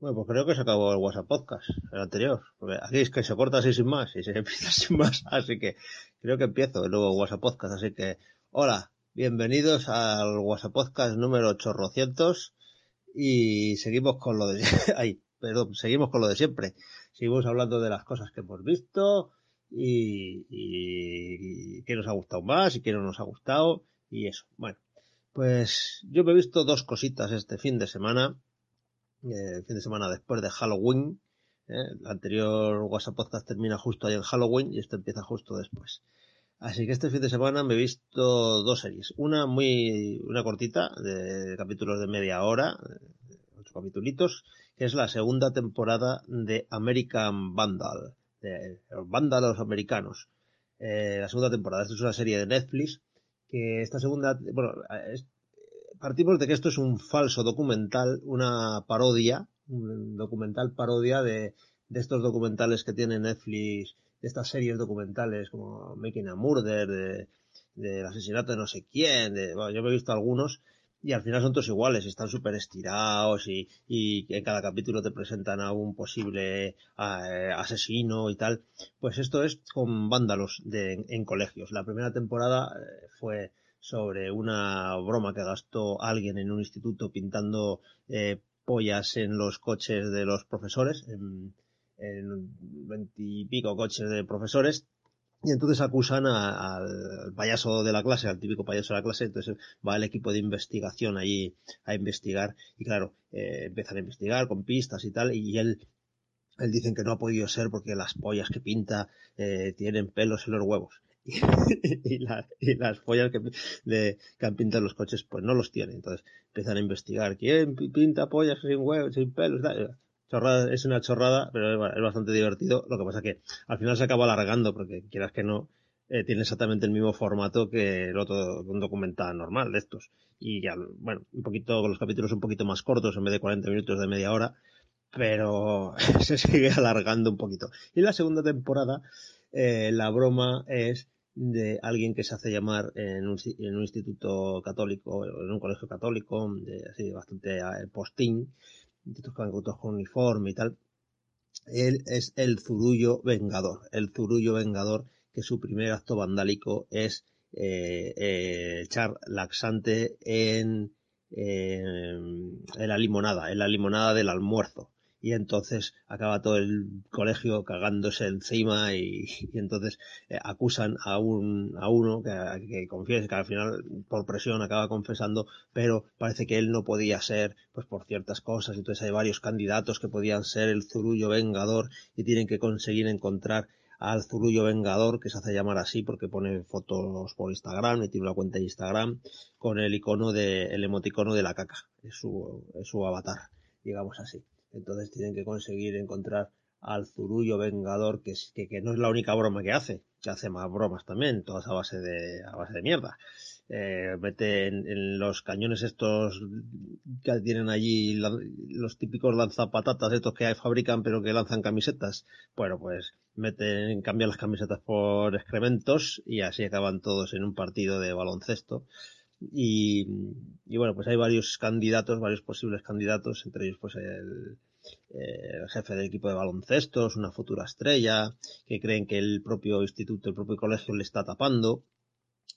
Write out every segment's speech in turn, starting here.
Bueno, pues creo que se acabó el WhatsApp Podcast, el anterior. Porque aquí es que se corta así sin más y se empieza sin más. Así que creo que empiezo el nuevo WhatsApp Podcast. Así que, hola, bienvenidos al WhatsApp Podcast número 800 y seguimos con lo de... Ay, perdón, seguimos con lo de siempre. Seguimos hablando de las cosas que hemos visto y, y, y qué nos ha gustado más y qué no nos ha gustado y eso. Bueno, pues yo me he visto dos cositas este fin de semana eh, fin de semana después de Halloween. Eh, el anterior WhatsApp Podcast termina justo ahí en Halloween y este empieza justo después. Así que este fin de semana me he visto dos series. Una muy, una cortita, de capítulos de media hora, ocho capítulos, que es la segunda temporada de American Vandal, de los vándalos americanos. Eh, la segunda temporada. Esta es una serie de Netflix que esta segunda, bueno, partimos de que esto es un falso documental, una parodia, un documental parodia de, de estos documentales que tiene Netflix, de estas series documentales como Making a Murder, de, del asesinato de no sé quién, de, bueno, yo me he visto algunos y al final son todos iguales, están súper estirados y, y en cada capítulo te presentan a un posible eh, asesino y tal. Pues esto es con vándalos de, en colegios. La primera temporada eh, fue sobre una broma que gastó alguien en un instituto pintando eh, pollas en los coches de los profesores, en, veintipico coches de profesores, y entonces acusan al payaso de la clase, al típico payaso de la clase, entonces va el equipo de investigación allí a investigar, y claro, eh, empiezan a investigar con pistas y tal, y él él dicen que no ha podido ser porque las pollas que pinta eh, tienen pelos en los huevos. y, y, las pollas que, que han pintado los coches pues no los tienen. Entonces empiezan a investigar quién pinta pollas sin huevos, sin pelos. Chorrada, es una chorrada, pero es, bastante divertido. Lo que pasa que al final se acaba alargando porque quieras que no, eh, tiene exactamente el mismo formato que el otro, un documental normal de estos. Y ya, bueno, un poquito, los capítulos un poquito más cortos en vez de 40 minutos de media hora, pero se sigue alargando un poquito. Y la segunda temporada, eh, la broma es de alguien que se hace llamar en un, en un instituto católico, en un colegio católico, de, así bastante eh, postín, con uniforme y tal. Él es el Zurullo Vengador, el Zurullo Vengador que su primer acto vandálico es eh, eh, echar laxante en, en la limonada, en la limonada del almuerzo y entonces acaba todo el colegio cagándose encima y, y entonces eh, acusan a un a uno que, que confiesa que al final por presión acaba confesando pero parece que él no podía ser pues por ciertas cosas entonces hay varios candidatos que podían ser el zurullo vengador y tienen que conseguir encontrar al Zurullo Vengador, que se hace llamar así porque pone fotos por Instagram y tiene una cuenta de Instagram con el icono de, el emoticono de la caca, es su, es su avatar, digamos así. Entonces tienen que conseguir encontrar al zurullo vengador, que, que, que, no es la única broma que hace, que hace más bromas también, todas a base de, a base de mierda. Eh, mete en, los cañones estos que tienen allí los típicos lanzapatatas estos que fabrican pero que lanzan camisetas. Bueno, pues meten, cambian las camisetas por excrementos y así acaban todos en un partido de baloncesto. Y, y, bueno, pues hay varios candidatos, varios posibles candidatos, entre ellos pues el, eh, jefe del equipo de baloncesto, una futura estrella, que creen que el propio instituto, el propio colegio le está tapando,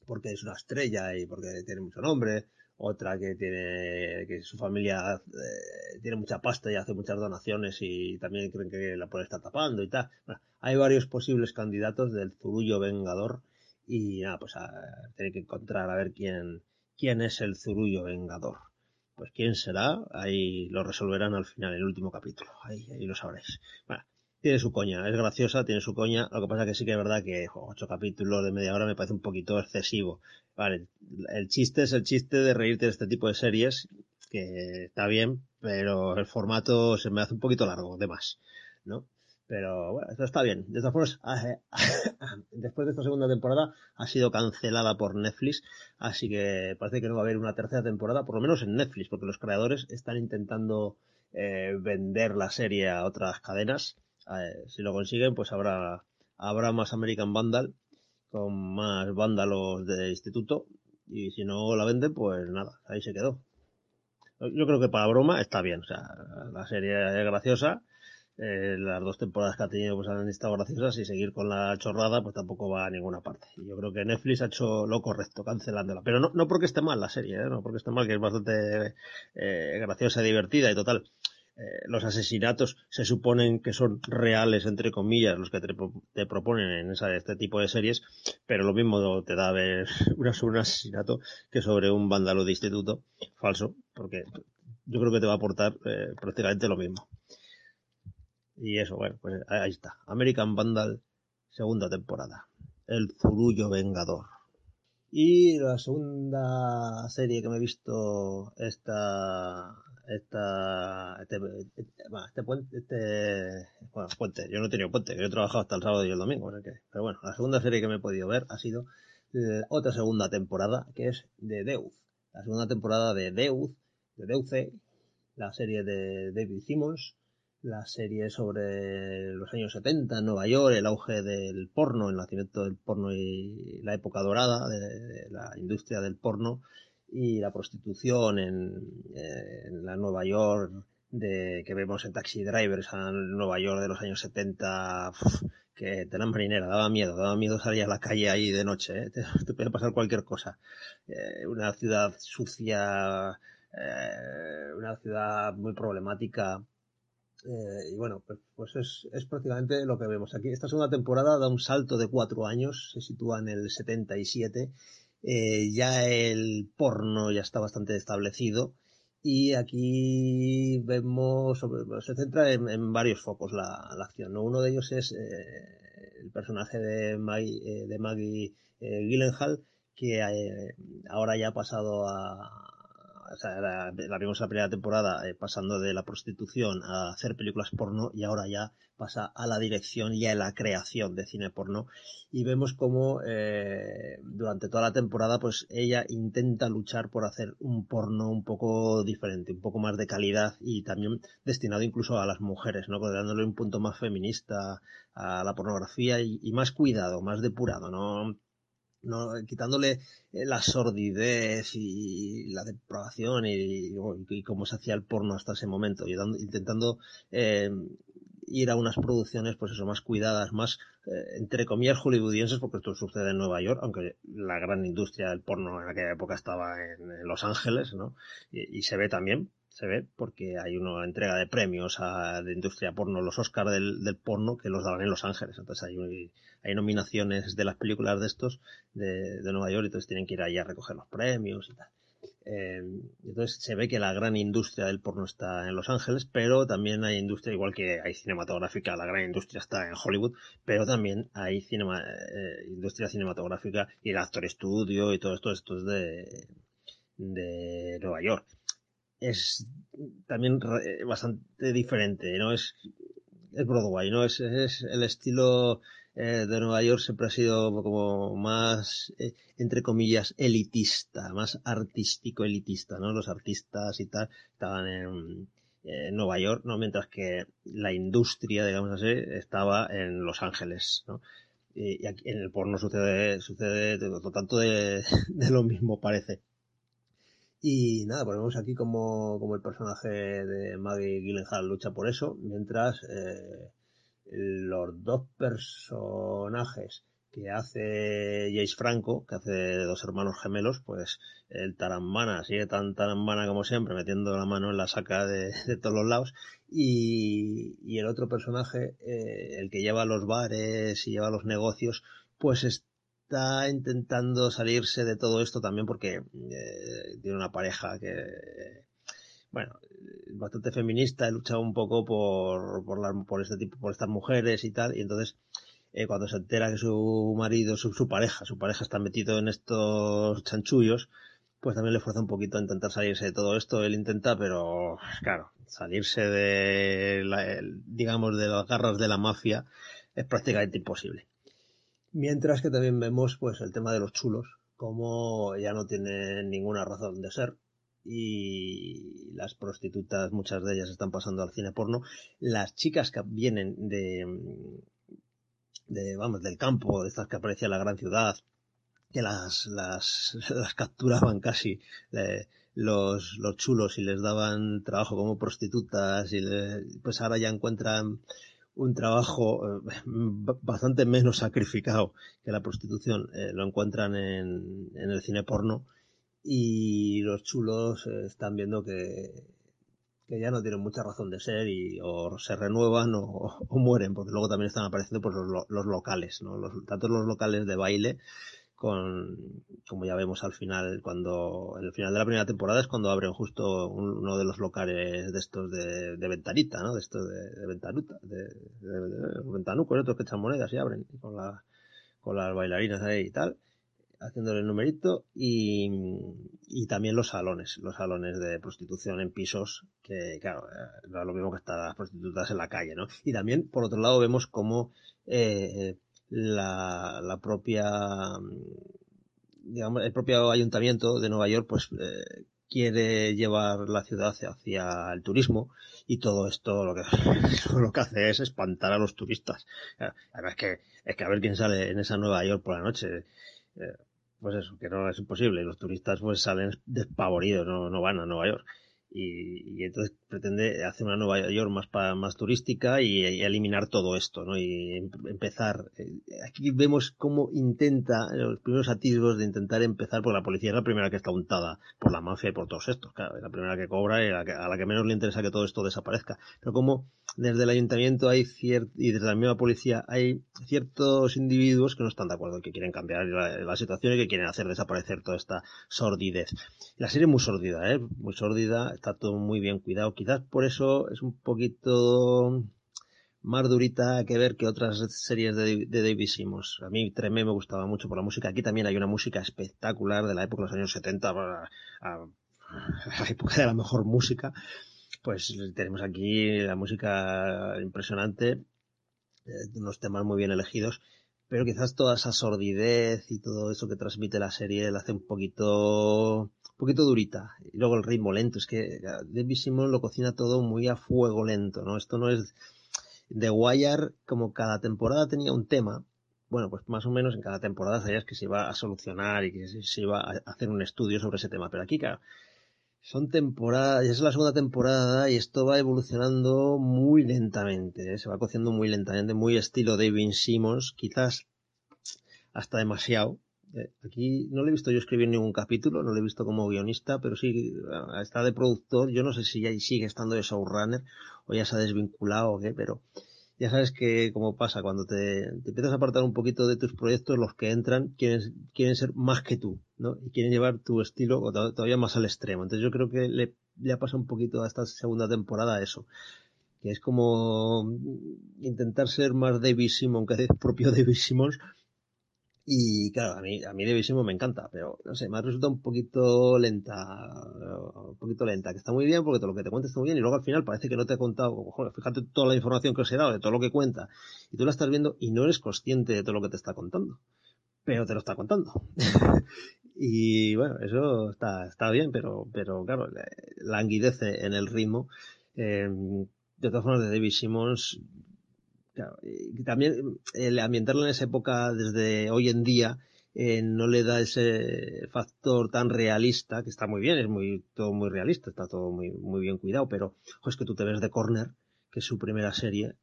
porque es una estrella y porque tiene mucho nombre, otra que tiene, que su familia eh, tiene mucha pasta y hace muchas donaciones y también creen que la puede estar tapando y tal. Bueno, hay varios posibles candidatos del zurullo vengador y nada, pues a, tener que encontrar a ver quién, quién es el zurullo vengador. Pues quién será, ahí lo resolverán al final, el último capítulo. Ahí, ahí lo sabréis. Bueno, tiene su coña, es graciosa, tiene su coña. Lo que pasa que sí que es verdad que ocho capítulos de media hora me parece un poquito excesivo. Vale, el chiste es el chiste de reírte de este tipo de series, que está bien, pero el formato se me hace un poquito largo, de más, ¿no? Pero bueno, esto está bien. De formas, después de esta segunda temporada ha sido cancelada por Netflix, así que parece que no va a haber una tercera temporada, por lo menos en Netflix, porque los creadores están intentando eh, vender la serie a otras cadenas. Eh, si lo consiguen, pues habrá, habrá más American Vandal, con más vándalos de instituto, y si no la venden, pues nada, ahí se quedó. Yo creo que para broma está bien. O sea, la serie es graciosa. Eh, las dos temporadas que ha tenido pues han estado graciosas y seguir con la chorrada pues tampoco va a ninguna parte. Yo creo que Netflix ha hecho lo correcto cancelándola. Pero no, no porque esté mal la serie, ¿eh? no porque esté mal, que es bastante eh, graciosa divertida y total. Eh, los asesinatos se suponen que son reales, entre comillas, los que te, proponen en esa, este tipo de series, pero lo mismo te da a ver una un asesinato que sobre un vándalo de instituto falso, porque yo creo que te va a aportar eh, prácticamente lo mismo. Y eso, bueno, pues ahí está. American Vandal, segunda temporada. El Zurullo Vengador. Y la segunda serie que me he visto esta esta, este, este, puente, este, bueno, puente, yo no he tenido puente, yo he trabajado hasta el sábado y el domingo, pero bueno, la segunda serie que me he podido ver ha sido otra segunda temporada, que es de Deus, la segunda temporada de Deus, de Deuce, la serie de David Simmons, la serie sobre los años 70 en Nueva York, el auge del porno, el nacimiento del porno y la época dorada de la industria del porno y la prostitución en, en la Nueva York de que vemos en Taxi Drivers a Nueva York de los años 70 que tenía marinera, daba miedo, daba miedo salir a la calle ahí de noche, ¿eh? te, puede pasar cualquier cosa. Eh, una ciudad sucia, eh, una ciudad muy problemática. Y bueno, pues, pues es, es, prácticamente lo que vemos aquí. Esta segunda temporada da un salto de cuatro años, se sitúa en el 77 eh, ya el porno ya está bastante establecido y aquí vemos, se centra en, varios focos la, acción. Uno de ellos es eh, el personaje de Maggie, eh, de Maggie Gyllenhaal, que ahora ya ha pasado a, o sea, la, vimos en la primera temporada eh, pasando de la prostitución a hacer películas porno y ahora ya pasa a la dirección y a la creación de cine porno y vemos como eh, durante toda la temporada pues ella intenta luchar por hacer un porno un poco diferente, un poco más de calidad y también destinado incluso a las mujeres, ¿no? dándole un punto más feminista a la pornografía y, y más cuidado, más depurado, ¿no? No, quitándole eh, la sordidez y la depravación y, cómo se hacía el porno hasta ese momento, intentando eh, ir a unas producciones, pues eso, más cuidadas, más, eh, entre comillas, hollywoodienses, porque esto sucede en Nueva York, aunque la gran industria del porno en aquella época estaba en, Los Ángeles, ¿no? y, se ve también, se ve porque hay una entrega de premios a, de industria porno, los Oscars del, porno, que los daban en Los Ángeles. Entonces hay, hay nominaciones de las películas de estos de, Nueva York y entonces tienen que ir ahí a recoger los premios y tal. Eh, entonces se ve que la gran industria del porno está en Los Ángeles, pero también hay industria, igual que hay cinematográfica, la gran industria está en Hollywood, pero también hay cinema, eh, industria cinematográfica y el actor estudio y todo esto, esto es de, de Nueva York es también eh, bastante diferente, ¿no? Es, Broadway, ¿no? Es, es el estilo eh, de Nueva York siempre ha sido como más, eh, entre comillas, elitista, más artístico elitista, ¿no? Los artistas y tal estaban en, Nueva York, ¿no? Mientras que la industria, digamos así, estaba en Los Ángeles, ¿no? Y, aquí en el porno sucede, sucede tanto de, de lo mismo parece. Y nada, ponemos aquí como, como el personaje de Maggie Gyllenhaal lucha por eso, mientras eh, los dos personajes que hace Jace Franco, que hace dos hermanos gemelos, pues el Tarambana sigue tan Tarambana como siempre, metiendo la mano en la saca de, todos los lados, y, y el otro personaje, eh, el que lleva los bares y lleva los negocios, pues es, está intentando salirse de todo esto también porque eh, tiene una pareja que, bueno, bastante feminista, lucha un poco por, por, por este tipo, por estas mujeres y tal, y entonces eh, cuando se entera que su marido, su, su pareja, su pareja está metido en estos chanchullos, pues también le fuerza un poquito a intentar salirse de todo esto. Él intenta, pero claro, salirse de, la, digamos, de las garras de la mafia es prácticamente imposible. Mientras que también vemos pues el tema de los chulos, como ya no tienen ninguna razón de ser y las prostitutas, muchas de ellas están pasando al cine porno. Las chicas que vienen de, de vamos, del campo, de estas que aparecían en la gran ciudad, que las, las, las capturaban casi, los, los chulos y les daban trabajo como prostitutas y pues ahora ya encuentran un trabajo eh, bastante menos sacrificado que la prostitución. Eh, lo encuentran en, en, el cine porno y los chulos eh, están viendo que, que, ya no tienen mucha razón de ser y o se renuevan o, mueren, porque luego también están apareciendo pues, los, los locales, ¿no? los, tanto los locales de baile con, como ya vemos al final, cuando, en el final de la primera temporada es cuando abren justo uno de los locales de estos de, de ventanita, ¿no? De estos de, ventanuta, de, de, ventanucos, otros que echan monedas y abren con la, con las bailarinas ahí y tal, haciéndole el numerito y, y también los salones, los salones de prostitución en pisos, que claro, eh, no es lo mismo que estar las prostitutas en la calle, ¿no? Y también, por otro lado, vemos cómo, eh, la, la propia digamos el propio ayuntamiento de Nueva York pues eh, quiere llevar la ciudad hacia el turismo y todo esto lo que lo que hace es espantar a los turistas. Además que es que a ver quién sale en esa Nueva York por la noche. Eh, pues eso que no es imposible. Los turistas pues salen despavoridos no, no van a Nueva York y, y, entonces pretende hacer una Nueva York más más turística y, eliminar todo esto, ¿no? Y em, empezar. Eh, aquí vemos cómo intenta, los primeros atisbos de intentar empezar, porque la policía es la primera que está untada por la mafia y por todos estos, claro, es la primera que cobra y a la que, a la que menos le interesa que todo esto desaparezca. Pero como desde el ayuntamiento hay y desde la misma policía hay ciertos individuos que no están de acuerdo, que quieren cambiar la, situación y que quieren hacer desaparecer toda esta sordidez. La serie es muy sordida, ¿eh? Muy sordida está todo muy bien cuidado. Quizás por eso es un poquito más durita que ver que otras series de, de David Simmons. A mí Tremé me gustaba mucho por la música. Aquí también hay una música espectacular de la época de los años 70, a, a, la época de la mejor música. Pues tenemos aquí la música impresionante, eh, unos temas muy bien elegidos pero quizás toda esa sordidez y todo eso que transmite la serie la hace un poquito un poquito durita. Y luego el ritmo lento es que David Simon lo cocina todo muy a fuego lento no esto no es The Wire como cada temporada tenía un tema bueno pues más o menos en cada temporada sabías que se iba a solucionar y que se iba a hacer un estudio sobre ese tema pero aquí claro son temporadas, ya es la segunda temporada y esto va evolucionando muy lentamente, ¿eh? se va cociendo muy lentamente, muy estilo David Simmons, quizás hasta demasiado. Eh, aquí no le he visto yo escribir ningún capítulo, no le he visto como guionista, pero sí está de productor, yo no sé si ya sigue estando de showrunner o ya se ha desvinculado o qué, pero ya sabes que como pasa cuando te, te, empiezas a apartar un poquito de tus proyectos, los que entran quieren, quieren ser más que tú, ¿no? Y quieren llevar tu estilo todavía más al extremo. Entonces yo creo que le, le ha pasado un poquito a esta segunda temporada eso. Que es como intentar ser más David Simon que el propio David Simmons y claro, a mí, a mí de me encanta, pero no sé, me ha resultado un poquito lenta, un poquito lenta, que está muy bien porque todo lo que te cuenta está muy bien y luego al final parece que no te ha contado, joder, fíjate toda la información que os he dado, de todo lo que cuenta, y tú la estás viendo y no eres consciente de todo lo que te está contando, pero te lo está contando. y bueno, eso está, está bien, pero, pero claro, languidece en el ritmo. Eh, de todas formas, de David Simmons, Claro, y también el ambientarlo en esa época desde hoy en día eh, no le da ese factor tan realista, que está muy bien, es muy todo muy realista, está todo muy, muy bien cuidado, pero es que tú te ves de Corner, que es su primera serie,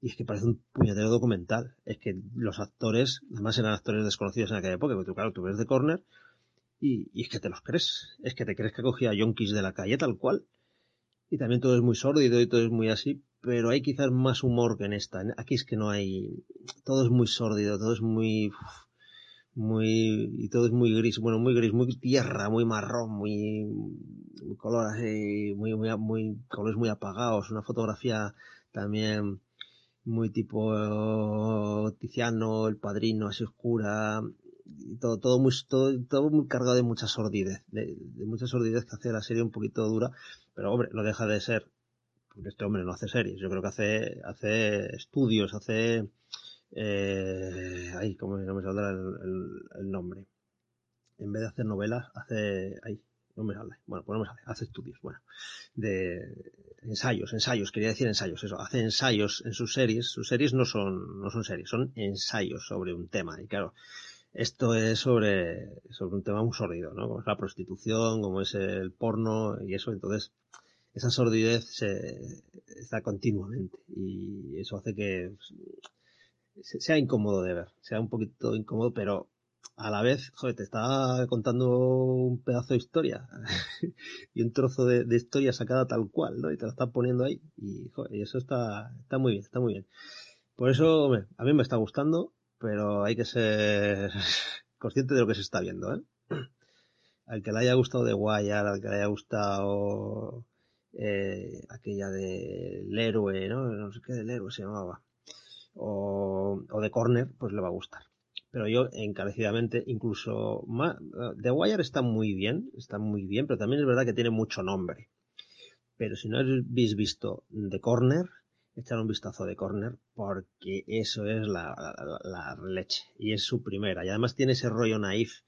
y es que parece un puñetero documental. Es que los actores, además eran actores desconocidos en aquella época, porque claro, tú ves de Corner y, es que te los crees. Es que te crees que cogía yonkis de la calle tal cual. Y también todo es muy sórdido y todo es muy así, pero hay quizás más humor que en esta. Aquí es que no hay, todo es muy sórdido, todo es muy, muy, y todo es muy gris, bueno, muy gris, muy tierra, muy marrón, muy, muy color así, muy, muy, colores muy apagados, una fotografía también muy tipo Tiziano, el padrino, así oscura, todo, todo muy, todo, todo muy cargado de mucha sordidez, de, de mucha sordidez que hace la serie un poquito dura, pero hombre, no deja de ser porque este hombre no hace series, yo creo que hace, hace estudios, hace, eh, ay, cómo no me saldrá el, el, nombre. En vez de hacer novelas, hace, ay, no me sale, bueno, pues no me sale, hace estudios, bueno, de ensayos, ensayos, quería decir ensayos, eso, hace ensayos en sus series, sus series no son, no son series, son ensayos sobre un tema, y claro, Esto es sobre, sobre un tema muy sórdido, ¿no? Como es la prostitución, como es el porno y eso. Entonces, esa sordidez se, está continuamente y eso hace que sea incómodo de ver, sea un poquito incómodo, pero a la vez, joder, te está contando un pedazo de historia y un trozo de, historia sacada tal cual, ¿no? Y te la está poniendo ahí y, joder, y eso está, está muy bien, está muy bien. Por eso, hombre, a mí me está gustando, pero hay que ser consciente de lo que se está viendo, ¿eh? Al que le haya gustado de Guayar, al que le haya gustado eh, aquella del héroe, ¿no? No sé qué del héroe se llamaba. O, o de Corner, pues le va a gustar. Pero yo encarecidamente, incluso más, The Wire está muy bien, está muy bien, pero también es verdad que tiene mucho nombre. Pero si no habéis visto The Corner, echar un vistazo de Corner porque eso es la, leche y es su primera y además tiene ese rollo naif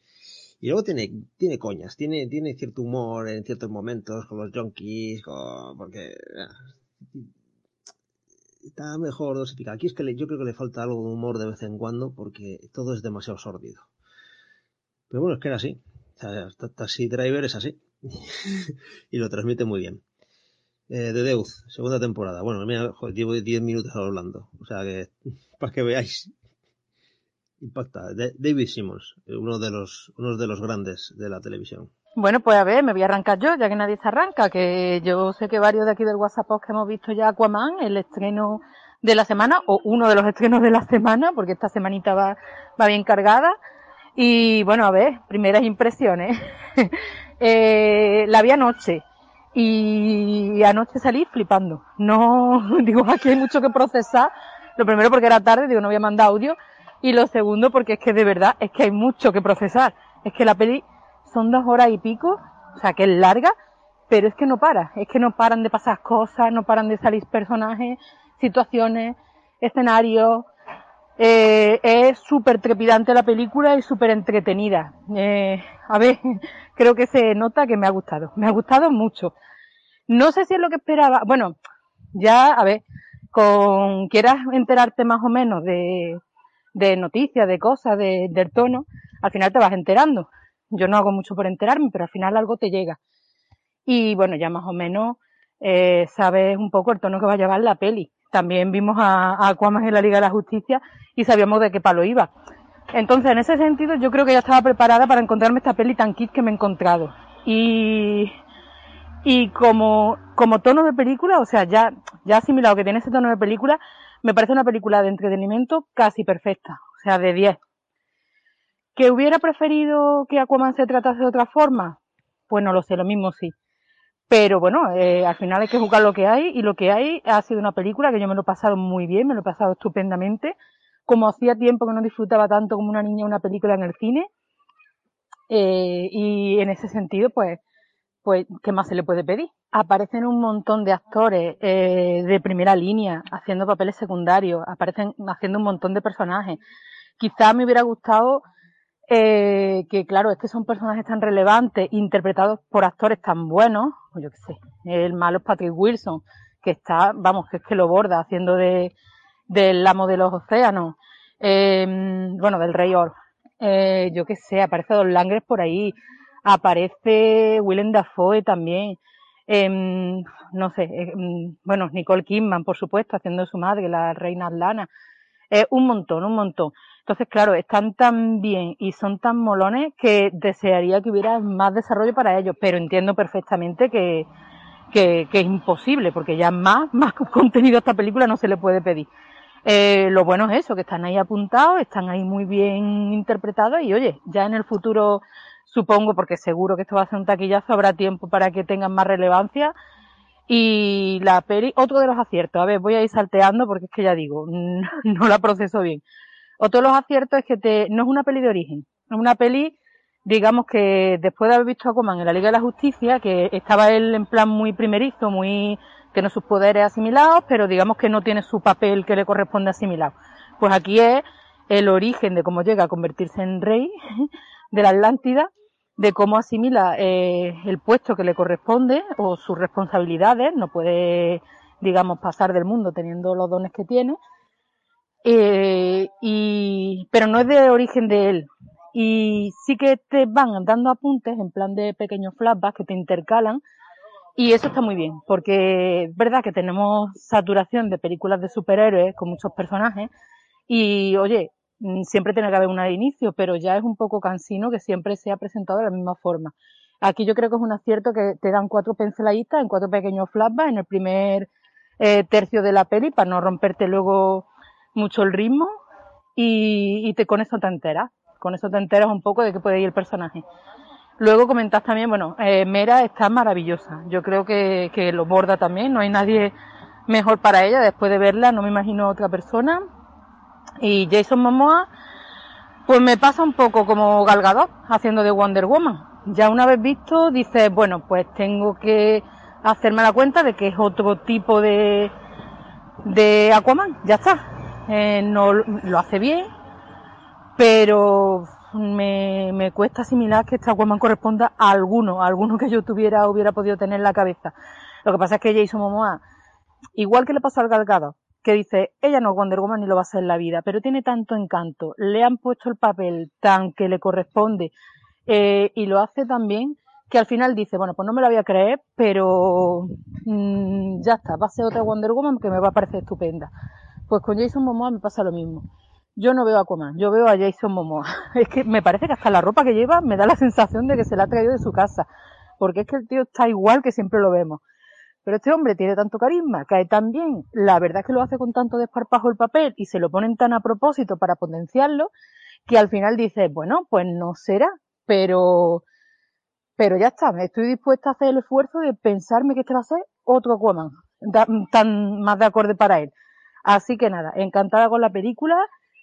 y luego tiene, tiene coñas, tiene, tiene cierto humor en ciertos momentos con los junkies, porque ah, está mejor dosificado. Aquí es que yo creo que le falta algo de humor de vez en cuando porque todo es demasiado sórdido. Pero bueno, es que era así. O Taxi Driver es así. y lo transmite muy bien. Eh, de Deus, segunda temporada. Bueno, mira, joder, llevo 10 minutos hablando. O sea que, para que veáis impacta. David Simmons, uno de los, uno de los grandes de la televisión. Bueno, pues a ver, me voy a arrancar yo, ya que nadie se arranca, que yo sé que varios de aquí del WhatsApp que hemos visto ya Aquaman, el estreno de la semana, o uno de los estrenos de la semana, porque esta semanita va, va bien cargada. Y bueno, a ver, primeras impresiones. eh, la vi anoche. Y anoche salí flipando. No, digo, aquí hay mucho que procesar. Lo primero porque era tarde, digo, no voy a mandar audio. Y lo segundo, porque es que de verdad es que hay mucho que procesar. Es que la peli son dos horas y pico, o sea que es larga, pero es que no para. Es que no paran de pasar cosas, no paran de salir personajes, situaciones, escenarios. Eh, es súper trepidante la película y súper entretenida. Eh, a ver, creo que se nota que me ha gustado. Me ha gustado mucho. No sé si es lo que esperaba. Bueno, ya, a ver, con quieras enterarte más o menos de, de noticias, de cosas, de, del tono, al final te vas enterando. Yo no hago mucho por enterarme, pero al final algo te llega. Y bueno, ya más o menos eh, sabes un poco el tono que va a llevar la peli. También vimos a, a Aquaman en la Liga de la Justicia y sabíamos de qué palo iba. Entonces, en ese sentido, yo creo que ya estaba preparada para encontrarme esta peli tan kit que me he encontrado. Y, y como, como tono de película, o sea, ya, ya asimilado que tiene ese tono de película, me parece una película de entretenimiento casi perfecta, o sea, de 10. ¿Que hubiera preferido que Aquaman se tratase de otra forma? Pues no lo sé, lo mismo sí. Pero bueno, eh, al final hay que jugar lo que hay y lo que hay ha sido una película que yo me lo he pasado muy bien, me lo he pasado estupendamente. Como hacía tiempo que no disfrutaba tanto como una niña una película en el cine. Eh, y en ese sentido, pues, pues, ¿qué más se le puede pedir? Aparecen un montón de actores eh, de primera línea haciendo papeles secundarios, aparecen haciendo un montón de personajes. Quizás me hubiera gustado eh, que, claro, es que son personajes tan relevantes, interpretados por actores tan buenos, yo qué sé, el malo es Patrick Wilson, que está, vamos, que es que lo borda haciendo de del amo de los océanos, eh, bueno, del rey Or. Eh, yo qué sé, aparece Don Langres por ahí, Aparece Willem Dafoe también. Em, no sé, em, bueno, Nicole Kidman, por supuesto, haciendo su madre, la reina Atlana. Eh, un montón, un montón. Entonces, claro, están tan bien y son tan molones que desearía que hubiera más desarrollo para ellos, pero entiendo perfectamente que, que, que es imposible, porque ya más, más contenido a esta película no se le puede pedir. Eh, lo bueno es eso, que están ahí apuntados, están ahí muy bien interpretados y oye, ya en el futuro supongo, porque seguro que esto va a ser un taquillazo, habrá tiempo para que tengan más relevancia. Y la peli, otro de los aciertos, a ver, voy a ir salteando porque es que ya digo, no la proceso bien. Otro de los aciertos es que te, no es una peli de origen, es una peli, digamos que después de haber visto a Aquaman en la Liga de la Justicia, que estaba él en plan muy primerizo, muy, tiene sus poderes asimilados, pero digamos que no tiene su papel que le corresponde asimilado. Pues aquí es el origen de cómo llega a convertirse en rey de la Atlántida de cómo asimila eh, el puesto que le corresponde o sus responsabilidades, no puede, digamos, pasar del mundo teniendo los dones que tiene, eh, y, pero no es de origen de él, y sí que te van dando apuntes en plan de pequeños flashbacks que te intercalan y eso está muy bien, porque es verdad que tenemos saturación de películas de superhéroes con muchos personajes y, oye, mm, siempre tiene que haber una de inicio, pero ya es un poco cansino que siempre sea presentado de la misma forma. Aquí yo creo que es un acierto que te dan cuatro pinceladitas en cuatro pequeños flashbacks en el primer eh, tercio de la peli para no romperte luego mucho el ritmo y, y te, con eso te enteras. Con eso te enteras un poco de qué puede ir el personaje. Luego comentás también, bueno, eh, Mera está maravillosa. Yo creo que, que lo borda también. No hay nadie mejor para ella. Después de verla, no me imagino otra persona. Y Jason Momoa, pues me pasa un poco como Galgador haciendo de Wonder Woman. Ya una vez visto, dices, bueno, pues tengo que hacerme la cuenta de que es otro tipo de, de Aquaman. Ya está. Eh, no lo hace bien, pero me, me cuesta asimilar que esta Aquaman corresponda a alguno, a alguno que yo tuviera, hubiera podido tener en la cabeza. Lo que pasa es que Jason Momoa, igual que le pasó al Galgado, que dice, ella no es Wonder Woman ni lo va a ser en la vida, pero tiene tanto encanto, le han puesto el papel tan que le corresponde, eh, y lo hace tan bien que al final dice, bueno, pues no me lo voy a creer, pero mmm, ya está, va a ser otra Wonder Woman que me va a parecer estupenda. Pues con Jason Momoa me pasa lo mismo yo no veo a Aquaman, yo veo a Jason Momoa. Es que me parece que hasta la ropa que lleva me da la sensación de que se la ha traído de su casa. Porque es que el tío está igual que siempre lo vemos. Pero este hombre tiene tanto carisma, cae tan bien, la verdad es que lo hace con tanto desparpajo el papel y se lo ponen tan a propósito para potenciarlo, que al final dice, bueno, pues no será, pero, pero ya está, estoy dispuesta a hacer el esfuerzo de pensarme que este va a ser otro Aquaman, tan más de acorde para él. Así que nada, encantada con la película,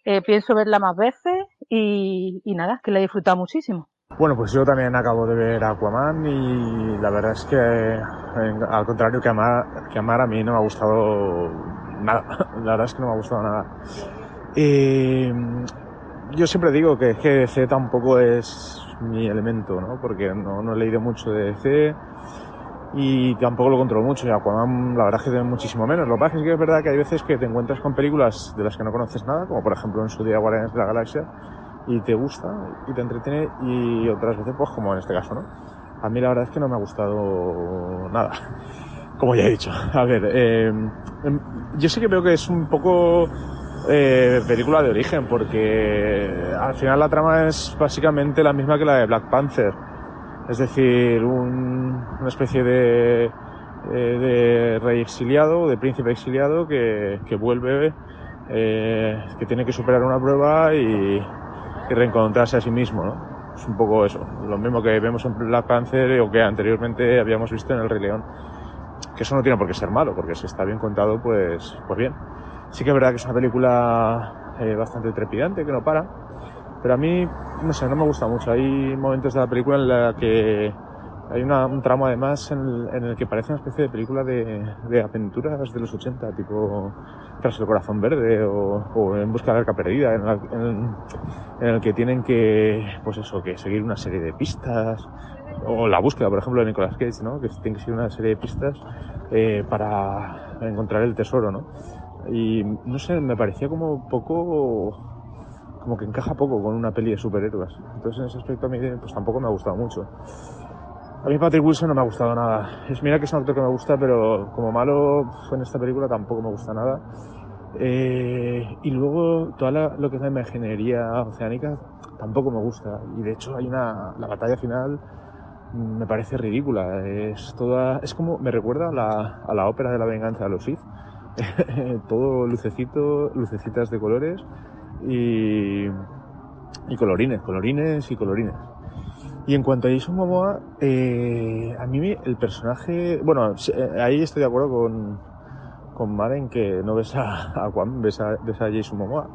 eh, pienso verla más veces y, y nada, que la he disfrutado muchísimo. Bueno, pues yo también acabo de ver Aquaman y la verdad es que, al contrario que Amar, que Amar, a mí no me ha gustado nada. La verdad es que no me ha gustado nada. Y yo siempre digo que, que DC tampoco es mi elemento, ¿no? Porque no, no he leído mucho de DC y tampoco lo controlo mucho. Y Aquaman, la verdad es que tiene muchísimo menos. Lo que pasa es que es verdad que hay veces que te encuentras con películas de las que no conoces nada, como por ejemplo en su día Guardianes de la Galaxia, y te gusta y te entretiene, y otras veces, pues como en este caso, ¿no? A mí la verdad es que no me ha gustado nada. Como ya he dicho. A ver, eh, yo sí que veo que es un poco eh, película de origen, porque al final la trama es básicamente la misma que la de Black Panther es decir, un, una especie de, eh, de, rey exiliado, de príncipe exiliado que, vuelve, eh, que tiene que superar una prueba y, y, reencontrarse a sí mismo, ¿no? Es un poco eso, lo mismo que vemos en Black Panther o que anteriormente habíamos visto en El Rey León. Que eso no tiene por qué ser malo, porque si está bien contado, pues, pues bien. Sí que es verdad que es una película eh, bastante trepidante, que no para pero a mí, no sé, no me gusta mucho. Hay momentos de la película en la que hay una, un tramo además en el, que parece una especie de película de, aventuras de los 80, tipo Tras el corazón verde o, En busca de la arca perdida, en, la, en, el que tienen que, pues eso, que seguir una serie de pistas, o la búsqueda, por ejemplo, de Nicolas Cage, ¿no? Que tienen que seguir una serie de pistas eh, para encontrar el tesoro, ¿no? Y no sé, me parecía como poco como que encaja poco con una peli de superhéroes. Entonces en ese aspecto a mí pues tampoco me ha gustado mucho. A mí Patrick Wilson no me ha gustado nada. Es mira que es un actor que me gusta, pero como malo en esta película tampoco me gusta nada. Eh, y luego toda la, lo que es la imaginería oceánica tampoco me gusta. Y de hecho hay una la batalla final me parece ridícula. Es toda es como me recuerda a la, a la ópera de la venganza de los Sith. Todo lucecito, lucecitas de colores y, colorines, colorines y colorines. Y en cuanto a Jason Momoa, eh, a mí el personaje, bueno, eh, ahí estoy de acuerdo con, con Maren que no ves a, Aquaman, ves a, ves Jason Momoa.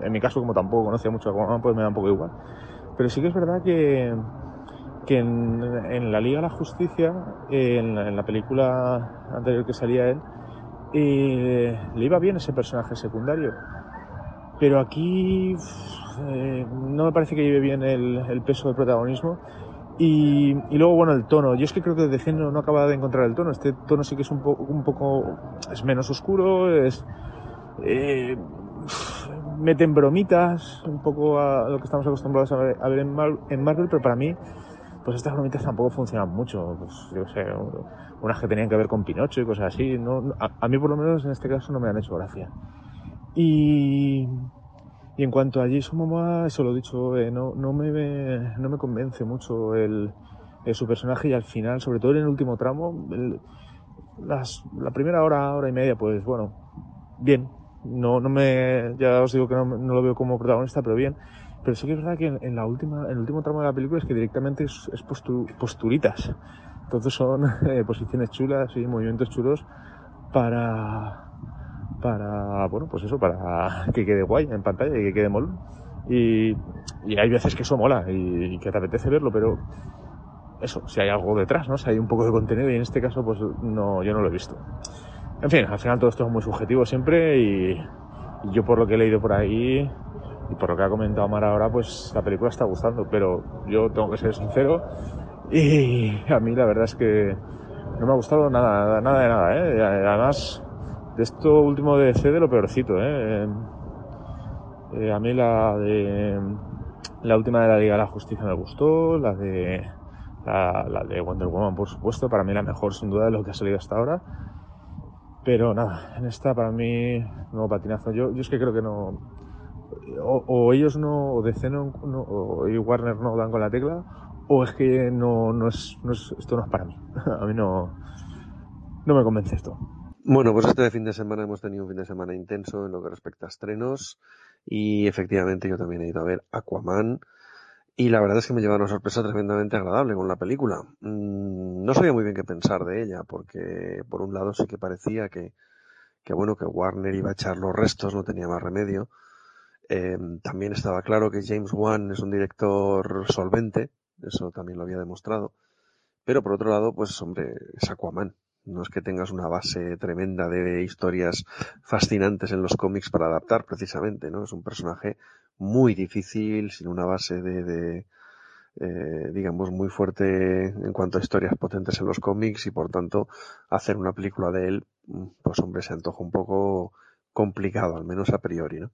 En mi caso, como tampoco conocía mucho a Aquaman, pues me da un poco igual. Pero sí que es verdad que, que en, la Liga de la Justicia, en en la película anterior que salía él, eh, le iba bien ese personaje secundario pero aquí eh, no me parece que lleve bien el, el peso del protagonismo. Y, y, luego, bueno, el tono. Yo es que creo que de género no acaba de encontrar el tono. Este tono sí que es un, po un poco. es menos oscuro, es. Eh, meten bromitas un poco a lo que estamos acostumbrados a ver, en, Marvel, pero para mí, pues estas bromitas tampoco funcionan mucho. Pues yo sé, unas que tenían que ver con Pinocho y cosas así. No, a, mí por lo menos en este caso no me han hecho gracia. Y, y en cuanto a Jason Momoa, eso lo he dicho, eh, no, no, me, no me convence mucho el, su personaje y al final, sobre todo en el último tramo, las, la primera hora, hora y media, pues bueno, bien, no, no me, ya os digo que no, no, lo veo como protagonista, pero bien. Pero sí que es verdad que en, la última, en el último tramo de la película es que directamente es, es posturitas. Entonces son eh, posiciones chulas y movimientos chulos para, para, bueno, pues eso, para que quede guay en pantalla y que quede mol. Y, y hay veces que eso mola y, y, que te apetece verlo, pero eso, si hay algo detrás, ¿no? Si hay un poco de contenido y en este caso, pues no, yo no lo he visto. En fin, al final todo esto es muy subjetivo siempre y, yo por lo que he leído por ahí y por lo que ha comentado Mar ahora, pues la película está gustando, pero yo tengo que ser sincero y a mí la verdad es que no me ha gustado nada, nada de nada, ¿eh? Además, de esto último de C de lo peorcito, ¿eh? ¿eh? A mí la de la última de la Liga de la Justicia me gustó, la de la, de Wonder Woman, por supuesto, para mí la mejor sin duda de lo que ha salido hasta ahora pero nada, en esta para mí, nuevo patinazo. Yo, es que creo que no. O, ellos no, o DC no, o Warner no dan con la tecla, o es que no, no, es, no es, esto no es para mí. A mí no, no me convence esto. Bueno, pues este fin de semana hemos tenido un fin de semana intenso en lo que respecta a estrenos y efectivamente yo también he ido a ver Aquaman y la verdad es que me lleva una sorpresa tremendamente agradable con la película. Mm, no sabía muy bien qué pensar de ella, porque por un lado sí que parecía que, que bueno, que Warner iba a echar los restos, no tenía más remedio. Em, también estaba claro que James Wan es un director solvente, eso también lo había demostrado. Pero por otro lado, pues hombre, es Aquaman. No es que tengas una base tremenda de historias fascinantes en los cómics para adaptar, precisamente, ¿no? Es un personaje muy difícil, sin una base de, de eh, digamos, muy fuerte en cuanto a historias potentes en los cómics y por tanto hacer una película de él, mm, pues hombre, se antoja un poco complicado, al menos a priori, ¿no?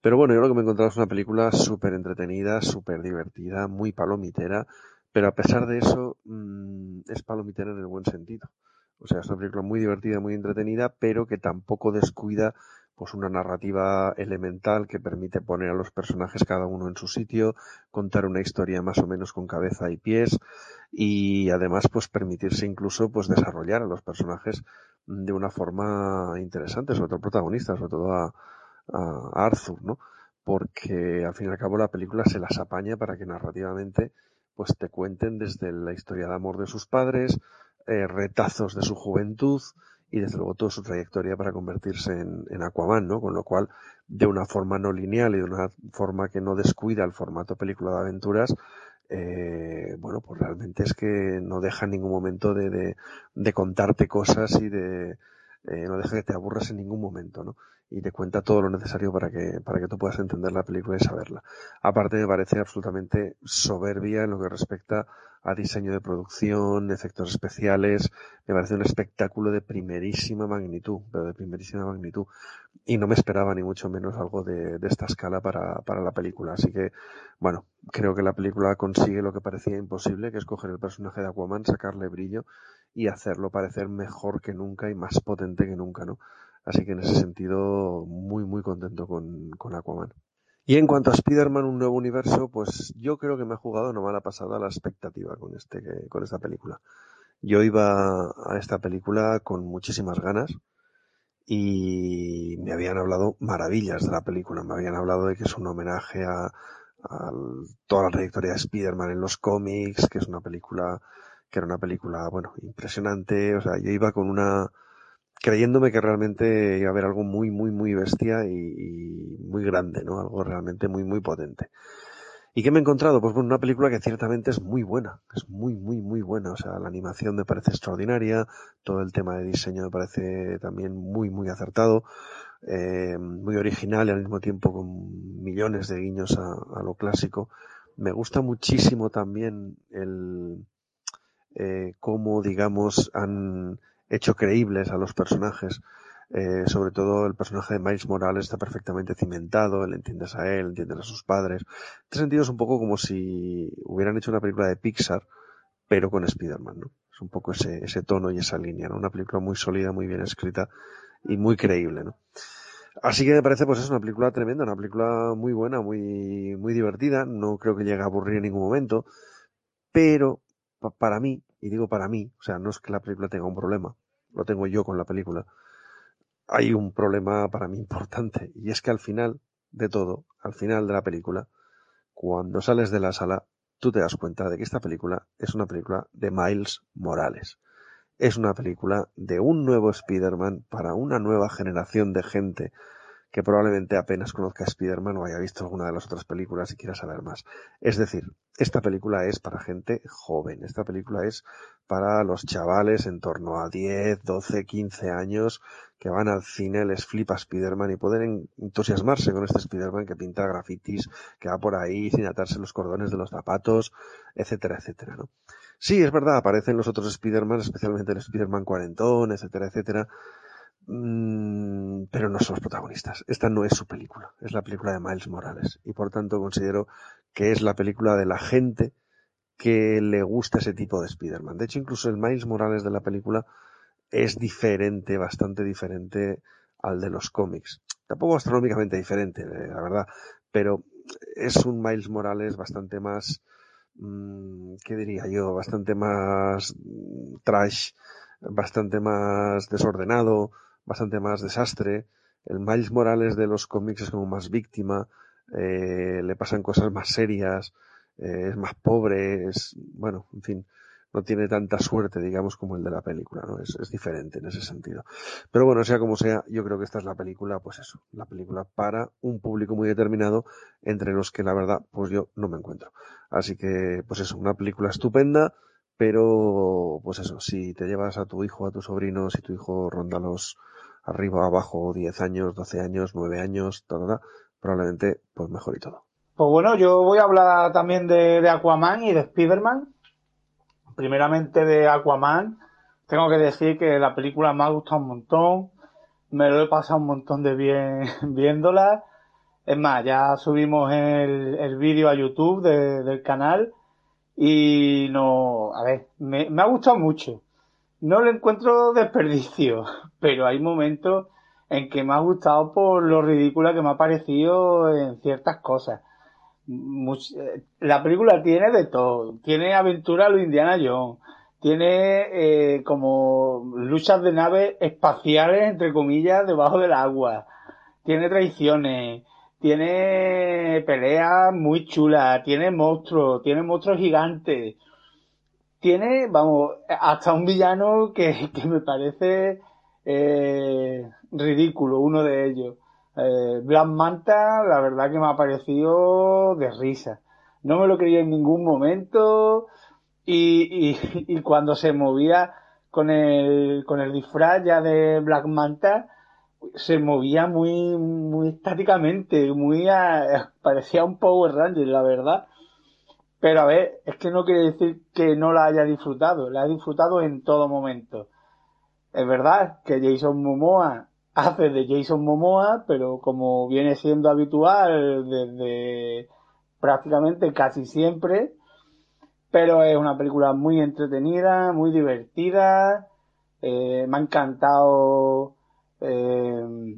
Pero bueno, yo lo que me he encontrado es una película súper entretenida, súper divertida, muy palomitera, pero a pesar de eso mmm, es palomitera en el buen sentido. O sea, es una película muy divertida, muy entretenida, pero que tampoco descuida pues una narrativa elemental que permite poner a los personajes cada uno en su sitio, contar una historia más o menos con cabeza y pies y además pues permitirse incluso pues desarrollar a los personajes de una forma interesante, sobre todo el protagonista, sobre todo a, Arthur, ¿no? Porque al fin y al cabo la película se las apaña para que narrativamente pues te cuenten desde la historia de amor de sus padres, eh, retazos de su juventud, y desde luego toda su trayectoria para convertirse en, en, Aquaman, ¿no? Con lo cual, de una forma no lineal y de una forma que no descuida el formato película de aventuras, eh, bueno, pues realmente es que no deja en ningún momento de, de, de contarte cosas y de, eh, no deja que te aburras en ningún momento, ¿no? Y te cuenta todo lo necesario para que, para que tú puedas entender la película y saberla. Aparte me parece absolutamente soberbia en lo que respecta a diseño de producción, efectos especiales, me parece un espectáculo de primerísima magnitud, pero de primerísima magnitud. Y no me esperaba ni mucho menos algo de, de esta escala para, para la película. Así que, bueno, creo que la película consigue lo que parecía imposible, que es coger el personaje de Aquaman, sacarle brillo y hacerlo parecer mejor que nunca y más potente que nunca, ¿no? Así que en ese sentido, muy, muy contento con, con Aquaman. Y en cuanto a Spider-Man, un nuevo universo, pues yo creo que me ha jugado una mala pasada la expectativa con, este, con esta película. Yo iba a esta película con muchísimas ganas y me habían hablado maravillas de la película. Me habían hablado de que es un homenaje a, toda la trayectoria de Spider-Man en los cómics, que es una película, que era una película, bueno, impresionante. O sea, yo iba con una, creyéndome que realmente iba a haber algo muy, muy, muy bestia y, muy grande, ¿no? Algo realmente muy, muy potente. ¿Y qué me he encontrado? Pues bueno, una película que ciertamente es muy buena, es muy, muy, muy buena. O sea, la animación me parece extraordinaria, todo el tema de diseño me parece también muy, muy acertado, eh, muy original y al mismo tiempo con millones de guiños a, lo clásico. Me gusta muchísimo también el eh, cómo, digamos, han hecho creíbles a los personajes Eh, sobre todo el personaje de Miles Morales está perfectamente cimentado, le entiendes a él, entiendes a sus padres. En este sentido es un poco como si hubieran hecho una película de Pixar, pero con Spider-Man, ¿no? Es un poco ese, ese tono y esa línea, ¿no? Una película muy sólida, muy bien escrita y muy creíble, ¿no? Así que me parece, pues es una película tremenda, una película muy buena, muy, muy divertida. No creo que llegue a aburrir en ningún momento. Pero, para mí, y digo para mí, o sea, no es que la película tenga un problema, lo tengo yo con la película. Hay un problema para mí importante, y es que al final de todo, al final de la película, cuando sales de la sala, tú te das cuenta de que esta película es una película de Miles Morales. Es una película de un nuevo Spider-Man para una nueva generación de gente que probablemente apenas conozca Spider-Man o haya visto alguna de las otras películas y quiera saber más. Es decir, esta película es para gente joven, esta película es para los chavales en torno a 10, 12, 15 años que van al cine, les flipa Spider-Man y pueden entusiasmarse con este Spider-Man que pinta grafitis, que va por ahí sin atarse los cordones de los zapatos, etcétera, etcétera, ¿no? Sí, es verdad, aparecen los otros Spider-Man, especialmente el Spider-Man cuarentón, etcétera, etcétera, Mm, pero no son los protagonistas. Esta no es su película, es la película de Miles Morales. Y por tanto considero que es la película de la gente que le gusta ese tipo de Spider-Man. De hecho, incluso el Miles Morales de la película es diferente, bastante diferente al de los cómics. Tampoco astronómicamente diferente, eh, la verdad, pero es un Miles Morales bastante más, mm, ¿qué diría yo? Bastante más mm, trash, bastante más desordenado, bastante más desastre. El Miles Morales de los cómics es como más víctima, eh, le pasan cosas más serias, eh, es más pobre, es, bueno, en fin, no tiene tanta suerte, digamos, como el de la película, ¿no? Es, es, diferente en ese sentido. Pero bueno, sea como sea, yo creo que esta es la película, pues eso, la película para un público muy determinado, entre los que la verdad, pues yo no me encuentro. Así que, pues eso, una película estupenda, pero, pues eso, si te llevas a tu hijo, a tu sobrino, si tu hijo ronda los arriba, abajo, 10 años, 12 años, 9 años, probablemente pues mejor y todo. Pues bueno, yo voy a hablar también de, Aquaman y de Spider-Man. Primeramente de Aquaman. Tengo que decir que la película me ha gustado un montón. Me lo he pasado un montón de bien viéndola. Es más, ya subimos el, el vídeo a YouTube del canal. Y no, a ver, me ha gustado mucho. No le encuentro desperdicio, pero hay momentos en que me ha gustado por lo ridícula que me ha parecido en ciertas cosas. Eh, la película tiene de todo. Tiene aventura a lo Indiana Jones. Tiene eh, como luchas de naves espaciales, entre comillas, debajo del agua. Tiene traiciones. Tiene peleas muy chulas. Tiene monstruos. Tiene monstruos gigantes tiene, vamos, hasta un villano que, que me parece eh, ridículo, uno de ellos. Eh, Black Manta, la verdad que me ha parecido de risa. No me lo creía en ningún momento y, y, cuando se movía con el, con el disfraz ya de Black Manta, se movía muy, muy estáticamente, muy parecía un Power Ranger, la verdad. Pero a ver, es que no quiere decir que no la haya disfrutado, la he disfrutado en todo momento. Es verdad que Jason Momoa hace de Jason Momoa, pero como viene siendo habitual desde prácticamente casi siempre, pero es una película muy entretenida, muy divertida, eh, me ha encantado eh,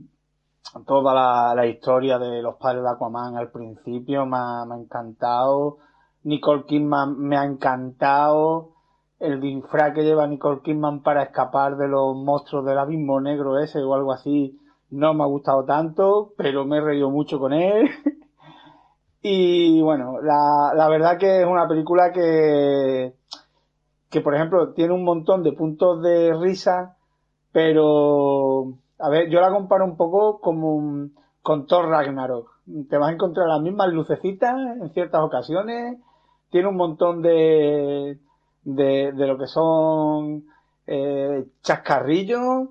toda la, historia de los padres de Aquaman al principio, me ha encantado Nicole Kidman me ha encantado. El disfraz que lleva Nicole Kidman para escapar de los monstruos del abismo negro ese o algo así no me ha gustado tanto, pero me he reído mucho con él. y bueno, la, la verdad que es una película que, que por ejemplo tiene un montón de puntos de risa, pero a ver, yo la comparo un poco como con Thor Ragnarok. Te vas a encontrar las mismas lucecitas en ciertas ocasiones, tiene un montón de, de, lo que son eh, chascarrillos,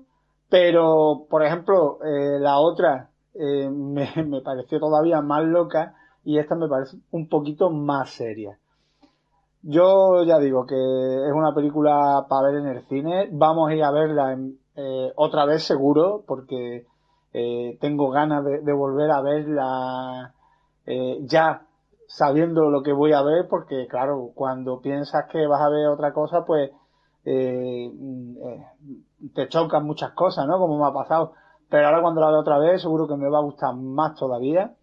pero, por ejemplo, eh, la otra eh, me, me, pareció todavía más loca y esta me parece un poquito más seria. Yo ya digo que es una película para ver en el cine. Vamos a ir a verla otra vez seguro, porque tengo ganas de, volver a verla ya sabiendo lo que voy a ver, porque claro, cuando piensas que vas a ver otra cosa, pues eh, eh, te chocan muchas cosas, ¿no? Como me ha pasado. Pero ahora cuando la veo otra vez, seguro que me va a gustar más todavía.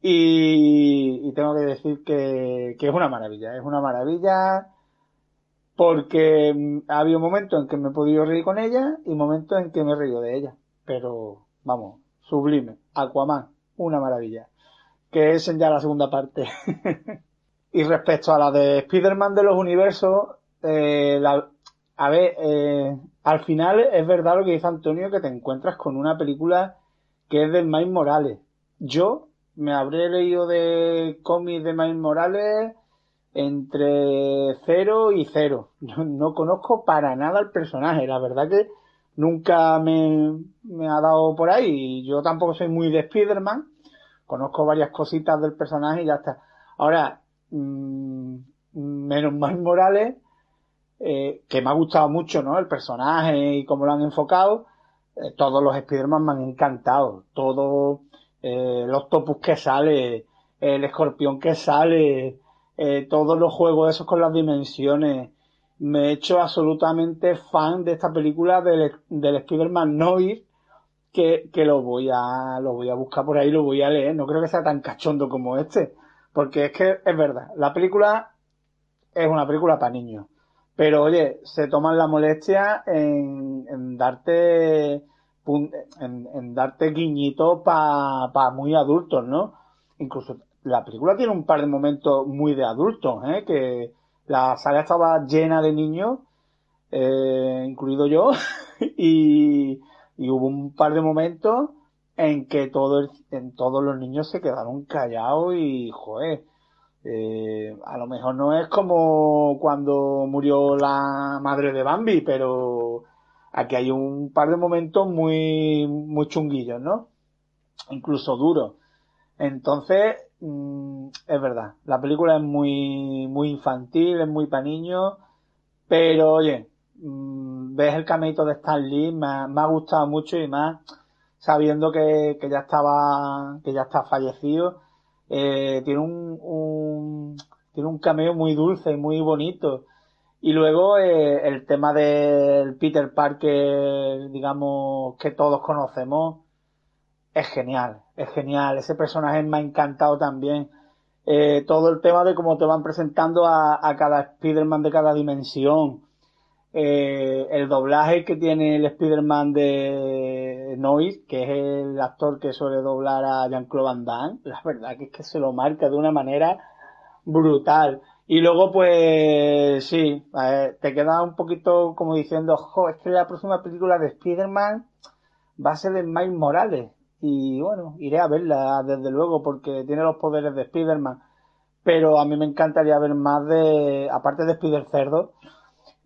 Y, y tengo que decir que, que, es una maravilla, es una maravilla porque mm, ha habido momentos en que me he podido reír con ella y momentos en que me he reído de ella. Pero, vamos, sublime. Aquaman, una maravilla. Que es ya la segunda parte. y respecto a la de Spider-Man de los universos, eh, a ver, eh, al final es verdad lo que dice Antonio, que te encuentras con una película que es de Miles Morales. Yo me habré leído de cómics de Miles Morales entre cero y cero. Yo no conozco para nada el personaje. La verdad que nunca me, me ha dado por ahí. Yo tampoco soy muy de Spider-Man. Conozco varias cositas del personaje y ya está. Ahora, mmm, menos Miles Morales eh, que me ha gustado mucho, ¿no? El personaje y cómo lo han enfocado. Eh, todos los Spider-Man me han encantado. Todos eh, los topus que sale, el escorpión que sale, eh, todos los juegos esos con las dimensiones. Me he hecho absolutamente fan de esta película del, del Spider-Man Noir que, lo voy a lo voy a buscar por ahí, lo voy a leer. No creo que sea tan cachondo como este. Porque es que es verdad, la película es una película para niños pero oye, se toman la molestia en, darte en, en, darte guiñitos para pa muy adultos, ¿no? Incluso la película tiene un par de momentos muy de adultos, ¿eh? Que la sala estaba llena de niños, eh, incluido yo, y, y, hubo un par de momentos en que todo en todos los niños se quedaron callados y, joder, eh, a lo mejor no es como cuando murió la madre de Bambi, pero aquí hay un par de momentos muy, muy chunguillos, ¿no? Incluso duros. Entonces, mmm, es verdad, la película es muy, muy infantil, es muy para niños, pero oye, mmm, ves el cameito de Stan Lee, me ha, gustado mucho y más sabiendo que, que ya estaba, que ya está fallecido eh, tiene un, tiene un cameo muy dulce, muy bonito. Y luego eh, el tema del Peter Parker, digamos, que todos conocemos, es genial, es genial. Ese personaje me ha encantado también. Eh, todo el tema de cómo te van presentando a, a cada Spider-Man de cada dimensión. Eh, el doblaje que tiene el Spider-Man de Noise, que es el actor que suele doblar a Jean-Claude Van Damme, la verdad que es que se lo marca de una manera brutal. Y luego, pues, sí, te queda un poquito como diciendo, jo, es que la próxima película de Spider-Man va a ser de Miles Morales. Y bueno, iré a verla, desde luego, porque tiene los poderes de Spider-Man. Pero a mí me encantaría ver más de, aparte de Spider-Cerdo,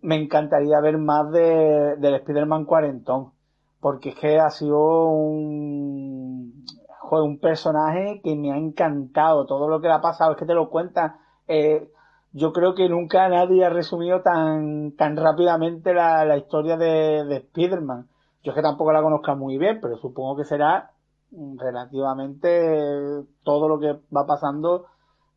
me encantaría ver más de, del Spider-Man cuarentón, porque es que ha sido un, un personaje que me ha encantado, todo lo que le ha pasado, es que te lo cuenta, eh, yo creo que nunca nadie ha resumido tan, tan rápidamente la, la historia de, de Spider-Man. Yo es que tampoco la conozco muy bien, pero supongo que será relativamente todo lo que va pasando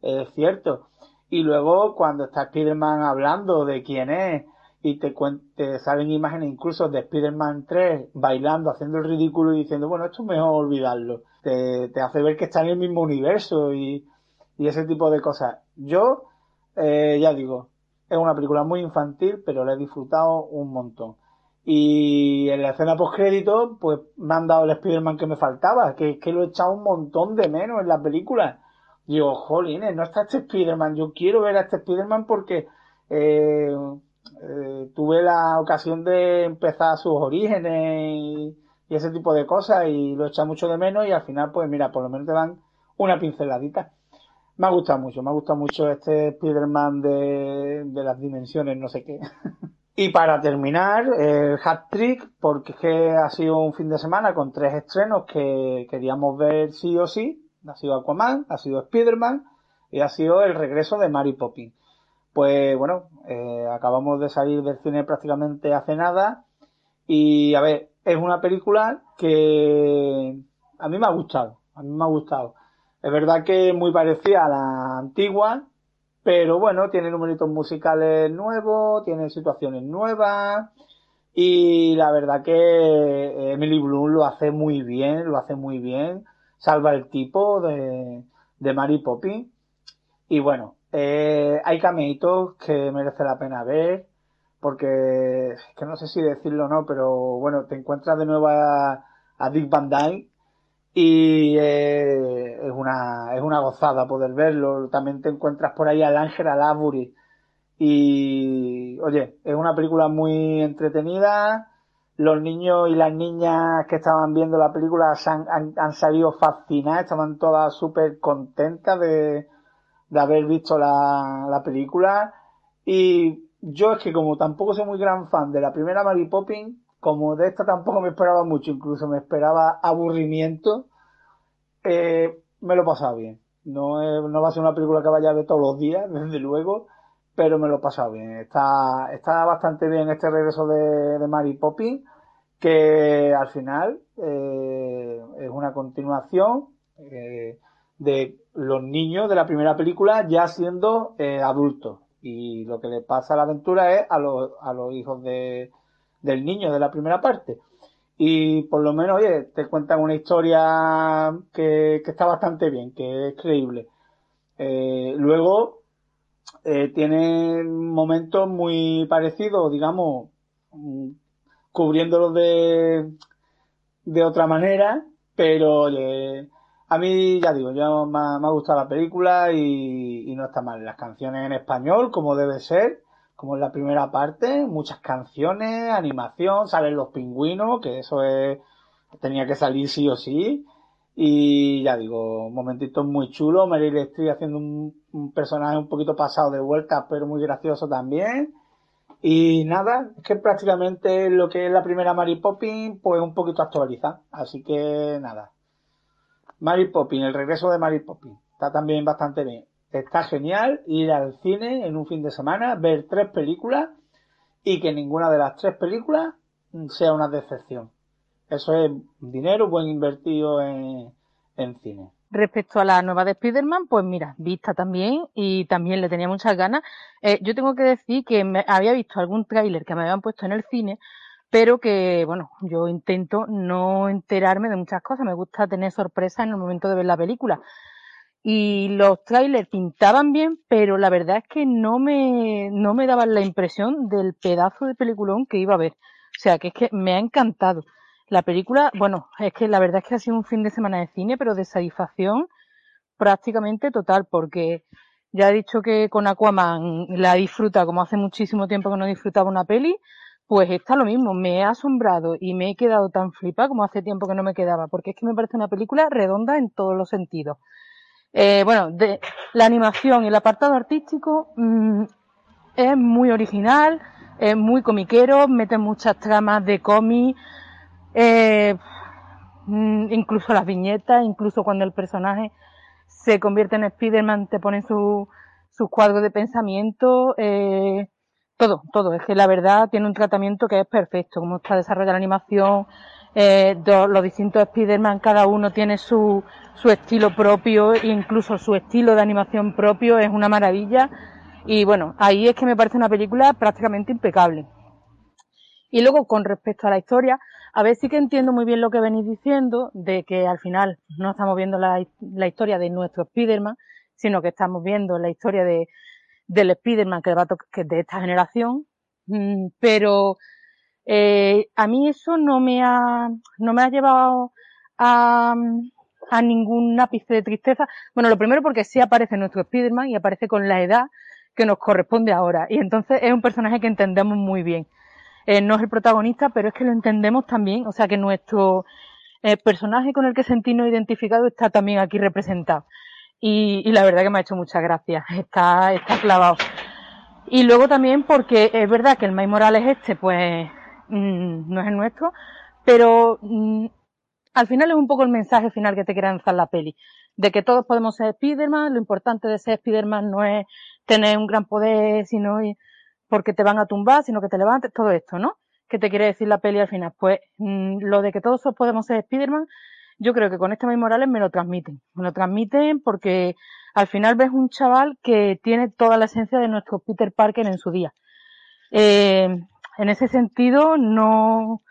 es cierto. Y luego cuando está Spider-Man hablando de quién es, y te, te salen imágenes incluso de Spider-Man 3 bailando, haciendo el ridículo y diciendo, bueno, esto es mejor olvidarlo. Te, te hace ver que está en el mismo universo y, y ese tipo de cosas. Yo, eh, ya digo, es una película muy infantil, pero la he disfrutado un montón. Y en la escena post crédito, pues me han dado el Spider-Man que me faltaba, que es que lo he echado un montón de menos en la película. Digo, jolines, no está este Spider-Man, yo quiero ver a este Spider-Man porque eh, eh, tuve la ocasión de empezar sus orígenes y, ese tipo de cosas y lo echa mucho de menos y al final pues mira, por lo menos te dan una pinceladita. Me ha gustado mucho, me ha gustado mucho este Spider-Man de, de las dimensiones, no sé qué. y para terminar, el hat trick, porque es que ha sido un fin de semana con tres estrenos que queríamos ver sí o sí. Ha sido Aquaman, ha sido Spider-Man y ha sido el regreso de Mary Poppins. Pues bueno, eh, acabamos de salir del cine prácticamente hace nada Y a ver, es una película que a mí me ha gustado, a mí me ha gustado. Es verdad que es muy parecida a la antigua, pero bueno, tiene numeritos musicales nuevos, tiene situaciones nuevas, y la verdad que Emily Bloom lo hace muy bien, lo hace muy bien, salva el tipo de, de Mary Poppins. Y bueno, eh, hay cameitos que merece la pena ver, porque que no sé si decirlo o no, pero bueno, te encuentras de nuevo a, Dick Van Dyke y eh, es una es una gozada poder verlo. También te encuentras por ahí al Ángela Labury y, oye, es una película muy entretenida. Los niños y las niñas que estaban viendo la película han, han, salido fascinadas, estaban todas súper contentas de, de haber visto la, la película. Y yo es que como tampoco soy muy gran fan de la primera Mary Poppins, como de esta tampoco me esperaba mucho, incluso me esperaba aburrimiento, eh, me lo he pasado bien. No, no va a ser una película que vaya a ver todos los días, desde luego, pero me lo he pasado bien. Está, está bastante bien este regreso de, de Mary Poppins, que al final eh, es una continuación eh, de los niños de la primera película ya siendo eh, adultos. Y lo que le pasa a la aventura es a los, a los hijos de, del niño de la primera parte. Y por lo menos, oye, te cuentan una historia que, que está bastante bien, que es creíble. Eh, luego, eh, tiene momentos muy parecidos, digamos, mm, cubriéndolos de, de otra manera, pero a mí, ya digo, ya me ha, gustado la película y, no está mal. Las canciones en español, como debe ser, como en la primera parte, muchas canciones, animación, salen los pingüinos, que eso es, tenía que salir sí o sí. Y ya digo, momentitos muy chulos. Meryl Streep haciendo un, personaje un poquito pasado de vuelta, pero muy gracioso también. Y nada, es que prácticamente lo que es la primera Mary Poppins, pues un poquito actualizada. Así que nada. Mary Poppins, el regreso de Mary Poppins. Está también bastante bien. Está genial ir al cine en un fin de semana, ver tres películas y que ninguna de las tres películas sea una decepción. Eso es dinero buen invertido en, cine. Respecto a la nueva de Spider-Man, pues mira, vista también y también le tenía muchas ganas. Eh, yo tengo que decir que me había visto algún tráiler que me habían puesto en el cine, pero que, bueno, yo intento no enterarme de muchas cosas. Me gusta tener sorpresa en el momento de ver la película. Y los trailers pintaban bien, pero la verdad es que no me, no me daban la impresión del pedazo de peliculón que iba a ver. O sea, que es que me ha encantado. La película, bueno, es que la verdad es que ha sido un fin de semana de cine, pero de satisfacción prácticamente total, porque ya he dicho que con Aquaman la disfruta como hace muchísimo tiempo que no disfrutaba una peli, pues está lo mismo, me he asombrado y me he quedado tan flipa como hace tiempo que no me quedaba, porque es que me parece una película redonda en todos los sentidos. Eh, bueno, de la animación y el apartado artístico mmm, es muy original, es muy comiquero, mete muchas tramas de cómic, eh, mm, incluso las viñetas, incluso cuando el personaje se convierte en Spider-Man, te ponen sus cuadros de pensamiento, eh, todo, todo. Es que la verdad tiene un tratamiento que es perfecto, como está desarrollada la animación, eh, los distintos Spider-Man, cada uno tiene su, estilo propio, e incluso su estilo de animación propio, es una maravilla. Y bueno, ahí es que me parece una película prácticamente impecable. Y luego, con respecto a la historia, a ver, sí que entiendo muy bien lo que venís diciendo, de que al final no estamos viendo la, historia de nuestro Spiderman, sino que estamos viendo la historia de, del Spiderman que, que de esta generación, mm, pero eh, a mí eso no me ha, no me ha llevado a, a ningún ápice de tristeza. Bueno, lo primero porque sí aparece nuestro Spiderman y aparece con la edad que nos corresponde ahora. Y entonces es un personaje que entendemos muy bien. Eh, no es el protagonista, pero es que lo entendemos también, o sea que nuestro eh, personaje con el que sentimos identificado está también aquí representado. Y, la verdad que me ha hecho muchas gracias, está, está clavado. Y luego también porque es verdad que el May Morales este, pues, mm, no es el nuestro, pero mm, al final es un poco el mensaje final que te quiere lanzar la peli. De que todos podemos ser Spiderman, lo importante de ser Spiderman no es tener un gran poder, sino porque te van a tumbar, sino que te levantes, todo esto, ¿no? qué te quiere decir la peli al final. Pues mm, lo de que todos podemos ser Spider-Man, yo creo que con este Miles Morales me lo transmiten. Me lo transmiten porque al final ves un chaval que tiene toda la esencia de nuestro Peter Parker en su día. Eh, en ese sentido, no,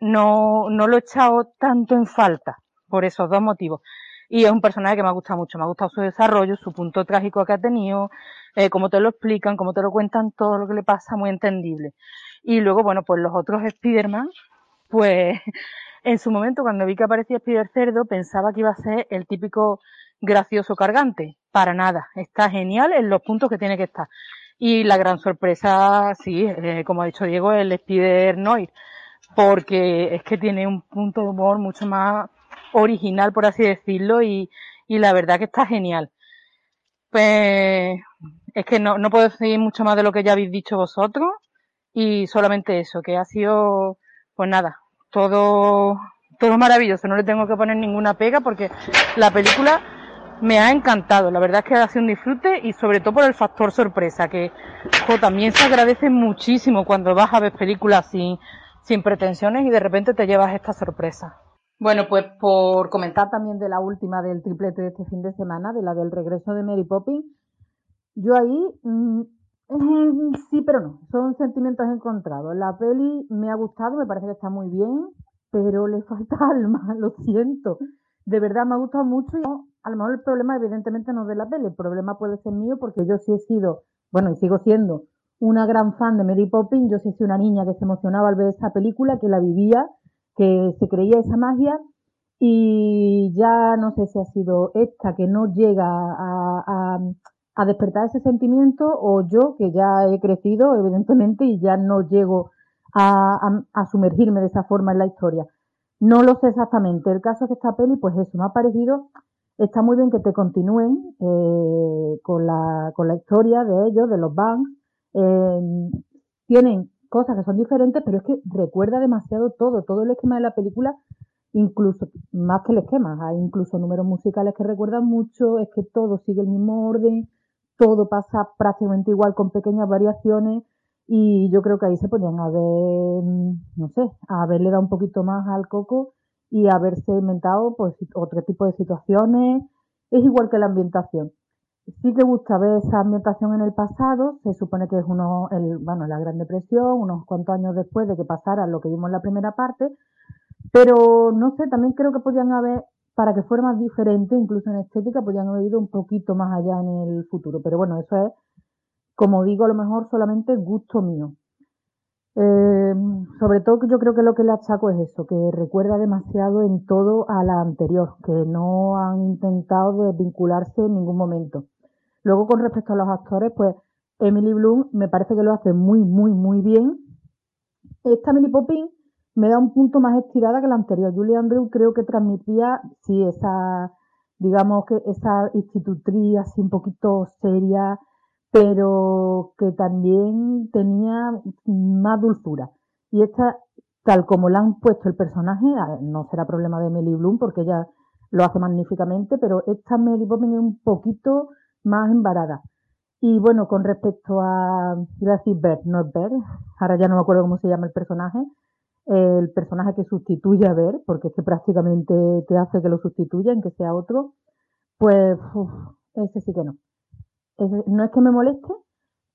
no, no lo he echado tanto en falta por esos dos motivos. Y es un personaje que me ha gustado mucho, me ha gustado su desarrollo, su punto trágico que ha tenido, eh, cómo te lo explican, cómo te lo cuentan, todo lo que le pasa, muy entendible. Y luego, bueno, pues los otros Spider-Man, pues en su momento cuando vi que aparecía Spider Cerdo pensaba que iba a ser el típico gracioso cargante. Para nada. Está genial en los puntos que tiene que estar. Y la gran sorpresa, sí, eh, como ha dicho Diego, el Spider Noir. Porque es que tiene un punto de humor mucho más original, por así decirlo, y, y la verdad que está genial. Pues es que no, no puedo decir mucho más de lo que ya habéis dicho vosotros y solamente eso, que ha sido, pues nada, todo, todo maravilloso, no le tengo que poner ninguna pega porque la película me ha encantado, la verdad es que ha sido un disfrute y sobre todo por el factor sorpresa, que también se agradece muchísimo cuando vas a ver películas sin, sin pretensiones y de repente te llevas esta sorpresa. Bueno, pues por comentar también de la última del triplete de este fin de semana, de la del regreso de Mary Poppins, yo ahí mm, sí, pero no, son sentimientos encontrados. La peli me ha gustado, me parece que está muy bien, pero le falta alma, lo siento. De verdad me ha gustado mucho y a lo mejor el problema evidentemente no es de la peli, el problema puede ser mío porque yo sí he sido, bueno, y sigo siendo una gran fan de Mary Poppins, yo sí soy una niña que se emocionaba al ver esa película, que la vivía que se creía esa magia y ya no sé si ha sido esta que no llega a, a, despertar ese sentimiento o yo que ya he crecido evidentemente y ya no llego a, a, sumergirme de esa forma en la historia. No lo sé exactamente. El caso es que esta peli, pues eso, me ha parecido, está muy bien que te continúen eh, con, la, con la historia de ellos, de los Banks. Eh, tienen cosas que son diferentes, pero es que recuerda demasiado todo, todo el esquema de la película, incluso más que el esquema, hay incluso números musicales que recuerdan mucho, es que todo sigue el mismo orden, todo pasa prácticamente igual con pequeñas variaciones y yo creo que ahí se podían haber, no sé, haberle dado un poquito más al coco y haberse inventado pues otro tipo de situaciones, es igual que la ambientación. Sí que gusta ver esa ambientación en el pasado, se supone que es uno, el, bueno, la Gran Depresión, unos cuantos años después de que pasara lo que vimos en la primera parte, pero no sé, también creo que podían haber, para que fuera más diferente, incluso en estética, podían haber ido un poquito más allá en el futuro, pero bueno, eso es, como digo, a lo mejor solamente gusto mío. Eh, sobre todo yo creo que lo que le achaco es eso, que recuerda demasiado en todo a la anterior, que no han intentado desvincularse en ningún momento. Luego, con respecto a los actores, pues Emily Bloom me parece que lo hace muy, muy, muy bien. Esta Emily Poppins me da un punto más estirada que la anterior. Julie Andrew creo que transmitía, sí, esa, digamos que esa institutriz así un poquito seria, pero que también tenía más dulzura. Y esta, tal como la han puesto el personaje, no será problema de Emily Bloom porque ella lo hace magníficamente, pero esta Mary Poppins es un poquito más embarada. Y bueno, con respecto a, iba a decir Bert, no es Bert, ahora ya no me acuerdo cómo se llama el personaje, el personaje que sustituye a Bert, porque es prácticamente te hace que lo sustituyan, que sea otro, pues ese sí que no. no es que me moleste,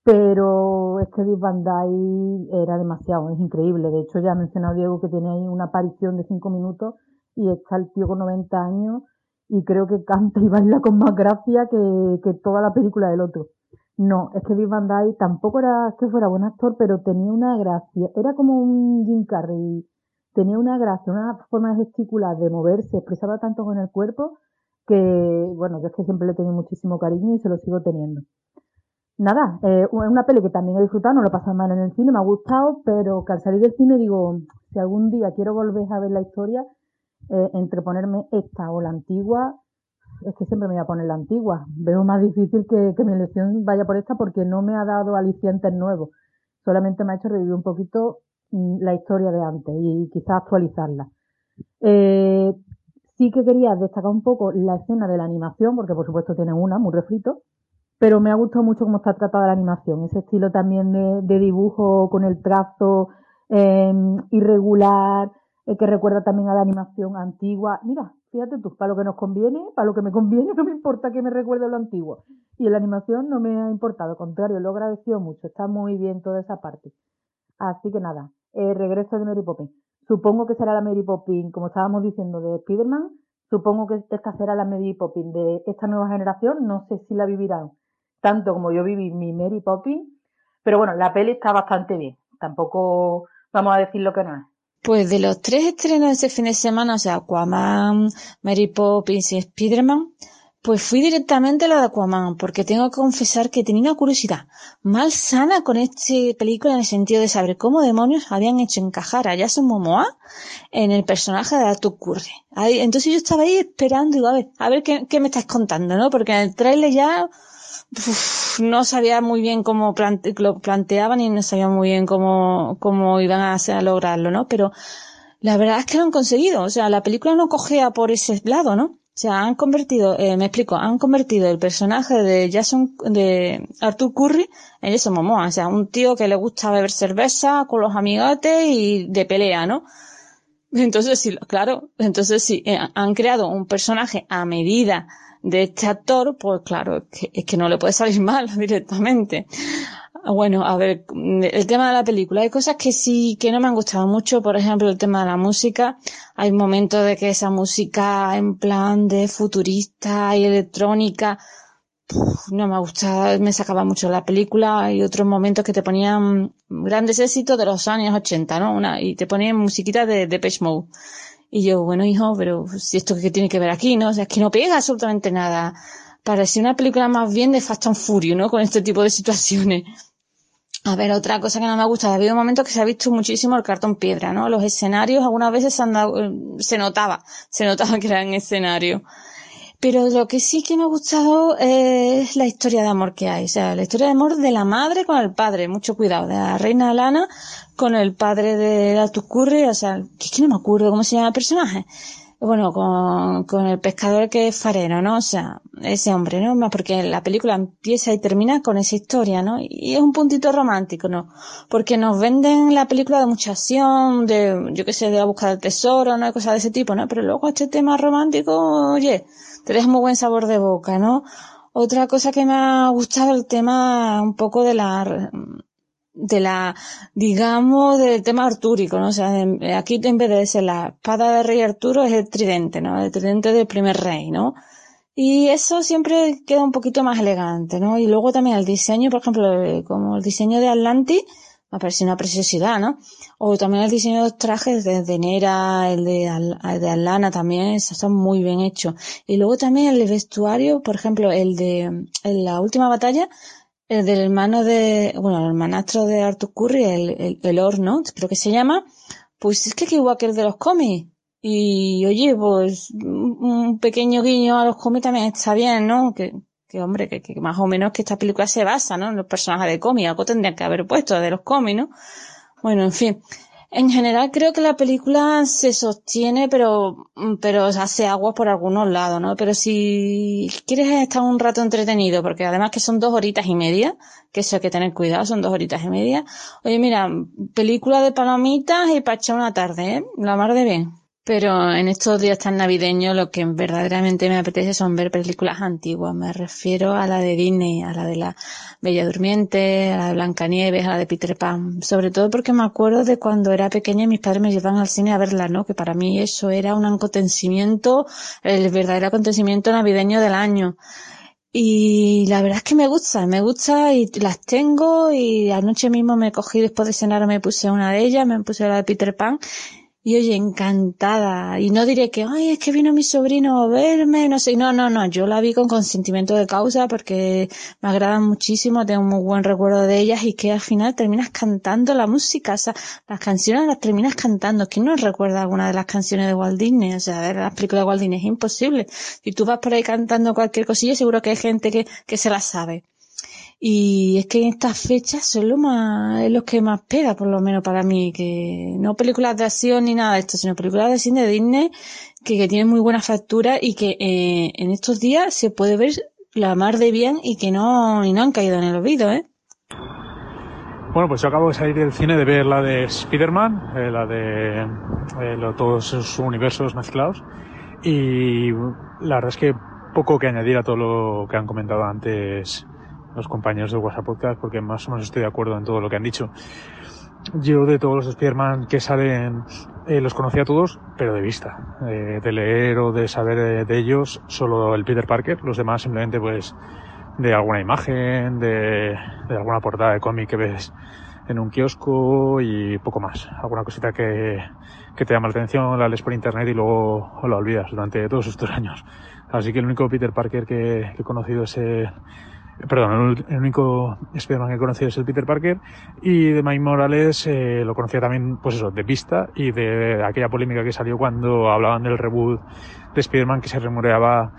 pero es que Dick Van era demasiado, es increíble. De hecho, ya ha mencionado Diego que tiene ahí una aparición de cinco minutos y está el tío con 90 años y creo que canta y baila con más gracia que, que toda la película del otro. No, es que Dick Van Dyke tampoco era que fuera buen actor, pero tenía una gracia. Era como un Jim Carrey. Tenía una gracia, una forma de gesticular, de moverse, expresaba tanto con el cuerpo que, bueno, yo es que siempre le he tenido muchísimo cariño y se lo sigo teniendo. Nada, eh, es una peli que también he disfrutado, no lo he pasado mal en el cine, me ha gustado, pero que al salir del cine digo, si algún día quiero volver a ver la historia, eh, entre ponerme esta o la antigua, es que siempre me voy a poner la antigua. Veo más difícil que, mi elección vaya por esta porque no me ha dado alicientes nuevos. Solamente me ha hecho revivir un poquito mm, la historia de antes y quizás actualizarla. Eh, sí que quería destacar un poco la escena de la animación, porque por supuesto tiene una, muy refrito, pero me ha gustado mucho cómo está tratada la animación, ese estilo también de, de dibujo con el trazo em, irregular, eh, que recuerda también a la animación antigua. Mira, fíjate tú, para lo que nos conviene, para lo que me conviene, no me importa que me recuerde lo antiguo. Y en la animación no me ha importado, al contrario, lo he agradecido mucho, está muy bien toda esa parte. Así que nada, eh, regreso de Mary Poppins. Supongo que será la Mary Poppins, como estábamos diciendo, de Spider-Man. Supongo que esta será la Mary Poppins de esta nueva generación. No sé si la vivirán tanto como yo viví mi Mary Poppins. Pero bueno, la peli está bastante bien. Tampoco vamos a decir lo que no es. Pues de los tres estrenos de ese fin de semana, o sea, Aquaman, Mary Poppins y Spider-Man, pues fui directamente a la de Aquaman, porque tengo que confesar que tenía una curiosidad mal sana con esta película en el sentido de saber cómo demonios habían hecho encajar a Jason Momoa en el personaje de Arthur Curry. entonces yo estaba ahí esperando, digo, a ver, a ver qué, me estás contando, ¿no? Porque en el trailer ya no sabía muy bien cómo lo planteaban y no sabía muy bien cómo, cómo iban a, hacer, lograrlo, ¿no? Pero la verdad es que lo han conseguido. O sea, la película no cogea por ese lado, ¿no? O sea, han convertido, eh, me explico, han convertido el personaje de Jason, de Arthur Curry en Jason Momoa. O sea, un tío que le gusta beber cerveza con los amigotes y de pelea, ¿no? Entonces sí, claro, entonces sí, eh, han creado un personaje a medida de este actor, pues claro, que, es que no le puede salir mal directamente. Bueno, a ver, el tema de la película. Hay cosas que sí, que no me han gustado mucho. Por ejemplo, el tema de la música. Hay momentos de que esa música en plan de futurista y electrónica, no me ha gustado, me sacaba mucho la película. Hay otros momentos que te ponían grandes éxitos de los años 80, ¿no? Una, y te ponían musiquita de, de Mode. Y yo, bueno, hijo, pero si esto que tiene que ver aquí, ¿no? O sea, es que no pega absolutamente nada. Parece una película más bien de Fast and Furious, ¿no? Con este tipo de situaciones. A ver, otra cosa que no me ha gustado, ha habido momentos que se ha visto muchísimo el cartón piedra, ¿no? Los escenarios algunas veces se, han dado, eh, se notaba, se notaba que eran escenarios. Pero lo que sí que me ha gustado es la historia de amor que hay. O sea, la historia de amor de la madre con el padre. Mucho cuidado. De la reina Lana con el padre de la Tucurri. O sea, que es que no me acuerdo cómo se llama el personaje bueno, con, con el pescador que es farero, ¿no? O sea, ese hombre, ¿no? Porque la película empieza y termina con esa historia, ¿no? Y es un puntito romántico, ¿no? Porque nos venden la película de mucha acción, de, yo qué sé, de la búsqueda del tesoro, ¿no? Cosas de ese tipo, ¿no? Pero luego este tema romántico, oye, te deja muy buen sabor de boca, ¿no? Otra cosa que me ha gustado el tema un poco de la de la, digamos, del tema artúrico, ¿no? O sea, aquí en vez de ser la espada de rey Arturo es el tridente, ¿no? El tridente del primer rey, ¿no? Y eso siempre queda un poquito más elegante, ¿no? Y luego también el diseño, por ejemplo, como el diseño de Atlantis, me parece una preciosidad, ¿no? O también el diseño de los trajes de, Nera, el de, el de Alana también, están muy bien hechos. Y luego también el vestuario, por ejemplo, el de la última batalla, el del hermano de, bueno, el hermanastro de Arthur Curry, el, el, el Orno, creo que se llama, pues es que es igual que el de los cómics. Y oye, pues un pequeño guiño a los cómics también está bien, ¿no? Que, que hombre, que, que, más o menos que esta película se basa, ¿no? En los personajes de cómics, algo tendrían que haber puesto de los cómics, ¿no? Bueno, en fin. En general creo que la película se sostiene, pero, pero hace agua por algunos lados, ¿no? Pero si quieres estar un rato entretenido, porque además que son dos horitas y media, que eso hay que tener cuidado, son dos horitas y media. Oye, mira, película de palomitas y para echar una tarde, ¿eh? La mar de bien. Pero en estos días tan navideños lo que verdaderamente me apetece son ver películas antiguas. Me refiero a la de Disney, a la de la Bella Durmiente, a la de Blancanieves, a la de Peter Pan. Sobre todo porque me acuerdo de cuando era pequeña y mis padres me llevaban al cine a verla, ¿no? Que para mí eso era un acontecimiento, el verdadero acontecimiento navideño del año. Y la verdad es que me gusta, me gusta y las tengo y anoche mismo me cogí después de cenar me puse una de ellas, me puse la de Peter Pan y oye, encantada. Y no diré que, ay, es que vino mi sobrino a verme, no sé. No, no, no. Yo la vi con consentimiento de causa porque me agradan muchísimo, tengo un muy buen recuerdo de ellas y que al final terminas cantando la música. O sea, las canciones las terminas cantando. ¿Quién no recuerda alguna de las canciones de Walt Disney? O sea, ver las películas de Walt Disney es imposible. Si tú vas por ahí cantando cualquier cosilla, seguro que hay gente que, que se la sabe. Y es que en estas fechas son lo más, es lo que más pega, por lo menos para mí, que no películas de acción ni nada de esto, sino películas de cine de Disney que, que tienen muy buena factura y que eh, en estos días se puede ver la mar de bien y que no, y no han caído en el olvido, ¿eh? Bueno, pues yo acabo de salir del cine de ver la de Spider-Man, eh, la de eh, todos sus universos mezclados. Y la verdad es que poco que añadir a todo lo que han comentado antes los compañeros de WhatsApp Podcast, porque más o menos estoy de acuerdo en todo lo que han dicho. Yo de todos los Spider-Man que salen eh, los conocía a todos, pero de vista. Eh, de leer o de saber de, ellos, solo el Peter Parker. Los demás simplemente pues de alguna imagen, de, de alguna portada de cómic que ves en un kiosco y poco más. Alguna cosita que, que te llama la atención, la lees por internet y luego la olvidas durante todos estos años. Así que el único Peter Parker que, que he conocido es el, perdón, el, único Spider-Man que he conocido es el Peter Parker y de Mike Morales eh, lo conocía también, pues eso, de vista y de aquella polémica que salió cuando hablaban del reboot de Spider-Man que se remureaba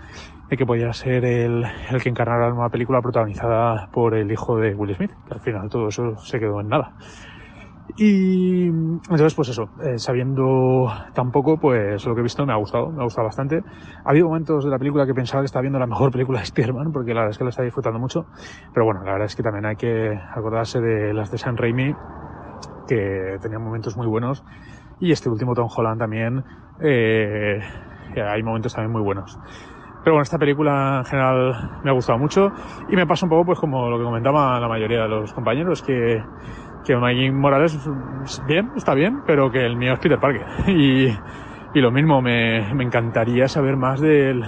de que podía ser el, el que encarnara la nueva película protagonizada por el hijo de Will Smith, que al final todo eso se quedó en nada. Y entonces, pues eso, eh, sabiendo tampoco, pues lo que he visto me ha gustado, me ha gustado bastante. Ha habido momentos de la película que pensaba que estaba viendo la mejor película de Spider-Man, porque la verdad es que la está disfrutando mucho. Pero bueno, la verdad es que también hay que acordarse de las de San Raimi, que tenían momentos muy buenos. Y este último Tom Holland también, eh, hay momentos también muy buenos. Pero bueno, esta película en general me ha gustado mucho y me pasa un poco pues como lo que comentaba la mayoría de los compañeros, que que Mike Morales, bien, está bien, pero que el mío es Peter Parker. Y, y lo mismo, me, me, encantaría saber más del,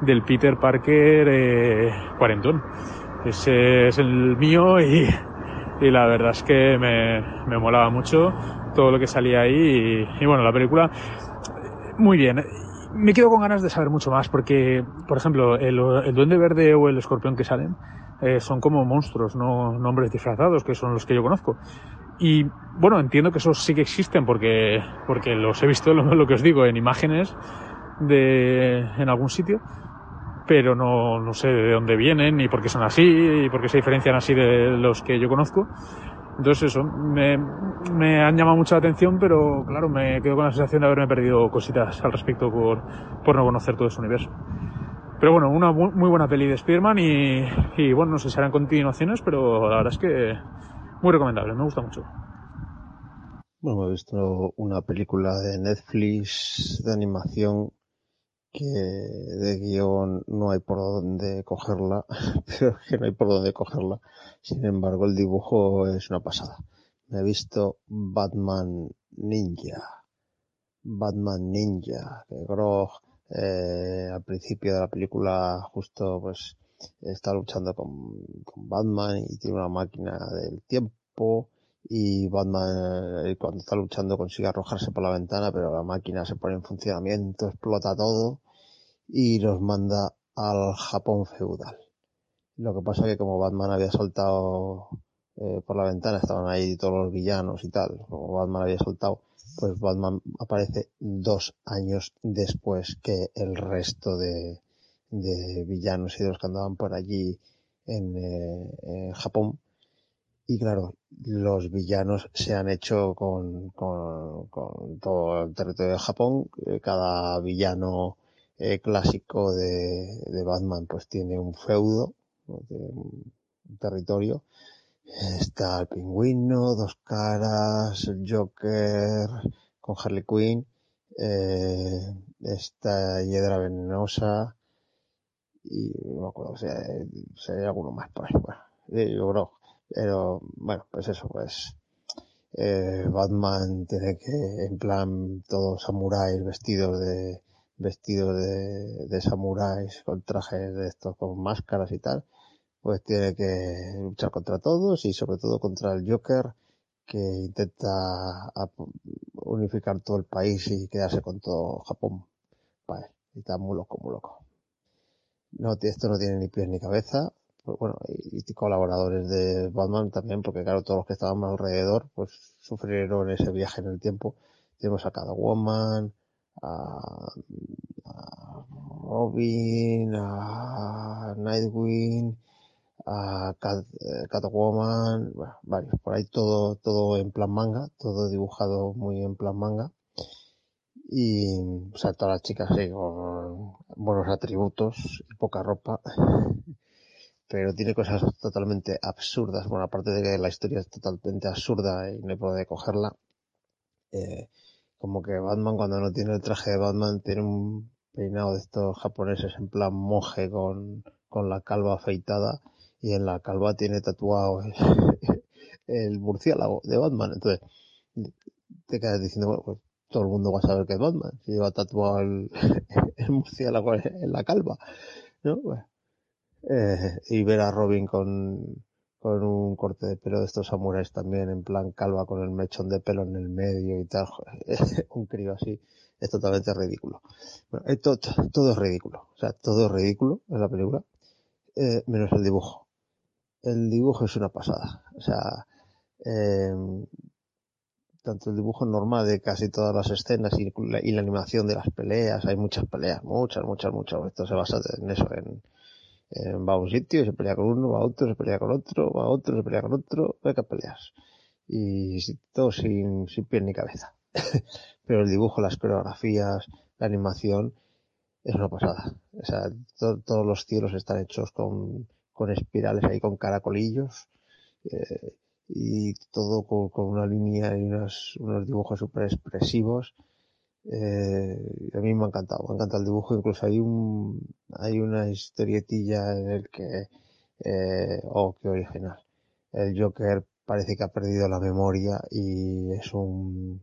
del Peter Parker eh, cuarentón. Ese es el mío y, y la verdad es que me, me, molaba mucho todo lo que salía ahí y, y, bueno, la película muy bien. Me quedo con ganas de saber mucho más porque, por ejemplo, el, el Duende Verde o el Escorpión que salen, eh, son como monstruos, no nombres disfrazados, que son los que yo conozco. Y bueno, entiendo que esos sí que existen porque, porque los he visto, lo, lo que os digo, en imágenes de, en algún sitio, pero no, no sé de dónde vienen, ni por qué son así, y por qué se diferencian así de los que yo conozco. Entonces eso, me, me han llamado mucha atención, pero claro, me quedo con la sensación de haberme perdido cositas al respecto por, por no conocer todo ese universo. Pero bueno, una muy buena peli de Spearman y, y bueno, no sé si harán continuaciones, pero la verdad es que muy recomendable, me gusta mucho. Bueno, he visto una película de Netflix de animación que de guion no hay por dónde cogerla, pero que no hay por dónde cogerla. Sin embargo, el dibujo es una pasada. Me he visto Batman Ninja. Batman Ninja, que Grog eh, al principio de la película justo pues está luchando con, Batman y tiene una máquina del tiempo y Batman eh, cuando está luchando consigue arrojarse por la ventana pero la máquina se pone en funcionamiento, explota todo y los manda al Japón feudal. Lo que pasa que como Batman había saltado eh, por la ventana, estaban ahí todos los villanos y tal, como Batman había saltado, pues Batman aparece dos años después que el resto de, villanos y de los que andaban por allí en, eh, en, Japón. Y claro, los villanos se han hecho con, con, todo el territorio de Japón. Eh, cada villano eh, clásico de, Batman pues tiene un feudo, tiene un territorio Está el pingüino, dos caras, el Joker con Harley Quinn, eh, está Hiedra Venenosa y no me acuerdo hay, si hay alguno más por ahí. Bueno, yo creo, pero bueno, pues eso, pues eh, Batman tiene que, en plan, todos samuráis vestidos de vestidos de, de samuráis con trajes de estos con máscaras y tal pues tiene que luchar contra todos y sobre todo contra el Joker que intenta unificar todo el país y quedarse con todo Japón. Vale, está muy loco, muy loco. No, esto no tiene ni pies ni cabeza. Bueno, y, colaboradores de Batman también, porque claro, todos los que estaban alrededor, pues sufrieron ese viaje en el tiempo. Tenemos a Catwoman, a, a Robin, a Nightwing, a Cat, eh, Catwoman, bueno, varios, por ahí todo, todo en plan manga, todo dibujado muy en plan manga. Y, o sea, todas las chicas así con buenos atributos y poca ropa. pero tiene cosas totalmente absurdas. Bueno, aparte de que la historia es totalmente absurda y no puede cogerla, eh, como que Batman cuando no tiene el traje de Batman tiene un peinado de estos japoneses en plan monje con, con la calva afeitada y en la calva tiene tatuado el, murciélago de Batman. Entonces, te quedas diciendo, bueno, pues todo el mundo va a saber que es Batman, si lleva tatuado el, murciélago en la calva, ¿no? Bueno, eh, y ver a Robin con, con un corte de pelo de estos samuráis también, en plan calva con el mechón de pelo en el medio y tal, un crío así, es totalmente ridículo. Bueno, todo es ridículo, o sea, todo es ridículo en la película, eh, menos el dibujo. El dibujo es una pasada, o sea, eh, tanto el dibujo normal de casi todas las escenas y la, animación de las peleas, hay muchas peleas, muchas, muchas, muchas. Esto se basa en eso, en, va a un sitio, se pelea con uno, va a otro, se pelea con otro, va a otro, se pelea con otro, venga peleas. Y todo sin, sin pie ni cabeza. Pero el dibujo, las coreografías, la animación, es una pasada. O sea, to, todos los cielos están hechos con, con espirales ahí, con caracolillos. Eh, y todo con, con, una línea y unos, unos dibujos súper expresivos. Eh, a mí me ha encantado, me encanta el dibujo, incluso hay un, hay una historietilla en el que, eh, oh, qué original. El Joker parece que ha perdido la memoria y es un,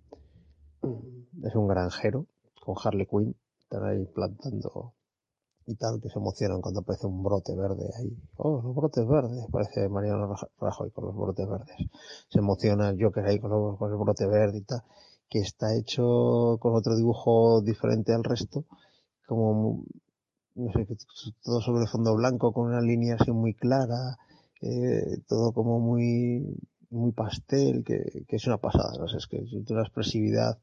es un granjero con Harley Quinn, están ahí plantando y tal, que se emocionan cuando aparece un brote verde ahí. Oh, los brotes verdes, parece Mariano Rajoy con los brotes verdes. Se emociona el Joker ahí con, los, con el brote verde y tal, que está hecho con otro dibujo diferente al resto, como, no sé, todo sobre fondo blanco, con una línea así muy clara, eh, todo como muy, muy pastel, que, que es una pasada, no sé, es que es una expresividad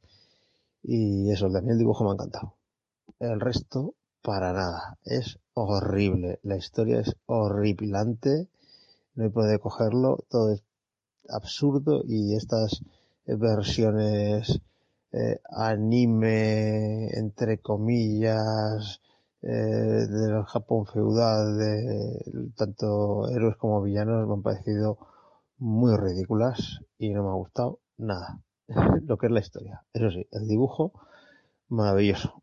y eso, también el dibujo me ha encantado. El resto, para nada. Es horrible. La historia es horripilante. No hay por cogerlo. Todo es absurdo y estas versiones eh, anime, entre comillas, eh, del Japón feudal, de tanto héroes como villanos, me han parecido muy ridículas y no me ha gustado nada. Lo que es la historia. Eso sí, el dibujo, maravilloso.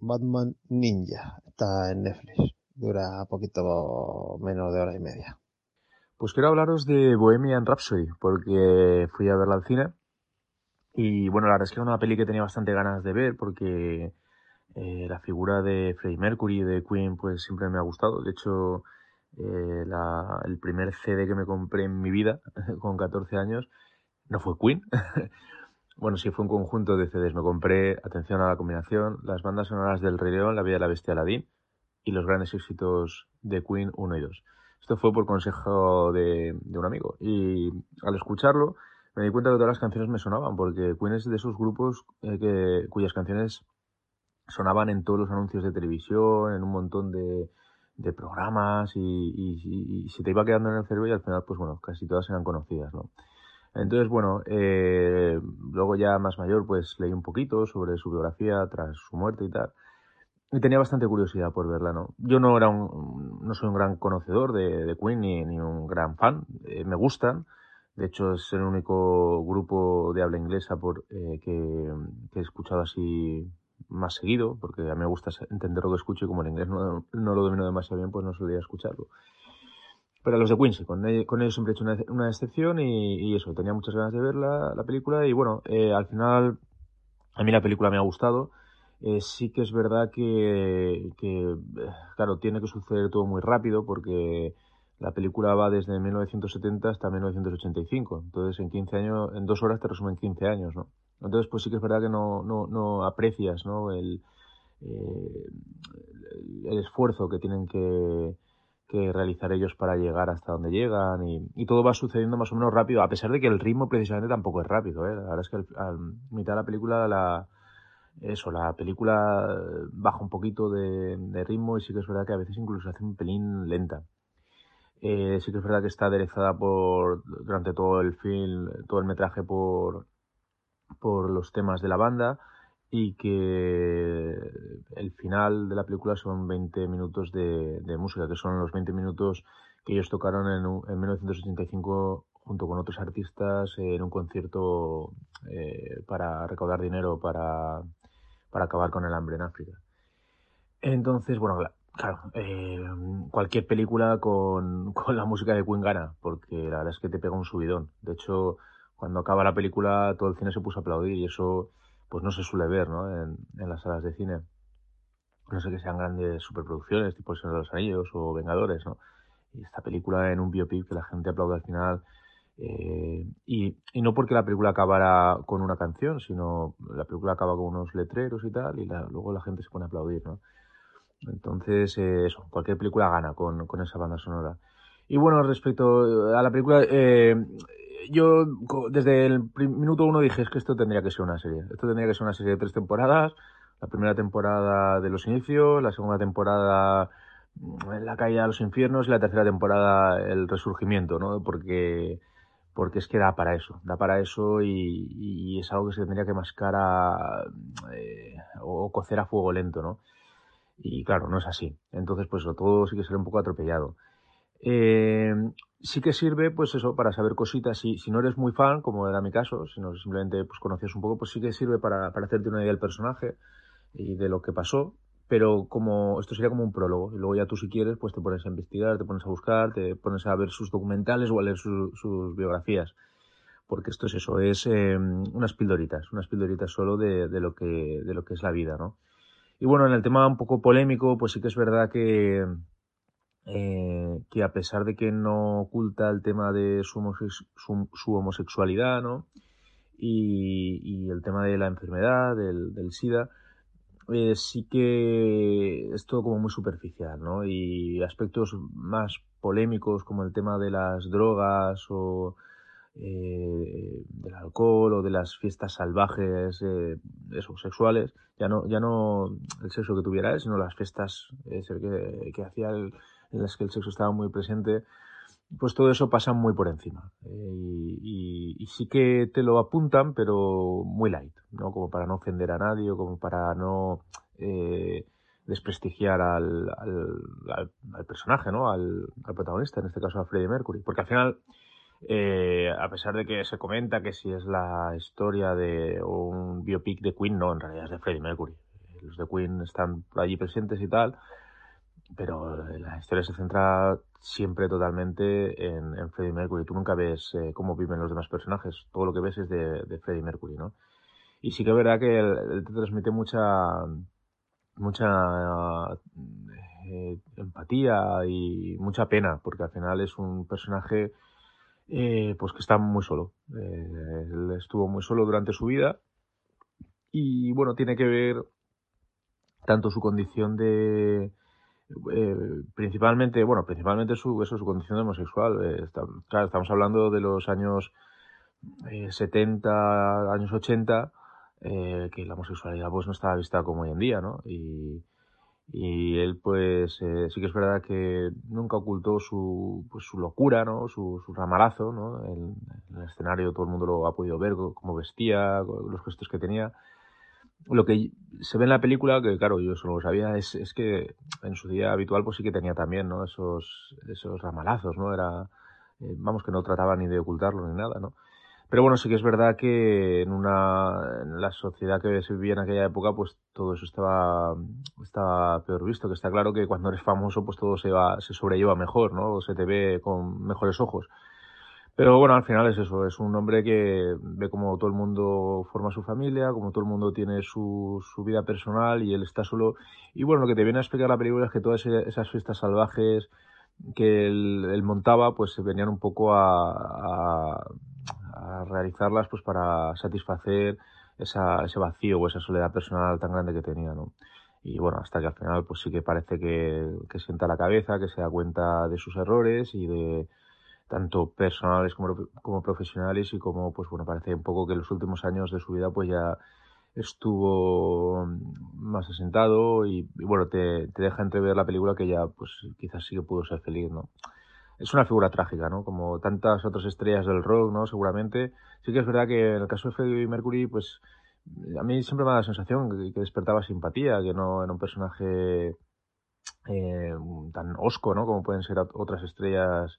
Batman Ninja. Está en Netflix. Dura poquito menos de hora y media. Pues quiero hablaros de Bohemian Rhapsody, porque fui a verla al cine. Y bueno, la verdad es que era una peli que tenía bastante ganas de ver, porque eh, la figura de Freddie Mercury de Queen, pues siempre me ha gustado. De hecho, eh, el primer CD que me compré en mi vida, con 14 años, no fue Queen. Bueno, sí, fue un conjunto de CDs. Me compré, atención a la combinación, las bandas sonoras del Rey León, La Vida de la Bestia Aladdin y los grandes éxitos de Queen 1 y 2. Esto fue por consejo de, de, un amigo. Y al escucharlo me di cuenta que todas las canciones me sonaban, porque Queen es de esos grupos eh, que, cuyas canciones sonaban en todos los anuncios de televisión, en un montón de, de programas y, y, y, se te iba quedando en el cerebro y al final, pues bueno, casi todas eran conocidas, ¿no? Entonces, bueno, eh, luego ya más mayor, pues leí un poquito sobre su biografía tras su muerte y tal. Y tenía bastante curiosidad por verla, ¿no? Yo no era un, no soy un gran conocedor de, de Queen ni, ni, un gran fan. Eh, me gustan. De hecho, es el único grupo de habla inglesa por, eh, que, he escuchado así más seguido, porque a mí me gusta entender lo que escucho y como el inglés no, no lo domino demasiado bien, pues no solía escucharlo. Pero los de Quincy, con, ellos, siempre he hecho una, excepción y, eso, tenía muchas ganas de ver la, la película y bueno, eh, al final a mí la película me ha gustado. Eh, sí que es verdad que, que, claro, tiene que suceder todo muy rápido porque la película va desde 1970 hasta 1985. Entonces, en 15 años, en dos horas te resumen 15 años, ¿no? Entonces, pues sí que es verdad que no, no, no aprecias, ¿no? El, eh, el esfuerzo que tienen que, que realizar ellos para llegar hasta donde llegan y, todo va sucediendo más o menos rápido, a pesar de que el ritmo precisamente tampoco es rápido. ¿eh? La verdad es que al, mitad de la película la, eso, la película baja un poquito de, de, ritmo y sí que es verdad que a veces incluso se hace un pelín lenta. Eh, sí que es verdad que está aderezada por durante todo el film, todo el metraje por, por los temas de la banda y que el final de la película son 20 minutos de, música, que son los 20 minutos que ellos tocaron en, en 1985 junto con otros artistas en un concierto eh, para recaudar dinero para, para acabar con el hambre en África. Entonces, bueno, cla- claro, eh, cualquier película con, con la música de Queen gana, porque la verdad es que te pega un subidón. De hecho, cuando acaba la película todo el cine se puso a aplaudir y eso pues no se suele ver ¿no? en, en las salas de cine. No sé que sean grandes superproducciones, tipo El Señor de los Anillos o Vengadores, ¿no? Y esta película en un biopic que la gente aplaude al final. eh, y, y no porque la película acabara con una canción, sino la película acaba con unos letreros y tal, y la- luego la gente se pone a aplaudir, ¿no? Entonces, eh, eso, cualquier película gana con, con esa banda sonora. Y bueno, respecto a la película, eh, yo desde el minuto uno dije, es que esto tendría que ser una serie. Esto tendría que ser una serie de tres temporadas. La primera temporada de los inicios, la segunda temporada mm, la caída a los infiernos y la tercera temporada el resurgimiento, ¿no? Porque, porque es que da para eso, da para eso y, es algo que se tendría que mascar a, eh, o cocer a fuego lento, ¿no? Y claro, no es así. Entonces, pues todo sí que será un poco atropellado. Eh, sí que sirve, pues eso, para saber cositas. Si, si no eres muy fan, como era mi caso, si no simplemente pues conocías un poco, pues sí que sirve para, hacerte una idea del personaje y de lo que pasó. Pero como esto sería como un prólogo. Y luego ya tú si quieres, pues te pones a investigar, te pones a buscar, te pones a ver sus documentales o a leer su- sus biografías. Porque esto es eso, es eh, unas pildoritas, unas pildoritas solo de lo que, de lo que es la vida, ¿no? Y bueno, en el tema un poco polémico, pues sí que es verdad que, eh, que a pesar de que no oculta el tema de su, homosex- su- su homosexualidad, ¿no? Y, el tema de la enfermedad, del, del SIDA, eh, sí que es todo como muy superficial, ¿no? Y aspectos más polémicos como el tema de las drogas o eh, del alcohol o de las fiestas salvajes, eh, sexuales, ya no, ya no el sexo que tuviera él, sino las fiestas eh, que, que hacía él, en las que el sexo estaba muy presente, pues todo eso pasa muy por encima. Eh, y, y- sí que te lo apuntan, pero muy light, ¿no? Como para no ofender a nadie o como para no eh, desprestigiar al, al, personaje, ¿no? Al, protagonista, en este caso a Freddie Mercury. Porque al final, eh, a pesar de que se comenta que si es la historia de un biopic de Queen, no, en realidad es de Freddie Mercury. Los de Queen están allí presentes y tal, pero la historia se centra siempre totalmente en, en Freddie Mercury. Tú nunca ves eh, cómo viven los demás personajes. Todo lo que ves es de, de Freddie Mercury, ¿no? Y sí que es verdad que él, te transmite mucha mucha eh, empatía y mucha pena, porque al final es un personaje eh, pues que está muy solo. Eh, él estuvo muy solo durante su vida y bueno, tiene que ver tanto su condición de eh, principalmente, bueno, principalmente su, eso, su condición de homosexual. Eh, claro, estamos hablando de los años eh, 70, años 80, eh, que la homosexualidad pues no estaba vista como hoy en día, ¿no? Y, y él pues sí que es verdad que nunca ocultó su, pues, su locura, ¿no? Su, su ramalazo, ¿no? En, el escenario todo el mundo lo ha podido ver, cómo vestía, los gestos que tenía. Lo que se ve en la película, que claro, yo solo lo sabía, es, es que en su día habitual pues sí que tenía también, ¿no? Esos, esos ramalazos, ¿no? Era, eh, vamos, que no trataba ni de ocultarlo ni nada, ¿no? Pero bueno, sí que es verdad que en una en la sociedad que se vivía en aquella época, pues todo eso estaba, estaba peor visto, que está claro que cuando eres famoso, pues todo se va, se sobrelleva mejor, ¿no? Se te ve con mejores ojos. Pero bueno, al final es eso, es un hombre que ve como todo el mundo forma su familia, como todo el mundo tiene su, su vida personal y él está solo. Y bueno, lo que te viene a explicar la película es que todas esas fiestas salvajes que él, montaba, pues se venían un poco a, a, a realizarlas pues para satisfacer esa, ese vacío o esa soledad personal tan grande que tenía, ¿no? Y bueno, hasta que al final pues sí que parece que, que sienta la cabeza, que se da cuenta de sus errores y de tanto personales como, como profesionales y como pues bueno, parece un poco que en los últimos años de su vida pues ya estuvo más asentado y, bueno, te, te deja entrever la película que ya pues quizás sí que pudo ser feliz, ¿no? es una figura trágica, ¿no? Como tantas otras estrellas del rock, ¿no? Seguramente. Sí que es verdad que en el caso de Freddie Mercury, pues a mí siempre me da la sensación que, despertaba simpatía, que no era un personaje eh, tan osco, ¿no? Como pueden ser otras estrellas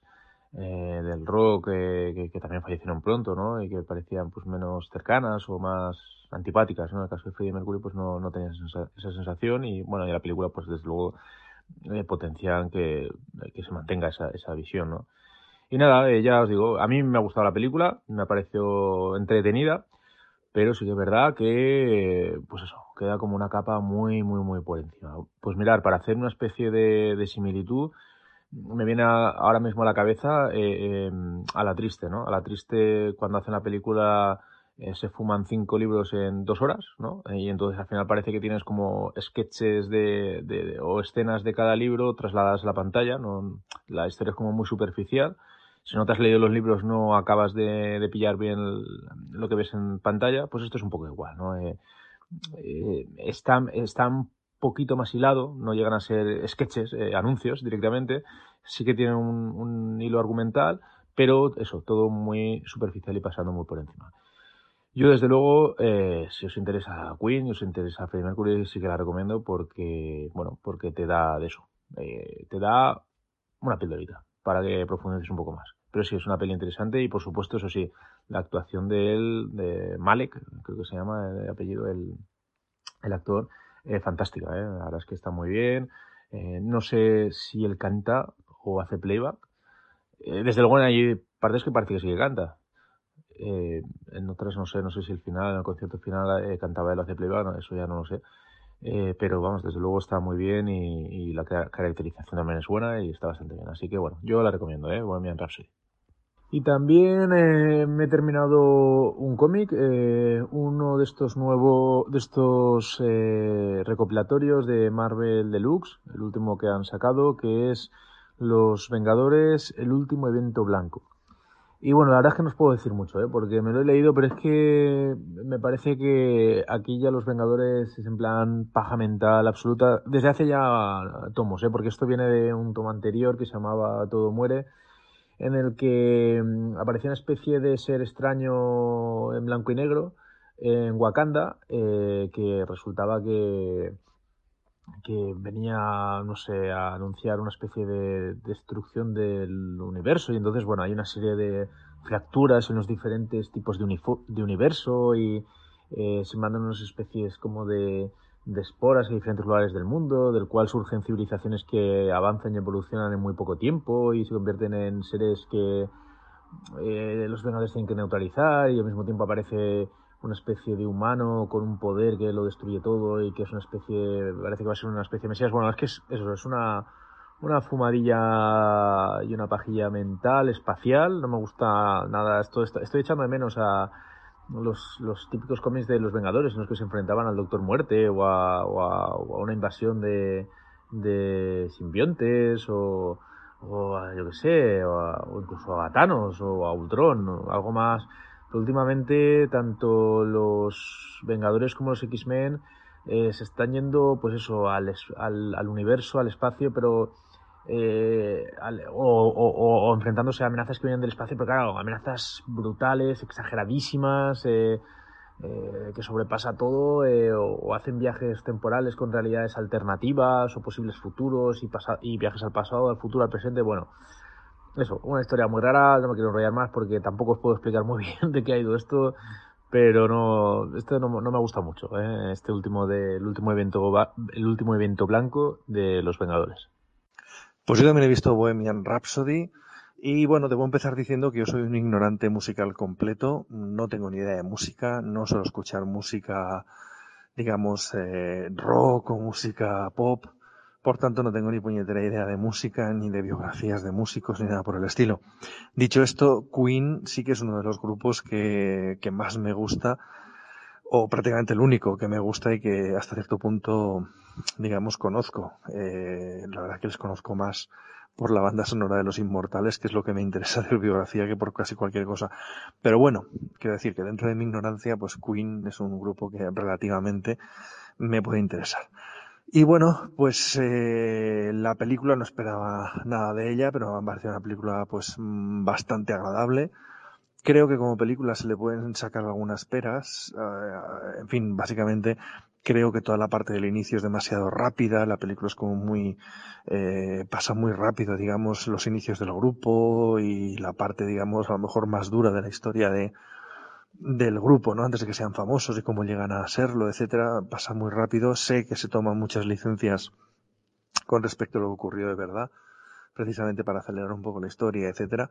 eh, del rock que, también fallecieron pronto, ¿no? Y que parecían pues menos cercanas o más antipáticas, ¿no? En el caso de Freddie Mercury pues no, no tenía esa, sensación y bueno, y la película pues desde luego eh, potencian que, que, se mantenga esa, esa visión, ¿no? Y nada, eh, ya os digo, a mí me ha gustado la película, me ha parecido entretenida, pero sí que es verdad que, pues eso, queda como una capa muy, muy, muy por encima. Pues mirar, para hacer una especie de, de similitud, me viene ahora mismo a la cabeza eh, em, a la triste, ¿no? A la triste cuando hacen la película eh, se fuman cinco libros en dos horas, ¿no? Y entonces al final parece que tienes como sketches de, de, o escenas de cada libro trasladadas a la pantalla, ¿no? La historia es como muy superficial. Si no te has leído los libros no acabas de, de pillar bien lo que ves en pantalla, pues esto es un poco igual, ¿no? Eh, eh, están, están poquito más hilado, no llegan a ser sketches, eh, anuncios directamente, sí que tienen un, hilo argumental, pero eso, todo muy superficial y pasando muy por encima. Yo, desde luego, eh, si os interesa Queen, si os interesa Freddie Mercury, sí que la recomiendo porque, bueno, porque te da de eso, eh, te da una pildorita para que profundices un poco más. Pero sí, es una peli interesante y, por supuesto, eso sí, la actuación de él, de Malek, creo que se llama el apellido, el, el actor, eh, fantástica, ¿eh? la verdad es que está muy bien. Eh, no sé si él canta o hace playback. Eh, desde luego hay partes que parece que sí que canta. Eh, en otras no sé, no sé si el final, en el concierto final cantaba él o hace playback, eso ya no lo sé. pero vamos, desde luego está muy bien y, la caracterización también es buena y está bastante bien. Así que bueno, yo la recomiendo, ¿eh? Bohemian Rhapsody. Y también eh, me he terminado un cómic, eh, uno de estos nuevos, de estos eh, recopilatorios de Marvel Deluxe, el último que han sacado, que es Los Vengadores, el último evento blanco. Y bueno, la verdad es que no os puedo decir mucho, ¿eh? porque me lo he leído, pero es que me parece que aquí ya Los Vengadores es en plan paja mental absoluta, desde hace ya tomos, ¿eh? porque esto viene de un tomo anterior que se llamaba Todo Muere en el que mm, aparecía una especie de ser extraño en blanco y negro en Wakanda, eh, que resultaba que, que venía, no sé, a anunciar una especie de destrucción del universo. Y entonces, bueno, hay una serie de fracturas en los diferentes tipos de, de universo y eh, se mandan unas especies como de, de esporas en diferentes lugares del mundo, del cual surgen civilizaciones que avanzan y evolucionan en muy poco tiempo y se convierten en seres que eh, los Vengadores tienen que neutralizar y al mismo tiempo aparece una especie de humano con un poder que lo destruye todo y que es una especie, parece que va a ser una especie de mesías. Bueno, es que es, eso, es una, una fumadilla y una pajilla mental, espacial, no me gusta nada, esto, estoy echando de menos a los, los típicos cómics de los Vengadores en los que se enfrentaban al Doctor Muerte o a, o a, una invasión de, de simbiontes o, o a, yo que sé, o, incluso a Thanos o a Ultron, o algo más. Pero últimamente tanto los Vengadores como los X-Men eh, se están yendo, pues eso, al, al, al universo, al espacio, pero eh, o, enfrentándose a amenazas que vienen del espacio, pero claro, amenazas brutales, exageradísimas, eh, eh, que sobrepasa todo, o, hacen viajes temporales con realidades alternativas, o posibles futuros, y, viajes al pasado, al futuro, al presente, bueno. Eso, una historia muy rara, no me quiero enrollar más porque tampoco os puedo explicar muy bien de qué ha ido esto, pero no, esto no, no me gusta mucho, este último de, el último evento, el último evento blanco de los Vengadores. Pues yo también he visto Bohemian Rhapsody y bueno, debo empezar diciendo que yo soy un ignorante musical completo, no tengo ni idea de música, no suelo escuchar música, digamos, eh, rock o música pop, por tanto no tengo ni puñetera idea de música, ni de biografías de músicos, ni nada por el estilo. Dicho esto, Queen sí que es uno de los grupos que, que más me gusta, o prácticamente el único que me gusta y que hasta cierto punto digamos, conozco. Eh, la verdad que les conozco más por la banda sonora de Los Inmortales, que es lo que me interesa de biografía, que por casi cualquier cosa. Pero bueno, quiero decir que dentro de mi ignorancia, pues Queen es un grupo que relativamente me puede interesar. Y bueno, pues eh, la película no esperaba nada de ella, pero me ha parecido una película pues bastante agradable Creo que como película se le pueden sacar algunas peras. Uh, en fin, básicamente creo que toda la parte del inicio es demasiado rápida. La película es como muy, eh, pasa muy rápido, digamos, los inicios del grupo y la parte, digamos, a lo mejor más dura de la historia de, del grupo, ¿no? Antes de que sean famosos y cómo llegan a serlo, etcétera, pasa muy rápido. Sé que se toman muchas licencias con respecto a lo que ocurrió de verdad, precisamente para acelerar un poco la historia, etcétera.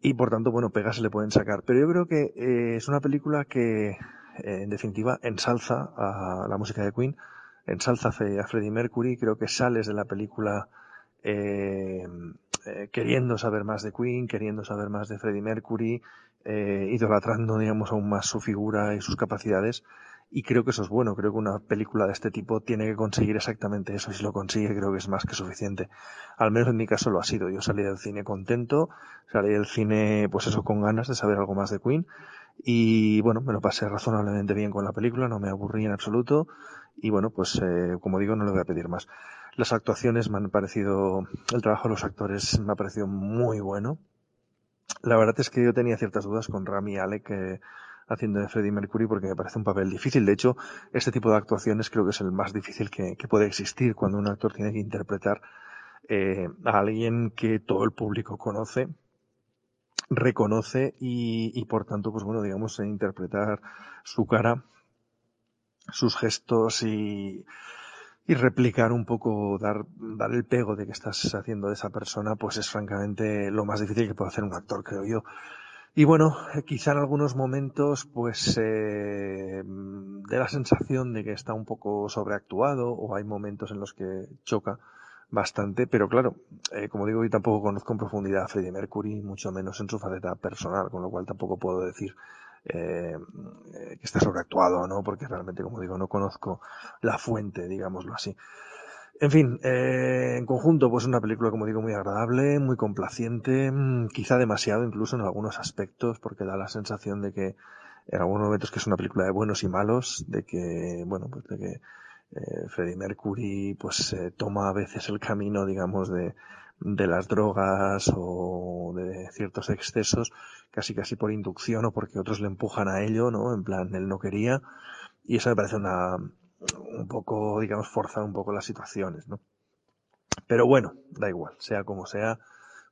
Y por tanto, bueno, pegas se le pueden sacar. Pero yo creo que eh, es una película que, eh, en definitiva, ensalza a la música de Queen, ensalza a Freddie Mercury. Creo que sales de la película eh, eh, queriendo saber más de Queen, queriendo saber más de Freddie Mercury, eh, idolatrando, digamos, aún más su figura y sus capacidades. Y creo que eso es bueno. Creo que una película de este tipo tiene que conseguir exactamente eso. Y si lo consigue, creo que es más que suficiente. Al menos en mi caso lo ha sido. Yo salí del cine contento, salí del cine, pues eso, con ganas de saber algo más de Queen. Y bueno, me lo pasé razonablemente bien con la película, no me aburrí en absoluto. Y bueno, pues eh, como digo, no le voy a pedir más. Las actuaciones me han parecido, el trabajo de los actores me ha parecido muy bueno. La verdad es que yo tenía ciertas dudas con Rami Alec eh, haciendo de Freddie Mercury porque me parece un papel difícil. De hecho, este tipo de actuaciones creo que es el más difícil que, puede existir cuando un actor tiene que interpretar eh, a alguien que todo el público conoce, reconoce y, por tanto, pues bueno, digamos, interpretar su cara, sus gestos y, y replicar un poco, dar, dar el pego de que estás haciendo de esa persona, pues es francamente lo más difícil que puede hacer un actor, creo yo. Y bueno, quizá en algunos momentos, pues, eh, de la sensación de que está un poco sobreactuado, o hay momentos en los que choca bastante, pero claro, eh, como digo, yo tampoco conozco en profundidad a Freddie Mercury, mucho menos en su faceta personal, con lo cual tampoco puedo decir eh, que está sobreactuado, ¿no? Porque realmente, como digo, no conozco la fuente, digámoslo así. En fin, eh, en conjunto, pues una película, como digo, muy agradable, muy complaciente, mm, quizá demasiado incluso en algunos aspectos, porque da la sensación de que en algunos momentos que es una película de buenos y malos, de que, bueno, pues de que eh, Freddie Mercury, pues eh, toma a veces el camino, digamos, de, de las drogas o de ciertos excesos, casi casi por inducción o porque otros le empujan a ello, ¿no? En plan, él no quería. Y eso me parece una, un poco, digamos, forzar un poco las situaciones, ¿no? Pero bueno, da igual, sea como sea,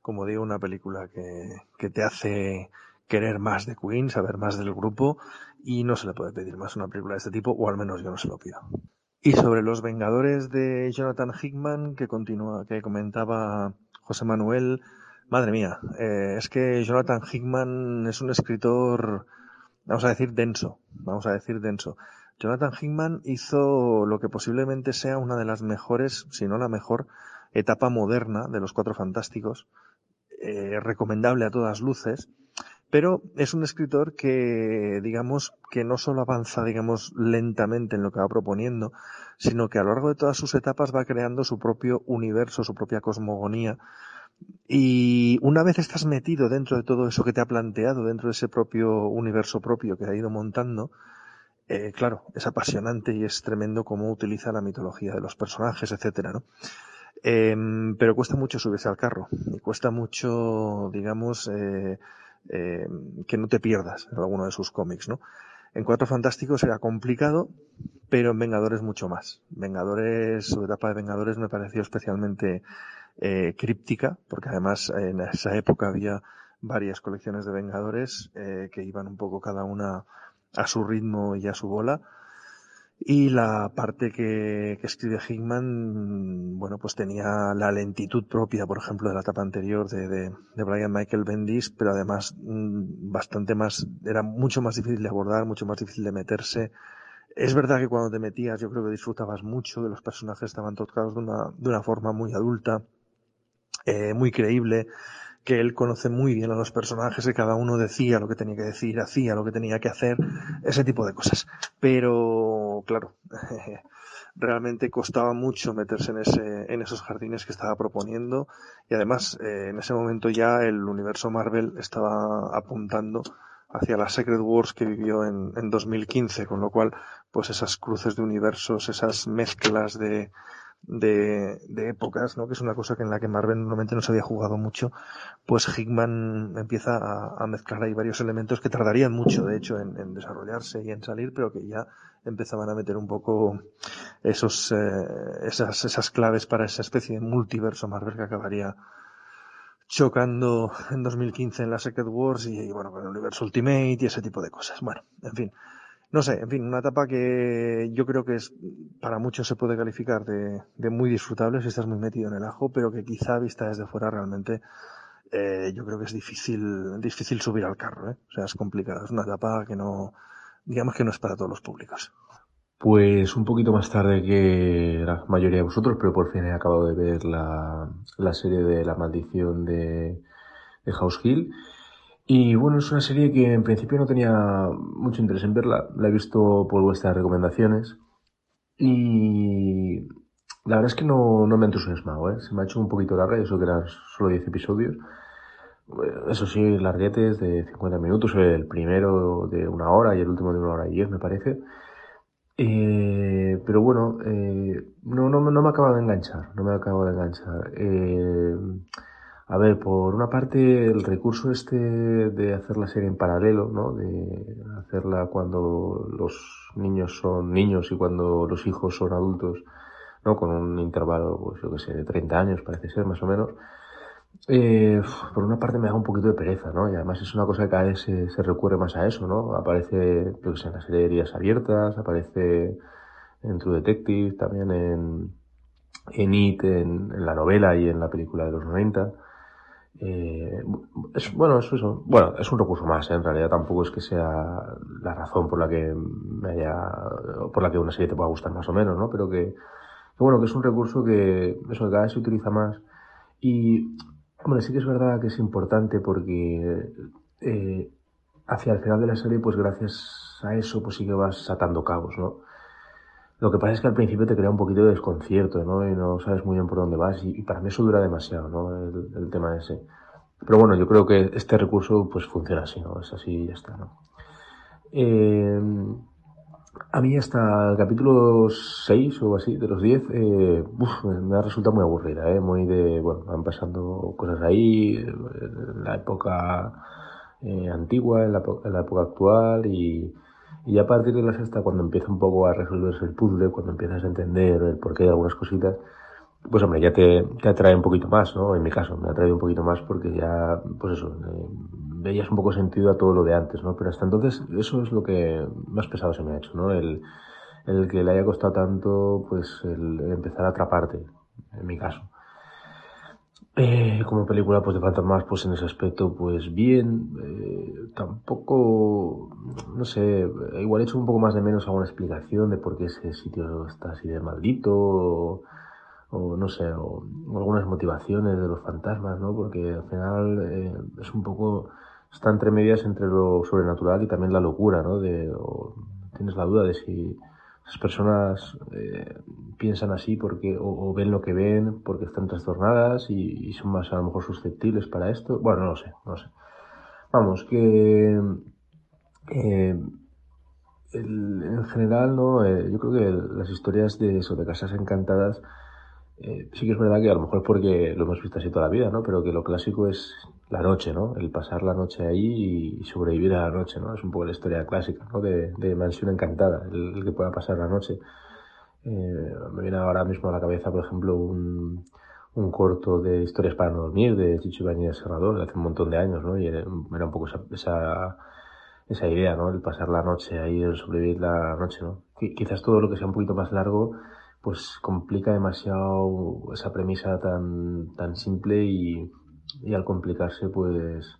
como digo, una película que, que te hace querer más de Queen, saber más del grupo, y no se le puede pedir más una película de este tipo, o al menos yo no se lo pido. Y sobre los Vengadores de Jonathan Hickman, que continúa, que comentaba José Manuel, madre mía, eh, es que Jonathan Hickman es un escritor, vamos a decir, denso, vamos a decir denso. Jonathan Hickman hizo lo que posiblemente sea una de las mejores, si no la mejor, etapa moderna de los Cuatro Fantásticos, eh, recomendable a todas luces, pero es un escritor que, digamos, que no solo avanza, digamos, lentamente en lo que va proponiendo, sino que a lo largo de todas sus etapas va creando su propio universo, su propia cosmogonía. Y una vez estás metido dentro de todo eso que te ha planteado, dentro de ese propio universo propio que ha ido montando, eh, claro, es apasionante y es tremendo cómo utiliza la mitología de los personajes, etcétera, ¿no? Eh, pero cuesta mucho subirse al carro y cuesta mucho, digamos, eh, eh, que no te pierdas en alguno de sus cómics, ¿no? En Cuatro Fantásticos era complicado, pero en Vengadores mucho más. Vengadores, su etapa de Vengadores me pareció especialmente eh, críptica, porque además en esa época había varias colecciones de Vengadores que iban un poco cada una a su ritmo y a su bola y la parte que, que escribe Hickman, bueno, pues tenía la lentitud propia, por ejemplo, de la etapa anterior de, de, de Brian Michael Bendis, pero además mm, bastante más, era mucho más difícil de abordar, mucho más difícil de meterse. Es verdad que cuando te metías yo creo que disfrutabas mucho, que los personajes estaban tocados de una, de una forma muy adulta, eh, muy creíble, que él conoce muy bien a los personajes, que cada uno decía lo que tenía que decir, hacía lo que tenía que hacer, ese tipo de cosas. Pero, claro, realmente costaba mucho meterse en, ese, en esos jardines que estaba proponiendo y además eh, en ese momento ya el universo Marvel estaba apuntando hacia la Secret Wars que vivió en, en 2015, con lo cual, pues esas cruces de universos, esas mezclas de, de, de, épocas, ¿no? que es una cosa que en la que Marvel normalmente no se había jugado mucho, pues Hickman empieza a, a mezclar ahí varios elementos que tardarían mucho, de hecho, en, en, desarrollarse y en salir, pero que ya empezaban a meter un poco esos, eh, esas, esas claves para esa especie de multiverso Marvel que acabaría chocando en 2015 en la Secret Wars y, y bueno, con el universo Ultimate y ese tipo de cosas. Bueno, en fin. No sé, en fin, una etapa que yo creo que es, para muchos se puede calificar de, de muy disfrutable si estás muy metido en el ajo, pero que quizá vista desde fuera realmente eh, yo creo que es difícil, difícil subir al carro, ¿eh? O sea, es complicado, es una etapa que no, digamos que no es para todos los públicos. Pues un poquito más tarde que la mayoría de vosotros, pero por fin he acabado de ver la, la serie de La Maldición de, de House Hill. Y bueno, es una serie que en principio no tenía mucho interés en verla. La he visto por vuestras recomendaciones. Y la verdad es que no, no me ha entusiasmado, ¿eh? Se me ha hecho un poquito larga, eso que eran solo 10 episodios. Eso sí, larguetes de 50 minutos, el primero de una hora y el último de una hora y diez, me parece. Eh, pero bueno, eh, no, no, no me acaba de enganchar, no me acaba de enganchar. Eh, a ver, por una parte, el recurso este de hacer la serie en paralelo, ¿no? De hacerla cuando los niños son niños y cuando los hijos son adultos, ¿no? Con un intervalo, pues yo que sé, de 30 años, parece ser, más o menos. Eh, por una parte me da un poquito de pereza, ¿no? Y además es una cosa que cada vez se, recurre más a eso, ¿no? Aparece, yo que sé, en la serie de Días Abiertas, aparece en True Detective, también en, en It, en, en la novela y en la película de los 90. Eh, es, bueno, eso, eso, bueno, es un recurso más, ¿eh? en realidad tampoco es que sea la razón por la que me haya, por la que una serie te pueda gustar más o menos, ¿no? Pero que, que bueno, que es un recurso que, eso, que cada vez se utiliza más. Y, hombre, sí que es verdad que es importante porque, eh, hacia el final de la serie, pues gracias a eso, pues sí que vas atando cabos, ¿no? Lo que pasa es que al principio te crea un poquito de desconcierto, ¿no? Y no sabes muy bien por dónde vas. Y, y para mí eso dura demasiado, ¿no? El, el, tema ese. Pero bueno, yo creo que este recurso pues funciona así, ¿no? Es así y ya está, ¿no? Eh, a mí hasta el capítulo 6 o así, de los 10, eh, uf, me ha resultado muy aburrida, ¿eh? Muy de, bueno, van pasando cosas ahí, en la época eh, antigua, en la, en la época actual y y a partir de la sexta, cuando empieza un poco a resolverse el puzzle, cuando empiezas a entender el porqué de algunas cositas, pues hombre, ya te, te atrae un poquito más, ¿no? En mi caso, me atrae un poquito más porque ya, pues eso, eh, veías un poco sentido a todo lo de antes, ¿no? Pero hasta entonces, eso es lo que más pesado se me ha hecho, ¿no? El, el que le haya costado tanto, pues, el empezar a atraparte, en mi caso. Eh, como película pues de fantasmas pues en ese aspecto pues bien. Eh, tampoco no sé igual he hecho un poco más de menos alguna explicación de por qué ese sitio está así de maldito o, o no sé o, o, algunas motivaciones de los fantasmas no porque al final eh, es un poco está entre medias entre lo sobrenatural y también la locura no de o, tienes la duda de si esas personas eh, piensan así porque o, ven lo que ven porque están trastornadas y, son más a lo mejor susceptibles para esto. Bueno, no lo sé, no lo sé. Vamos, que eh, en general, no, eh, yo creo que las historias de de casas encantadas, eh, sí que es verdad que a lo mejor porque lo hemos visto así toda la vida, ¿no? Pero que lo clásico es la noche, ¿no? El pasar la noche ahí y sobrevivir a la noche, ¿no? Es un poco la historia clásica, ¿no? De, de Mansión Encantada, el, que pueda pasar la noche. Eh, me viene ahora mismo a la cabeza, por ejemplo, un, un corto de historias para no dormir de Chicho Ibañez Serrador, de hace un montón de años, ¿no? Y era, era un poco esa, esa, esa, idea, ¿no? El pasar la noche ahí, el sobrevivir la noche, ¿no? Quizás todo lo que sea un poquito más largo, pues complica demasiado esa premisa tan, tan simple y, y al complicarse, pues,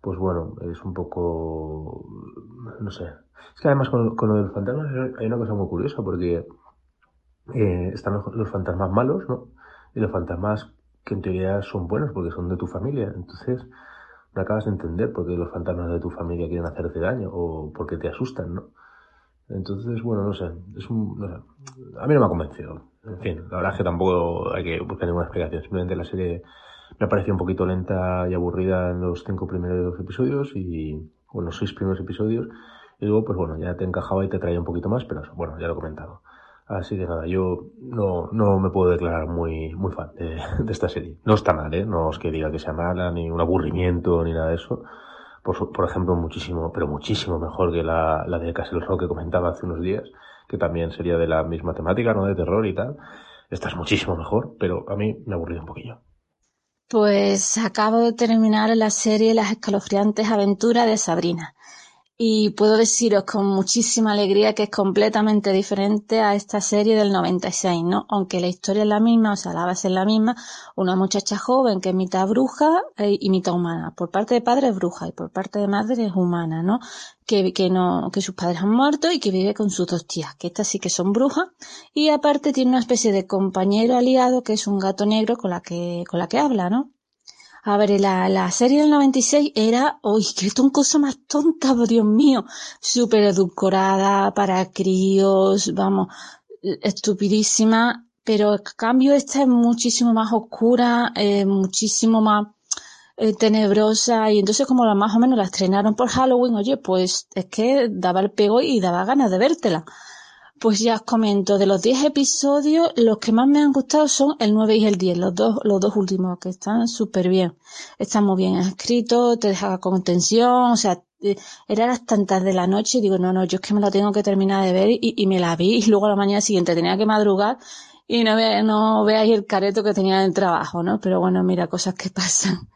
pues bueno, es un poco, no sé. Es que además con, con lo del fantasma hay una cosa muy curiosa porque eh, están los, los, fantasmas malos, ¿no? Y los fantasmas que en teoría son buenos porque son de tu familia. Entonces, no acabas de entender por qué los fantasmas de tu familia quieren hacerte daño o porque te asustan, ¿no? Entonces, bueno, no sé, es un, no sé, a mí no me ha convencido. En fin, la verdad es que tampoco hay que buscar ninguna explicación. Simplemente la serie me ha parecido un poquito lenta y aburrida en los cinco primeros episodios y, o en los seis primeros episodios. Y luego, pues bueno, ya te encajaba y te traía un poquito más, pero bueno, ya lo he comentado. Así que nada, yo no, no me puedo declarar muy, muy fan de, de esta serie. No está mal, ¿eh? No es que diga que sea mala, ni un aburrimiento, ni nada de eso. Por, por ejemplo, muchísimo, pero muchísimo mejor que la, la de Castle Rock que comentaba hace unos días, que también sería de la misma temática, ¿no? De terror y tal. Esta es muchísimo mejor, pero a mí me ha aburrido un poquillo. Pues acabo de terminar la serie Las escalofriantes aventuras de Sabrina. Y puedo deciros con muchísima alegría que es completamente diferente a esta serie del 96, ¿no? Aunque la historia es la misma, o sea, la base es la misma, una muchacha joven que es mitad bruja eh, y mitad humana. Por parte de padre es bruja y por parte de madre es humana, ¿no? Que, que no, que sus padres han muerto y que vive con sus dos tías, que estas sí que son brujas. Y aparte tiene una especie de compañero aliado que es un gato negro con la que, con la que habla, ¿no? A ver, la, la serie del 96 era, uy, qué cosa más tonta, Dios mío, súper edulcorada para críos, vamos, estupidísima, pero en cambio esta es muchísimo más oscura, eh, muchísimo más eh, tenebrosa, y entonces como la más o menos la estrenaron por Halloween, oye, pues es que daba el pego y daba ganas de vértela. Pues ya os comento, de los 10 episodios, los que más me han gustado son el 9 y el 10, los dos, los dos últimos, que están súper bien. Están muy bien escritos, te deja con tensión, o sea, eh, era las tantas de la noche y digo, no, no, yo es que me la tengo que terminar de ver y, y me la vi y luego a la mañana siguiente tenía que madrugar y no, ve, no veáis el careto que tenía en el trabajo, ¿no? Pero bueno, mira, cosas que pasan.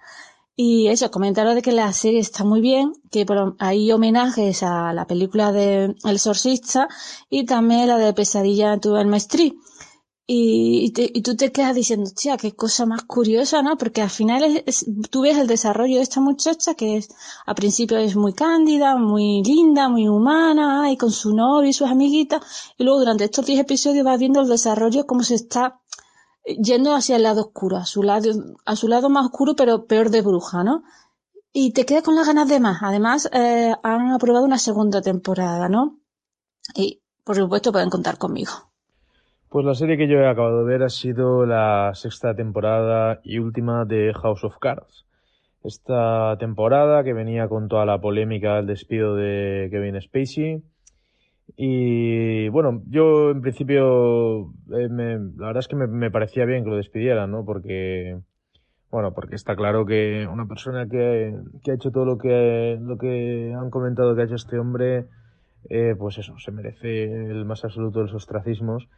Y eso, comentaros de que la serie está muy bien, que hay homenajes a la película de El Sorcista y también la de Pesadilla en tu el Maestrí. Y, y, tú te quedas diciendo, tía, qué cosa más curiosa, ¿no? Porque al final es, tú ves el desarrollo de esta muchacha que es, a principio es muy cándida, muy linda, muy humana, y con su novio y sus amiguitas, y luego durante estos 10 episodios vas viendo el desarrollo, cómo se está yendo hacia el lado oscuro, a su lado, a su lado más oscuro, pero peor de bruja, ¿no? Y te quedas con las ganas de más. Además, eh, han aprobado una segunda temporada, ¿no? Y, por supuesto, pueden contar conmigo. Pues la serie que yo he acabado de ver ha sido la sexta temporada y última de House of Cards. Esta temporada que venía con toda la polémica del despido de Kevin Spacey, y bueno, yo en principio, eh, me, la verdad es que me, parecía bien que lo despidieran, ¿no? Porque, bueno, porque está claro que una persona que, que ha hecho todo lo que, lo que han comentado que ha hecho este hombre, eh, pues eso, se merece el más absoluto de los ostracismos.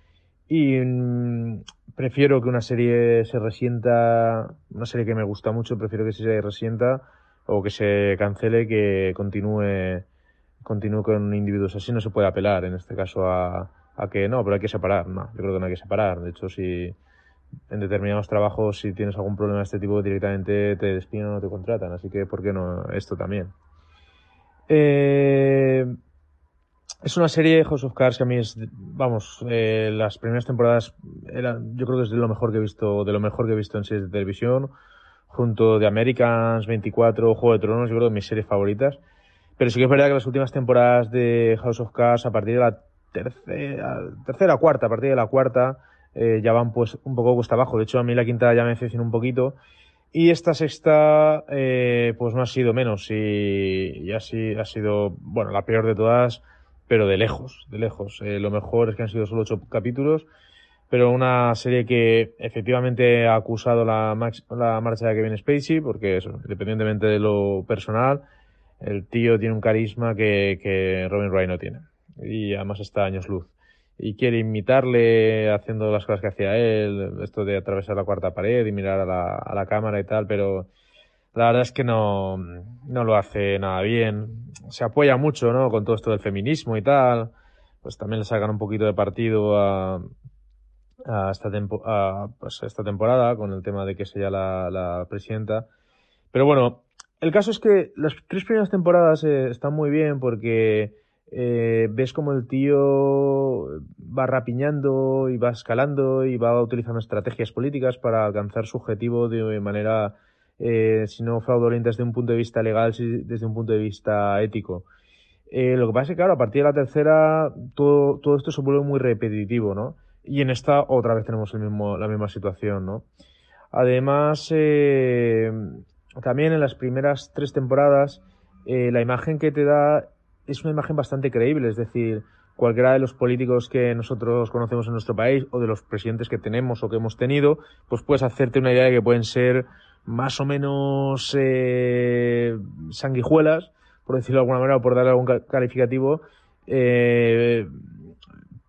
Y mmm, prefiero que una serie se resienta, una serie que me gusta mucho, prefiero que se resienta o que se cancele que continúe continúe con individuos así, no se puede apelar en este caso a, a que no, pero hay que separar. No, yo creo que no hay que separar. De hecho, si en determinados trabajos, si tienes algún problema de este tipo, directamente te despiden o te contratan. Así que, ¿por qué no esto también? Eh, es una serie, House of Cards, que a mí es, vamos, eh, las primeras temporadas, era, yo creo que es de lo mejor que he visto, de lo mejor que he visto en series de televisión, junto de Americans 24, Juego de Tronos, yo creo que mis series favoritas. Pero sí que es verdad que las últimas temporadas de House of Cards, a partir de la tercera, tercera cuarta, a partir de la cuarta, eh, ya van pues un poco cuesta abajo. De hecho, a mí la quinta ya me decepcionó un poquito. Y esta sexta, eh, pues no ha sido menos. Y, y así ha sido, bueno, la peor de todas, pero de lejos, de lejos. Eh, lo mejor es que han sido solo ocho capítulos, pero una serie que efectivamente ha acusado la, marcha de Kevin Spacey, porque independientemente de lo personal, el tío tiene un carisma que, que Robin Wright no tiene. Y además está años luz. Y quiere imitarle haciendo las cosas que hacía él, esto de atravesar la cuarta pared y mirar a la, a la cámara y tal, pero la verdad es que no, no lo hace nada bien. Se apoya mucho, ¿no? Con todo esto del feminismo y tal. Pues también le sacan un poquito de partido a, a esta, tempo, a, pues esta temporada con el tema de que sea la, la presidenta. Pero bueno, el caso es que las tres primeras temporadas eh, están muy bien porque eh, ves como el tío va rapiñando y va escalando y va utilizando estrategias políticas para alcanzar su objetivo de manera, eh, si no fraudulenta desde un punto de vista legal, si desde un punto de vista ético. Lo que pasa es que, claro, a partir de la tercera todo, esto se vuelve muy repetitivo, ¿no? Y en esta otra vez tenemos la misma situación, ¿no? Además, eh, también en las primeras tres temporadas, eh, la imagen que te da es una imagen bastante creíble, es decir, cualquiera de los políticos que nosotros conocemos en nuestro país o de los presidentes que tenemos o que hemos tenido, pues puedes hacerte una idea de que pueden ser más o menos eh, sanguijuelas, por decirlo de alguna manera, o por darle algún calificativo. Eh,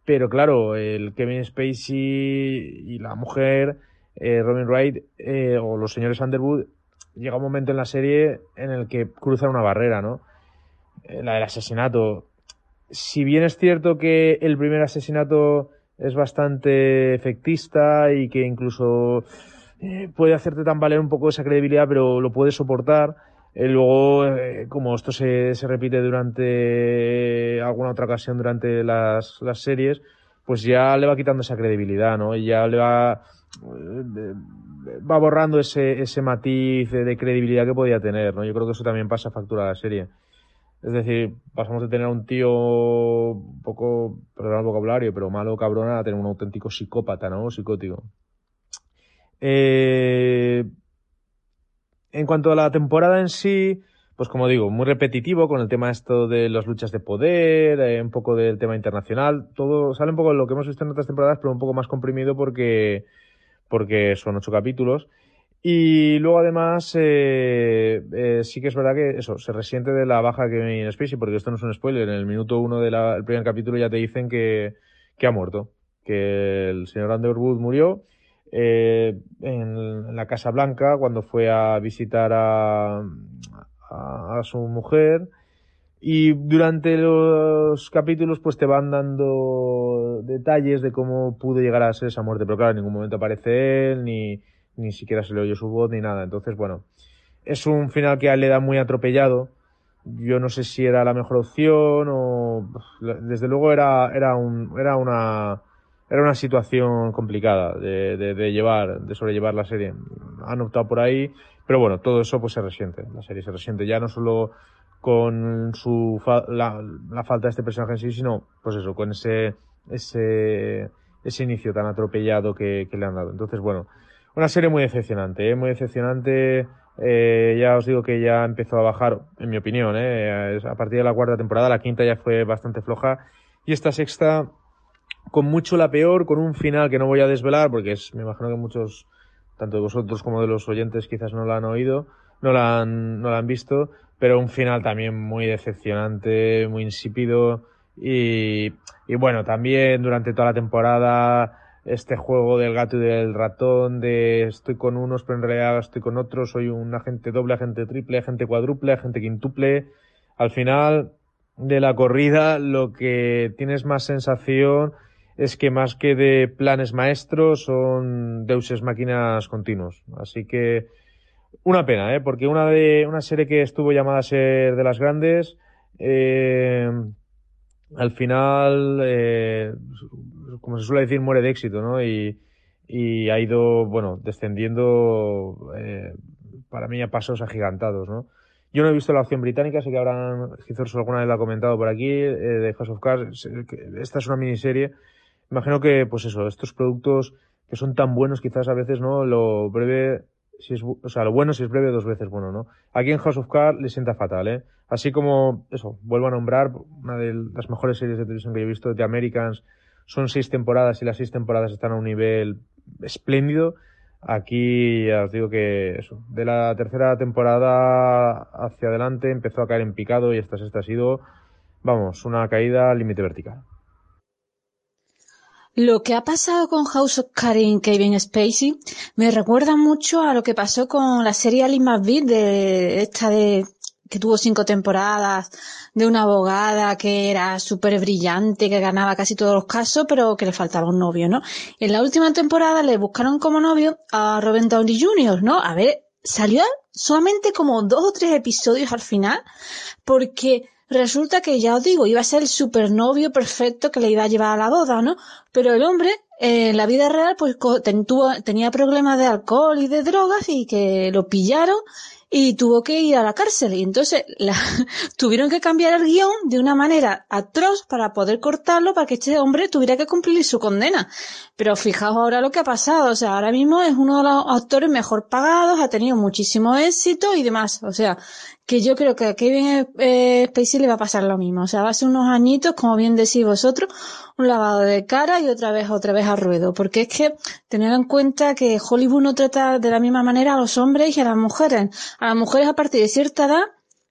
pero claro, el Kevin Spacey y la mujer, eh, Robin Wright, eh, o los señores Underwood, llega un momento en la serie en el que cruzan una barrera, ¿no? Eh, la del asesinato. Si bien es cierto que el primer asesinato es bastante efectista y que incluso eh, puede hacerte tambalear un poco esa credibilidad, pero lo puedes soportar. Eh, luego, como esto se, se, repite durante alguna otra ocasión durante las, las, series, pues ya le va quitando esa credibilidad, ¿no? Y ya le va, va borrando ese, ese matiz de credibilidad que podía tener, ¿no? Yo creo que eso también pasa factura a la serie. Es decir, pasamos de tener a un tío un poco, perdón el vocabulario, pero malo cabrona a tener un auténtico psicópata, ¿no? Psicótico. Eh, en cuanto a la temporada en sí, pues como digo, muy repetitivo con el tema esto de las luchas de poder, eh, un poco del tema internacional, todo sale un poco de lo que hemos visto en otras temporadas, pero un poco más comprimido porque, porque son ocho capítulos. Y luego además eh, eh, sí que es verdad que eso, se resiente de la baja que en Spacey, porque esto no es un spoiler, en el minuto uno del primer capítulo ya te dicen que, que ha muerto, que el señor Underwood murió eh, en la Casa Blanca cuando fue a visitar a, a, su mujer y durante los capítulos pues te van dando detalles de cómo pudo llegar a ser esa muerte, pero claro, en ningún momento aparece él ni ni siquiera se le oye su voz ni nada. Entonces, bueno, es un final que le da muy atropellado. Yo no sé si era la mejor opción o desde luego era era un era una era una situación complicada de, de, de llevar de sobrellevar la serie. Han optado por ahí, pero bueno, todo eso pues se resiente. La serie se resiente ya no solo con su fa la, la falta de este personaje en sí, sino pues eso, con ese ese ese inicio tan atropellado que, que le han dado. Entonces, bueno, una serie muy decepcionante, ¿eh? muy decepcionante. Eh, ya os digo que ya empezó a bajar, en mi opinión, ¿eh? a partir de la cuarta temporada. La quinta ya fue bastante floja. Y esta sexta, con mucho la peor, con un final que no voy a desvelar, porque es, me imagino que muchos, tanto de vosotros como de los oyentes, quizás no la han oído, no la han, no la han visto, pero un final también muy decepcionante, muy insípido. Y, bueno, también durante toda la temporada este juego del gato y del ratón, de estoy con unos, pero en realidad estoy con otros, soy un agente doble, agente triple, agente cuádruple, agente quintuple. Al final de la corrida, lo que tienes más sensación es que más que de planes maestros son deuses máquinas continuos. Así que una pena, ¿eh? porque una de una serie que estuvo llamada a ser de las grandes, eh, al final eh, como se suele decir, muere de éxito, ¿no? Y, y ha ido, bueno, descendiendo eh, para mí a pasos agigantados, ¿no? Yo no he visto la opción británica, sé que habrán, quizás alguna vez la ha comentado por aquí, eh, de House of Cards, esta es una miniserie. Imagino que, pues eso, estos productos que son tan buenos, quizás a veces, ¿no? Lo breve, si es, o sea, lo bueno si es breve, dos veces bueno, ¿no? Aquí en House of Cards le sienta fatal, ¿eh? Así como, eso, vuelvo a nombrar una de las mejores series de televisión que he visto, The Americans, son seis temporadas y las seis temporadas están a un nivel espléndido. Aquí os digo que eso, de la tercera temporada hacia adelante empezó a caer en picado y esta sexta ha sido, vamos, una caída al límite vertical. Lo que ha pasado con House of Cards Kevin Spacey me recuerda mucho a lo que pasó con la serie Ali McBeal de esta de que tuvo cinco temporadas, de una abogada que era súper brillante, que ganaba casi todos los casos, pero que le faltaba un novio, ¿no? En la última temporada le buscaron como novio a Robin Downey Jr., ¿no? A ver, salió solamente como dos o tres episodios al final, porque resulta que, ya os digo, iba a ser el supernovio perfecto que le iba a llevar a la boda, ¿no? Pero el hombre, en la vida real, pues tenía problemas de alcohol y de drogas y que lo pillaron y tuvo que ir a la cárcel. Y entonces la, tuvieron que cambiar el guion de una manera atroz para poder cortarlo para que este hombre tuviera que cumplir su condena. Pero fijaos ahora lo que ha pasado. O sea, ahora mismo es uno de los actores mejor pagados, ha tenido muchísimo éxito y demás. O sea, que yo creo que a Kevin eh, Spacey le va a pasar lo mismo. O sea, va a ser unos añitos, como bien decís vosotros, un lavado de cara y otra vez, otra vez a ruedo. Porque es que tener en cuenta que Hollywood no trata de la misma manera a los hombres y a las mujeres. A las mujeres a partir de cierta edad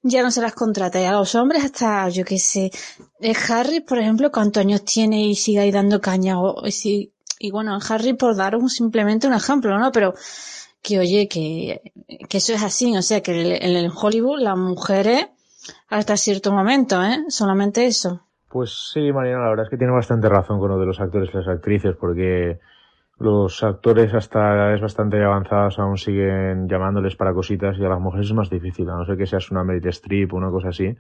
ya no se las contrata y a los hombres hasta, yo qué sé, eh, Harry, por ejemplo, cuántos años tiene y sigue ahí dando caña o, y, y bueno, Harry por dar un, simplemente un ejemplo, ¿no? Pero que oye, que, que eso es así, o sea, que en el Hollywood las mujeres hasta cierto momento, ¿eh? Solamente eso. Pues sí, Mariana, la verdad es que tiene bastante razón con lo de los actores y las actrices, porque los actores hasta es bastante avanzados aún siguen llamándoles para cositas y a las mujeres es más difícil, a no ser que seas una Meryl Streep o una cosa así.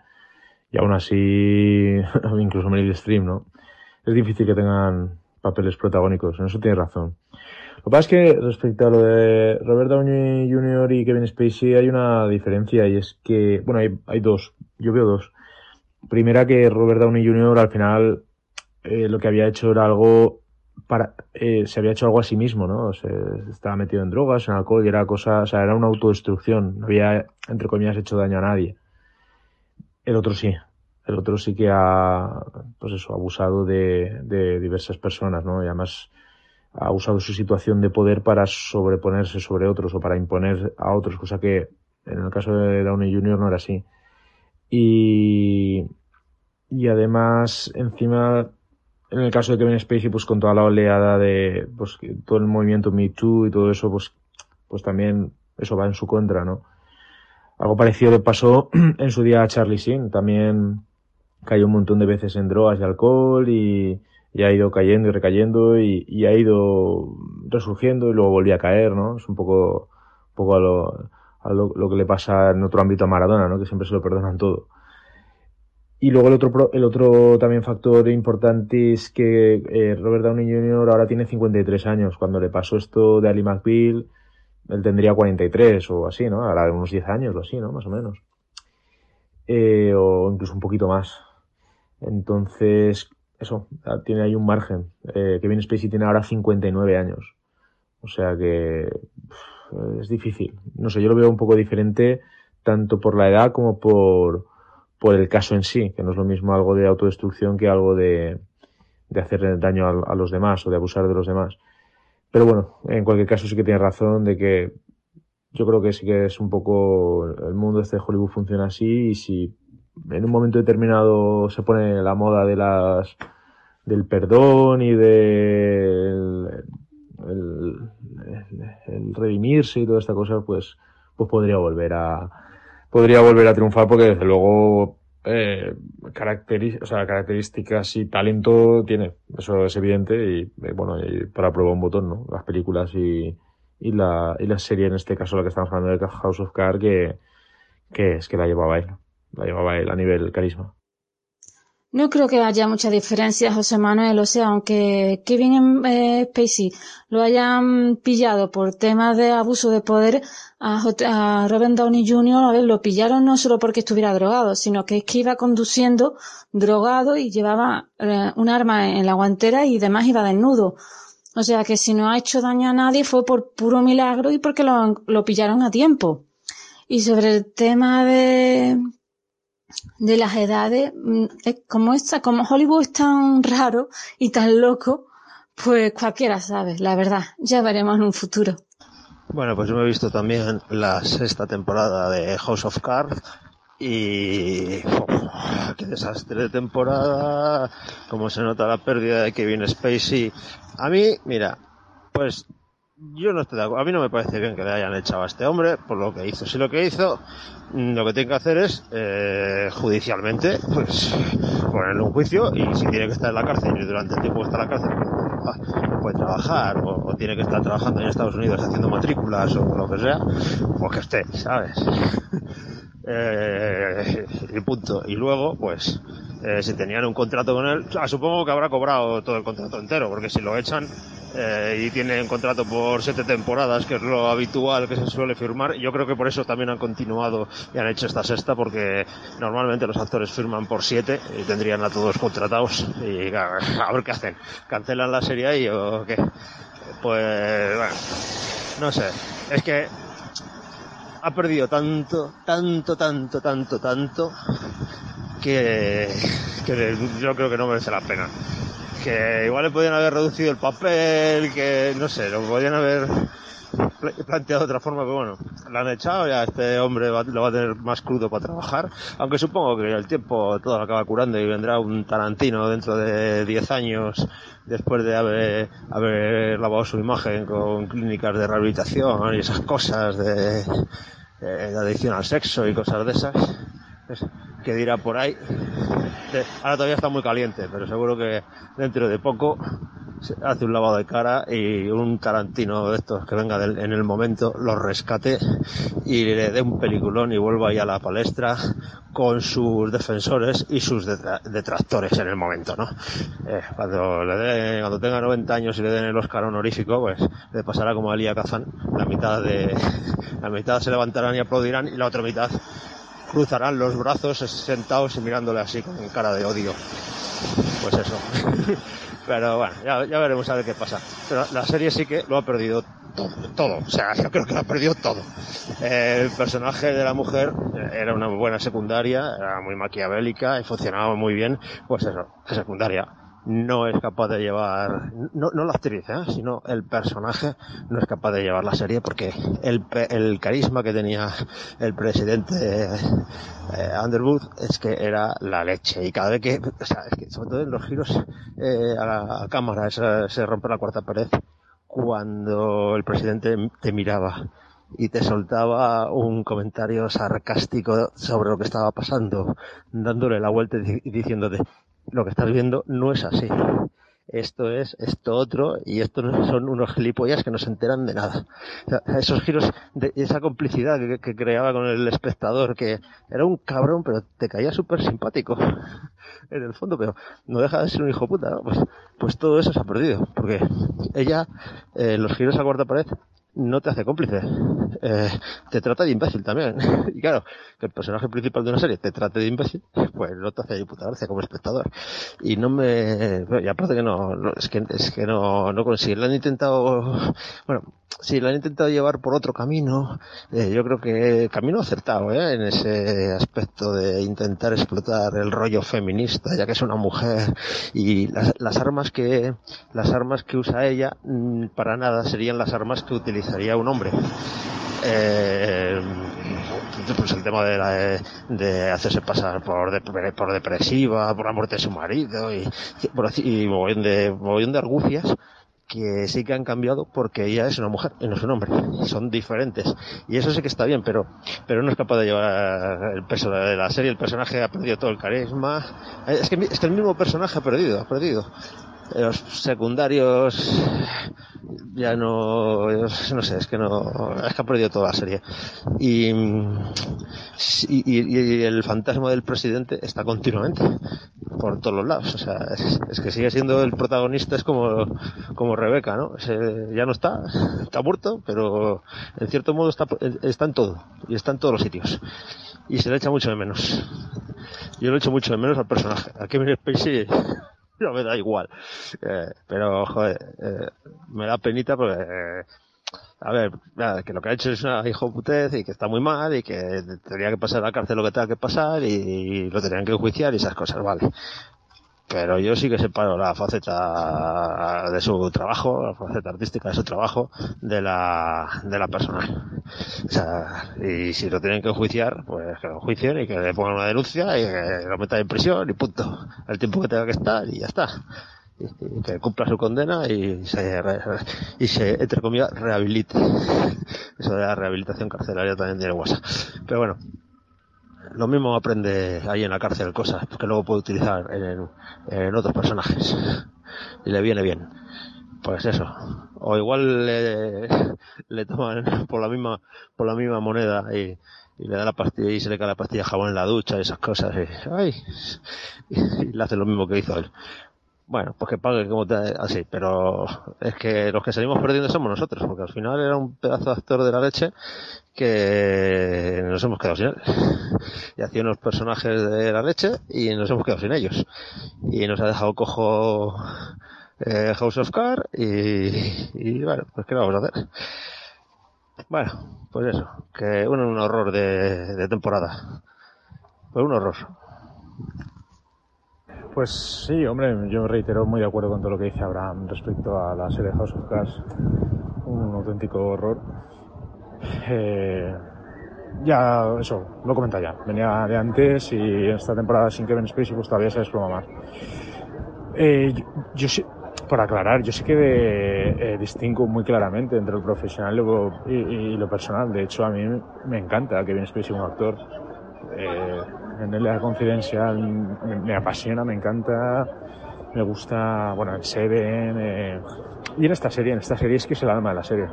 Y aún así, incluso Meryl Streep, ¿no? Es difícil que tengan papeles protagónicos, en eso tiene razón. Lo que pasa es que respecto a lo de Robert Downey Jr. y Kevin Spacey hay una diferencia y es que, bueno, hay, hay dos, yo veo dos. Primera que Robert Downey Jr. al final eh, lo que había hecho era algo para, eh, se había hecho algo a sí mismo, ¿no? Se estaba metido en drogas, en alcohol y era cosa, o sea, era una autodestrucción, no había, entre comillas, hecho daño a nadie. El otro sí, el otro sí que ha, pues eso, abusado de, de diversas personas, ¿no? Y además, ha usado su situación de poder para sobreponerse sobre otros o para imponer a otros, cosa que en el caso de Downey Jr. no era así. Y, y además, encima, en el caso de Kevin Spacey, pues con toda la oleada de pues, todo el movimiento Me Too y todo eso, pues, pues también eso va en su contra, ¿no? Algo parecido le pasó en su día a Charlie Sheen, también cayó un montón de veces en drogas y alcohol y, y ha ido cayendo y recayendo y, y, ha ido resurgiendo y luego volvía a caer, ¿no? Es un poco, un poco a, lo, a lo, que le pasa en otro ámbito a Maradona, ¿no? Que siempre se lo perdonan todo. Y luego el otro, el otro también factor importante es que eh, Robert Downey Jr. ahora tiene 53 años. Cuando le pasó esto de Ali McBeal, él tendría 43 o así, ¿no? Ahora unos 10 años o así, ¿no? Más o menos. Eh, o incluso un poquito más. Entonces, eso, tiene ahí un margen. Eh, Kevin Spacey tiene ahora 59 años. O sea que es difícil. No sé, yo lo veo un poco diferente tanto por la edad como por, por el caso en sí, que no es lo mismo algo de autodestrucción que algo de, de hacer daño a, a, los demás o de abusar de los demás. Pero bueno, en cualquier caso sí que tiene razón de que yo creo que sí que es un poco el mundo este de Hollywood funciona así y si en un momento determinado se pone la moda de las del perdón y del el, el, redimirse y toda esta cosa pues pues podría volver a podría volver a triunfar porque desde luego eh, o sea, características y talento tiene, eso es evidente y eh, bueno, para probar un botón, ¿no? Las películas y, y la, y la serie, en este caso la que estamos hablando de House of Cards, que, que es que la llevaba él la llevaba él a nivel carisma. No creo que haya mucha diferencia, José Manuel. O sea, aunque Kevin eh, Spacey lo hayan pillado por temas de abuso de poder, a, Robert Downey Jr. a ver, lo pillaron no solo porque estuviera drogado, sino que es que iba conduciendo drogado y llevaba eh, un arma en la guantera y demás iba desnudo. O sea que si no ha hecho daño a nadie fue por puro milagro y porque lo, lo pillaron a tiempo. Y sobre el tema de de las edades, como esta, como Hollywood es tan raro y tan loco, pues cualquiera sabe, la verdad. Ya veremos en un futuro. Bueno, pues yo me he visto también la sexta temporada de House of Cards y qué desastre de temporada, como se nota la pérdida de Kevin Spacey. A mí, mira, pues yo no estoy de acuerdo. A mí no me parece bien que le hayan echado a este hombre por lo que hizo. Si lo que hizo, mm, lo que tiene que hacer es, eh, judicialmente, pues, ponerle un juicio y si tiene que estar en la cárcel y durante el tiempo que está en la cárcel no puede trabajar o, o, tiene que estar trabajando en Estados Unidos haciendo matrículas o lo que sea, pues que esté, ¿sabes? Eh, y punto. Y luego, pues, eh, si tenían un contrato con él, supongo que habrá cobrado todo el contrato entero, porque si lo echan, eh, y tiene un contrato por siete temporadas, que es lo habitual que se suele firmar. Yo creo que por eso también han continuado y han hecho esta sexta, porque normalmente los actores firman por siete y tendrían a todos contratados y a ver qué hacen. ¿Cancelan la serie ahí o qué? Pues, bueno, no sé. Es que ha perdido tanto, tanto, tanto, tanto, tanto, que, yo creo que no merece la pena. Que igual le podían haber reducido el papel, que no sé, lo podían haber planteado de otra forma, pero bueno, lo han echado, ya este hombre lo va a tener más crudo para trabajar, aunque supongo que el tiempo todo lo acaba curando y vendrá un Tarantino dentro de 10 años después de haber, lavado su imagen con clínicas de rehabilitación y esas cosas de, de adicción al sexo y cosas de esas que dirá por ahí. Ahora todavía está muy caliente, pero seguro que dentro de poco se hace un lavado de cara y un Tarantino de estos que venga en el momento lo rescate y le dé un peliculón y vuelva ahí a la palestra con sus defensores y sus detractores en el momento, ¿no? Eh, cuando tenga 90 años y le den el Oscar honorífico, pues le pasará como a Elia Kazan, la mitad de, la mitad se levantarán y aplaudirán y la otra mitad cruzarán los brazos sentados y mirándole así con cara de odio. Pues eso. Pero bueno, ya, veremos a ver qué pasa. Pero la serie sí que lo ha perdido todo, todo. O sea, yo creo que lo ha perdido todo. el personaje de la mujer era una buena secundaria, era muy maquiavélica y funcionaba muy bien. Pues eso, secundaria no es capaz de llevar, no, no la actriz, ¿eh? sino el personaje no es capaz de llevar la serie porque el, el carisma que tenía el presidente eh, Underwood es que era la leche y cada vez que, o sea, es que sobre todo en los giros eh, a la cámara se rompe la cuarta pared cuando el presidente te miraba y te soltaba un comentario sarcástico sobre lo que estaba pasando, dándole la vuelta y diciéndote, lo que estás viendo no es así. Esto es esto otro y estos son unos gilipollas que no se enteran de nada. esos giros, de esa complicidad que, creaba con el espectador, que era un cabrón, pero te caía súper simpático en el fondo, pero no deja de ser un hijo puta. Pues, pues todo eso se ha perdido, porque ella, eh, los giros a cuarta pared, no te hace cómplice. Eh, te trata de imbécil también. y claro, que el personaje principal de una serie te trate de imbécil, pues no te hace ni como espectador. Y no me, y aparte que no, es que, es que no, no consigue. Lo han intentado, bueno, sí, lo han intentado llevar por otro camino. Eh, yo creo que camino acertado, ¿eh? En ese aspecto de intentar explotar el rollo feminista, ya que es una mujer. Y las, las armas que, las armas que usa ella, mm, para nada serían las armas que utiliza sería un hombre. Eh, pues el tema de, de hacerse pasar por, por depresiva, por la muerte de su marido y, por, y de, de argucias que sí que han cambiado porque ella es una mujer y no es un hombre. Son diferentes. Y eso sí que está bien, pero, pero no es capaz de llevar el peso de la serie. El personaje ha perdido todo el carisma. Es que, es que el mismo personaje ha perdido, ha perdido los secundarios ya no no sé es que no es que ha perdido toda la serie. Y, y, el fantasma del presidente está continuamente por todos los lados. O sea es, que sigue siendo el protagonista es como como Rebeca no ya no está está muerto pero en cierto modo está está en todo y está en todos los sitios. Y se le echa mucho de menos. Yo le echo mucho de menos al personaje. A Kevin Spacey no me da igual. Eh, pero, joder, eh, me da penita porque, eh, a ver, que lo que ha hecho es una hijo putez y que está muy mal y que tendría que pasar a la cárcel lo que tenga que pasar y lo tendrían que enjuiciar y esas cosas, vale pero yo sí que separo la faceta de su trabajo, la faceta artística de su trabajo, de la, de la persona. O sea, y si lo tienen que enjuiciar, pues que lo enjuicien y que le pongan una denuncia y que lo metan en prisión y punto. El tiempo que tenga que estar y ya está. Y, que cumpla su condena y se, y se, entre comillas, rehabilite. Eso de la rehabilitación carcelaria también tiene WhatsApp. Pero bueno, lo mismo aprende ahí en la cárcel cosas que luego puede utilizar en, otros personajes. Y le viene bien. Pues eso. O igual le, toman por la misma por la misma moneda y, le da la pastilla y se le cae la pastilla jabón en la ducha y esas cosas y, ay, y le hace lo mismo que hizo él Bueno, pues que pague como te, así, pero es que los que salimos perdiendo somos nosotros, porque al final era un pedazo de actor de la leche que nos hemos quedado sin él. Y hacía unos personajes de la leche y nos hemos quedado sin ellos. Y nos ha dejado cojo eh, House of Cards y, y bueno, pues qué vamos a hacer. Bueno, pues eso, que un, un horror de, de temporada. Pues un horror. Pues sí, hombre, yo reitero muy de acuerdo con todo lo que dice Abraham respecto a la serie House of Cards. Un auténtico horror. Eh, ya, eso, lo comenta ya. Venía de antes y esta temporada sin Kevin Spacey pues todavía se desploma más. Eh, yo, yo sí, por aclarar, yo sí que eh, distingo muy claramente entre lo profesional y y, y lo personal. De hecho, a mí me encanta Kevin Spacey como actor. Eh, en LA Confidencial me, apasiona, me encanta, me gusta, bueno, en Seven, eh, y en esta serie, en esta serie es que es el alma de la serie.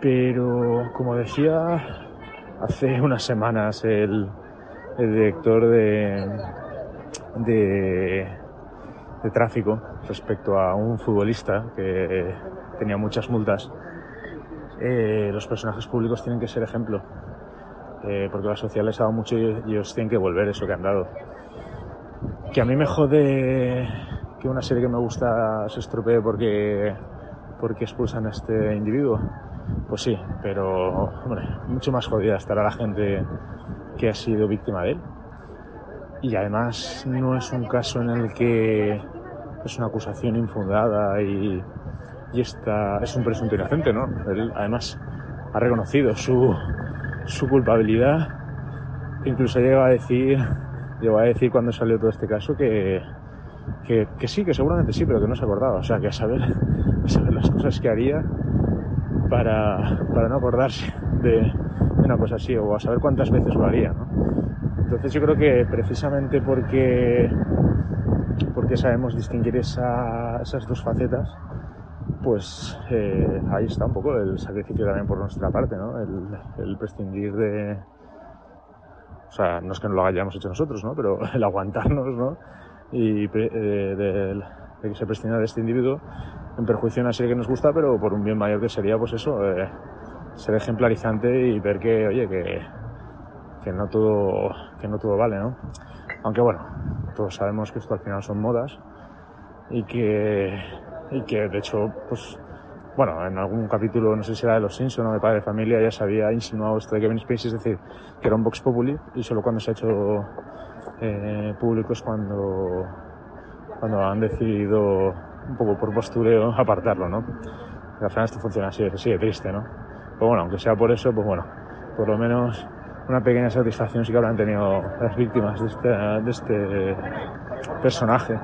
Pero, como decía hace unas semanas el, director de, de, de tráfico respecto a un futbolista que tenía muchas multas, eh, los personajes públicos tienen que ser ejemplo eh, porque la sociedad les ha dado mucho y ellos tienen que volver eso que han dado. Que a mí me jode que una serie que me gusta se estropee porque, porque expulsan a este individuo. Pues sí, pero hombre, mucho más jodida estará la gente que ha sido víctima de él. Y además no es un caso en el que es una acusación infundada y, y esta es un presunto inocente, ¿no? Él además ha reconocido su, su culpabilidad. Incluso llegó a decir, llegó a decir cuando salió todo este caso que, que, sí, que seguramente sí, pero que no se acordaba. O sea, que a saber, a saber las cosas que haría para, para no acordarse de, de, una cosa así, o a saber cuántas veces lo haría. ¿no? Entonces yo creo que precisamente porque, porque sabemos distinguir esa, esas dos facetas, pues eh, ahí está un poco el sacrificio también por nuestra parte, ¿no? El, el, prescindir de... O sea, no es que no lo hayamos hecho nosotros, ¿no? Pero el aguantarnos, ¿no? Y eh, de, de, que se prescinda de este individuo en perjuicio de una serie que nos gusta, pero por un bien mayor que sería, pues eso, eh, ser ejemplarizante y ver que, oye, que, que no todo, que no todo vale, ¿no? Aunque bueno, todos sabemos que esto al final son modas y que y que de hecho, pues, bueno, en algún capítulo, no sé si era de Los Simpson o de Padre de Familia, ya se había insinuado esto de Kevin Spacey, es decir, que era un Vox Populi y solo cuando se ha hecho eh, público es cuando, cuando han decidido, un poco por postureo, apartarlo, ¿no? Y al final esto funciona así, así de triste, ¿no? Pero bueno, aunque sea por eso, pues bueno, por lo menos una pequeña satisfacción sí que habrán tenido las víctimas de este, de este personaje.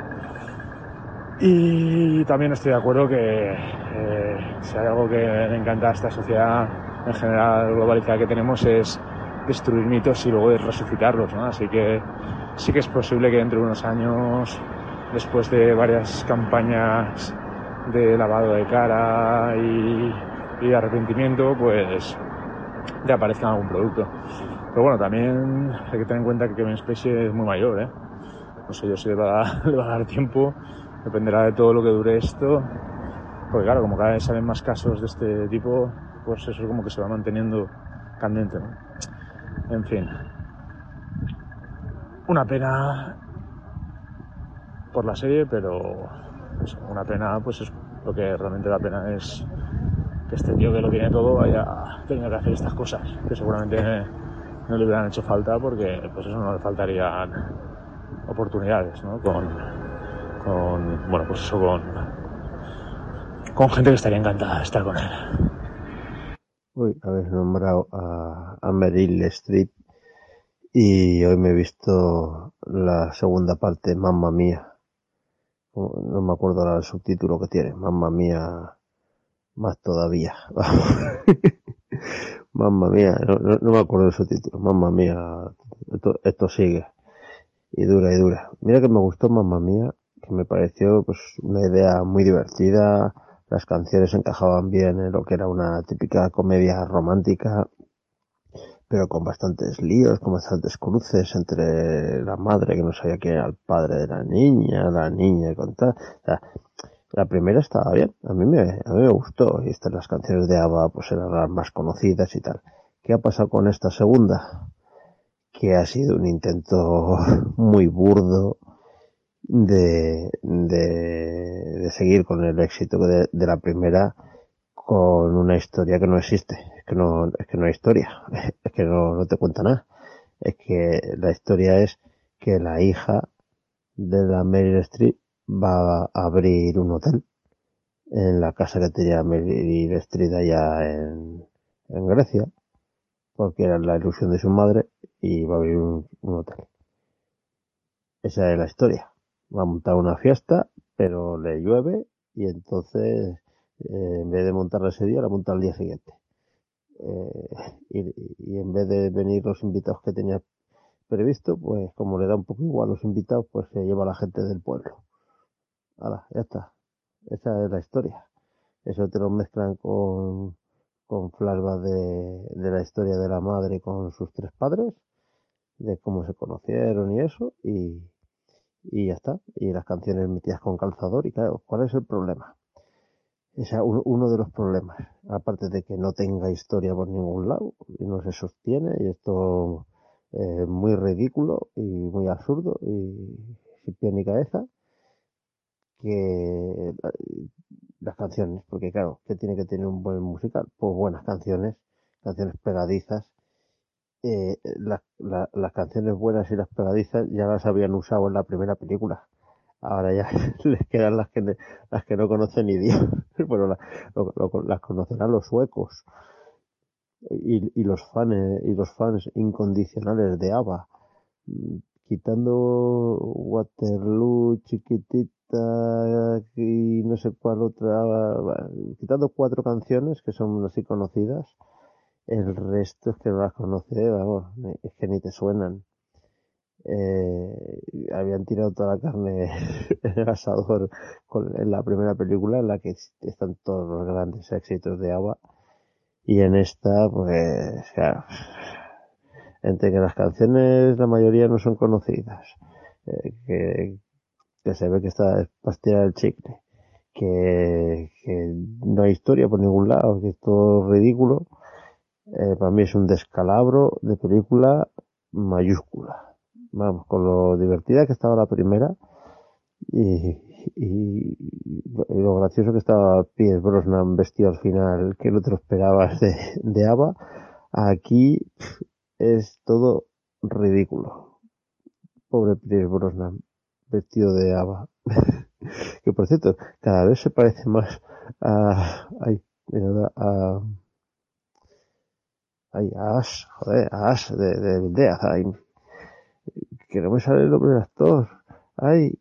Y también estoy de acuerdo que eh, si hay algo que me encanta a esta sociedad en general globalizada que tenemos es destruir mitos y luego resucitarlos, ¿no? Así que sí que es posible que dentro de unos años, después de varias campañas de lavado de cara y, de arrepentimiento, pues ya aparezca algún producto. Pero bueno, también hay que tener en cuenta que Kevin Spacey es muy mayor, ¿eh? No sé yo si le va, a, le va a dar tiempo dependerá de todo lo que dure esto, porque claro, como cada vez salen más casos de este tipo, pues eso como que se va manteniendo candente, ¿no? En fin, una pena por la serie, pero una pena, pues es lo que realmente la pena es que este tío que lo tiene todo haya tenido que hacer estas cosas, que seguramente no le hubieran hecho falta porque pues eso no le faltarían oportunidades, ¿no? Con, bueno, pues eso con, con gente que estaría encantada de estar con él. Uy, habéis nombrado a, a Meryl Streep y hoy me he visto la segunda parte, Mamma Mía. No me acuerdo ahora el subtítulo que tiene, Mamma Mía, más todavía. Mamma Mía, no, me acuerdo del subtítulo, Mamma Mía, esto, esto sigue. Y dura y dura. Mira que me gustó Mamma Mía, que me pareció pues una idea muy divertida, las canciones encajaban bien en lo que era una típica comedia romántica, pero con bastantes líos, con bastantes cruces entre la madre que no sabía quién era el padre de la niña, la niña con tal. O sea, la primera estaba bien, a mí me, a mí me gustó, y estas las canciones de ABBA pues eran las más conocidas y tal. ¿Qué ha pasado con esta segunda? Que ha sido un intento muy burdo de, de, de seguir con el éxito de, de la primera con una historia que no existe. Es que no, es que no hay historia. Es que no, no te cuenta nada. Es que la historia es que la hija de la Meryl Streep va a abrir un hotel en la casa que tenía Meryl Streep allá en, en Grecia, porque era la ilusión de su madre y va a abrir un, un hotel. Esa es la historia. Va a montar una fiesta, pero le llueve y entonces eh, en vez de montarla ese día, la monta al día siguiente. Eh, y, en vez de venir los invitados que tenía previsto, pues como le da un poco igual los invitados, pues se lleva a la gente del pueblo. Hala, ya está. Esa es la historia. Eso te lo mezclan con, con flashbacks de, de la historia de la madre con sus tres padres, de cómo se conocieron y eso, y, y ya está. Y las canciones metidas con calzador, y claro, ¿cuál es el problema? Es uno de los problemas. Aparte de que no tenga historia por ningún lado y no se sostiene y esto es muy ridículo y muy absurdo y sin pie ni cabeza que las canciones, porque claro, que tiene que tener un buen musical? Pues buenas canciones, canciones pegadizas. Eh, la, las canciones buenas y las pegadizas ya las habían usado en la primera película ahora ya les quedan las que, las que no conocen ni Dios. bueno, las conocerán los suecos y, y, los fans y los fans incondicionales de ABBA. Quitando Waterloo, Chiquitita y no sé cuál otra, quitando cuatro canciones que son así conocidas, el resto es que no las conoce, vamos, es que ni te suenan. Eh, habían tirado toda la carne en el asador en la primera película en la que están todos los grandes éxitos de ABBA y en esta pues claro, entre que las canciones la mayoría no son conocidas eh, que, que, se ve que está pastilla del chicle que, que, no hay historia por ningún lado que es todo ridículo eh, para mí es un descalabro de película mayúscula vamos, con lo divertida que estaba la primera y, lo gracioso que estaba Pierce Brosnan vestido al final, que no te lo esperabas de, de Ava, aquí es todo ridículo. Pobre Pierce Brosnan vestido de Ava. que por cierto, cada vez se parece más a, ay, a, ay, Ash, joder, Ash de, de, de Death, que no me sale el nombre del actor. Ay,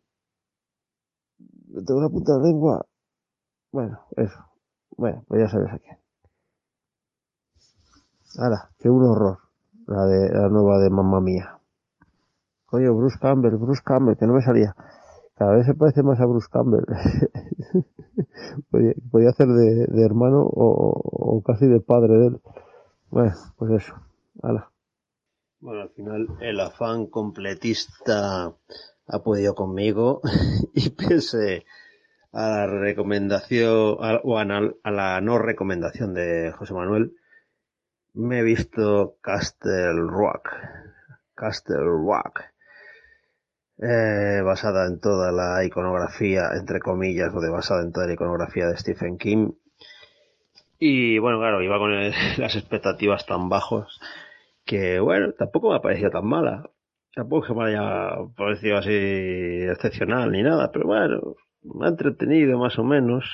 tengo una punta de lengua. Bueno, eso. Bueno, pues ya sabes a quién. Ahora, que un horror. La de la nueva de mamá mía. Coño, Bruce Campbell, Bruce Campbell, que no me salía. Cada vez se parece más a Bruce Campbell. podía, podía, hacer de, de hermano o, o, casi de padre de él. Bueno, pues eso. Hala. Bueno, al final el afán completista ha podido conmigo y pese a la recomendación o a, a, la no recomendación de José Manuel, me he visto Castle Rock. Castle Rock. Eh, basada en toda la iconografía, entre comillas, o de basada en toda la iconografía de Stephen King. Y bueno, claro, iba con las expectativas tan bajos que bueno, tampoco me ha parecido tan mala. Tampoco que me haya parecido así excepcional ni nada, pero bueno, me ha entretenido más o menos.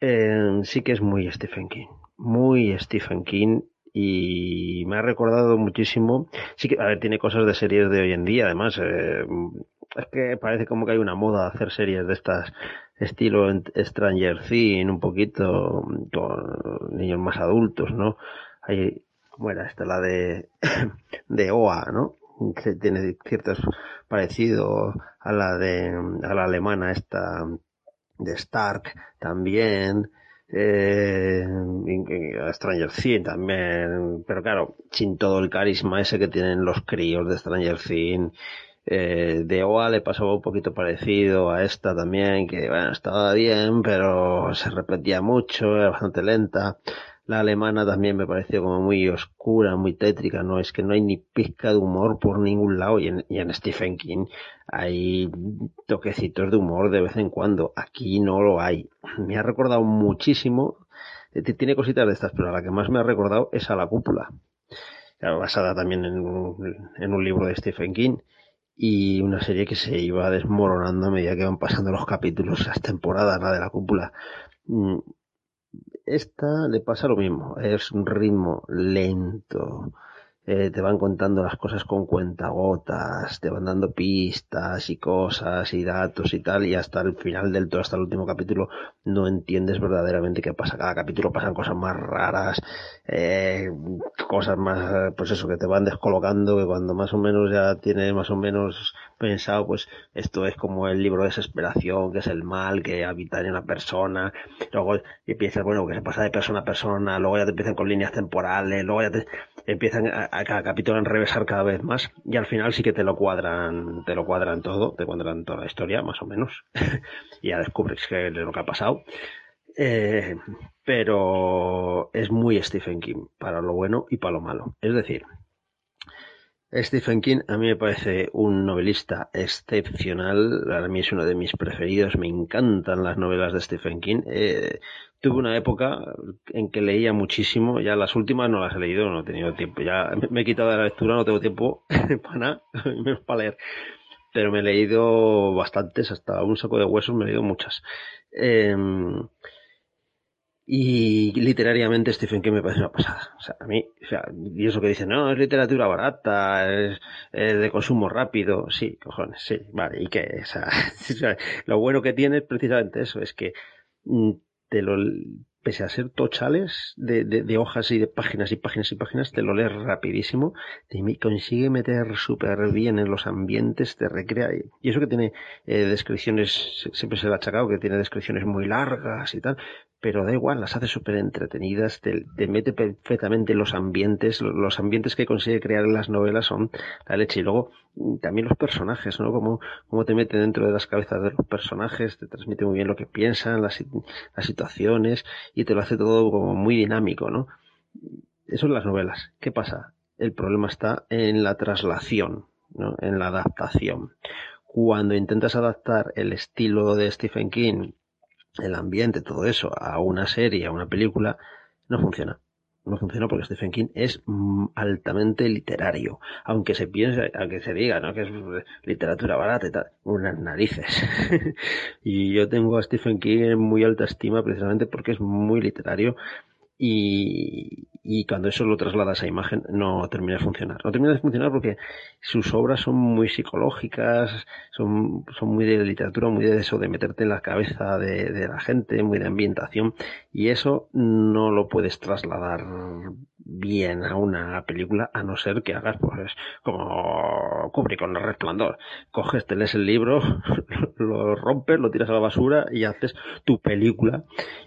Eh, sí que es muy Stephen King, muy Stephen King y me ha recordado muchísimo. Sí que, a ver, tiene cosas de series de hoy en día, además. Eh, es que parece como que hay una moda de hacer series de estas estilo Stranger Things, un poquito con niños más adultos, ¿no? Hay ¿cómo era esta? La de, de OA, ¿no? Que tiene ciertos parecidos a la de, a la alemana esta de Stark también. eh, Stranger Things también, pero claro, sin todo el carisma ese que tienen los críos de Stranger Things. Eh, de OA le pasaba un poquito parecido a esta también, que bueno, estaba bien, pero se repetía mucho, era bastante lenta. La alemana también me pareció como muy oscura, muy tétrica, no es que no hay ni pizca de humor por ningún lado y en, y en Stephen King hay toquecitos de humor de vez en cuando, aquí no lo hay. Me ha recordado muchísimo, eh, tiene cositas de estas, pero la que más me ha recordado es a la cúpula, basada también en en un libro de Stephen King y una serie que se iba desmoronando a medida que van pasando los capítulos, las temporadas, la de la cúpula. Mm, esta le pasa lo mismo, es un ritmo lento, eh, te van contando las cosas con cuentagotas, te van dando pistas y cosas y datos y tal, y hasta el final del todo, hasta el último capítulo, no entiendes verdaderamente qué pasa. Cada capítulo pasan cosas más raras, eh, cosas más, pues eso, que te van descolocando, que cuando más o menos ya tienes más o menos pensado, pues esto es como el libro de desesperación, que es el mal que habita en una persona, luego y piensas, bueno, que se pasa de persona a persona, luego ya te empiezan con líneas temporales, luego ya te empiezan a, cada capítulo a enrevesar cada vez más, y al final sí que te lo cuadran, te lo cuadran todo, te cuadran toda la historia, más o menos, y ya descubres que es lo que ha pasado. Eh, pero es muy Stephen King, para lo bueno y para lo malo. Es decir, Stephen King a mí me parece un novelista excepcional, a mí es uno de mis preferidos, me encantan las novelas de Stephen King. Eh, tuve una época en que leía muchísimo, ya las últimas no las he leído, no he tenido tiempo, ya me he quitado de la lectura, no tengo tiempo para nada, para leer. Pero me he leído bastantes, hasta un saco de huesos me he leído muchas. Eh, y literariamente Stephen King me parece una pasada. O sea, a mí, o sea, y eso que dicen, no, es literatura barata, es, de consumo rápido. Sí, cojones, sí, vale, ¿y qué? O sea, lo bueno que tiene es precisamente eso, es que mm, te lo, pese a ser tochales de, de, de, hojas y de páginas y páginas y páginas, te lo lees rapidísimo, te consigue meter súper bien en los ambientes, te recrea. Y eso que tiene eh, descripciones, siempre se le ha achacado que tiene descripciones muy largas y tal, pero da igual, las hace súper entretenidas, te, te, mete perfectamente en los ambientes, los ambientes que consigue crear en las novelas son la leche. Y luego mm, también los personajes, ¿no? Como, como te mete dentro de las cabezas de los personajes, te transmite muy bien lo que piensan, las, las situaciones, y te lo hace todo como muy dinámico, ¿no? Eso en las novelas. ¿Qué pasa? El problema está en la traslación, ¿no? En la adaptación. Cuando intentas adaptar el estilo de Stephen King el ambiente, todo eso, a una serie, a una película, no funciona. No funciona porque Stephen King es mm, altamente literario. Aunque se piense, aunque se diga, ¿no? Que es literatura barata y tal. Unas narices. y yo tengo a Stephen King en muy alta estima precisamente porque es muy literario y, y cuando eso lo trasladas a imagen no termina de funcionar. No termina de funcionar porque sus obras son muy psicológicas, son, son muy de literatura, muy de eso, de meterte en la cabeza de, de la gente, muy de ambientación, y eso no lo puedes trasladar bien a una película a no ser que hagas pues como Kubrick con el resplandor. Coges te lees el libro lo rompes lo tiras a la basura y haces tu película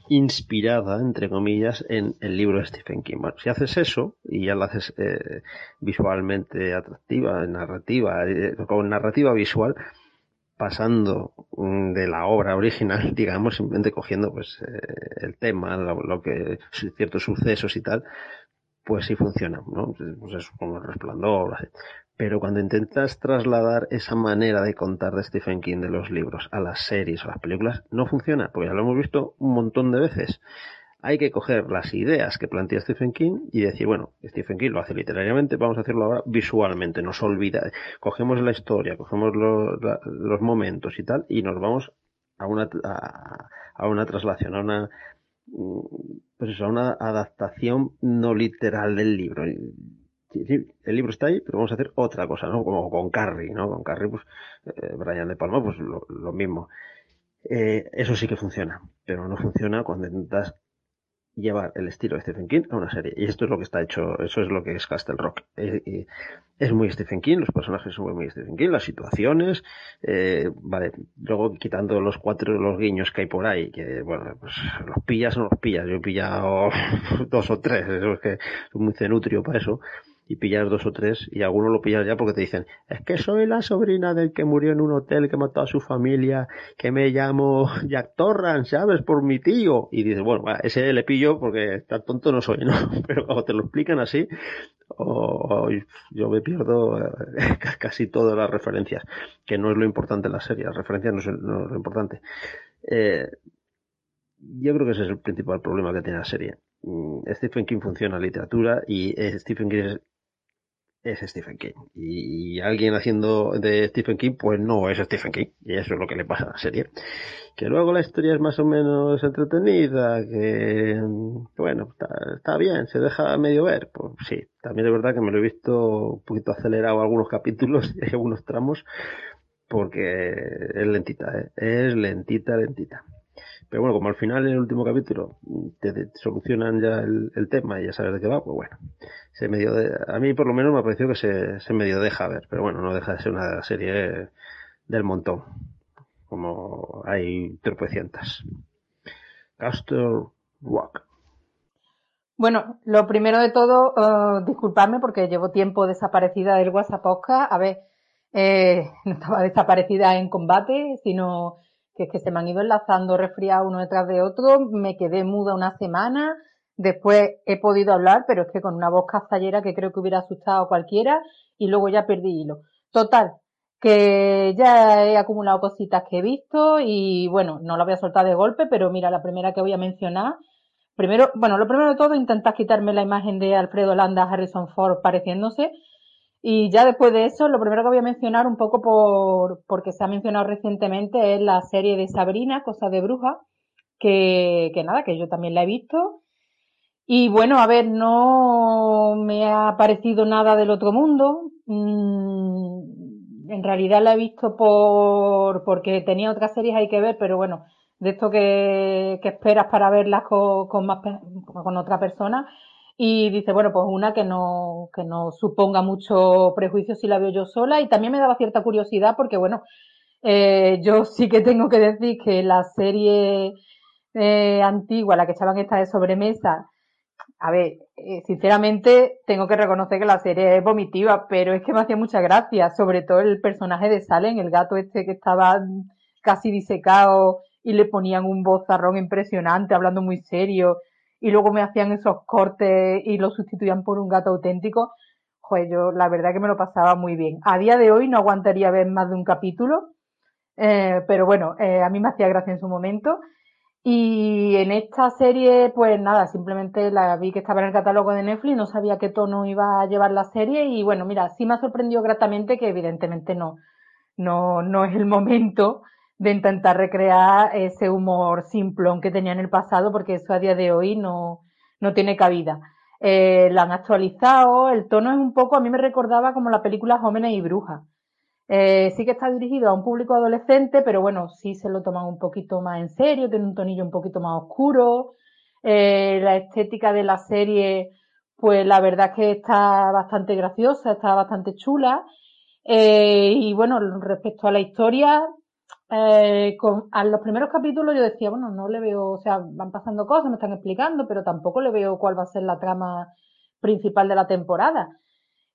inspirada entre comillas en el libro de Stephen King. Si haces eso y ya lo haces eh, visualmente atractiva narrativa eh, con narrativa visual pasando mm, de la obra original, digamos, simplemente cogiendo pues eh, el tema, lo, lo, que ciertos sucesos y tal, pues sí funciona, ¿no? Pues es como el resplandor. Pero cuando intentas trasladar esa manera de contar de Stephen King de los libros a las series o las películas, no funciona, porque ya lo hemos visto un montón de veces. Hay que coger las ideas que plantea Stephen King y decir, bueno, Stephen King lo hace literariamente, vamos a hacerlo ahora visualmente, nos olvida, cogemos la historia, cogemos los, los momentos y tal, y nos vamos a una, a, a una traslación, a una, pues eso, una adaptación no literal del libro. El libro está ahí, pero vamos a hacer otra cosa, ¿no? Como con Carrie, ¿no? Con Carrie, pues, eh, Brian de Palma, pues lo, lo mismo. Eh, eso sí que funciona, pero no funciona cuando intentas llevar el estilo de Stephen King a una serie. Y esto es lo que está hecho, eso es lo que es Castle Rock. Eh, es muy Stephen King, los personajes son muy Stephen King, las situaciones, eh, vale, luego quitando los cuatro los guiños que hay por ahí, que bueno, pues los pillas o no los pillas, yo he pillado dos o tres, eso es que soy muy cenutrio para eso y pillas dos o tres y algunos lo pillas ya porque te dicen, es que soy la sobrina del que murió en un hotel que mató a su familia, que me llamo Jack Torran, ¿sabes? Por mi tío. Y dices, bueno, ese le pillo porque tan tonto no soy, ¿no? Pero cuando te lo explican así, yo me pierdo eh, casi todas las referencias, que no es lo importante en la serie, las referencias no, son, no es lo importante. Eh, yo creo que ese es el principal problema que tiene la serie. Mm, Stephen King funciona en literatura y Stephen King es Stephen King. Y, alguien haciendo de Stephen King, pues no es Stephen King. Y eso es lo que le pasa a la serie. Que luego la historia es más o menos entretenida, que, bueno, está, bien, se deja medio ver. Pues sí, también es verdad que me lo he visto un poquito acelerado algunos capítulos y algunos tramos, porque es lentita, ¿eh? es lentita, lentita. Pero bueno, como al final en el último capítulo te, solucionan ya el, tema y ya sabes de qué va, pues bueno, se medio a mí por lo menos me ha parecido que se, se medio deja ver, pero bueno, no deja de ser una serie del montón, como hay tropecientas. Castle Rock. Bueno, lo primero de todo, uh, disculpadme porque llevo tiempo desaparecida del WhatsApp A ver, eh, no estaba desaparecida en combate, sino que es que se me han ido enlazando resfriados uno detrás de otro, me quedé muda una semana, después he podido hablar, pero es que con una voz cazallera que creo que hubiera asustado a cualquiera, y luego ya perdí hilo. Total, que ya he acumulado cositas que he visto y bueno, no la voy a soltar de golpe, pero mira, la primera que voy a mencionar, primero, bueno, lo primero de todo, intentar quitarme la imagen de Alfredo Landa, Harrison Ford pareciéndose, y ya después de eso, lo primero que voy a mencionar un poco por, porque se ha mencionado recientemente es la serie de Sabrina, Cosa de Bruja, que, que nada, que yo también la he visto. Y bueno, a ver, no me ha parecido nada del otro mundo. Mm, en realidad la he visto por, porque tenía otras series hay que ver, pero bueno, de esto que, esperas para verlas con, con otra persona y dice, bueno, pues una que no, que no suponga mucho prejuicio si la veo yo sola y también me daba cierta curiosidad porque, bueno, eh, yo sí que tengo que decir que la serie eh, antigua, la que echaban esta de sobremesa, a ver, eh, sinceramente tengo que reconocer que la serie es vomitiva, pero es que me hacía mucha gracia, sobre todo el personaje de Salen, el gato este que estaba casi disecado y le ponían un vozarrón impresionante, hablando muy serio y luego me hacían esos cortes y lo sustituían por un gato auténtico, pues yo la verdad que me lo pasaba muy bien. A día de hoy no aguantaría ver más de un capítulo, eh, pero bueno, eh, a mí me hacía gracia en su momento. Y en esta serie, pues nada, simplemente la vi que estaba en el catálogo de Netflix, no sabía qué tono iba a llevar la serie y bueno, mira, sí me ha sorprendido gratamente que evidentemente no, no, no es el momento de intentar recrear ese humor simplón que tenía en el pasado, porque eso a día de hoy no, no tiene cabida. Eh, la han actualizado, el tono es un poco, a mí me recordaba como la película Jóvenes y Brujas. Eh, sí que está dirigido a un público adolescente, pero bueno, sí se lo toman un poquito más en serio, tiene un tonillo un poquito más oscuro. Eh, la estética de la serie, pues la verdad es que está bastante graciosa, está bastante chula. Eh, y bueno, respecto a la historia, eh, a los primeros capítulos yo decía, bueno, no le veo, o sea, van pasando cosas, me están explicando, pero tampoco le veo cuál va a ser la trama principal de la temporada.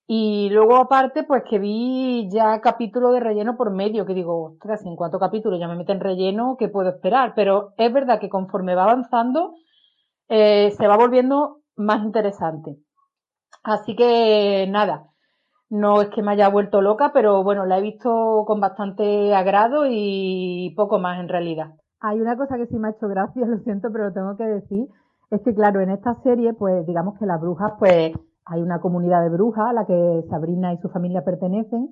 Y luego aparte, pues que vi ya capítulo de relleno por medio, que digo, ostras, en cuánto capítulo ya me meten relleno, ¿qué puedo esperar? Pero es verdad que conforme va avanzando, eh, se va volviendo más interesante. Así que nada, no es que me haya vuelto loca, pero bueno, la he visto con bastante agrado y poco más en realidad. Hay una cosa que sí me ha hecho gracia, lo siento, pero lo tengo que decir, es que claro, en esta serie, pues digamos que las brujas, pues hay una comunidad de brujas a la que Sabrina y su familia pertenecen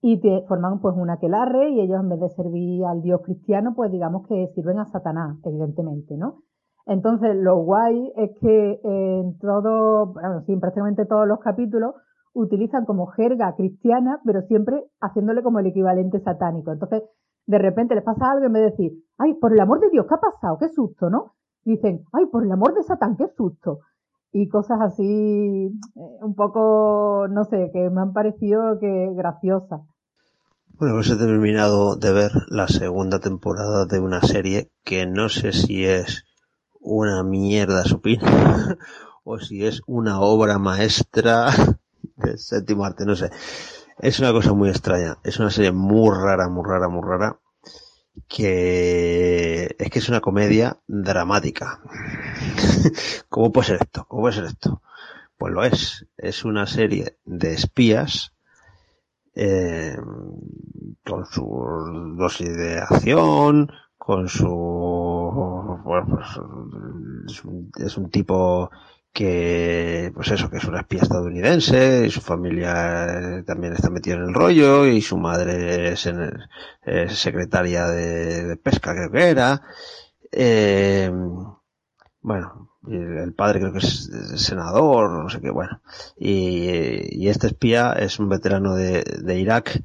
y forman pues una quelarre y ellos en vez de servir al dios cristiano, pues digamos que sirven a Satanás, evidentemente, ¿no? Entonces, lo guay es que en todo, bueno, sí, en prácticamente todos los capítulos, utilizan como jerga cristiana, pero siempre haciéndole como el equivalente satánico. Entonces, de repente les pasa algo en vez de decir, ay, por el amor de Dios, ¿qué ha pasado? Qué susto, ¿no? dicen, ay, por el amor de Satán, qué susto. Y cosas así, eh, un poco, no sé, que me han parecido que graciosas. Bueno, pues he terminado de ver la segunda temporada de una serie que no sé si es una mierda supina o si es una obra maestra séptimo arte, no sé. Es una cosa muy extraña. Es una serie muy rara, muy rara, muy rara. Que es que es una comedia dramática. ¿Cómo puede ser esto? ¿Cómo puede ser esto? Pues lo es. Es una serie de espías eh, con su dosis de acción, con su bueno, pues, es, un, es un tipo que pues eso que es una espía estadounidense y su familia también está metida en el rollo y su madre es, secretaria de, pesca creo que era. Eh, bueno el padre creo que es senador no sé qué bueno. Y, y este espía es un veterano de Irak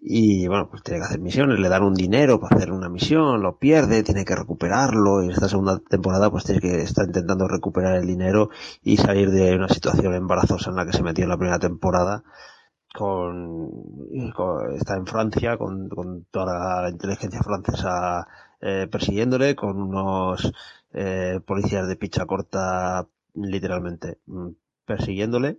y bueno, pues tiene que hacer misiones, le dan un dinero para hacer una misión, lo pierde, tiene que recuperarlo y en esta segunda temporada pues tiene que estar intentando recuperar el dinero y salir de una situación embarazosa en la que se metió en la primera temporada con, está en Francia con, con toda la inteligencia francesa eh, persiguiéndole con unos eh, policías de picha corta literalmente mm, persiguiéndole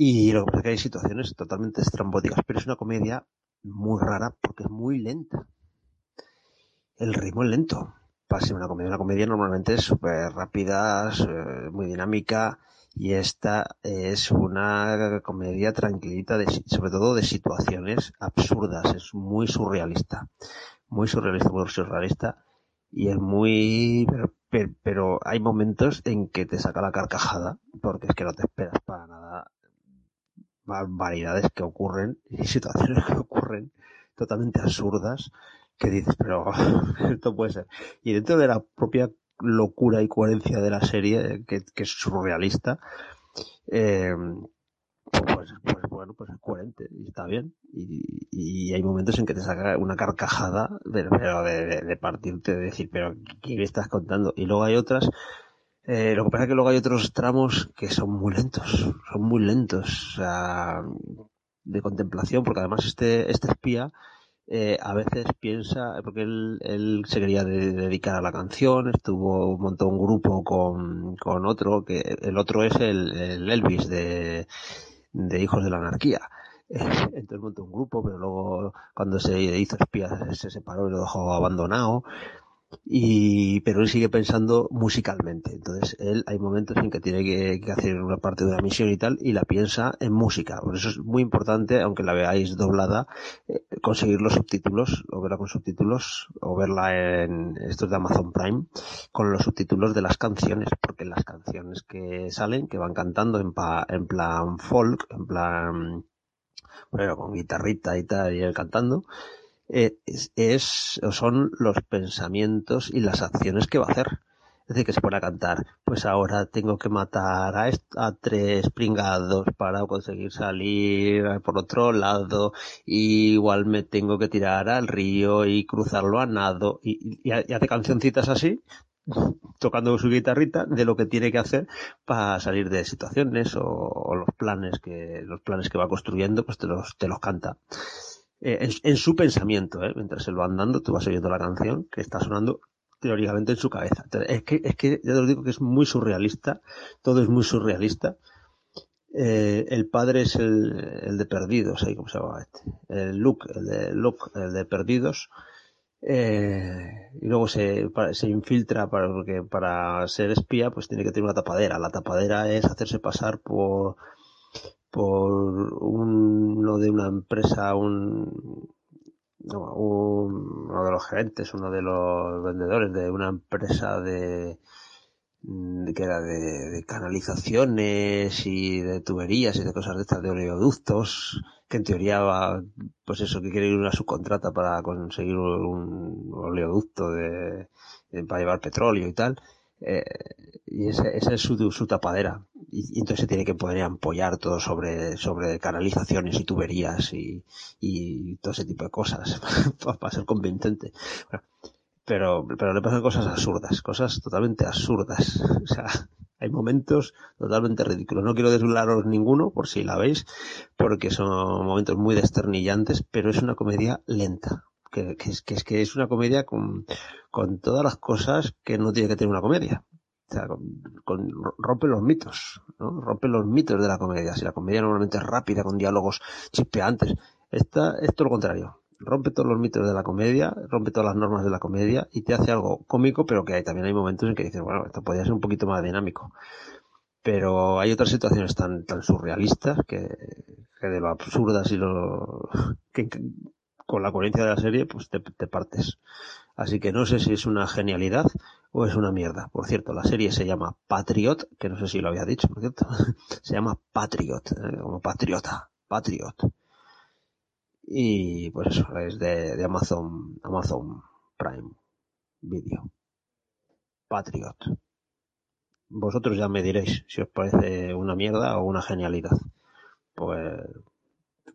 y lo que pasa es que hay situaciones totalmente estrambóticas, pero es una comedia muy rara porque es muy lenta. El ritmo es lento. Para ser una comedia, una comedia normalmente es súper rápida, eh, muy dinámica, y esta es una comedia tranquilita, de, sobre todo de situaciones absurdas, es muy surrealista, muy surrealista, muy surrealista, y es muy, pero, pero, pero hay momentos en que te saca la carcajada, porque es que no te esperas para nada barbaridades que ocurren y situaciones que ocurren totalmente absurdas que dices, pero esto puede ser. Y dentro de la propia locura y coherencia de la serie, que, que es surrealista, eh, pues, pues, bueno, pues es coherente y está bien. Y, hay momentos en que te saca una carcajada, pero, pero de, de, de, partirte, de decir, pero ¿qué me estás contando? Y luego hay otras eh, lo que pasa es que luego hay otros tramos que son muy lentos, son muy lentos, o de contemplación, porque además este, este espía eh, a veces piensa, porque él, él se quería de, dedicar a la canción, estuvo, montó un grupo con, con otro, que el otro es el, el Elvis de, de Hijos de la Anarquía. Entonces montó un grupo, pero luego cuando se hizo espía se separó y lo dejó abandonado y pero él sigue pensando musicalmente. Entonces él hay momentos en que tiene que, hacer una parte de una misión y tal y la piensa en música. Por eso es muy importante aunque la veáis doblada eh, conseguir los subtítulos o verla con subtítulos o verla en estos de Amazon Prime con los subtítulos de las canciones porque las canciones que salen que van cantando en, pa, en plan folk en plan bueno con guitarrita y tal y él cantando es, es, son los pensamientos y las acciones que va a hacer. Es decir, que se pone a cantar, pues ahora tengo que matar a, a, tres pringados para conseguir salir por otro lado, igual me tengo que tirar al río y cruzarlo a nado, y hace cancioncitas así, tocando su guitarrita de lo que tiene que hacer para salir de situaciones o, o, los planes que los planes que va construyendo pues te los te los canta eh, en, su pensamiento, ¿eh? mientras se lo van dando, tú vas oyendo la canción que está sonando teóricamente en su cabeza. Es que, es que, ya te lo digo que es muy surrealista, todo es muy surrealista. Eh, el padre es el, el de Perdidos, ahí cómo se llama este. El Luke, el de Luke, el de Perdidos. Eh, y luego se, se infiltra para, porque para ser espía pues tiene que tener una tapadera. La tapadera es hacerse pasar por, por uno de una empresa, un, no, un, uno de los gerentes, uno de los vendedores de una empresa de, que era de, canalizaciones y de tuberías y de cosas de estas de oleoductos que en teoría va pues eso que quiere ir una subcontrata para conseguir un, oleoducto de, para llevar petróleo y tal eh, y esa, es su, tapadera y, entonces se tiene que poder apoyar todo sobre, sobre canalizaciones y tuberías y, todo ese tipo de cosas para ser convincente. Pero, pero le pasan cosas absurdas, cosas totalmente absurdas. O sea, hay momentos totalmente ridículos. No quiero desvelaros ninguno, por si la veis, porque son momentos muy desternillantes, pero es una comedia lenta. Que, es, que, es, que es una comedia con, con todas las cosas que no tiene que tener una comedia. O sea, con, rompe los mitos, ¿no? Rompe los mitos de la comedia. Si la comedia normalmente es rápida, con diálogos chispeantes, esta es todo lo contrario. Rompe todos los mitos de la comedia, rompe todas las normas de la comedia y te hace algo cómico, pero que hay, también hay momentos en que dices, bueno, esto podría ser un poquito más dinámico. Pero hay otras situaciones tan, tan surrealistas que, que de lo absurdas y lo, que con la coherencia de la serie, pues te, te partes. Así que no sé si es una genialidad o es una mierda. Por cierto, la serie se llama Patriot, que no sé si lo había dicho, por cierto. se llama Patriot, ¿eh? como patriota, Patriot. Y pues eso, es de, Amazon, Amazon Prime Video. Patriot. Vosotros ya me diréis si os parece una mierda o una genialidad. Pues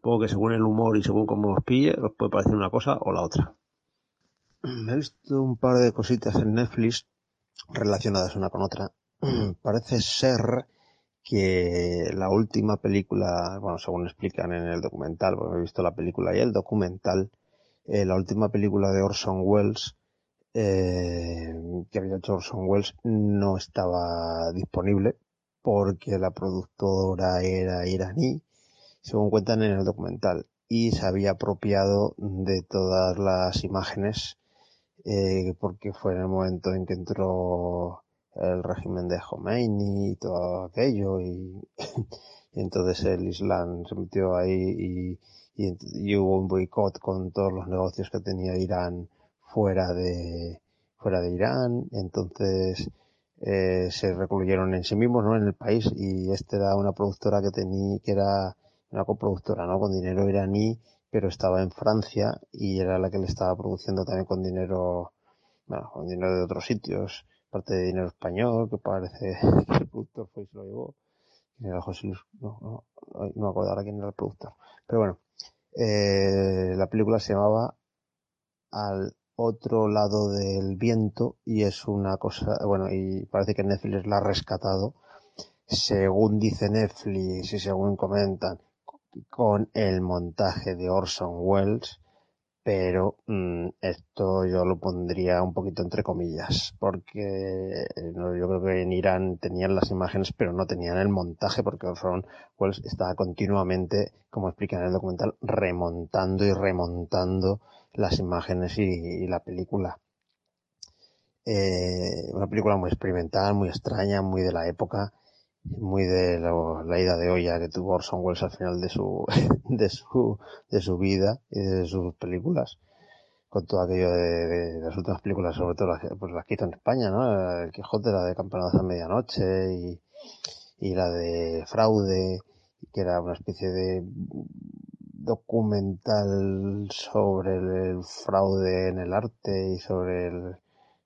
supongo que según el humor y según cómo os pille, puede parecer una cosa o la otra. Me he visto un par de cositas en Netflix relacionadas una con otra. Parece ser que la última película, bueno, según explican en el documental, porque he visto la película y el documental, eh, la última película de Orson Welles, eh, que había hecho Orson Welles, no estaba disponible porque la productora era iraní, según cuentan en el documental, y se había apropiado de todas las imágenes eh, porque fue en el momento en que entró el régimen de Khomeini y todo aquello y, entonces el Islam se metió ahí y, hubo un boicot con todos los negocios que tenía Irán fuera de fuera de Irán entonces eh, se recluyeron en sí mismos no en el país y este era una productora que tenía que era una coproductora no con dinero iraní pero estaba en Francia y era la que le estaba produciendo también con dinero bueno, con dinero de otros sitios parte de dinero español, que parece que el productor fue y se lo llevó. ¿Quién era José Luis? No, no, no me acuerdo ahora quién era el productor. Pero bueno, eh, la película se llamaba Al otro lado del viento y es una cosa, bueno, y parece que Netflix la ha rescatado. Según dice Netflix y según comentan, con el montaje de Orson Welles, pero mmm, esto yo lo pondría un poquito entre comillas, porque no, yo creo que en Irán tenían las imágenes, pero no tenían el montaje, porque Orson Welles estaba continuamente, como explica en el documental, remontando y remontando las imágenes y, y la película. Eh, una película muy experimental, muy extraña, muy de la época, muy de la ida de olla que tuvo Orson Welles al final de su de su de su vida y de sus películas. Con todo aquello de, las últimas películas sobre todo las, pues las que en España no el Quijote la de Campanadas a medianoche y, y la de Fraude que era una especie de documental sobre el fraude en el arte y sobre el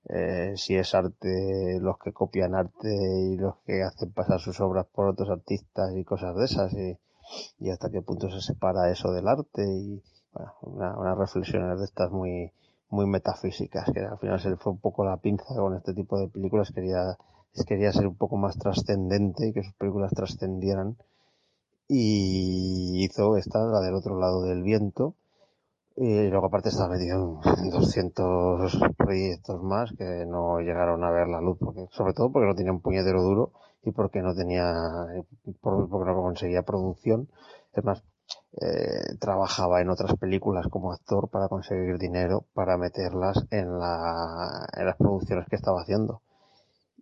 eh, si es arte, los que copian arte y los que hacen pasar sus obras por otros artistas y cosas de esas y, hasta qué punto se separa eso del arte y bueno, una, unas reflexiones de estas muy muy metafísicas que al final se fue un poco la pinza con este tipo de películas quería quería ser un poco más trascendente que sus películas trascendieran. Y hizo esta la del otro lado del viento y luego aparte estaba metido en 200 proyectos más que no llegaron a ver la luz, porque, sobre todo porque no tenía un puñetero duro y porque no tenía, porque no conseguía producción. Es más, eh, trabajaba en otras películas como actor para conseguir dinero para meterlas en, la, en las producciones que estaba haciendo.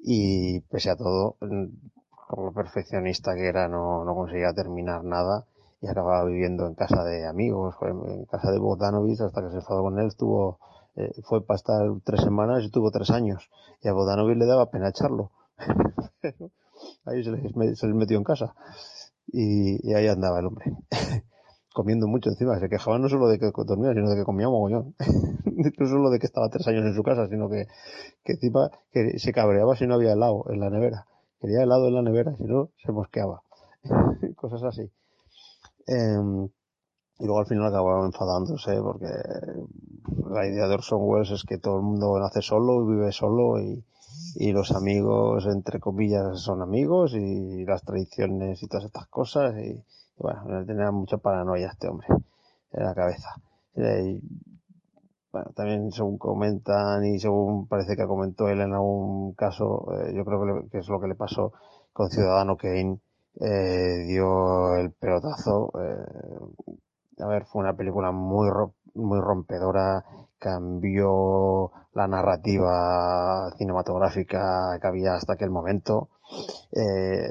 Y pese a todo, como perfeccionista que era, no, no conseguía terminar nada y acababa viviendo en casa de amigos, en casa de Bodanovich hasta que se enfadó con él, estuvo, eh, fue para estar tres semanas y estuvo tres años. Y a Bodanovich le daba pena echarlo. ahí se les, se les, metió en casa. Y, ahí andaba el hombre. Comiendo mucho encima. Se quejaba no solo de que dormía, sino de que comía mogollón. no solo de que estaba tres años en su casa, sino que, que encima que se cabreaba si no había helado en la nevera. Quería helado en la nevera, si no, se mosqueaba. Cosas así. Eh, y luego al final acabaron enfadándose porque la idea de Orson Welles es que todo el mundo nace solo y vive solo y, y los amigos, entre comillas, son amigos y las tradiciones y todas estas cosas y, y bueno, tenía mucha paranoia este hombre en la cabeza. Y, bueno, también según comentan y según parece que comentó él en algún caso, eh, yo creo que, le, que, es lo que le pasó con Ciudadano Kane, eh, dio el pelotazo. Eh, a ver, fue una película muy, muy rompedora, cambió la narrativa cinematográfica que había hasta aquel momento, eh,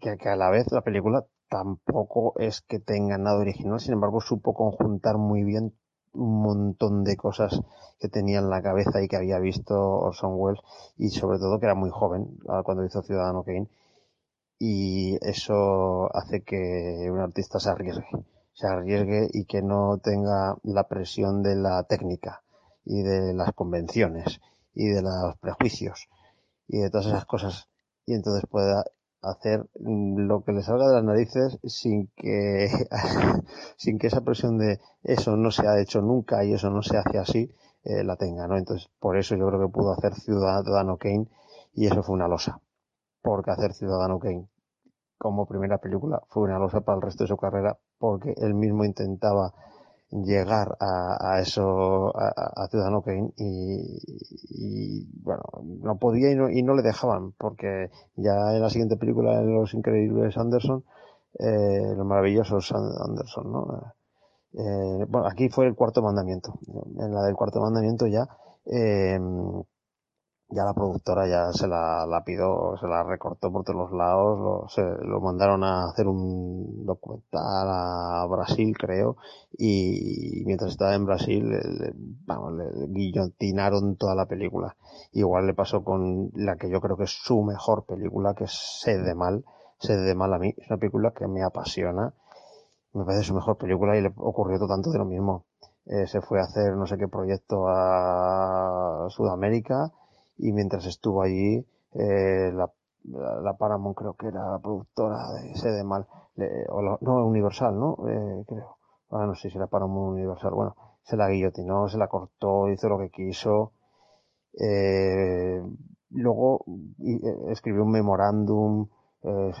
que, que, a la vez la película tampoco es que tenga nada original, sin embargo supo conjuntar muy bien un montón de cosas que tenía en la cabeza y que había visto Orson Welles y sobre todo que era muy joven cuando hizo Ciudadano Kane y eso hace que un artista se arriesgue se arriesgue y que no tenga la presión de la técnica y de las convenciones y de los prejuicios y de todas esas cosas. Y entonces pueda hacer lo que le salga de las narices sin que sin que esa presión de eso no se ha hecho nunca y eso no se hace así eh, la tenga no entonces por eso yo creo que pudo hacer Ciudadano Kane y eso fue una losa porque hacer Ciudadano Kane como primera película fue una losa para el resto de su carrera porque él mismo intentaba llegar a, a eso, a, a, Ciudadano Kane y, y, bueno, no podía y no, y no, le dejaban porque ya en la siguiente película de Los Increíbles Anderson, eh, Los Maravillosos Anderson, ¿no? Eh, bueno, aquí fue el cuarto mandamiento. En la del cuarto mandamiento ya, eh, ya la productora ya se la, la pidió, se la recortó por todos los lados, lo, se, lo mandaron a hacer un documental a Brasil, creo, y mientras estaba en Brasil, le, vamos, le guillotinaron toda la película. Igual le pasó con la que yo creo que es su mejor película, que es Sed de Mal. Sed de Mal a mí es una película que me apasiona, me parece su mejor película y le ocurrió todo tanto de lo mismo. Eh, se fue a hacer no sé qué proyecto a Sudamérica, y mientras estuvo allí eh, la, la, Paramount creo que era la productora de Sede Mal eh, o la, no Universal no eh, creo. Ah, no sé si era Paramount Universal. Bueno se la guillotinó se la cortó hizo lo que quiso. Eh, luego eh, escribió un memorándum eh,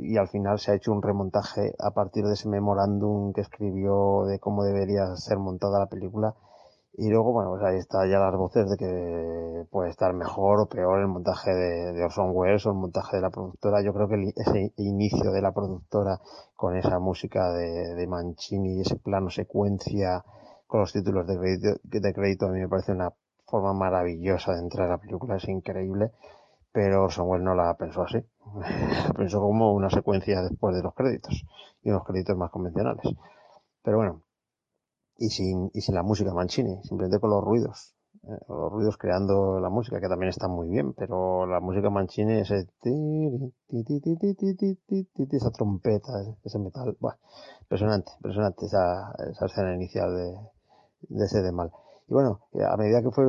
y al final se ha hecho un remontaje a partir de ese memorándum que escribió de cómo debería ser montada la película y luego, bueno, pues ahí está ya las voces de que puede estar mejor o peor el montaje de, de Orson Welles o el montaje de la productora. Yo creo que el, ese inicio de la productora con esa música de, de Mancini ese plano secuencia con los títulos de crédito, de crédito a mí me parece una forma maravillosa de entrar a la película, es increíble, pero Orson Welles no la pensó así. pensó como una secuencia después de los créditos y unos créditos más convencionales. Pero bueno, y sin, y sin la música Mancini, simplemente con los ruidos. Eh, los ruidos creando la música, que también está muy bien, pero la música Mancini, ese esa trompeta, ese metal, bueno, impresionante, impresionante esa, esa escena inicial de, de ese de mal. Y bueno, a medida que fue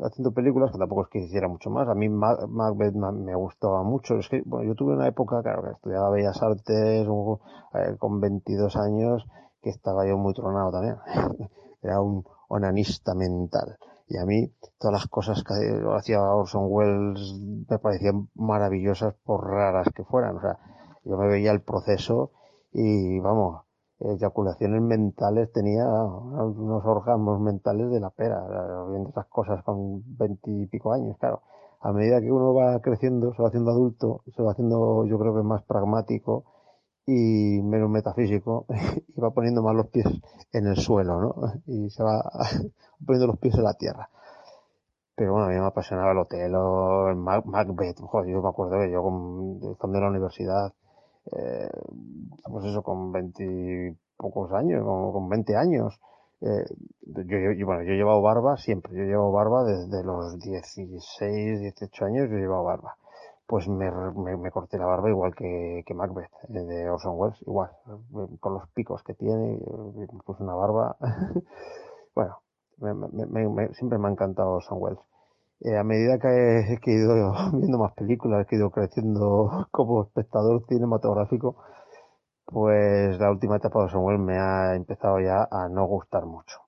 haciendo películas, que tampoco es que hiciera mucho más, a mí Macbeth me gustaba mucho. Es que, bueno, yo tuve una época, claro, que estudiaba Bellas Artes, eh, con 22 años, que estaba yo muy tronado también. Era un onanista mental. Y a mí todas las cosas que hacía Orson Welles me parecían maravillosas por raras que fueran. O sea, yo me veía el proceso y vamos, eyaculaciones mentales tenía unos orgasmos mentales de la pera, viendo esas cosas con veintipico años, claro. A medida que uno va creciendo, se va haciendo adulto, se va haciendo yo creo que más pragmático y menos metafísico y va poniendo más los pies en el suelo, ¿no? Y se va poniendo los pies en la tierra. Pero bueno, a mí me apasionaba el hotel, el Macbeth, joder, yo me acuerdo que yo con, estando en la universidad, eh, pues eso, con veintipocos años, con, con 20 años, eh, yo, yo, bueno, yo he llevado barba siempre, yo he llevado barba desde los 16, 18 años, yo he llevado barba pues me, me, me, corté la barba igual que, que Macbeth eh, de Orson Welles, igual, con los picos que tiene, me puse una barba. bueno, me, siempre me ha encantado Orson Welles. Eh, a medida que he, que ido viendo más películas, que he ido creciendo como espectador cinematográfico, pues la última etapa de Orson Welles me ha empezado ya a no gustar mucho.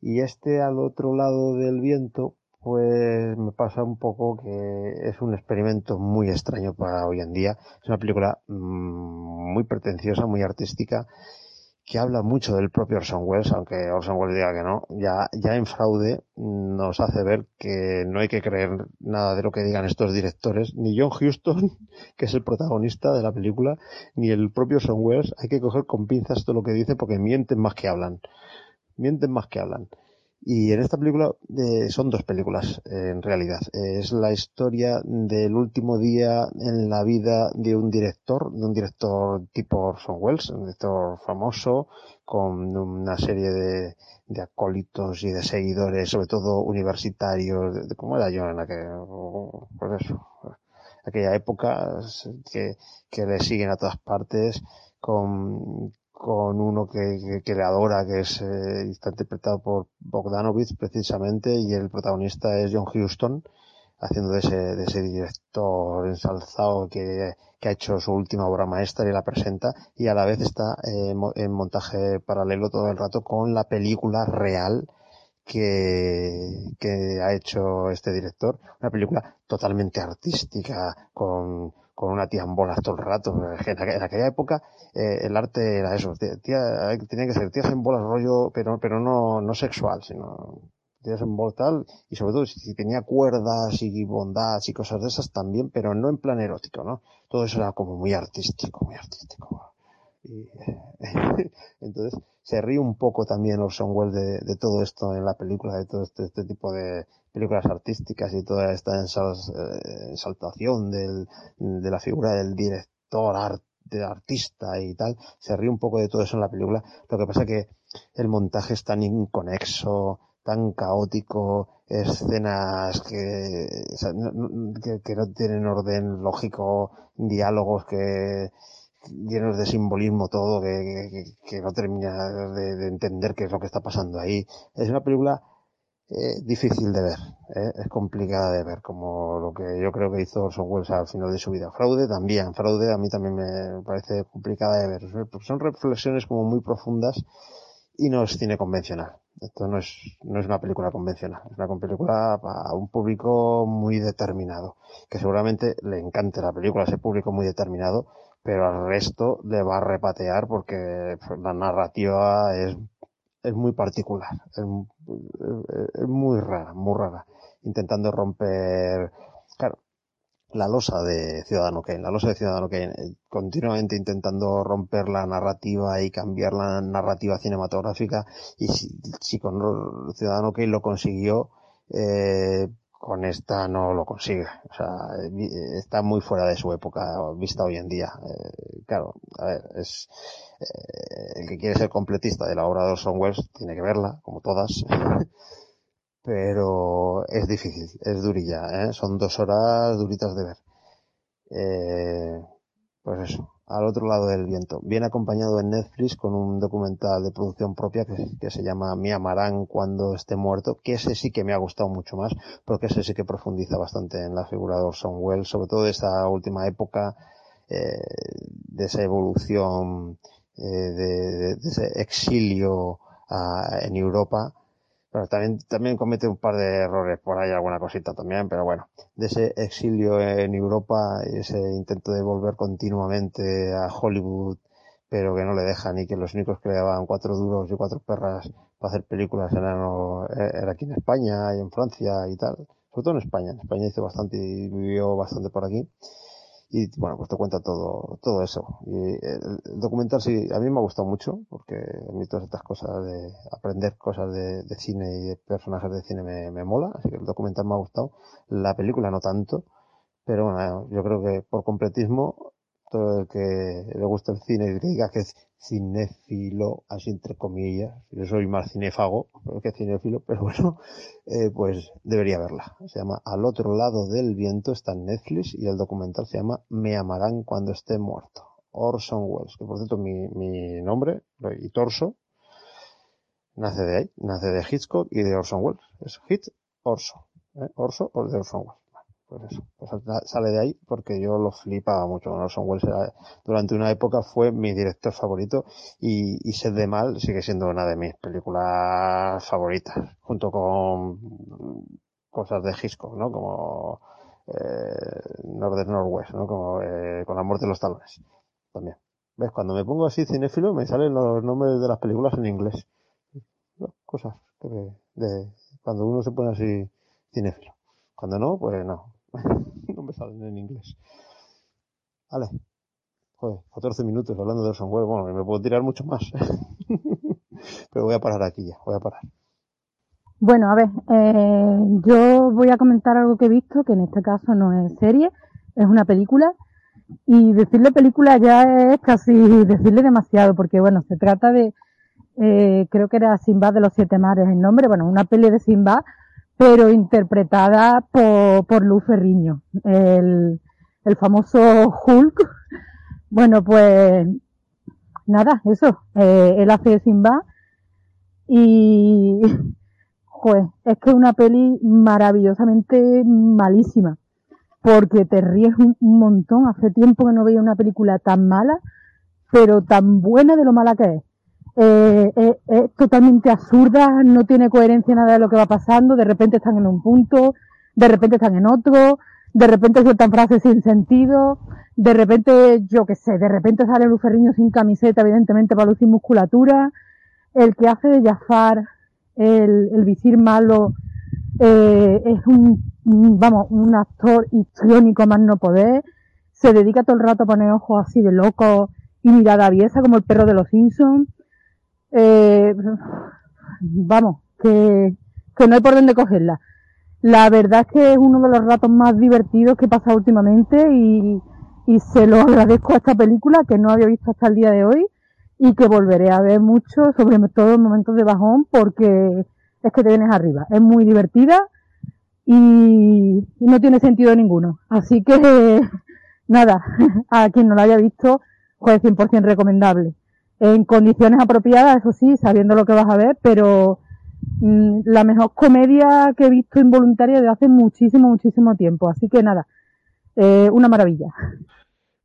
Y este al otro lado del viento, pues me pasa un poco que es un experimento muy extraño para hoy en día. Es una película mm, muy pretenciosa, muy artística, que habla mucho del propio Orson Welles, aunque Orson Welles diga que no. Ya, ya en Fraude nos hace ver que no hay que creer nada de lo que digan estos directores, ni John Huston, que es el protagonista de la película, ni el propio Orson Welles. Hay que coger con pinzas todo lo que dice porque mienten más que hablan. Mienten más que hablan. Y en esta película eh, son dos películas, eh, en realidad. Es la historia del último día en la vida de un director, de un director tipo Orson Welles, un director famoso, con una serie de, de acólitos y de seguidores, sobre todo universitarios, de, cómo era yo en aquella, eso, aquella época, que, que le siguen a todas partes, con, con uno que, que, le adora, que es, eh, está interpretado por Bogdanovich precisamente, y el protagonista es John Huston, haciendo de ese, de ese director ensalzado que, que, ha hecho su última obra maestra y la presenta, y a la vez está eh, en montaje paralelo todo el rato con la película real que, que ha hecho este director, una película totalmente artística, con con una tía en bolas todo el rato. En aquella época eh, el arte era eso, tía, tenía que ser tías en bolas rollo, pero, pero no, no sexual, sino tías en bolas tal, y sobre todo si tenía cuerdas y bondades y cosas de esas también, pero no en plan erótico, ¿no? Todo eso era como muy artístico, muy artístico. Y, entonces se ríe un poco también Orson Welles de, de, todo esto en la película, de todo este, este tipo de, películas artísticas y toda esta ensaltación del, de la figura del director, art, del artista y tal, se ríe un poco de todo eso en la película. Lo que pasa que el montaje es tan inconexo, tan caótico, escenas que, no, que, no tienen orden lógico, diálogos que llenos de simbolismo todo, que, que, no termina de, de, entender qué es lo que está pasando ahí. Es una película eh, difícil de ver, eh, es complicada de ver, como lo que yo creo que hizo Orson Welles al final de su vida. Fraude también, fraude a mí también me parece complicada de ver. Son reflexiones como muy profundas y no es cine convencional. Esto no es, no es una película convencional, es una película para un público muy determinado, que seguramente le encante la película a ese público muy determinado, pero al resto le va a repatear porque la narrativa es es muy particular, es, muy rara, muy rara, intentando romper, claro, la losa de Ciudadano Kane, la losa de Ciudadano Kane, eh, continuamente intentando romper la narrativa y cambiar la narrativa cinematográfica, y si, si con Ciudadano Kane lo consiguió, eh, con esta no lo consigue. O sea, eh, está muy fuera de su época vista hoy en día. Eh, claro, a ver, es eh, el que quiere ser completista de la obra de Orson Welles tiene que verla, como todas. Pero es difícil, es durilla, ¿eh? son dos horas duritas de ver. Eh, pues eso, al otro lado del viento. Viene acompañado en Netflix con un documental de producción propia que, se llama Me amarán cuando esté muerto, que ese sí que me ha gustado mucho más, porque ese sí que profundiza bastante en la figura de Orson Welles, sobre todo de esa última época, eh, de esa evolución, eh, de, ese exilio a, en Europa, pero también, también comete un par de errores por ahí, alguna cosita también, pero bueno, de ese exilio en Europa, ese intento de volver continuamente a Hollywood, pero que no le dejan y que los únicos que le daban cuatro duros y cuatro perras para hacer películas eran era aquí en España y en Francia y tal, sobre todo en España, en España hizo bastante y vivió bastante por aquí y bueno, pues te cuenta todo, todo eso. Y el, documental sí, a mí me ha gustado mucho, porque a mí todas estas cosas de aprender cosas de, cine y de personajes de cine me, me, mola, así que el documental me ha gustado. La película no tanto, pero bueno, yo creo que por completismo, todo el que le gusta el cine y diga que cinéfilo, así entre comillas, yo soy más cinéfago que cinéfilo, pero bueno, eh, pues debería verla. Se llama Al otro lado del viento, está en Netflix y el documental se llama Me amarán cuando esté muerto. Orson Welles, que por cierto mi, nombre, y Torso, nace de ahí, nace de Hitchcock y de Orson Welles. Es Hit Orso, ¿eh? Orso o de Orson Welles. Pues eso, pues sale de ahí porque yo lo flipaba mucho. Orson Welles durante una época fue mi director favorito y, y Sed de Mal sigue siendo una de mis películas favoritas, junto con cosas de Hitchcock, ¿no? Como eh, Northern Northwest, ¿no? Como eh, con la muerte de los talones, también. ¿Ves? Cuando me pongo así cinéfilo me salen los nombres de las películas en inglés. Cosas de, cuando uno se pone así cinéfilo. Cuando no, pues no. no me salen en inglés. Vale. Joder, 14 minutos hablando de Orson Welles. Bueno, me puedo tirar mucho más. Pero voy a parar aquí ya, voy a parar. Bueno, a ver, eh, yo voy a comentar algo que he visto, que en este caso no es serie, es una película. Y decirle película ya es casi decirle demasiado, porque bueno, se trata de, eh, creo que era Simba de los Siete Mares el nombre, bueno, una peli de Simba, pero interpretada por, por Luz Ferriño, el, el famoso Hulk. Bueno, pues nada, eso, eh, él hace Simba y pues es que es una peli maravillosamente malísima, porque te ríes un, montón. Hace tiempo que no veía una película tan mala, pero tan buena de lo mala que es. Eh, eh, es totalmente absurda, no tiene coherencia nada de lo que va pasando, de repente están en un punto, de repente están en otro, de repente sueltan frases sin sentido, de repente, yo qué sé, de repente sale Lucerriño sin camiseta, evidentemente para lucir musculatura, el que hace de Jafar el, el visir malo eh, es un, vamos, un actor histriónico más no poder, se dedica todo el rato a poner ojos así de loco y mirada aviesa como el perro de los Simpsons. Eh, vamos, que, que no hay por dónde cogerla. La verdad es que es uno de los ratos más divertidos que he pasado últimamente y, y se lo agradezco a esta película que no había visto hasta el día de hoy y que volveré a ver mucho, sobre todo en momentos de bajón, porque es que te vienes arriba. Es muy divertida y, no tiene sentido ninguno. Así que, nada, a quien no la haya visto, pues 100% recomendable. En condiciones apropiadas, eso sí, sabiendo lo que vas a ver, pero mm, la mejor comedia que he visto involuntaria de hace muchísimo, muchísimo tiempo. Así que nada, eh, una maravilla.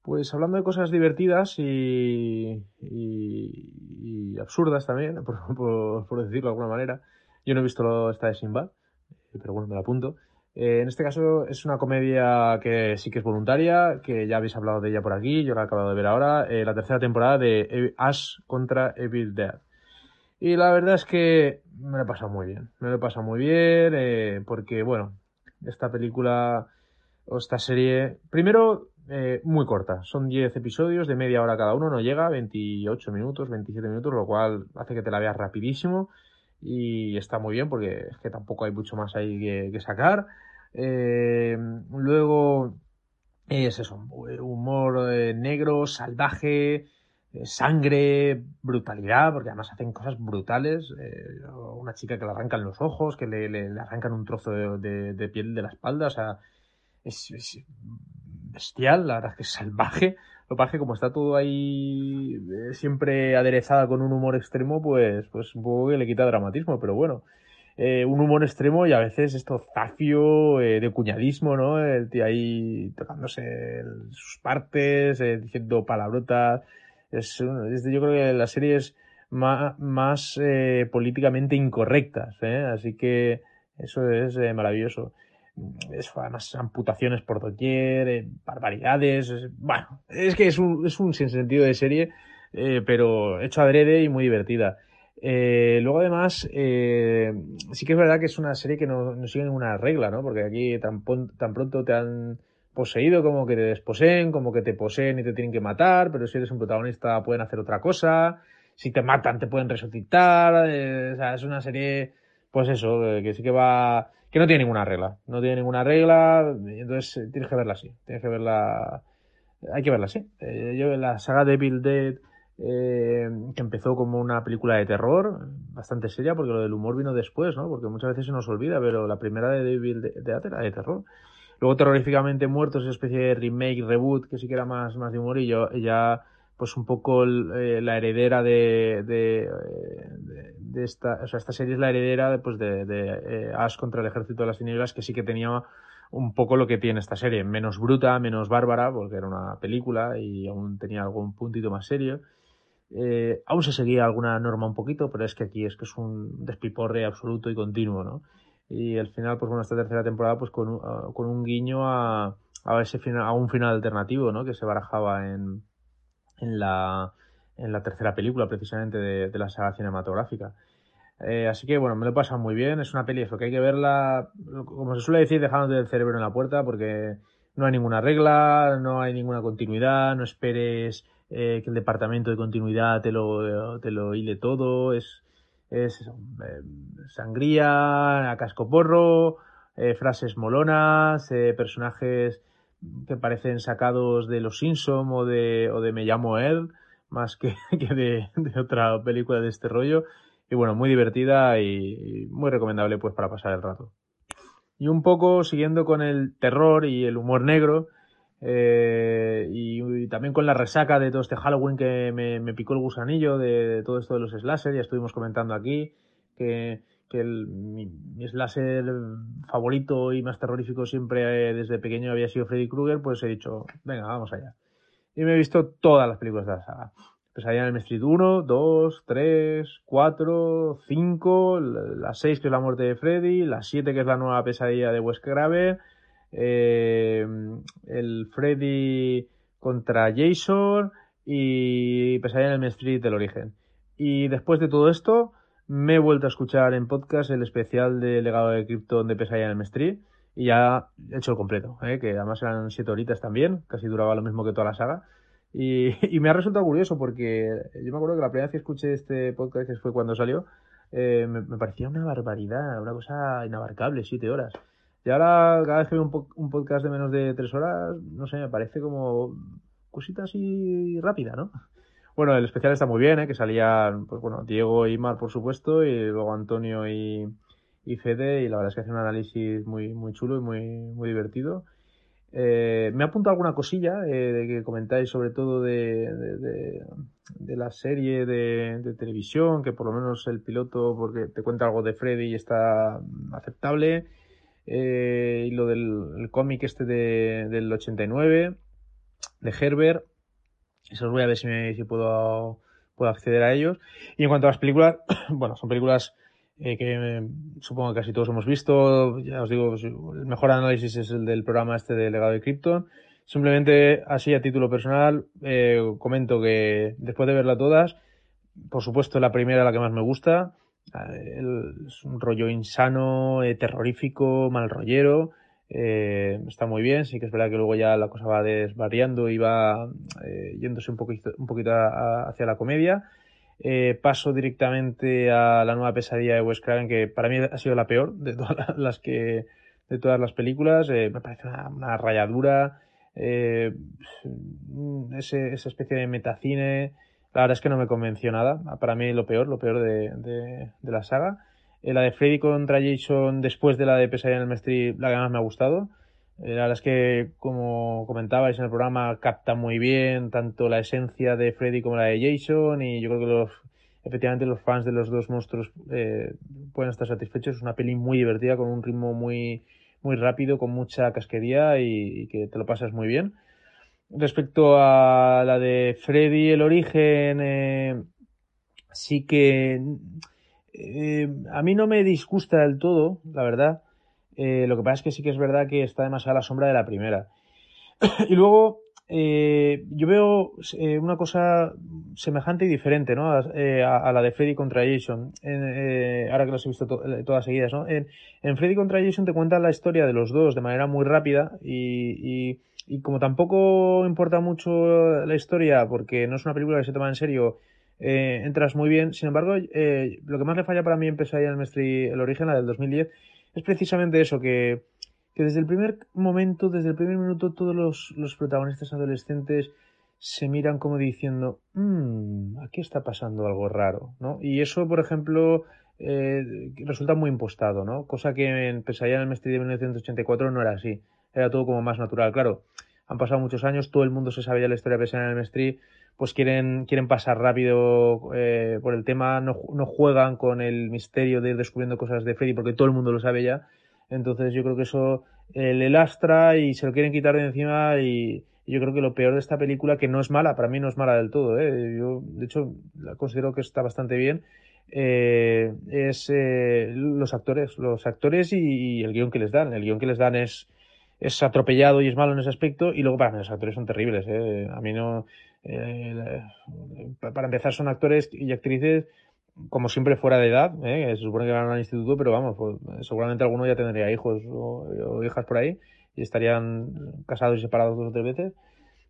Pues hablando de cosas divertidas y, absurdas también, por, decirlo de alguna manera, yo no he visto esta de Sinbad, pero bueno, me la apunto. Eh, en este caso es una comedia que sí que es voluntaria, que ya habéis hablado de ella por aquí, yo la he acabado de ver ahora, eh, la tercera temporada de Ash contra Evil Dead. Y la verdad es que me lo he pasado muy bien, me lo he pasado muy bien, eh, porque bueno, esta película o esta serie, primero muy corta. Son 10 episodios de media hora cada uno, no llega, 28 minutos, 27 minutos, lo cual hace que te la veas rapidísimo y está muy bien porque es que tampoco hay mucho más ahí que, sacar. Eh, luego es eso, humor eh, negro, salvaje, sangre, brutalidad, porque además hacen cosas brutales. una chica que le arrancan los ojos, que le, arrancan un trozo de, piel de la espalda, o sea, es bestial, la verdad es que es salvaje. Lo que pasa es que como está todo ahí eh, siempre aderezada con un humor extremo, pues, pues un poco que le quita dramatismo, pero bueno. Eh, un humor extremo y a veces esto zafio, eh, de cuñadismo, ¿no? El tío ahí tocándose sus partes, diciendo palabrotas. Es, es, yo creo que las series más, más políticamente incorrectas, así que eso es maravilloso es, además amputaciones por doquier, eh, barbaridades, bueno, es que es un, es un sinsentido de serie, eh, pero hecho adrede y muy divertida. Eh, luego además, sí que es verdad que es una serie que no, no sigue ninguna regla, ¿no? Porque aquí tan, tan pronto te han poseído como que te desposeen, como que te poseen y te tienen que matar, pero si eres un protagonista pueden hacer otra cosa, si te matan te pueden resucitar, o sea, es una serie, pues eso, que sí que va que no tiene ninguna regla. No tiene ninguna regla, entonces eh, tienes que verla así. Tienes que verla. Hay que verla así. Eh, yo la saga de Bill Dead, eh, que empezó como una película de terror, bastante seria, porque lo del humor vino después, ¿no? Porque muchas veces se nos olvida, pero la primera de Devil Dead era de terror. Luego, terroríficamente muertos, esa especie de remake, reboot, que sí que era más, más de humor, y yo ya pues un poco eh, la heredera de, de, de, esta, o sea, esta serie es la heredera pues de, de eh, Ash contra el ejército de las tinieblas, que sí que tenía un poco lo que tiene esta serie, menos bruta, menos bárbara, porque era una película y aún tenía algún puntito más serio. Eh, aún se seguía alguna norma un poquito, pero es que aquí es que es un despiporre absoluto y continuo, ¿no? Y al final, pues bueno, esta tercera temporada, pues con, un, uh, con un guiño a, ese final, a un final alternativo, ¿no? Que se barajaba en, en la, tercera película, precisamente, de, de la saga cinematográfica. Eh, así que bueno, me lo pasa muy bien. Es una peli eso que hay que verla, como se suele decir, dejándote el cerebro en la puerta, porque no hay ninguna regla, no hay ninguna continuidad, no esperes eh, que el departamento de continuidad te lo, te lo hile todo. Es, es eh, sangría, a cascoporro, eh, frases molonas, eh, personajes que parecen sacados de Los Simpson o de, o de Me llamo él, más que, que de, de otra película de este rollo y bueno, muy divertida y, muy recomendable pues para pasar el rato. Y un poco siguiendo con el terror y el humor negro eh, y, también con la resaca de todo este Halloween que me, picó el gusanillo de, todo esto de los slasher, ya estuvimos comentando aquí que, que el, mi, mi, slasher favorito y más terrorífico siempre eh, desde pequeño había sido Freddy Krueger, pues he dicho, venga, vamos allá. Y me he visto todas las películas de la saga. Pesadilla en el Street 1, 2, 3, 4, 5, la 6 que es la muerte de Freddy, la 7 que es la nueva pesadilla de Wes Craven, eh, el Freddy contra Jason y Pesadilla en el Street del origen. Y después de todo esto, me he vuelto a escuchar en podcast el especial de Legado de Krypton de Pesadilla en el Street y ya he hecho el completo, ¿eh? que además eran 7 horitas también, casi duraba lo mismo que toda la saga. Y, me ha resultado curioso porque yo me acuerdo que la primera vez que escuché este podcast, que fue cuando salió, eh, me, me, parecía una barbaridad, una cosa inabarcable, siete horas. Y ahora, cada vez que veo un, po un, podcast de menos de tres horas, no sé, me parece como cosita así rápida, ¿no? Bueno, el especial está muy bien, ¿eh? que salían, pues bueno, Diego y Mar, por supuesto, y luego Antonio y, y Fede, y la verdad es que hace un análisis muy, muy chulo y muy, muy divertido. Eh, me apunto alguna cosilla eh, de que comentáis sobre todo de, de, de, de la serie de, televisión, que por lo menos el piloto, porque te cuenta algo de Freddy y está aceptable, eh, y lo del cómic este del 89, de Herbert, eso voy a ver si, me, puedo, puedo acceder a ellos. Y en cuanto a las películas, bueno, son películas eh, que eh, supongo que casi todos hemos visto. Ya os digo, el mejor análisis es el del programa este de Legado de Krypton. Simplemente, así a título personal, comento que después de verla todas, por supuesto la primera la que más me gusta, es un rollo insano, eh, terrorífico, mal rollero, eh, está muy bien, sí que es verdad que luego ya la cosa va desvariando y va yéndose un poquito, un poquito hacia la comedia. Eh, paso directamente a la nueva pesadilla de Wes Craven, que para mí ha sido la peor de todas las que de todas las películas. Eh, me parece una, rayadura, eh, ese, esa especie de metacine. La verdad es que no me convenció nada. Para mí lo peor, lo peor de, de, la saga. Eh, la de Freddy contra Jason después de la de Pesadilla en el Mestre, la que más me ha gustado. Eh, la verdad es que, como comentabais en el programa, capta muy bien tanto la esencia de Freddy como la de Jason y yo creo que los, efectivamente los fans de los dos monstruos eh, pueden estar satisfechos. Es una peli muy divertida, con un ritmo muy, muy rápido, con mucha casquería y, y que te lo pasas muy bien. Respecto a la de Freddy, el origen, eh, sí que eh, a mí no me disgusta del todo, la verdad. Eh, lo que pasa es que sí que es verdad que está demasiado a la sombra de la primera. y luego, eh, yo veo eh, una cosa semejante y diferente, ¿no? A, a la de Freddy contra Jason. En, ahora que las he visto to todas seguidas, ¿no? En, Freddy contra Jason te cuentan la historia de los dos de manera muy rápida y, y, como tampoco importa mucho la historia porque no es una película que se toma en serio, entras muy bien. Sin embargo, lo que más le falla para mí en Pesadilla en el Mestre, el origen, la del 2010, es precisamente eso, que, que desde el primer momento, desde el primer minuto, todos los, los protagonistas adolescentes se miran como diciendo, mmm, aquí está pasando algo raro, ¿no? Y eso, por ejemplo, eh, resulta muy impostado, ¿no? Cosa que en Pesadilla en el Mestre de 1984 no era así, era todo como más natural. Claro, han pasado muchos años, todo el mundo se sabe ya la historia de Pesadilla en el Mestre, pues quieren, quieren pasar rápido eh, por el tema, no, no juegan con el misterio de ir descubriendo cosas de Freddy porque todo el mundo lo sabe ya. Entonces yo creo que eso el, Astra y se lo quieren quitar de encima y, yo creo que lo peor de esta película, que no es mala, para mí no es mala del todo, ¿eh? yo de hecho la considero que está bastante bien, eh, es eh, los actores, los actores y, el guion que les dan. El guion que les dan es, es atropellado y es malo en ese aspecto y luego para mí los actores son terribles. ¿eh? A mí no... para empezar son actores y actrices como siempre fuera de edad, ¿eh? se supone que van al instituto, pero vamos, pues, seguramente alguno ya tendría hijos o, hijas por ahí y estarían casados y separados dos o tres veces.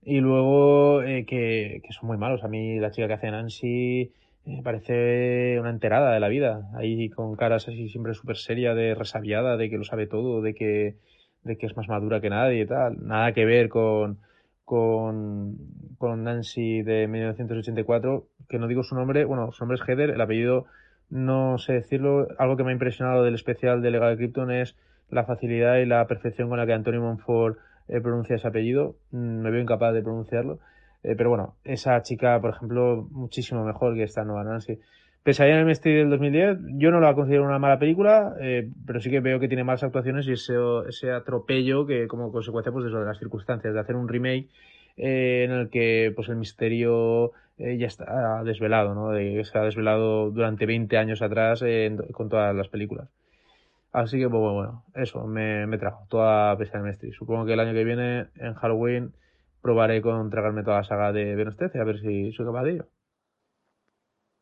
Y luego eh, que, que, son muy malos. A mí la chica que hace Nancy me parece una enterada de la vida, ahí con caras así siempre súper seria, de resabiada, de que lo sabe todo, de que, de que es más madura que nadie y tal. Nada que ver con, con, con Nancy de 1984 que no digo su nombre, bueno, su nombre es Heather, el apellido no sé decirlo, algo que me ha impresionado del especial de Legal Krypton es la facilidad y la perfección con la que Antonio Monfort eh, pronuncia ese apellido, mm, me veo incapaz de pronunciarlo, eh, pero bueno, esa chica, por ejemplo, muchísimo mejor que esta nueva Nancy. Pesadilla en el del 2010, yo no la considero una mala película, eh, pero sí que veo que tiene malas actuaciones y ese, ese atropello que como consecuencia pues de, eso, de las circunstancias, de hacer un remake en el que pues el misterio eh, ya está desvelado, ¿no? se ha desvelado durante 20 años atrás con todas las películas. Así que, pues bueno, eso me, me trajo toda Pesadilla Mestre. Supongo que el año que viene, en Halloween, probaré con tragarme toda la saga de Benostece, a ver si soy capaz de ello.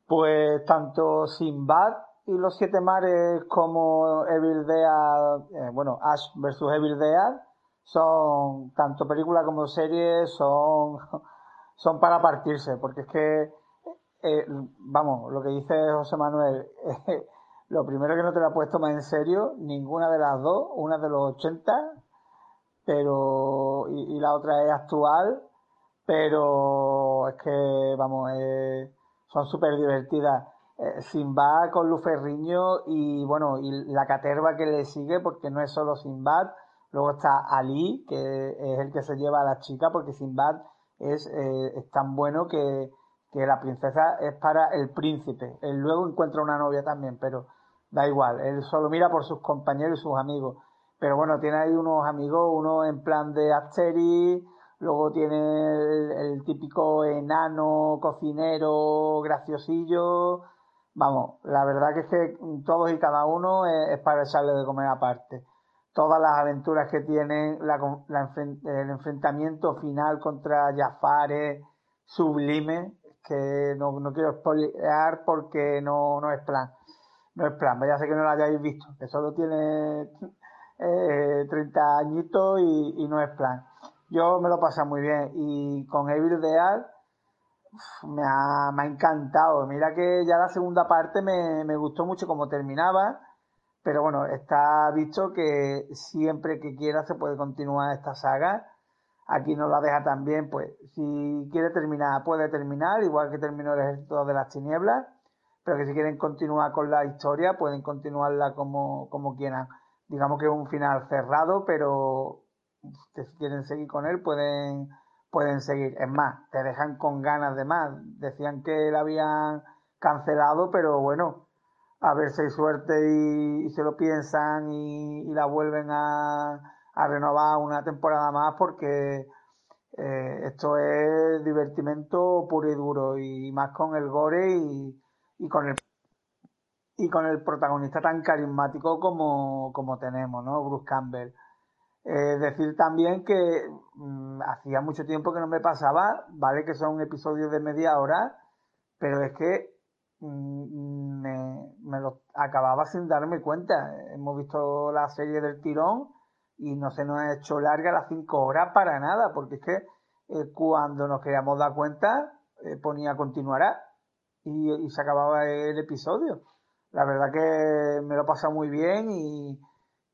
Pues tanto Sinbad y los Siete Mares como Evil Dead, eh, bueno, Ash vs Evil Dead, son, tanto película como series, son son para partirse, porque es que, eh, vamos, lo que dice José Manuel, lo primero que no te lo ha puesto más en serio, ninguna de las dos, una de los 80, pero, y, la otra es actual, pero es que, vamos, eh, son súper divertidas. Eh, Sinbad con Luferriño y bueno, y la caterva que le sigue, porque no es solo Sinbad, luego está Ali, que es el que se lleva a la chica, porque Sinbad es, eh, es tan bueno que, que la princesa es para el príncipe. Él luego encuentra una novia también, pero da igual, él solo mira por sus compañeros y sus amigos. Pero bueno, tiene ahí unos amigos, uno en plan de Asteris, luego tiene el, típico enano, cocinero, graciosillo. Vamos, la verdad que es que todos y cada uno es para echarle de comer aparte todas las aventuras que tienen, el enfrentamiento final contra Jafar es sublime, que no, quiero spoilear porque no, no es plan. No es plan, ya sé que no lo hayáis visto, que solo tiene eh, 30 añitos y, no es plan. Yo me lo paso muy bien y con Evil Dead me ha, me ha encantado. Mira que ya la segunda parte me, me gustó mucho como terminaba pero bueno, está visto que siempre que quiera se puede continuar esta saga. Aquí nos la deja también, pues si quiere terminar, puede terminar, igual que terminó el ejército de las tinieblas, pero que si quieren continuar con la historia, pueden continuarla como, como quieran. Digamos que es un final cerrado, pero que si quieren seguir con él, pueden, pueden seguir. Es más, te dejan con ganas de más. Decían que la habían cancelado, pero bueno, a ver si hay suerte y, se lo piensan y, la vuelven a, renovar una temporada más porque eh, esto es divertimento puro y duro y más con el gore y, con el y con el protagonista tan carismático como, como tenemos, ¿no? Bruce Campbell. Eh, decir también que mm, hacía mucho tiempo que no me pasaba, vale que son episodios de media hora, pero es que Mm, me, me lo acababa sin darme cuenta. Hemos visto la serie del tirón y no se nos ha hecho larga las cinco horas para nada, porque es que eh, cuando nos queríamos dar cuenta eh, ponía continuará y, se acababa el episodio. La verdad que me lo pasa muy bien y,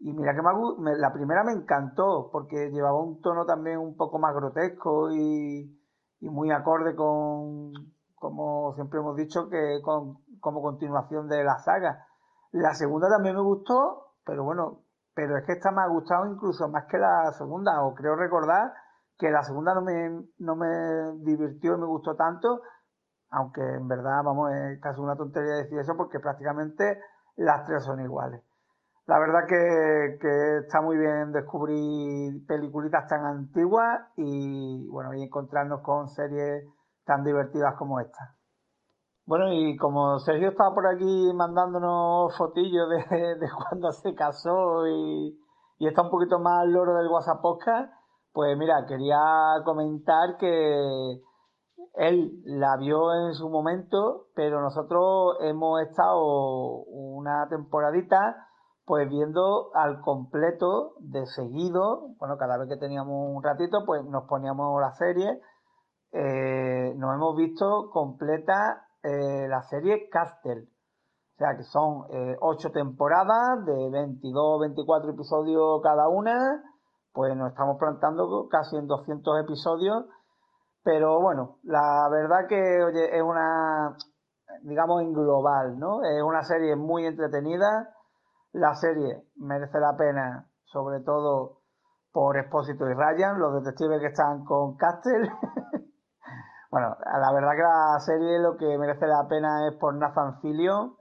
y mira que me, la primera me encantó porque llevaba un tono también un poco más grotesco y, muy acorde con, como siempre hemos dicho, que como continuación de la saga. La segunda también me gustó, pero bueno, pero es que esta me ha gustado incluso más que la segunda, o creo recordar que la segunda no me, no me divirtió y me gustó tanto, aunque en verdad, vamos, es casi una tontería decir eso porque prácticamente las tres son iguales. La verdad que, está muy bien descubrir peliculitas tan antiguas y bueno, y encontrarnos con series tan divertidas como esta. Bueno, y como Sergio estaba por aquí mandándonos fotillos de, de cuando se casó y, y está un poquito más al loro del WhatsApp Podcast, pues mira, quería comentar que él la vio en su momento, pero nosotros hemos estado una temporadita pues viendo al completo de seguido, bueno, cada vez que teníamos un ratito, pues nos poníamos la serie, eh, nos hemos visto completa eh, la serie Castle, o sea que son eh, ocho temporadas de 22, 24 episodios cada una, pues nos estamos plantando casi en 200 episodios, pero bueno, la verdad que oye, es una, digamos en global, ¿no? Es una serie muy entretenida, la serie merece la pena, sobre todo por Expósito y Ryan, los detectives que están con Castle. bueno, la verdad que la serie lo que merece la pena es por Nathan Fillion,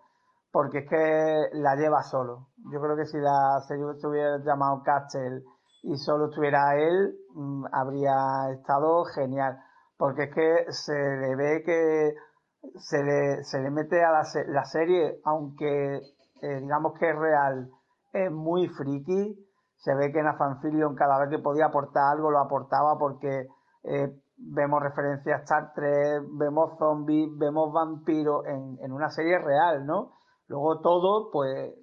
porque es que la lleva solo. Yo creo que si la serie estuviera llamado Castle y solo estuviera él, mm, habría estado genial. Porque es que se le ve que se le, se le mete a la, la serie, aunque eh, digamos que es real, es muy friki. Se ve que Nathan Fillion cada vez que podía aportar algo lo aportaba porque eh, vemos referencias a Star Trek, vemos zombies, vemos vampiros en, en una serie real, ¿no? Luego todo, pues, eh,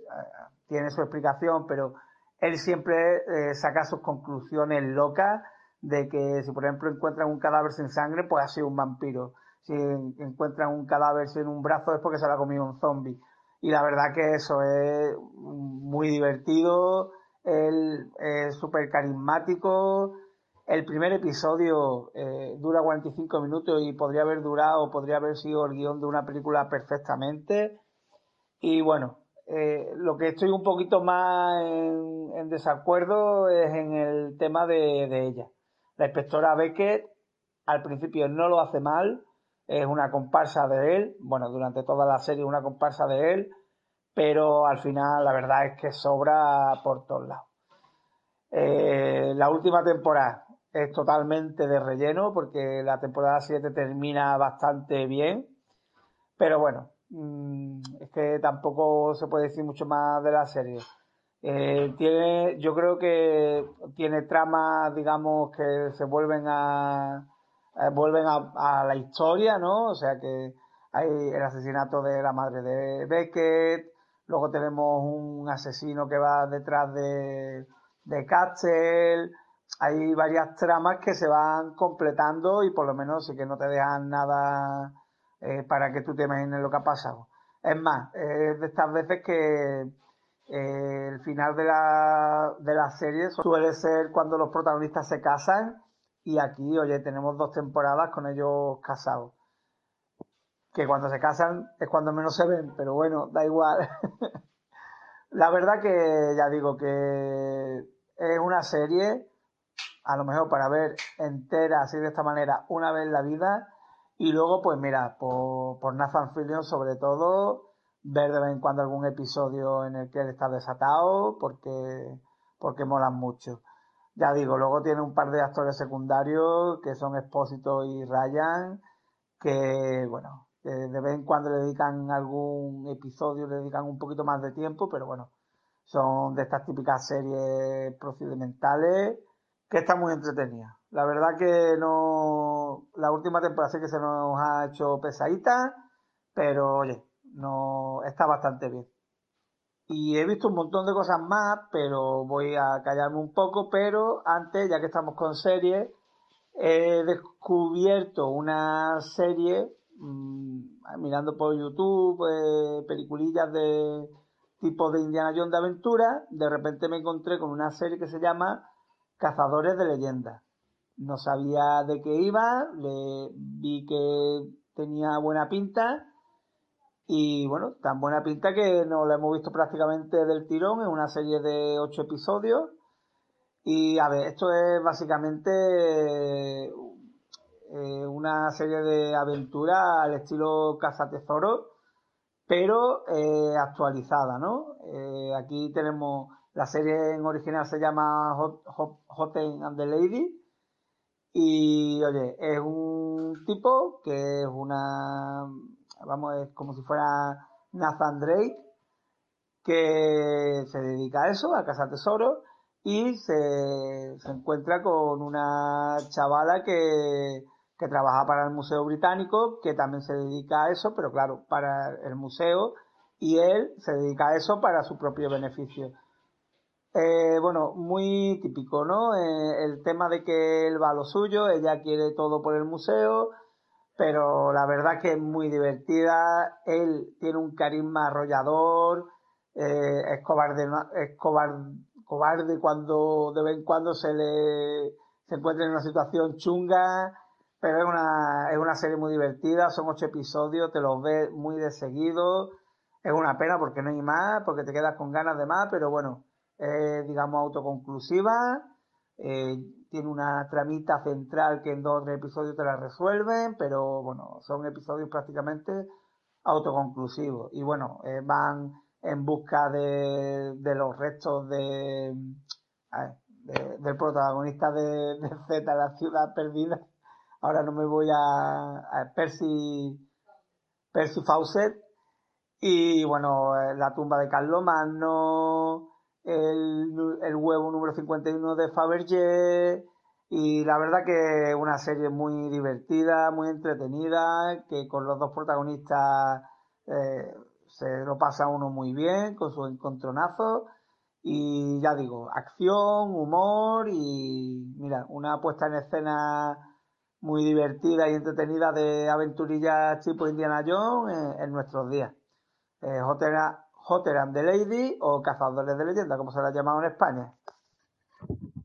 tiene su explicación, pero él siempre saca sus conclusiones locas de que si por ejemplo encuentran un cadáver sin sangre, pues ha sido un vampiro. Si encuentran un cadáver sin un brazo es porque se lo ha comido un zombie y la verdad que eso es muy divertido, él es súper carismático. El primer episodio eh, dura 45 minutos y podría haber durado, podría haber sido el guion de una película perfectamente. Y bueno, eh, lo que estoy un poquito más en, desacuerdo es en el tema de, de ella. La inspectora Beckett al principio no lo hace mal, es una comparsa de él, bueno, durante toda la serie una comparsa de él, pero al final la verdad es que sobra por todos lados. Eh, la última temporada es totalmente de relleno porque la temporada 7 termina bastante bien, pero bueno, mm, es que tampoco se puede decir mucho más de la serie. Eh, tiene, yo creo que tiene tramas, digamos, que se vuelven a, eh, vuelven a, la historia, ¿no? O sea que hay el asesinato de la madre de Beckett, luego tenemos un asesino que va detrás de, de Castle, hay varias tramas que se van completando y por lo menos sí que no te dejan nada eh, para que tú te imagines lo que ha pasado. Es más, es de estas veces que eh, el final de la, de la serie suele ser cuando los protagonistas se casan y aquí, oye, tenemos dos temporadas con ellos casados. Que cuando se casan es cuando menos se ven, pero bueno, da igual. la verdad que ya digo que es una serie, a lo mejor para ver entera así de esta manera una vez en la vida. Y luego, pues mira, por, Nathan Fillion sobre todo, ver de vez en cuando algún episodio en el que él está desatado, porque, porque molan mucho. Ya digo, luego tiene un par de actores secundarios que son Expósito y Ryan, que bueno, de vez en cuando le dedican algún episodio, le dedican un poquito más de tiempo, pero bueno, son de estas típicas series procedimentales que están muy entretenidas. La verdad que no, la última temporada sí que se nos ha hecho pesadita, pero oye, no, está bastante bien. Y he visto un montón de cosas más, pero voy a callarme un poco. Pero antes, ya que estamos con series, he descubierto una serie, mmm, mirando por YouTube, eh, peliculillas de tipo de Indiana Jones de aventura. De repente me encontré con una serie que se llama Cazadores de Leyendas. No sabía de qué iba, le vi que tenía buena pinta y bueno, tan buena pinta que nos la hemos visto prácticamente del tirón en una serie de ocho episodios. Y a ver, esto es básicamente eh, una serie de aventuras al estilo Casa Tesoro, pero eh, actualizada, ¿no? Eh, aquí tenemos la serie en original se llama Hot, Hot, and the Lady y oye es un tipo que es una vamos como si fuera Nathan Drake que se dedica a eso, a cazar tesoros y se, se encuentra con una chavala que que trabaja para el Museo Británico, que también se dedica a eso, pero claro, para el museo, y él se dedica a eso para su propio beneficio. Eh, bueno, muy típico, ¿no? Eh, el tema de que él va a lo suyo, ella quiere todo por el museo, pero la verdad que es muy divertida, él tiene un carisma arrollador, eh, es cobarde, es cobarde, cuando de vez en cuando se le se encuentra en una situación chunga, pero es una, es una serie muy divertida, son ocho episodios, te los ves muy de seguido. Es una pena porque no hay más, porque te quedas con ganas de más, pero bueno, digamos autoconclusiva. Eh, tiene una tramita central que en dos o tres episodios te la resuelven, pero bueno, son episodios prácticamente autoconclusivos. Y bueno, eh, van en busca de, de los restos de, del protagonista de, Z, la ciudad perdida ahora no me voy a, Percy, Percy Fawcett, y bueno, eh, la tumba de Carlomagno, el, el huevo número 51 de Fabergé, y la verdad que una serie muy divertida, muy entretenida, que con los dos protagonistas eh, se lo pasa uno muy bien, con sus encontronazos, y ya digo, acción, humor y mira, una puesta en escena muy divertida y entretenida de aventurillas tipo Indiana Jones en, nuestros días. Eh, Hotter, and the Lady o Cazadores de Leyenda, como se la ha llamado en España.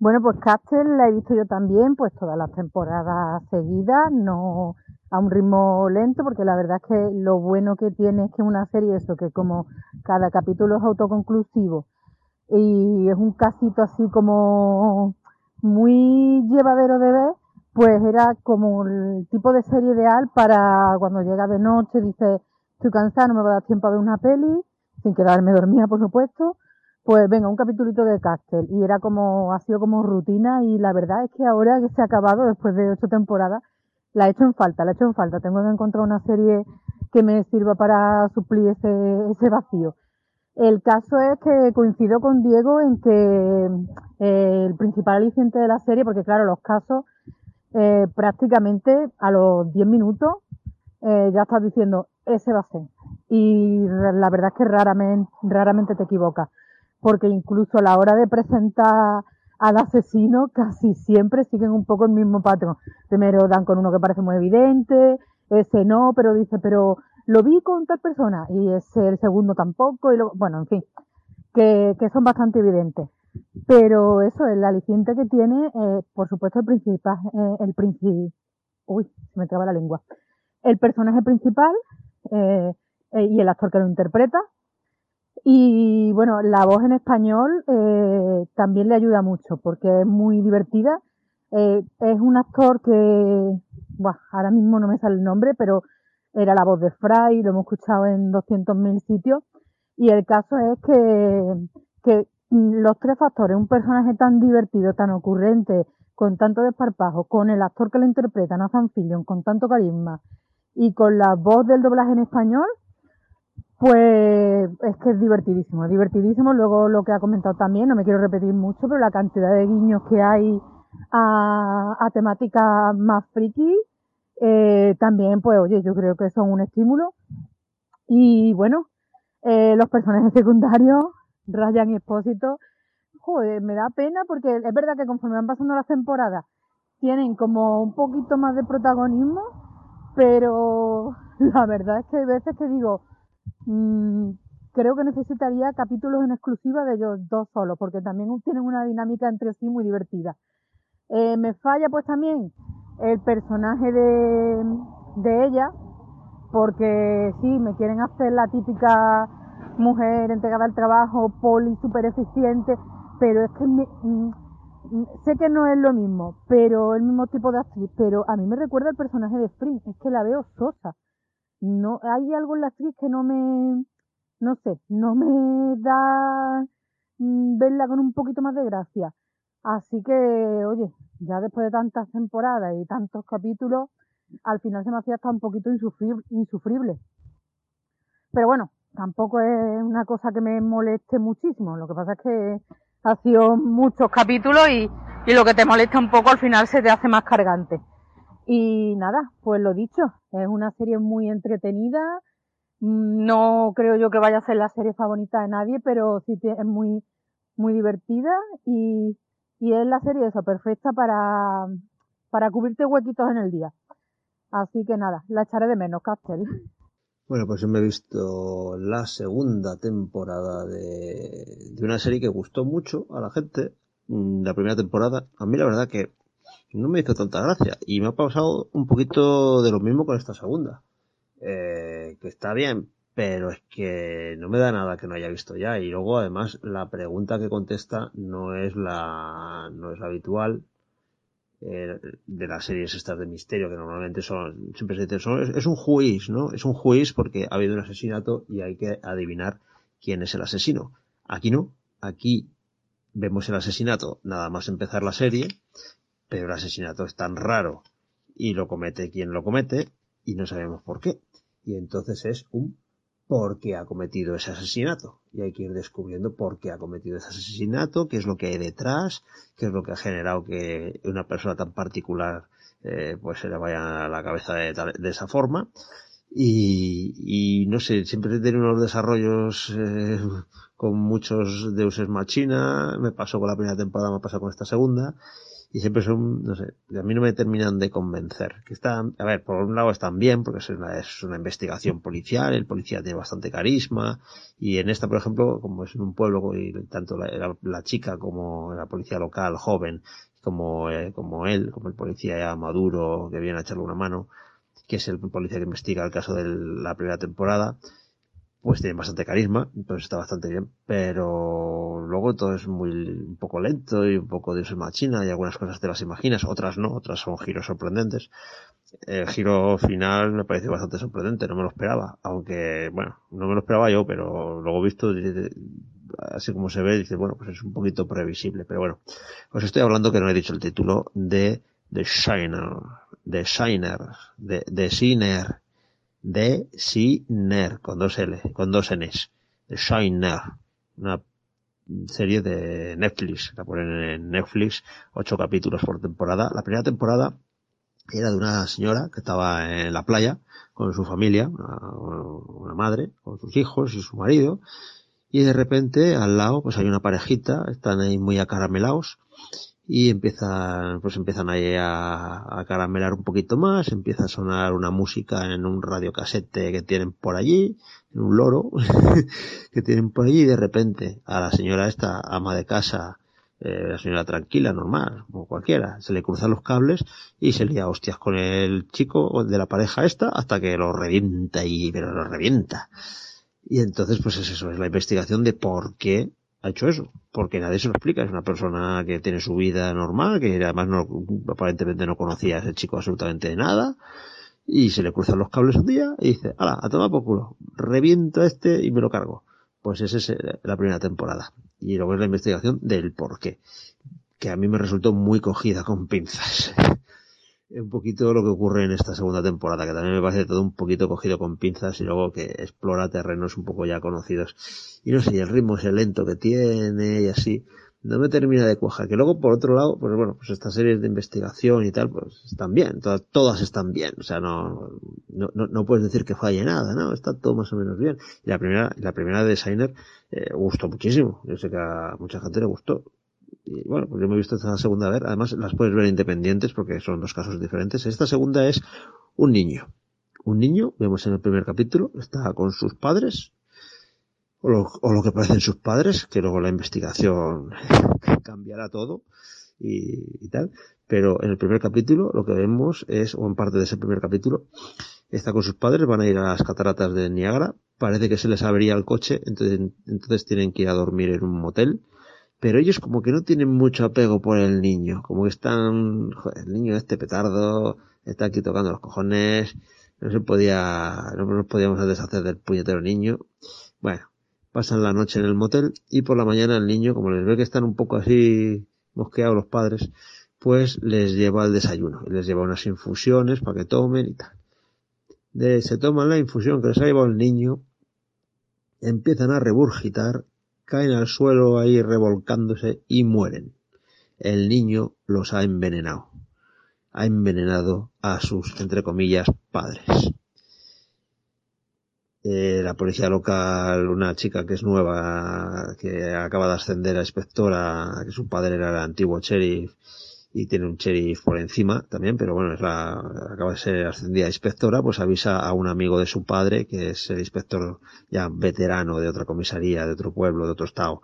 Bueno, pues Castle la he visto yo también, pues todas las temporadas seguidas, no a un ritmo lento, porque la verdad es que lo bueno que tiene es que una serie, eso, que como cada capítulo es autoconclusivo y es un casito así como muy llevadero de ver, pues era como el tipo de serie ideal para cuando llega de noche, dice, estoy cansado, no me va a dar tiempo a ver una peli, sin quedarme dormida, por supuesto, pues venga, un capitulito de Castle. Y era como, ha sido como rutina y la verdad es que ahora que se ha acabado, después de ocho temporadas, la he hecho en falta, la he hecho en falta. Tengo que encontrar una serie que me sirva para suplir ese, ese vacío. El caso es que coincido con Diego en que eh, el principal aliciente de la serie, porque claro, los casos eh, prácticamente a los 10 minutos eh, ya estás diciendo, ese va a ser. Y la verdad es que raramente, raramente te equivocas, porque incluso a la hora de presentar al asesino casi siempre siguen un poco el mismo patrón. Primero dan con uno que parece muy evidente, ese no, pero dice, pero lo vi con tal persona y ese el segundo tampoco, y luego, bueno, en fin, que, que son bastante evidentes. Pero eso, el aliciente que tiene, eh, por supuesto, el principal, eh, el principal, uy, se me traba la lengua. El personaje principal eh, eh, y el actor que lo interpreta. Y bueno, la voz en español eh, también le ayuda mucho porque es muy divertida. Eh, es un actor que, buah, ahora mismo no me sale el nombre, pero era la voz de Fry, lo hemos escuchado en 200.000 sitios. Y el caso es que, que los tres factores, un personaje tan divertido, tan ocurrente, con tanto desparpajo, con el actor que lo interpreta, Nathan Fillion, con tanto carisma, y con la voz del doblaje en español, pues es que es divertidísimo, divertidísimo. Luego lo que ha comentado también, no me quiero repetir mucho, pero la cantidad de guiños que hay a, a temáticas más friki, eh, también, pues oye, yo creo que son un estímulo. Y bueno, eh, los personajes secundarios, Ryan y Expósito, joder, me da pena porque es verdad que conforme van pasando las temporadas tienen como un poquito más de protagonismo, pero la verdad es que hay veces que digo, mmm, creo que necesitaría capítulos en exclusiva de ellos dos solos, porque también tienen una dinámica entre sí muy divertida. Eh, me falla pues también el personaje de, de ella, porque sí, me quieren hacer la típica mujer entregada al trabajo, poli, súper eficiente, pero es que mm, mm, sé que no es lo mismo, pero el mismo tipo de actriz, pero a mí me recuerda el personaje de Spring, es que la veo sosa. No, hay algo en la actriz que no me, no sé, no me da mm, verla con un poquito más de gracia. Así que, oye, ya después de tantas temporadas y tantos capítulos, al final se me hacía hasta un poquito insufrible. insufrible. Pero bueno, tampoco es una cosa que me moleste muchísimo. Lo que pasa es que ha sido muchos capítulos y, y lo que te molesta un poco al final se te hace más cargante. Y nada, pues lo dicho, es una serie muy entretenida. No creo yo que vaya a ser la serie favorita de nadie, pero sí es muy, muy divertida y, y es la serie esa perfecta para, para cubrirte huequitos en el día. Así que nada, la echaré de menos, Castel. Bueno, pues yo me he visto la segunda temporada de, de una serie que gustó mucho a la gente. Mm, la primera temporada, a mí la verdad que no me hizo tanta gracia. Y me ha pasado un poquito de lo mismo con esta segunda. Eh, que está bien, pero es que no me da nada que no haya visto ya. Y luego además la pregunta que contesta no es la, no es la habitual. Eh, de las series estas de misterio que normalmente son siempre se son, es, es, un juiz no es un juiz porque ha habido un asesinato y hay que adivinar quién es el asesino aquí no aquí vemos el asesinato nada más empezar la serie pero el asesinato es tan raro y lo comete quien lo comete y no sabemos por qué. Y entonces es un por qué ha cometido ese asesinato. Y hay que ir descubriendo por qué ha cometido ese asesinato, qué es lo que hay detrás, qué es lo que ha generado que una persona tan particular eh, pues se le vaya a la cabeza de, de esa forma. Y, no sé, siempre tiene unos desarrollos eh, con muchos deuses machina, me pasó con la primera temporada, me pasado con esta segunda, y siempre son, no sé, a mí no me terminan de convencer. Que están, a ver, por un lado están bien, porque es una, es una investigación policial, el policía tiene bastante carisma, y en esta, por ejemplo, como es en un pueblo, y tanto la, la, chica como la policía local, joven, como, eh, como él, como el policía ya maduro, que viene a echarle una mano, que es el policía que investiga el caso de la primera temporada, pues tiene bastante carisma, entonces está bastante bien, pero luego todo es muy un poco lento y un poco de machina y algunas cosas te las imaginas, otras no, otras son giros sorprendentes. El giro final me parece bastante sorprendente, no me lo esperaba, aunque bueno, no me lo esperaba yo, pero luego visto así como se ve, dice, bueno, pues es un poquito previsible, pero bueno, os estoy hablando que no he dicho el título de The Shiner, The Shiner, de The Shiner, de Shiner, con dos L, con dos Ns, de Shiner, una serie de Netflix, la ponen en Netflix, ocho capítulos por temporada. La primera temporada era de una señora que estaba en la playa con su familia, una, una madre, con sus hijos y su marido, y de repente al lado pues hay una parejita, están ahí muy acaramelados, y empiezan, pues empiezan ahí a, a caramelar un poquito más, empieza a sonar una música en un radiocasete que tienen por allí, en un loro que tienen por allí y de repente a la señora esta ama de casa, eh, la señora tranquila, normal, como cualquiera, se le cruzan los cables y se lía hostias con el chico de la pareja esta hasta que lo revienta y, pero lo revienta. Y entonces pues es eso, es la investigación de por qué ha hecho eso, porque nadie se lo explica. Es una persona que tiene su vida normal, que además no, aparentemente no conocía a ese chico absolutamente nada, y se le cruzan los cables un día y dice, ala, a tomar por culo, reviento a este y me lo cargo. Pues esa es la primera temporada. Y luego es la investigación del por qué, que a mí me resultó muy cogida con pinzas. Un poquito lo que ocurre en esta segunda temporada, que también me parece todo un poquito cogido con pinzas y luego que explora terrenos un poco ya conocidos. Y no sé, y el ritmo es el lento que tiene y así. No me termina de cuajar. Que luego, por otro lado, pues bueno, pues estas series de investigación y tal, pues están bien. Todas, todas están bien. O sea, no, no, no, puedes decir que falle nada, ¿no? Está todo más o menos bien. Y la primera, la primera de Designer, eh, gustó muchísimo. Yo sé que a mucha gente le gustó y bueno, pues yo me he visto esta segunda vez. Además, las puedes ver independientes porque son dos casos diferentes. Esta segunda es un niño. Un niño, vemos en el primer capítulo, está con sus padres, o lo, o lo que parecen sus padres, que luego la investigación cambiará todo y, y, tal. Pero en el primer capítulo lo que vemos es, o en parte de ese primer capítulo, está con sus padres, van a ir a las cataratas de Niágara, parece que se les abría el coche, entonces, entonces tienen que ir a dormir en un motel pero ellos como que no tienen mucho apego por el niño, como que están, joder, el niño este petardo, está aquí tocando los cojones, no se podía, no nos podíamos deshacer del puñetero niño. Bueno, pasan la noche en el motel y por la mañana el niño, como les ve que están un poco así mosqueados los padres, pues les lleva el desayuno, les lleva unas infusiones para que tomen y tal. De, se toman la infusión que les ha llevado el niño, empiezan a regurgitar, caen al suelo ahí revolcándose y mueren. El niño los ha envenenado. Ha envenenado a sus, entre comillas, padres. Eh, la policía local, una chica que es nueva, que acaba de ascender a inspectora, que su padre era el antiguo sheriff, y tiene un sheriff por encima también, pero bueno, es la, acaba de ser ascendida inspectora, pues avisa a un amigo de su padre, que es el inspector ya veterano de otra comisaría, de otro pueblo, de otro estado,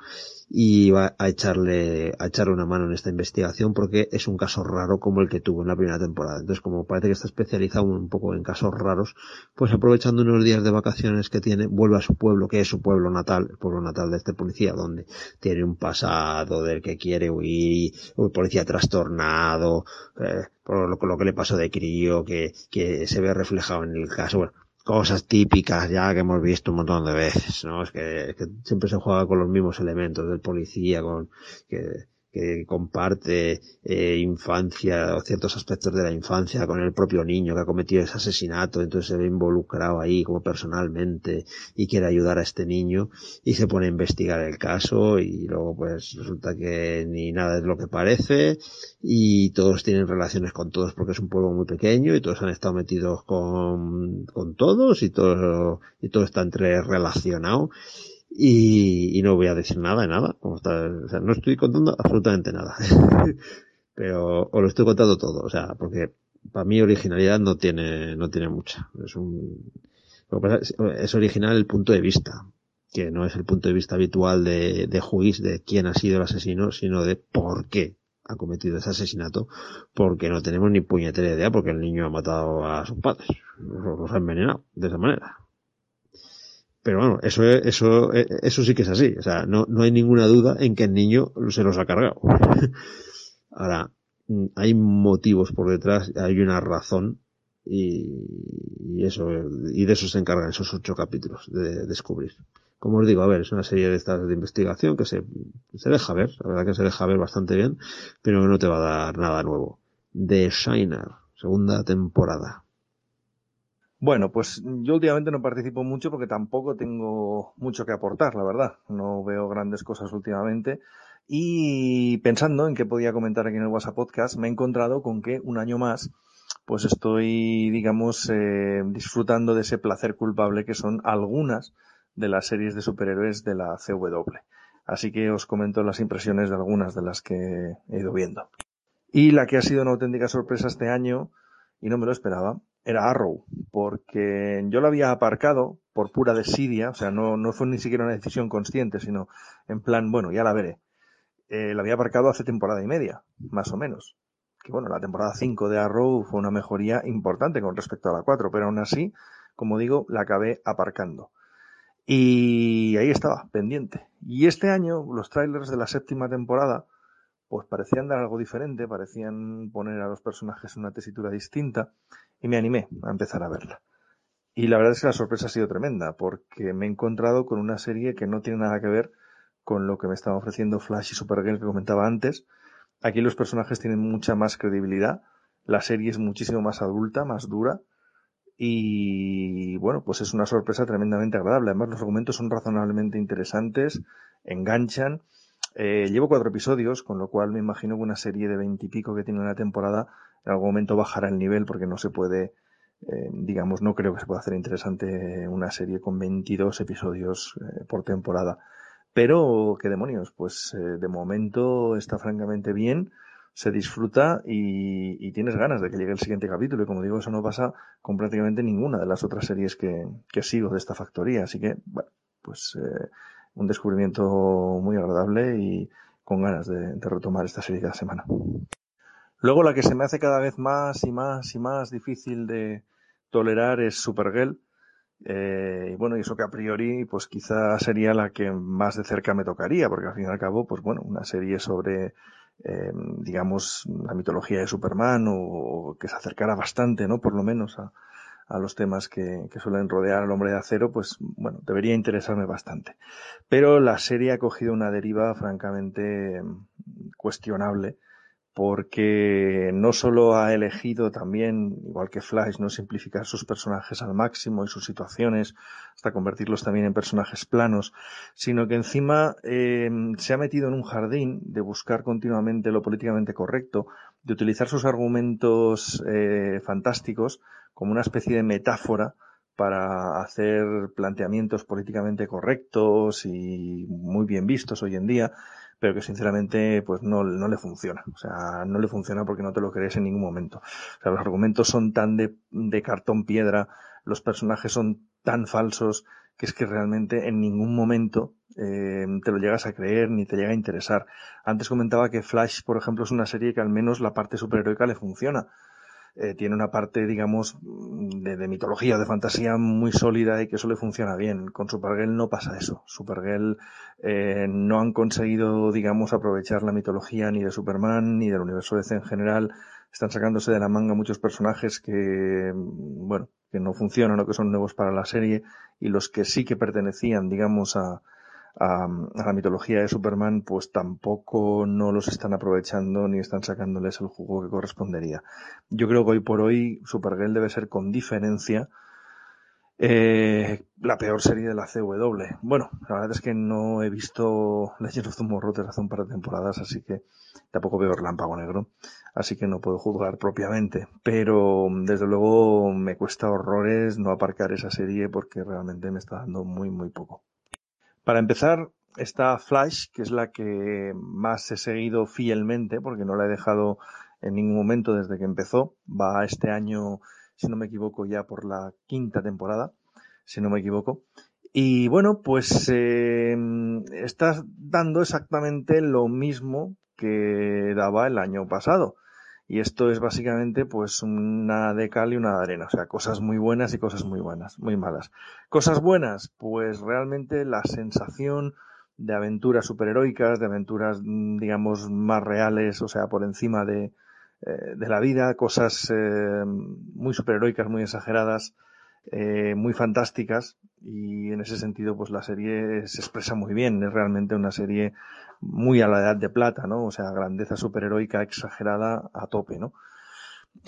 y va a echarle, a echarle una mano en esta investigación porque es un caso raro como el que tuvo en la primera temporada. Entonces, como parece que está especializado un poco en casos raros, pues aprovechando unos días de vacaciones que tiene, vuelve a su pueblo, que es su pueblo natal, el pueblo natal de este policía, donde tiene un pasado del que quiere huir, un policía trastornado, eh, por lo, que le pasó de crío, que, que se ve reflejado en el caso. Bueno, cosas típicas ya que hemos visto un montón de veces, ¿no? Es que, es que siempre se juega con los mismos elementos del policía, con que que comparte eh, infancia o ciertos aspectos de la infancia con el propio niño que ha cometido ese asesinato, entonces se ve involucrado ahí como personalmente y quiere ayudar a este niño y se pone a investigar el caso y luego pues resulta que ni nada es lo que parece y todos tienen relaciones con todos porque es un pueblo muy pequeño y todos han estado metidos con, con todos y todo, y todo está entre relacionado y, y, no voy a decir nada de nada. Como está, o sea, no estoy contando absolutamente nada. Pero os lo estoy contando todo. O sea, porque para mí originalidad no tiene, no tiene mucha. Es un, es original el punto de vista, que no es el punto de vista habitual de, de juiz de quién ha sido el asesino, sino de por qué ha cometido ese asesinato, porque no tenemos ni puñetera idea, porque el niño ha matado a sus padres, los ha envenenado de esa manera. Pero bueno, eso, eso, eso sí que es así. O sea, no, no hay ninguna duda en que el niño se los ha cargado. Ahora, hay motivos por detrás, hay una razón y, eso, y de eso se encargan esos ocho capítulos de, descubrir. Como os digo, a ver, es una serie de estas de investigación que se, se deja ver, la verdad que se deja ver bastante bien, pero no te va a dar nada nuevo. The Shiner, segunda temporada. Bueno, pues yo últimamente no participo mucho porque tampoco tengo mucho que aportar, la verdad. No veo grandes cosas últimamente. Y pensando en qué podía comentar aquí en el WhatsApp Podcast, me he encontrado con que un año más, pues estoy, digamos, eh, disfrutando de ese placer culpable que son algunas de las series de superhéroes de la CW. Así que os comento las impresiones de algunas de las que he ido viendo. Y la que ha sido una auténtica sorpresa este año, y no me lo esperaba, era Arrow, porque yo lo había aparcado por pura desidia, o sea, no, no fue ni siquiera una decisión consciente, sino en plan, bueno, ya la veré. Eh, la había aparcado hace temporada y media, más o menos. Que bueno, la temporada 5 de Arrow fue una mejoría importante con respecto a la 4, pero aún así, como digo, la acabé aparcando. Y ahí estaba, pendiente. Y este año, los trailers de la séptima temporada, pues parecían dar algo diferente, parecían poner a los personajes una tesitura distinta y me animé a empezar a verla. Y la verdad es que la sorpresa ha sido tremenda porque me he encontrado con una serie que no tiene nada que ver con lo que me estaba ofreciendo Flash y Supergirl que comentaba antes. Aquí los personajes tienen mucha más credibilidad, la serie es muchísimo más adulta, más dura y bueno, pues es una sorpresa tremendamente agradable. Además los argumentos son razonablemente interesantes, enganchan eh, llevo cuatro episodios, con lo cual me imagino que una serie de veintipico que tiene una temporada en algún momento bajará el nivel porque no se puede, eh, digamos, no creo que se pueda hacer interesante una serie con 22 episodios eh, por temporada. Pero, qué demonios, pues de momento está francamente bien, se disfruta y, y, tienes ganas de que llegue el siguiente capítulo. Y como digo, eso no pasa con prácticamente ninguna de las otras series que, que sigo de esta factoría. Así que, bueno, pues un descubrimiento muy agradable y con ganas de, retomar esta serie cada semana. Luego la que se me hace cada vez más y más y más difícil de tolerar es Supergirl. Eh, y bueno, y eso que a priori, pues quizá sería la que más de cerca me tocaría, porque al fin y al cabo, pues bueno, una serie sobre, eh, digamos, la mitología de Superman o, que se acercara bastante, ¿no? Por lo menos a, a los temas que, que, suelen rodear al hombre de acero, pues bueno, debería interesarme bastante. Pero la serie ha cogido una deriva francamente cuestionable porque no solo ha elegido también, igual que Flash, no simplificar sus personajes al máximo y sus situaciones hasta convertirlos también en personajes planos, sino que encima eh, se ha metido en un jardín de buscar continuamente lo políticamente correcto, de utilizar sus argumentos eh, fantásticos como una especie de metáfora para hacer planteamientos políticamente correctos y muy bien vistos hoy en día, pero que sinceramente pues no, no le funciona. O sea, no le funciona porque no te lo crees en ningún momento. O sea, los argumentos son tan de, de cartón piedra, los personajes son tan falsos que es que realmente en ningún momento eh, te lo llegas a creer ni te llega a interesar. Antes comentaba que Flash, por ejemplo, es una serie que al menos la parte superheroica le funciona. Eh, tiene una parte, digamos, de, de, mitología, de fantasía muy sólida y que eso le funciona bien. Con Supergirl no pasa eso. Supergirl eh, no han conseguido, digamos, aprovechar la mitología ni de Superman ni del universo DC en general. Están sacándose de la manga muchos personajes que, bueno, que no funcionan o que son nuevos para la serie y los que sí que pertenecían, digamos, a, a, la mitología de Superman, pues tampoco no los están aprovechando ni están sacándoles el jugo que correspondería. Yo creo que hoy por hoy Supergirl debe ser con diferencia eh, la peor serie de la CW. Bueno, la verdad es que no he visto Legend of Tomorrow desde hace un par de temporadas, así que tampoco veo Relámpago Negro, así que no puedo juzgar propiamente. Pero desde luego me cuesta horrores no aparcar esa serie porque realmente me está dando muy, muy poco. Para empezar, está Flash, que es la que más he seguido fielmente, porque no la he dejado en ningún momento desde que empezó. Va este año, si no me equivoco, ya por la quinta temporada, si no me equivoco. Y bueno, pues eh, está dando exactamente lo mismo que daba el año pasado. Y esto es básicamente pues una de cal y una de arena, o sea, cosas muy buenas y cosas muy buenas, muy malas. Cosas buenas, pues realmente la sensación de aventuras superheroicas, de aventuras, digamos, más reales, o sea, por encima de, eh, de la vida, cosas eh, muy superheroicas, muy exageradas, eh, muy fantásticas, y en ese sentido, pues la serie se expresa muy bien, es realmente una serie muy a la edad de plata, ¿no? O sea, grandeza superheroica exagerada a tope, ¿no?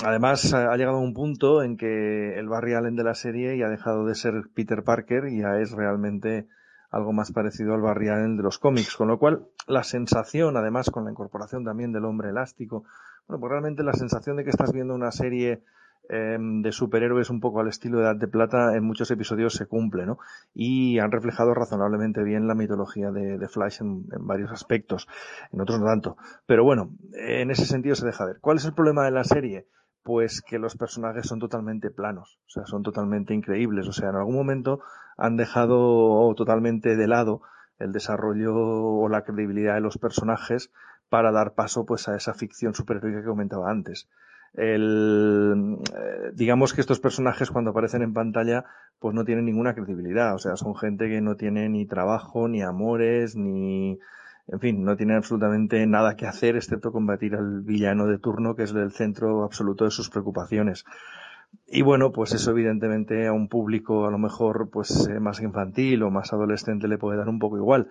Además, ha llegado a un punto en que el Barry Allen de la serie ya ha dejado de ser Peter Parker y ya es realmente algo más parecido al Barry Allen de los cómics, con lo cual la sensación, además con la incorporación también del hombre elástico, bueno, pues realmente la sensación de que estás viendo una serie eh, de superhéroes un poco al estilo de Edad de Plata en muchos episodios se cumple, ¿no? Y han reflejado razonablemente bien la mitología de, de Flash en, en, varios aspectos, en otros no tanto. Pero bueno, en ese sentido se deja ver. ¿Cuál es el problema de la serie? Pues que los personajes son totalmente planos, o sea, son totalmente increíbles, o sea, en algún momento han dejado totalmente de lado el desarrollo o la credibilidad de los personajes para dar paso pues a esa ficción superheroica que comentaba antes el, eh, digamos que estos personajes cuando aparecen en pantalla pues no tienen ninguna credibilidad, o sea, son gente que no tiene ni trabajo, ni amores, ni, en fin, no tienen absolutamente nada que hacer excepto combatir al villano de turno que es el centro absoluto de sus preocupaciones. Y bueno, pues eso evidentemente a un público a lo mejor pues eh, más infantil o más adolescente le puede dar un poco igual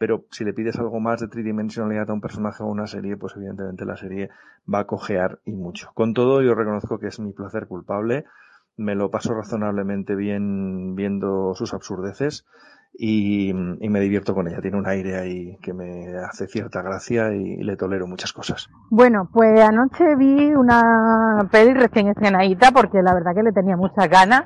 pero si le pides algo más de tridimensionalidad a un personaje o a una serie, pues evidentemente la serie va a cojear y mucho. Con todo, yo reconozco que es mi placer culpable, me lo paso razonablemente bien viendo sus absurdeces y, y, me divierto con ella. Tiene un aire ahí que me hace cierta gracia y, le tolero muchas cosas. Bueno, pues anoche vi una peli recién estrenadita porque la verdad que le tenía muchas ganas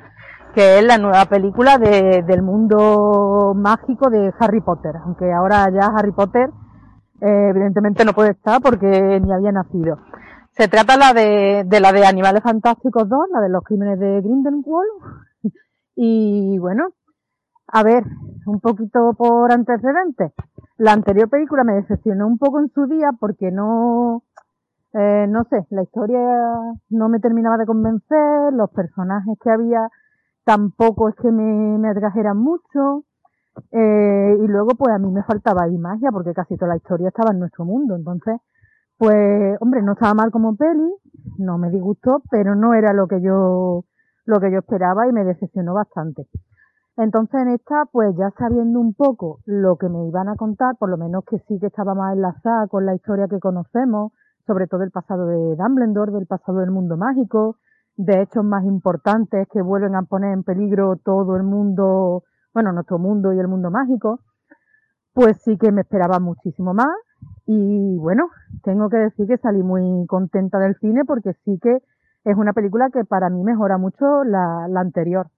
que es la nueva película de, del mundo mágico de Harry Potter, aunque ahora ya Harry Potter eh, evidentemente no puede estar porque ni había nacido. Se trata la de, de la de Animales Fantásticos 2, la de los crímenes de Grindelwald. y bueno, a ver, un poquito por antecedentes. La anterior película me decepcionó un poco en su día porque no, eh, no sé, la historia no me terminaba de convencer, los personajes que había tampoco es que me, me atrajeran mucho. Eh, y luego, pues a mí me faltaba ahí magia, porque casi toda la historia estaba en nuestro mundo. Entonces, pues, hombre, no estaba mal como peli, no me disgustó, pero no era lo que yo lo que yo esperaba y me decepcionó bastante. Entonces en esta, pues ya sabiendo un poco lo que me iban a contar, por lo menos que sí que estaba más enlazada con la historia que conocemos, sobre todo el pasado de Dumbledore, del pasado del mundo mágico, de hechos más importantes que vuelven a poner en peligro todo el mundo, bueno, nuestro mundo y el mundo mágico, pues sí que me esperaba muchísimo más. Y bueno, tengo que decir que salí muy contenta del cine porque sí que es una película que para mí mejora mucho la, anterior.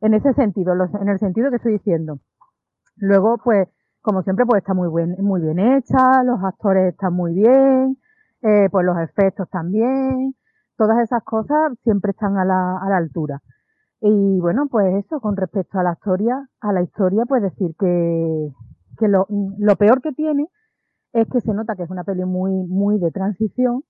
En ese sentido, en el sentido que estoy diciendo. Luego, pues, como siempre, pues está muy bien, muy bien hecha, los actores están muy bien, eh, pues los efectos también, todas esas cosas siempre están a la, a la altura. Y bueno, pues eso, con respecto a la historia, a la historia, pues decir que, que lo, lo peor que tiene es que se nota que es una peli muy, muy de transición.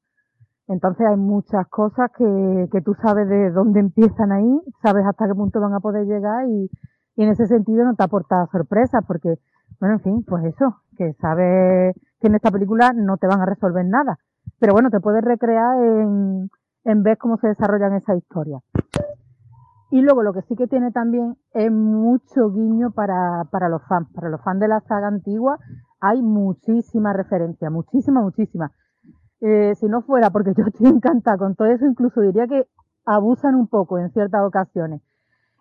Entonces hay muchas cosas que, que tú sabes de dónde empiezan ahí, sabes hasta qué punto van a poder llegar y, y en ese sentido no te aporta sorpresa porque, bueno, en fin, pues eso, que sabes que en esta película no te van a resolver nada. Pero bueno, te puedes recrear en, en ver cómo se desarrollan esas historias. Y luego lo que sí que tiene también es mucho guiño para, para los fans. Para los fans de la saga antigua hay muchísima referencia, muchísima, muchísima. Eh, si no fuera porque yo estoy encantada con todo eso, incluso diría que abusan un poco en ciertas ocasiones.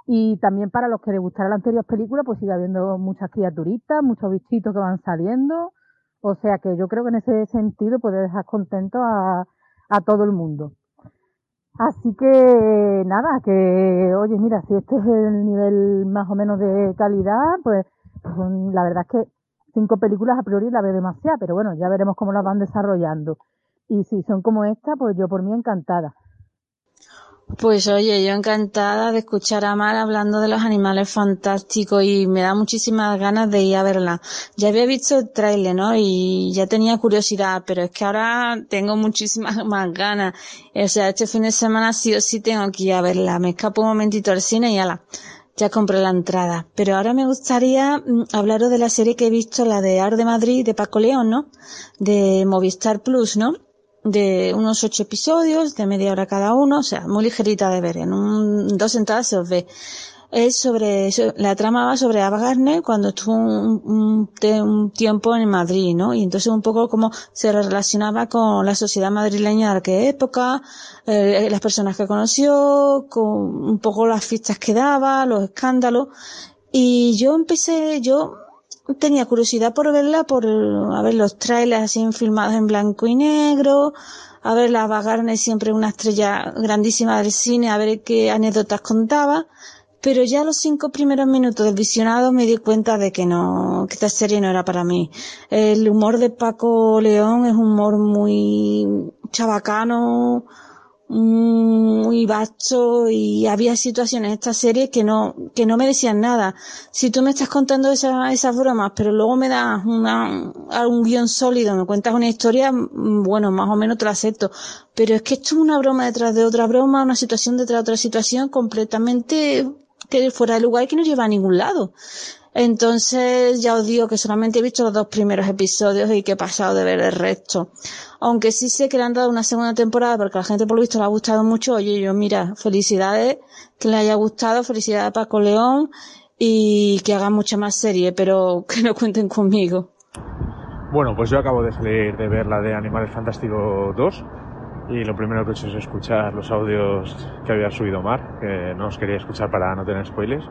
Y también para los que les gustara la anterior película, pues sigue habiendo muchas criaturitas, muchos bichitos que van saliendo. O sea que yo creo que en ese sentido puede dejar contento a, a todo el mundo. Así que nada, que oye, mira, si este es el nivel más o menos de calidad, pues, pues la verdad es que cinco películas a priori la veo demasiado, pero bueno, ya veremos cómo las van desarrollando. Y si son como esta, pues yo por mí encantada. Pues oye, yo encantada de escuchar a Mar hablando de los animales fantásticos y me da muchísimas ganas de ir a verla. Ya había visto el trailer, ¿no? Y ya tenía curiosidad, pero es que ahora tengo muchísimas más ganas. O sea, este fin de semana sí o sí tengo que ir a verla. Me escapo un momentito al cine y ala. Ya compré la entrada. Pero ahora me gustaría mm, hablaros de la serie que he visto, la de Ar de Madrid, de Paco León, ¿no? De Movistar Plus, ¿no? De unos ocho episodios, de media hora cada uno, o sea, muy ligerita de ver, en un, dos entradas se os ve. Es sobre, la trama va sobre Ava Gardner cuando estuvo un, un, tiempo en Madrid, ¿no? Y entonces un poco como se relacionaba con la sociedad madrileña de aquella época, eh, las personas que conoció, con un poco las fiestas que daba, los escándalos. Y yo empecé, yo tenía curiosidad por verla, por a ver los trailers así filmados en blanco y negro, a ver la Bagarne siempre una estrella grandísima del cine, a ver qué anécdotas contaba, pero ya los cinco primeros minutos del visionado me di cuenta de que no, que esta serie no era para mí. El humor de Paco León es un humor muy chabacano, muy vasto y había situaciones en esta serie que no, que no me decían nada. Si tú me estás contando esas, esas bromas, pero luego me das una, un guion sólido, me cuentas una historia, mm, bueno, más o menos te lo acepto. Pero es que esto es una broma detrás de otra broma, una situación detrás de otra situación completamente que fuera de lugar y que no lleva a ningún lado. Entonces ya os digo que solamente he visto los dos primeros episodios y que he pasado de ver el resto. Aunque sí sé que le han dado una segunda temporada porque a la gente por lo visto le ha gustado mucho. Oye, yo mira, felicidades, que le haya gustado, felicidades a Paco León y que haga mucha más serie, pero que no cuenten conmigo. Bueno, pues yo acabo de salir de ver la de Animales Fantásticos 2 y lo primero que he hecho es escuchar los audios que había subido Mar, que no os quería escuchar para no tener spoilers.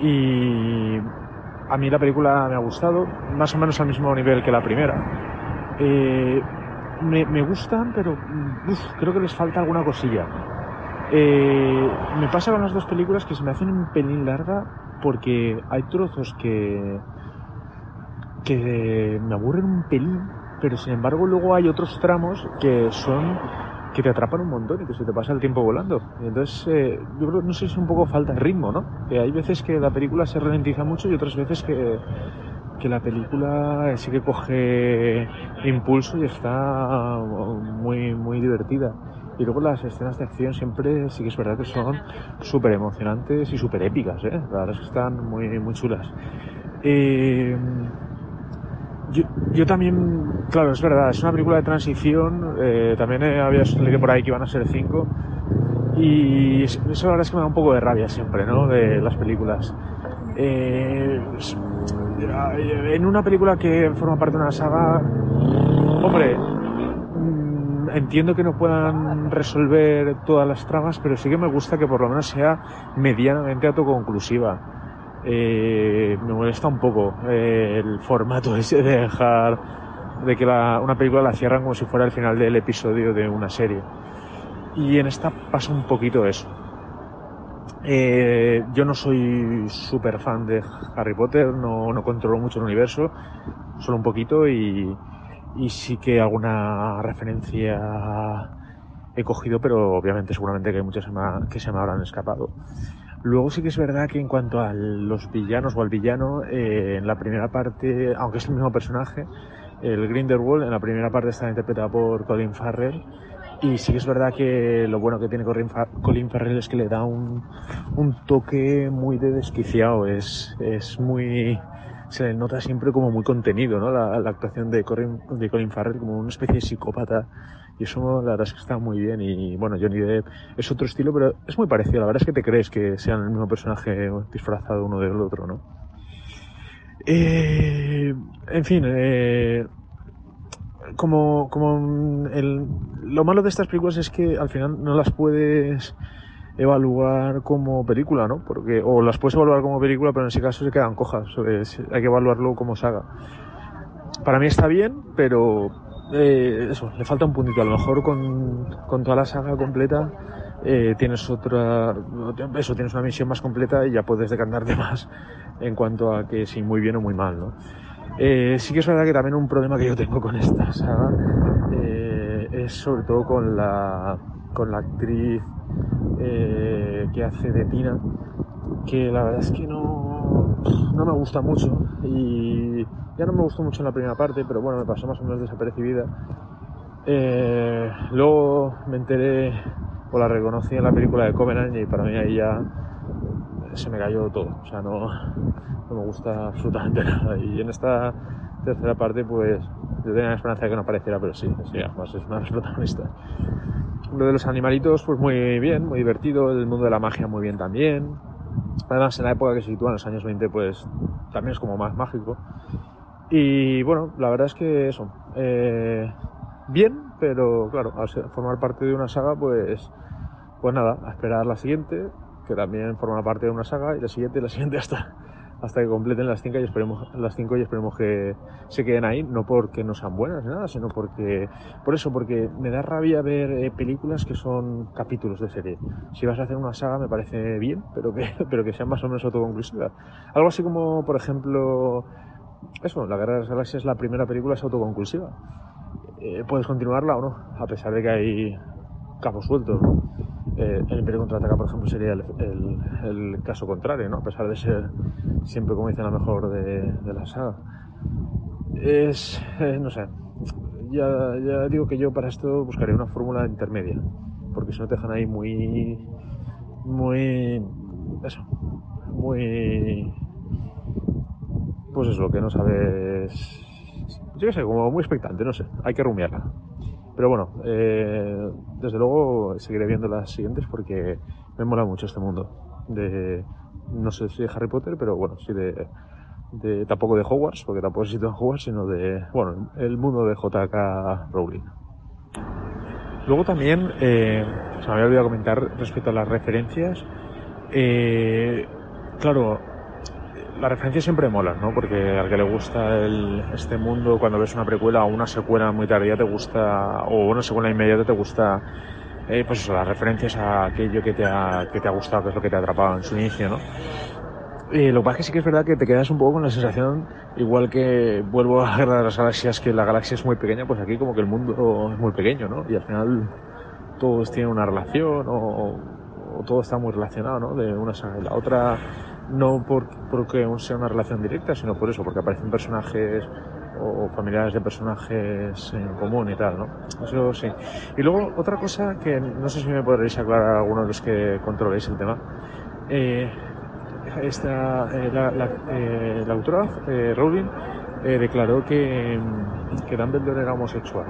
Y a mí la película me ha gustado, más o menos al mismo nivel que la primera. Eh, me, me, gustan, pero uf, creo que les falta alguna cosilla. Eh, me pasa con las dos películas que se me hacen un pelín larga porque hay trozos que, que me aburren un pelín, pero sin embargo luego hay otros tramos que son que te atrapan un montón y que se te pasa el tiempo volando. Entonces, eh, yo creo, no sé si es un poco falta de ritmo, ¿no? Que hay veces que la película se ralentiza mucho y otras veces que, que la película sí que coge impulso y está muy, muy divertida. Y luego las escenas de acción siempre sí que es verdad que son súper emocionantes y súper épicas, ¿eh? La verdad es que están muy, muy chulas. Eh, yo, yo, también, claro, es verdad, es una película de transición. Eh, también había leído por ahí que iban a ser cinco. Y eso la verdad es que me da un poco de rabia siempre, ¿no? De las películas. Eh, en una película que forma parte de una saga, hombre, mm, entiendo que no puedan resolver todas las tramas, pero sí que me gusta que por lo menos sea medianamente autoconclusiva. Eh, me molesta un poco eh, el formato ese de dejar de que la- una película la cierran como si fuera el final del episodio de una serie. Y en esta pasa un poquito eso. Eh, yo no soy súper fan de Harry Potter, no, controlo mucho el universo, solo un poquito y, y sí que alguna referencia he cogido, pero obviamente seguramente que hay muchas que se me habrán escapado. Luego sí que es verdad que en cuanto a los villanos o al villano, eh, en la primera parte, aunque es el mismo personaje, el Grindelwald en la primera parte está interpretado por Colin Farrell. Y sí que es verdad que lo bueno que tiene Colin, Fa- Colin Farrell es que le da un, toque muy de desquiciado, es, es muy... se le nota siempre como muy contenido, ¿no? La, la actuación de Colin, de Colin Farrell como una especie de psicópata y eso la verdad es que está muy bien y bueno, Johnny Depp es otro estilo pero es muy parecido, la verdad es que te crees que sean el mismo personaje disfrazado uno del otro, ¿no? Eh, en fin, eh, como, como el, lo malo de estas películas es que al final no las puedes evaluar como película, ¿no? Porque, o las puedes evaluar como película, pero en ese caso se quedan cojas. es- hay que evaluarlo como saga. Para mí está bien, pero eh, eso, le falta un puntito. A lo mejor con, con toda la saga completa eh, tienes otra, eso, tienes una misión más completa y ya puedes decantarte más en cuanto a que si muy bien o muy mal, ¿no? Eh, sí que es verdad que también un problema que yo tengo con esta saga eh, es sobre todo con la, con la actriz eh, que hace de Tina, que la verdad es que no, no me gusta mucho y ya no me gustó mucho en la primera parte, pero bueno, me pasó más o menos desapercibida. Eh, luego me enteré o la reconocí en la película de Covenant y para mí ahí ya se me cayó todo. O sea, no, no me gusta absolutamente nada. Y en esta tercera parte, pues yo tenía la esperanza de que no apareciera, pero sí, sí, además es una de las protagonistas. Lo de los animalitos, pues muy bien, muy divertido. El mundo de la magia, muy bien también. Además, en la época que se sitúa en los años 20, pues también es como más mágico. Y bueno, la verdad es que eso. eh, bien, pero claro, al ser- formar parte de una saga, pues, pues nada, a esperar la siguiente, que también forma parte de una saga, y la siguiente y la siguiente hasta, hasta que completen las cinco y esperemos las cinco y esperemos que se queden ahí, no porque no sean buenas ni nada, sino porque por eso, porque me da rabia ver eh, películas que son capítulos de serie. Si vas a hacer una saga me parece bien, pero que, pero que sean más o menos autoconclusivas. Algo así como, por ejemplo, eso, La Guerra de las Galaxias, la primera película es autoconclusiva. Eh, puedes continuarla o no, a pesar de que hay cabos sueltos. ¿no? Eh, el Imperio Contraataca, por ejemplo, sería el, el- el caso contrario, ¿no? A pesar de ser siempre, como dicen, la mejor de, de la saga. Es, eh, no sé, ya, digo que yo para esto buscaría una fórmula intermedia, porque si no te dejan ahí muy, muy, eso, muy, pues eso, que no sabes, yo qué sé, como muy expectante, no sé, hay que rumiarla. Pero bueno, eh, desde luego seguiré viendo las siguientes porque me mola mucho este mundo. De, no sé si de Harry Potter, pero bueno, sí de, tampoco de Hogwarts, porque tampoco se sitúa en Hogwarts, sino de, bueno, el mundo de JK Rowling. Luego también, eh, se me había olvidado comentar respecto a las referencias. eh, claro, las referencias siempre molan, ¿no? Porque al que le gusta el- este mundo, cuando ves una precuela o una secuela muy tardía, te gusta, o una secuela inmediata, te gusta, eh, pues eso, las referencias a aquello que te, ha, que te ha gustado, que es lo que te ha atrapado en su inicio, ¿no? Lo que pasa es que sí que es verdad que te quedas un poco con la sensación, igual que vuelvo a la de las Galaxias, que la galaxia es muy pequeña, pues aquí como que el mundo es muy pequeño, ¿no? Y al final todos tienen una relación o, o todo está muy relacionado, ¿no? De una saga y la otra, no por, porque sea una relación directa, sino por eso, porque aparecen personajes o familiares de personajes en común y tal, ¿no? Eso sí. Y luego otra cosa que no sé si me podréis aclarar algunos de los que controléis el tema. Eh, esta, eh, la, la, eh, la autora, eh, Rowling, eh, declaró que, que Dumbledore era homosexual.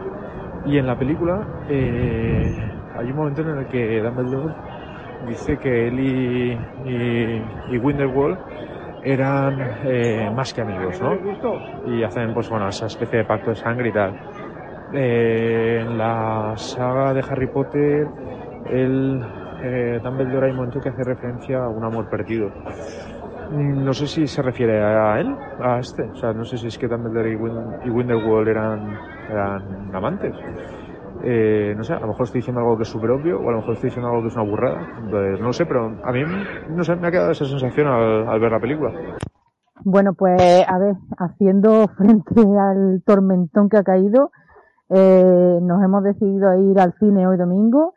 Y en la película hay un momento en el que Dumbledore dice que él y, y, y Winterwall eran eh, más que amigos, ¿no? Y hacen, pues bueno, esa especie de pacto de sangre y tal. Eh, en la saga de Harry Potter, el eh, Dumbledore hay un momento que hace referencia a un amor perdido. Mm, No sé si se refiere a él, a este. O sea, no sé si es que Dumbledore y, Win- y Winterwall eran, eran amantes. Eh, no sé, a lo mejor estoy diciendo algo que es súper obvio o a lo mejor estoy diciendo algo que es una burrada. No sé, pero a mí, no sé, me ha quedado esa sensación al, al ver la película. Bueno, pues a ver, haciendo frente al tormentón que ha caído, eh, nos hemos decidido a ir al cine hoy domingo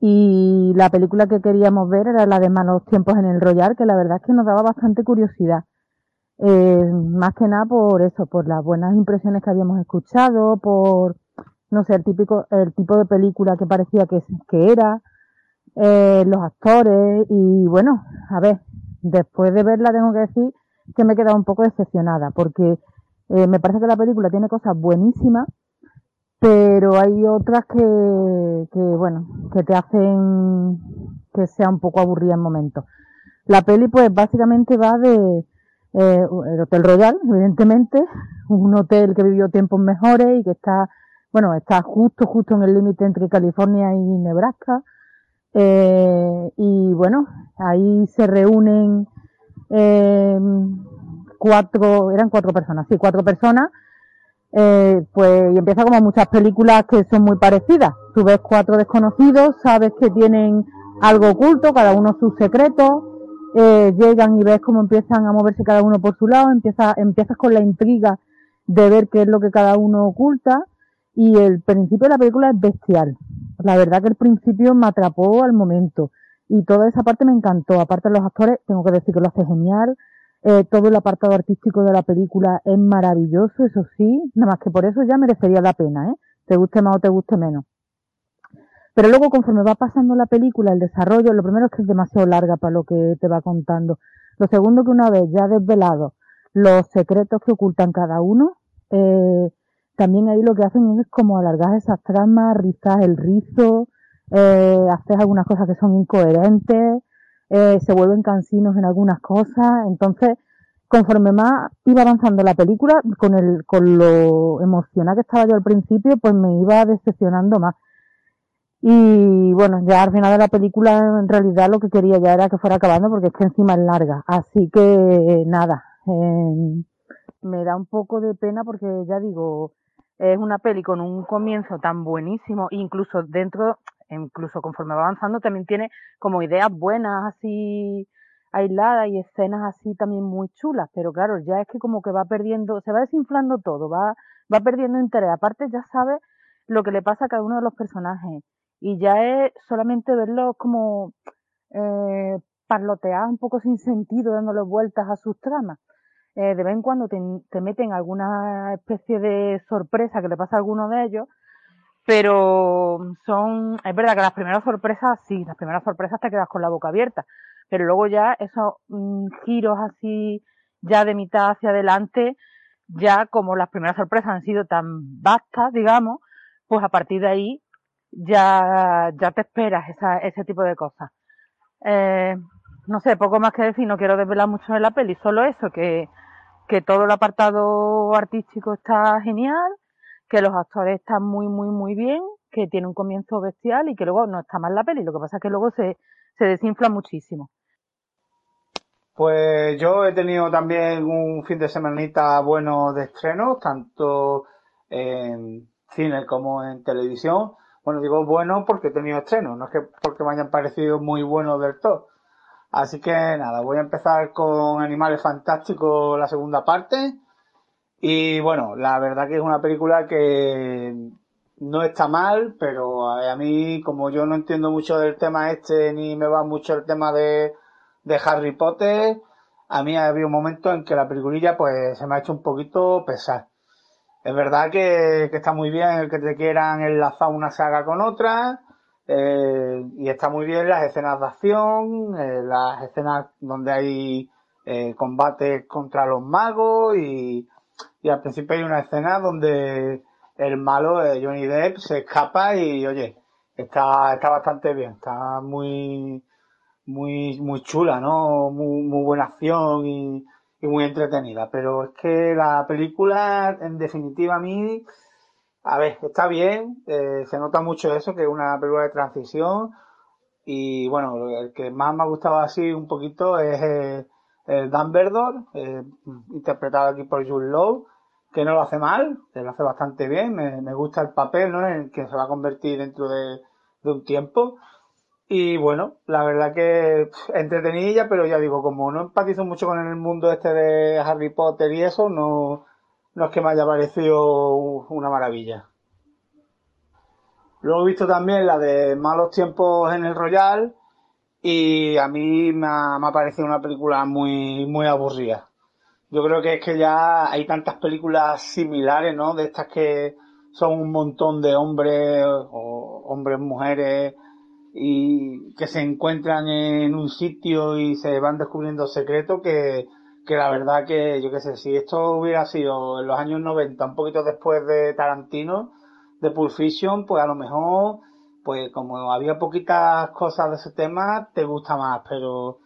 y la película que queríamos ver era la de Malos Tiempos en el Royal, que la verdad es que nos daba bastante curiosidad. Eh, más que nada por eso, por las buenas impresiones que habíamos escuchado, por, no sé, el típico, el tipo de película que parecía que, que era, eh, los actores y bueno, a ver, después de verla tengo que decir que me he quedado un poco decepcionada porque eh, me parece que la película tiene cosas buenísimas, pero hay otras que, que bueno, que te hacen que sea un poco aburrida en momentos. La peli pues básicamente va de eh, el Hotel Royal, evidentemente, un hotel que vivió tiempos mejores y que está, bueno, está justo, justo en el límite entre California y Nebraska. Eh, y bueno, ahí se reúnen eh, cuatro, eran cuatro personas, sí, cuatro personas, eh, pues y empieza como muchas películas que son muy parecidas. Tú ves cuatro desconocidos, sabes que tienen algo oculto, cada uno sus secretos, eh, llegan y ves cómo empiezan a moverse cada uno por su lado, empieza, empiezas con la intriga de ver qué es lo que cada uno oculta y el principio de la película es bestial. La verdad que el principio me atrapó al momento y toda esa parte me encantó. Aparte de los actores, tengo que decir que lo hace genial. Eh, todo el apartado artístico de la película es maravilloso, eso sí, nada más que por eso ya merecería la pena, ¿eh? Te guste más o te guste menos. Pero luego, conforme va pasando la película, el desarrollo, lo primero es que es demasiado larga para lo que te va contando. Lo segundo, que una vez ya desvelado los secretos que ocultan cada uno, eh, también ahí lo que hacen es como alargar esas tramas, rizar el rizo, eh, hacer algunas cosas que son incoherentes, eh, se vuelven cansinos en algunas cosas, entonces conforme más iba avanzando la película, con el, con lo emocionada que estaba yo al principio, pues me iba decepcionando más. Y bueno, ya al final de la película en realidad lo que quería ya era que fuera acabando porque es que encima es larga. Así que nada, eh, me da un poco de pena porque ya digo, es una peli con un comienzo tan buenísimo, incluso dentro, incluso conforme va avanzando también tiene como ideas buenas así aisladas y escenas así también muy chulas, pero claro, ya es que como que va perdiendo, se va desinflando todo, va, va perdiendo interés. Aparte ya sabes lo que le pasa a cada uno de los personajes y ya es solamente verlos como eh, parlotear un poco sin sentido, dándole vueltas a sus tramas. Eh, de vez en cuando te, te meten alguna especie de sorpresa que le pasa a alguno de ellos, pero son, es verdad que las primeras sorpresas, sí, las primeras sorpresas te quedas con la boca abierta, pero luego ya esos mm, giros así, ya de mitad hacia adelante, ya como las primeras sorpresas han sido tan vastas, digamos, pues a partir de ahí ya, ya te esperas ese tipo de cosas. Eh, no sé, poco más que decir, no quiero desvelar mucho de la peli, solo eso, que, que todo el apartado artístico está genial, que los actores están muy, muy, muy bien, que tiene un comienzo bestial y que luego no está mal la peli, lo que pasa es que luego se, se desinfla muchísimo. Pues yo he tenido también un fin de semanita bueno de estrenos, tanto en cine como en televisión. Bueno, digo bueno porque he tenido estrenos, no es que porque me hayan parecido muy buenos del todo. Así que nada, voy a empezar con Animales Fantásticos, la segunda parte. Y bueno, la verdad que es una película que no está mal, pero a mí, como yo no entiendo mucho del tema este, ni me va mucho el tema de, de Harry Potter, a mí ha habido un momento en que la peliculilla pues se me ha hecho un poquito pesar. Es verdad que, que está muy bien el que te quieran enlazar una saga con otra, eh, y está muy bien las escenas de acción, eh, las escenas donde hay eh, combates contra los magos y, y al principio hay una escena donde el malo, eh, Johnny Depp, se escapa y oye, está, está bastante bien, está muy, muy, muy chula, ¿no? Muy, muy buena acción y, y muy entretenida. Pero es que la película, en definitiva, a mí, a ver, está bien, eh, se nota mucho eso, que es una película de transición. Y bueno, el que más me ha gustado así un poquito es el Dumbledore, eh, interpretado aquí por Jude Law, que no lo hace mal, que lo hace bastante bien, me, gusta el papel, ¿no? En el que se va a convertir dentro de, un tiempo. Y bueno, la verdad que pff, entretenidilla, pero ya digo, como no empatizo mucho con el mundo este de Harry Potter y eso, no, no es que me haya parecido una maravilla. Luego he visto también la de Malos Tiempos en el Royal y a mí me ha, me ha parecido una película muy, muy aburrida. Yo creo que es que ya hay tantas películas similares, ¿no? De estas que son un montón de hombres o hombres, mujeres y que se encuentran en un sitio y se van descubriendo secretos que, que la verdad que, yo qué sé, si esto hubiera sido en los años 90, un poquito después de Tarantino, de Pulp Fiction, pues a lo mejor, pues como había poquitas cosas de ese tema, te gusta más, pero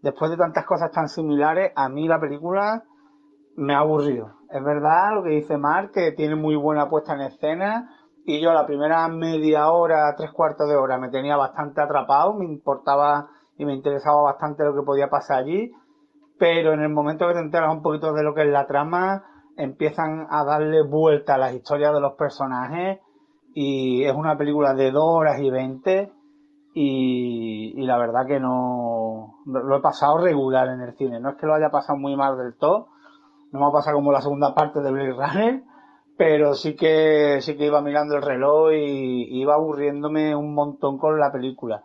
después de tantas cosas tan similares, a mí la película me ha aburrido. Es verdad lo que dice Mark, que tiene muy buena puesta en escena, y yo la primera media hora, tres cuartos de hora, me tenía bastante atrapado, me importaba y me interesaba bastante lo que podía pasar allí, pero en el momento que te enteras un poquito de lo que es la trama, empiezan a darle vuelta a las historias de los personajes y es una película de dos horas y veinte y, y la verdad que no lo he pasado regular en el cine. No es que lo haya pasado muy mal del todo, no me ha pasado como la segunda parte de Blade Runner, pero sí que sí que iba mirando el reloj y iba aburriéndome un montón con la película.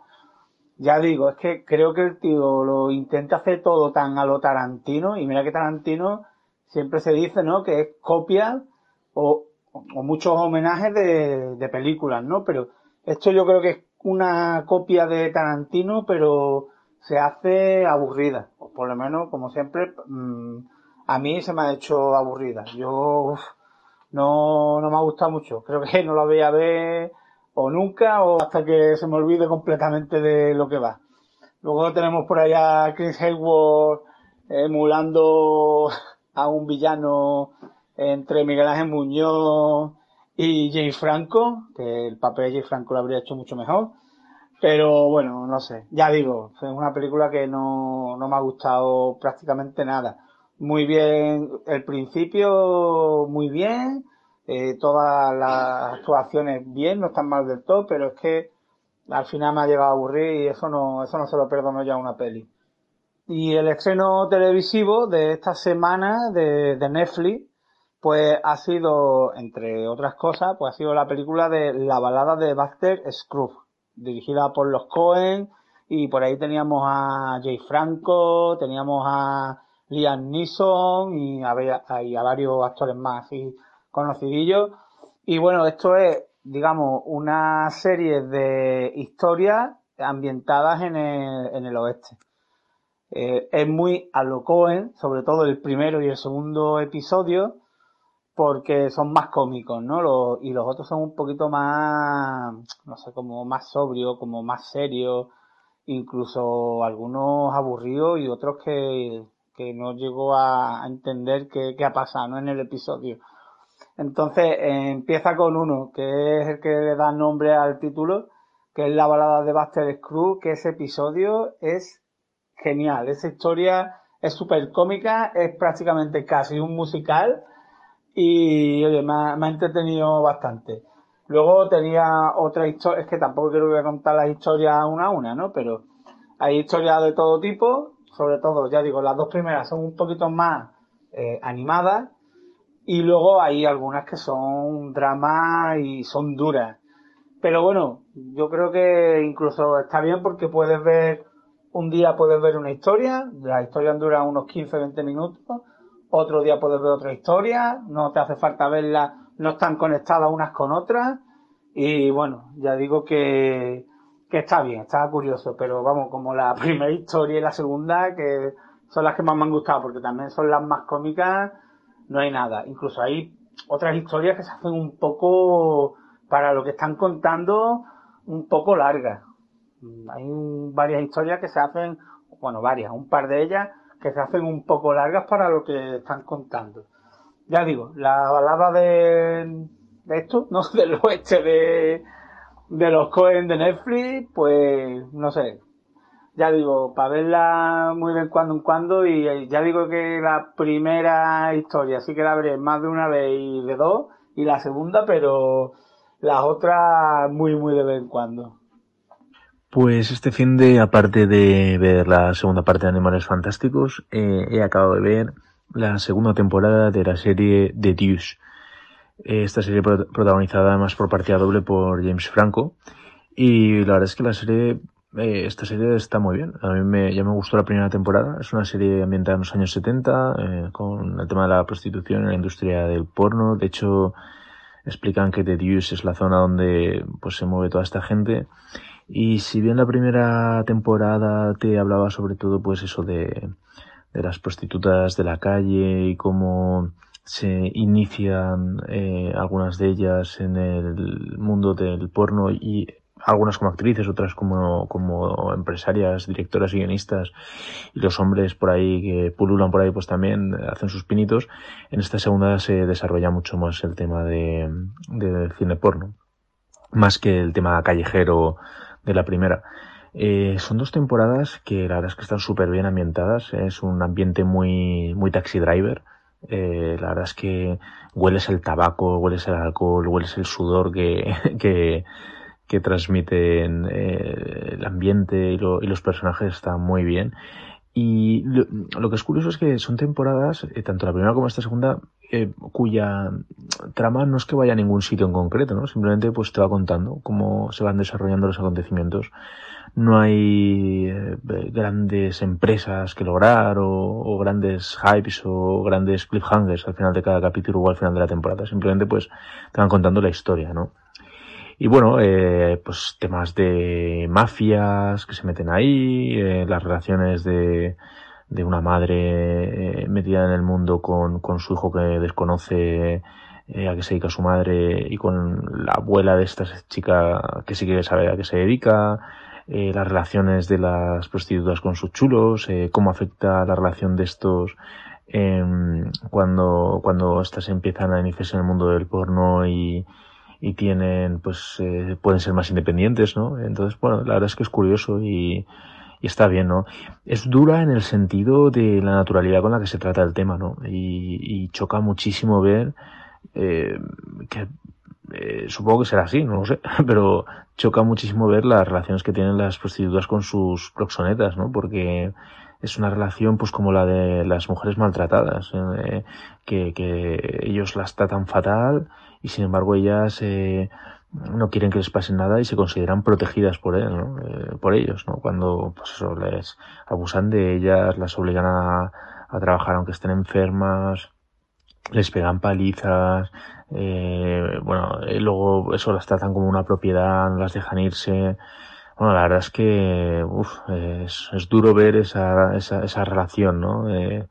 Ya digo, es que creo que el tío lo intenta hacer todo tan a lo Tarantino y mira que Tarantino siempre se dice, ¿no? Que es copia o, muchos homenajes de, películas, ¿no? Pero esto yo creo que es una copia de Tarantino, pero se hace aburrida. O por lo menos, como siempre, mmm, a mí se me ha hecho aburrida. Yo uf, no, no me ha gustado mucho. Creo que no la voy a ver o nunca o hasta que se me olvide completamente de lo que va. Luego tenemos por allá a Chris Hayward emulando a un villano entre Miguel Ángel Muñoz y James Franco, que el papel de James Franco lo habría hecho mucho mejor. Pero bueno, no sé. Ya digo, es una película que no, no me ha gustado prácticamente nada. Muy bien, el principio muy bien, eh, todas las actuaciones bien, no están mal del todo, pero es que al final me ha llegado a aburrir y eso no, eso no se lo perdono ya a una peli. Y el estreno televisivo de esta semana de, de Netflix, pues ha sido, entre otras cosas, pues ha sido la película de La balada de Baxter Scrooge, dirigida por los Cohen, y por ahí teníamos a Jay Franco, teníamos a Liam Neeson y a, y a varios actores más así conocidillos. Y bueno, esto es, digamos, una serie de historias ambientadas en el, en el oeste. Eh, es muy a lo Cohen, sobre todo el primero y el segundo episodio, porque son más cómicos, ¿no? Los, y los otros son un poquito más, no sé, como más sobrios, como más serios, incluso algunos aburridos y otros que, que no llego a, entender qué, ha pasado en el episodio. Entonces empieza con uno, que es el que le da nombre al título, que es la balada de Buster Scrooge, que ese episodio es genial. Esa historia es súper cómica, es prácticamente casi un musical y oye, me ha, entretenido bastante. Luego tenía otra historia, es que tampoco quiero a contar las historias una a una, ¿no? Pero hay historias de todo tipo, sobre todo, ya digo, las dos primeras son un poquito más eh, animadas y luego hay algunas que son dramas y son duras. Pero bueno, yo creo que incluso está bien porque puedes ver, un día puedes ver una historia, la historia dura unos 15-20 minutos, otro día puedes ver otra historia, no te hace falta verla, no están conectadas unas con otras, y bueno, ya digo que, que está bien, está curioso, pero vamos, como la primera historia y la segunda, que son las que más me han gustado, porque también son las más cómicas, no hay nada. Incluso hay otras historias que se hacen un poco, para lo que están contando, un poco largas. Hay un- varias historias que se hacen, bueno, varias, un par de ellas que se hacen un poco largas para lo que están contando. Ya digo, la balada de, de esto, no del oeste de, de los Cohen de Netflix, pues no sé. Ya digo, para verla muy de cuando en cuando y eh, ya digo que la primera historia sí que la veré más de una vez y de dos y la segunda, pero las otras muy muy de vez en cuando. Pues este fin de, aparte de ver la segunda parte de Animales Fantásticos, eh, he acabado de ver la segunda temporada de la serie The Deuce. Esta serie pro- protagonizada además por partida doble por James Franco. Y la verdad es que la serie, eh, esta serie está muy bien. A mí me, ya me gustó la primera temporada. Es una serie ambientada en los años 70, eh, con el tema de la prostitución en la industria del porno. De hecho, explican que The Deuce es la zona donde pues se mueve toda esta gente. Y si bien la primera temporada te hablaba sobre todo pues eso de, de las prostitutas de la calle y cómo se inician eh, algunas de ellas en el mundo del porno y algunas como actrices, otras como, como empresarias, directoras guionistas, y los hombres por ahí que pululan por ahí pues también hacen sus pinitos. En esta segunda se desarrolla mucho más el tema de, del cine porno, más que el tema callejero de la primera. Eh, son dos temporadas que la verdad es que están súper bien ambientadas. Es un ambiente muy, muy taxi driver. Eh, la verdad es que hueles el tabaco, hueles el alcohol, hueles el sudor que, que, que transmiten eh, el ambiente y, lo- y los personajes están muy bien. Y lo, lo que es curioso es que son temporadas, eh, tanto la primera como esta segunda, eh, cuya trama no es que vaya a ningún sitio en concreto, ¿no? Simplemente pues te va contando cómo se van desarrollando los acontecimientos. No hay grandes empresas que lograr o, o grandes hypes o grandes cliffhangers al final de cada capítulo o al final de la temporada. Simplemente pues te van contando la historia, ¿no? Y bueno, eh, pues temas de mafias que se meten ahí, eh, las relaciones de, de una madre eh, metida en el mundo con, con su hijo que desconoce eh, a qué se dedica su madre y con la abuela de esta chica que sí que sabe a qué se dedica, eh, las relaciones de las prostitutas con sus chulos, eh, cómo afecta la relación de estos em, cuando, cuando estas empiezan a iniciarse en el mundo del porno y, y tienen, pues, eh, pueden ser más independientes, ¿no? Entonces, bueno, la verdad es que es curioso y, está bien, ¿no? Es dura en el sentido de la naturalidad con la que se trata el tema, ¿no? Y, y choca muchísimo ver eh, que eh, supongo que será así, no lo sé, pero choca muchísimo ver las relaciones que tienen las prostitutas con sus proxonetas, ¿no? Porque es una relación pues como la de las mujeres maltratadas, eh, que ellos las tratan fatal y sin embargo ellas eh, no quieren que les pase nada y se consideran protegidas por él, ¿no? Eh, por ellos, ¿no? Cuando pues eso, les abusan de ellas, las obligan a, trabajar aunque estén enfermas, les pegan palizas, eh, bueno, eh, luego eso las tratan como una propiedad, no las dejan irse. Bueno, la verdad es que uf, es, es duro ver esa, esa, esa relación, ¿no? Eh,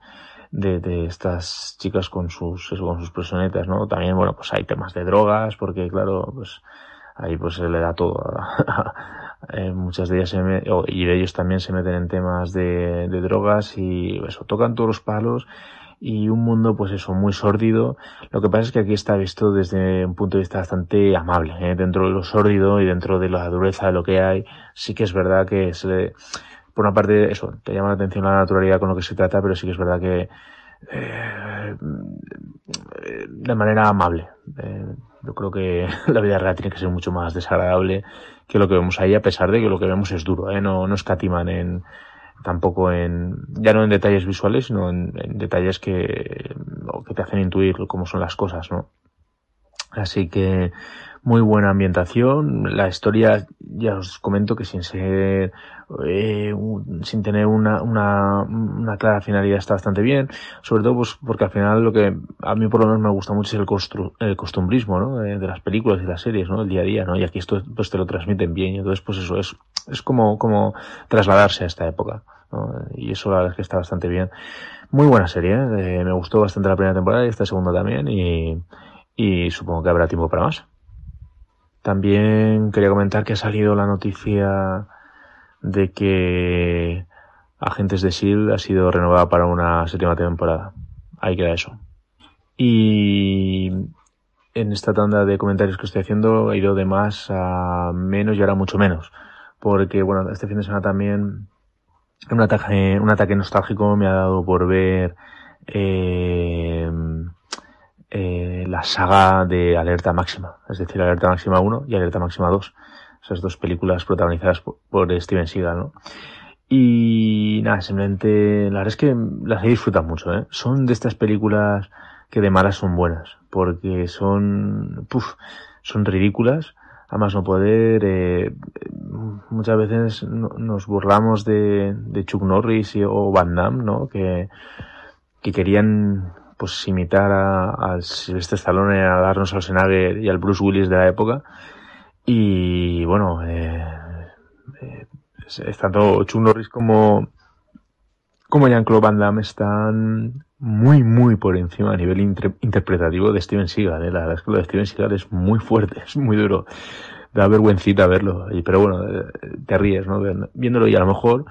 de, de estas chicas con sus, con sus personetas, ¿no? También, bueno, pues hay temas de drogas, porque claro, pues ahí pues se le da todo. Eh, muchas de ellas se me- y de ellos también se meten en temas de, de drogas y eso, tocan todos los palos y un mundo pues eso muy sórdido lo que pasa es que aquí está visto desde un punto de vista bastante amable ¿eh? dentro de lo sórdido y dentro de la dureza de lo que hay sí que es verdad que se le- por una parte eso te llama la atención la naturalidad con lo que se trata pero sí que es verdad que eh, de manera amable Eh, yo creo que la vida real tiene que ser mucho más desagradable que lo que vemos ahí a pesar de que lo que vemos es duro ¿eh? no, no escatiman en tampoco en ya no en detalles visuales sino en, en detalles que, que te hacen intuir cómo son las cosas no así que muy buena ambientación la historia ya os comento que sin ser eh, sin tener una, una, una clara finalidad está bastante bien sobre todo pues porque al final lo que a mí por lo menos me gusta mucho es el, costru- el costumbrismo ¿no? de, de las películas y las series ¿no? el día a día ¿no? y aquí esto pues te lo transmiten bien y entonces pues eso es es como como trasladarse a esta época ¿no? y eso la verdad es que está bastante bien muy buena serie ¿eh? Eh, me gustó bastante la primera temporada y esta segunda también y, y supongo que habrá tiempo para más también quería comentar que ha salido la noticia de que Agentes de S.H.I.E.L.D. ha sido renovada para una séptima temporada. Ahí queda eso. Y en esta tanda de comentarios que estoy haciendo he ido de más a menos y ahora mucho menos. Porque, bueno, este fin de semana también un ataque, un ataque nostálgico me ha dado por ver eh, eh, la saga de Alerta Máxima, es decir, Alerta Máxima 1 y Alerta Máxima 2. Esas dos películas protagonizadas por, Steven Seagal, ¿no? Y nada, simplemente, la verdad es que las he disfrutado mucho, ¿eh? Son de estas películas que de malas son buenas, porque son, puf, son ridículas, a más no poder, eh, muchas veces nos burlamos de, Chuck Norris o Van Damme, ¿no? Que, que querían, pues, imitar a, al Sylvester Stallone, a Arnold Schwarzenegger y al Bruce Willis de la época. Y, bueno, eh, eh, tanto Chuck Norris como, como Jean-Claude Van Damme están muy, muy por encima a nivel inter interpretativo de Steven Seagal. ¿eh? La verdad es que lo de Steven Seagal es muy fuerte, es muy duro. Da vergüencita verlo. Pero bueno, eh, te ríes, ¿no? Viéndolo y a lo mejor,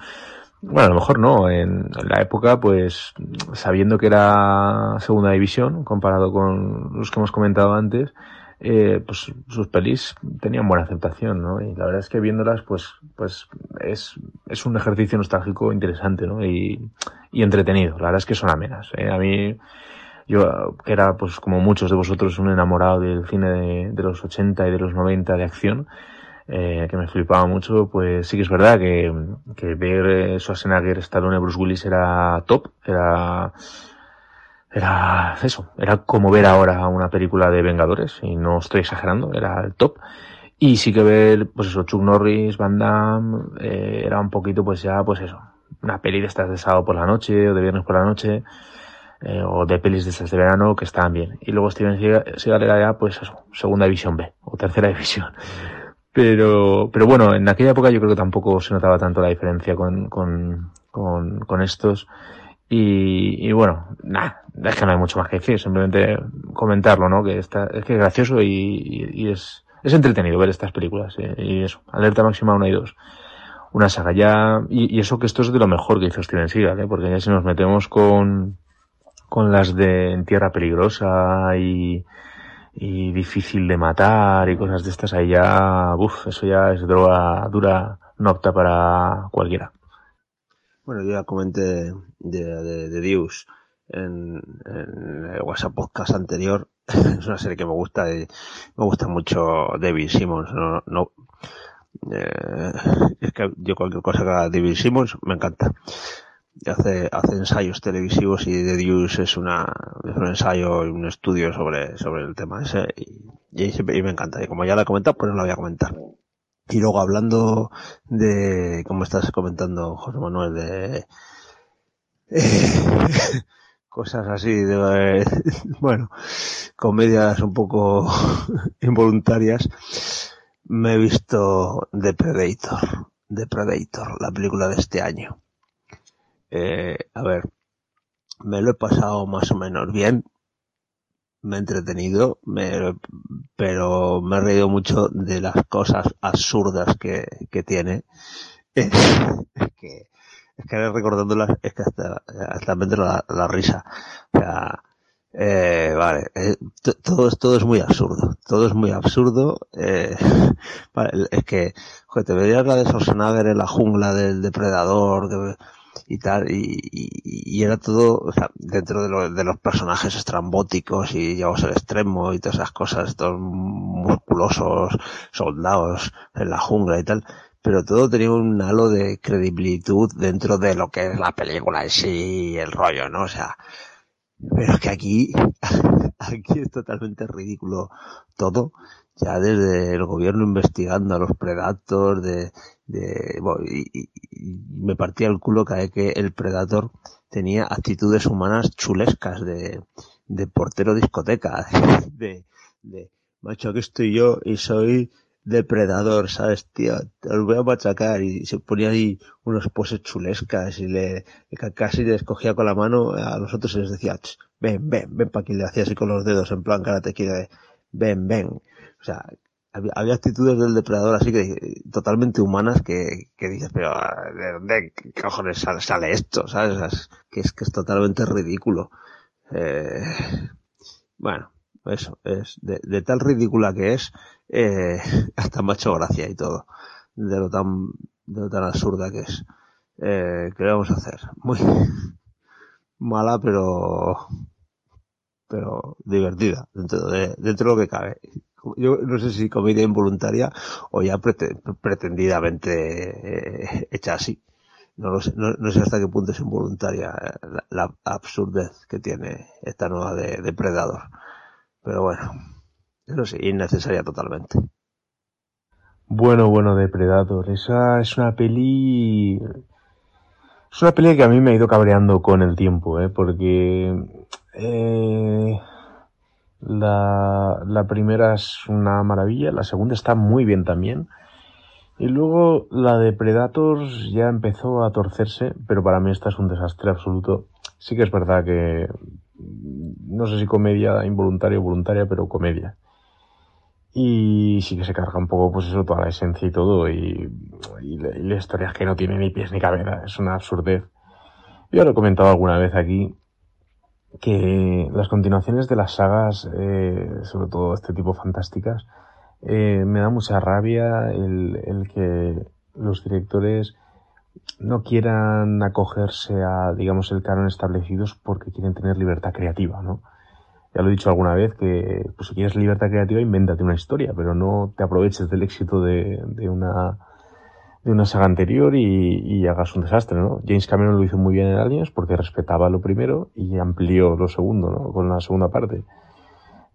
bueno, a lo mejor no. En, la época, pues, sabiendo que era segunda división, comparado con los que hemos comentado antes, eh, pues sus pelis tenían buena aceptación, ¿no? Y la verdad es que viéndolas, pues, pues es, es un ejercicio nostálgico interesante, ¿no? Y, y entretenido. La verdad es que son amenas. ¿eh? A mí, yo, que era, pues como muchos de vosotros, un enamorado del cine de, de los 80 y de los 90 de acción, eh, que me flipaba mucho, pues sí que es verdad que, que ver eh, Schwarzenegger, Stallone, Bruce Willis era top, era, era eso, era como ver ahora una película de Vengadores, y no estoy exagerando, era el top. Y sí que ver, pues eso, Chuck Norris, Van Damme, eh, era un poquito, pues ya, pues eso, una peli de estas de sábado por la noche, o de viernes por la noche, eh, o de pelis de estas de verano que estaban bien. Y luego Steven Seagal era ya, pues eso, segunda división B, o tercera división. Pero, pero bueno, en aquella época yo creo que tampoco se notaba tanto la diferencia con, con, con, con estos. Y, y bueno, nada, es que no hay mucho más que decir, simplemente comentarlo, ¿no? Que está, es que es gracioso y, y, es, es entretenido ver estas películas. eh, y eso, Alerta Máxima 1 y 2. Una saga ya, y, y eso que esto es de lo mejor que hizo Steven Seagal, ¿eh? Porque ya si nos metemos con, con las de En Tierra Peligrosa y, y Difícil de Matar y cosas de estas, ahí ya, uff, eso ya es droga dura, no apta para cualquiera. Bueno, yo ya comenté de, de, de Deus en, en el WhatsApp podcast anterior. es una serie que me gusta y me gusta mucho David Simmons. No, no eh, es que yo cualquier cosa que haga David Simmons me encanta. Hace, hace ensayos televisivos y The Deuce es una, es un ensayo y un estudio sobre, sobre el tema ese y, y, y me encanta. Y como ya lo he comentado, pues no lo voy a comentar. Y luego hablando de, como estás comentando, José Manuel, de eh, cosas así, de, bueno, comedias un poco involuntarias, me he visto The Predator, The Predator, la película de este año. Eh, a ver, me lo he pasado más o menos bien, me he entretenido, me, pero me he reído mucho de las cosas absurdas que, tiene. Es, que, es que recordándolas, es que hasta, hasta me entra la, risa. O sea, eh, vale, eh, todo, todo es muy absurdo, todo es muy absurdo, eh, vale, es que, joder, te veías la de Schwarzenegger en la jungla del depredador, y tal, y, y, y, era todo, o sea, dentro de, de los personajes estrambóticos y llevados al extremo y todas esas cosas, estos musculosos soldados en la jungla y tal, pero todo tenía un halo de credibilidad dentro de lo que es la película en sí, el rollo, ¿no? O sea, pero es que aquí, aquí es totalmente ridículo todo, ya desde el gobierno investigando a los predators, de, de, y, me partía el culo cada que el Predator tenía actitudes humanas chulescas de, de portero discoteca, de, de, macho, aquí estoy yo y soy depredador, ¿sabes, tío? Los voy a machacar y se ponía ahí unos poses chulescas y le, casi le escogía con la mano a los otros y les decía, ven, ven, ven para aquí, le hacía así con los dedos en plan karate de, ven, ven. O sea, había, actitudes del depredador así que totalmente humanas que, que dices, pero ¿de dónde qué cojones sale, esto? ¿Sabes? Es- que es que es totalmente ridículo. Eh, bueno, eso, es de, de tal ridícula que es, eh, hasta me gracia y todo, de lo tan, de lo tan absurda que es. Eh, ¿qué vamos a hacer? Muy mala, pero, pero divertida, dentro de, dentro de lo que cabe. Yo no sé si comedia involuntaria o ya prete- pretendidamente eh, hecha así. No, sé, no, no sé hasta qué punto es involuntaria eh, la, absurdez que tiene esta nueva de Depredador. Pero bueno, eso sí, innecesaria totalmente. Bueno, bueno, Depredator. Esa es una peli. Es una peli que a mí me ha ido cabreando con el tiempo, ¿eh? Porque. eh, la, la primera es una maravilla, la segunda está muy bien también. Y luego la de Predators ya empezó a torcerse, pero para mí esta es un desastre absoluto. Sí que es verdad que. No sé si comedia involuntaria o voluntaria, pero comedia. Y sí que se carga un poco, pues eso, toda la esencia y todo. Y, y la, y historia es que no tiene ni pies ni cabeza. Es una absurdez. Yo lo he comentado alguna vez aquí que las continuaciones de las sagas, eh, sobre todo este tipo fantásticas, eh, me da mucha rabia el, el que los directores no quieran acogerse a, digamos, el canon establecidos porque quieren tener libertad creativa, ¿no? Ya lo he dicho alguna vez que, pues si quieres libertad creativa, invéntate una historia, pero no te aproveches del éxito de, de una, de una saga anterior y, y hagas un desastre, ¿no? James Cameron lo hizo muy bien en Aliens porque respetaba lo primero y amplió lo segundo, ¿no? Con la segunda parte.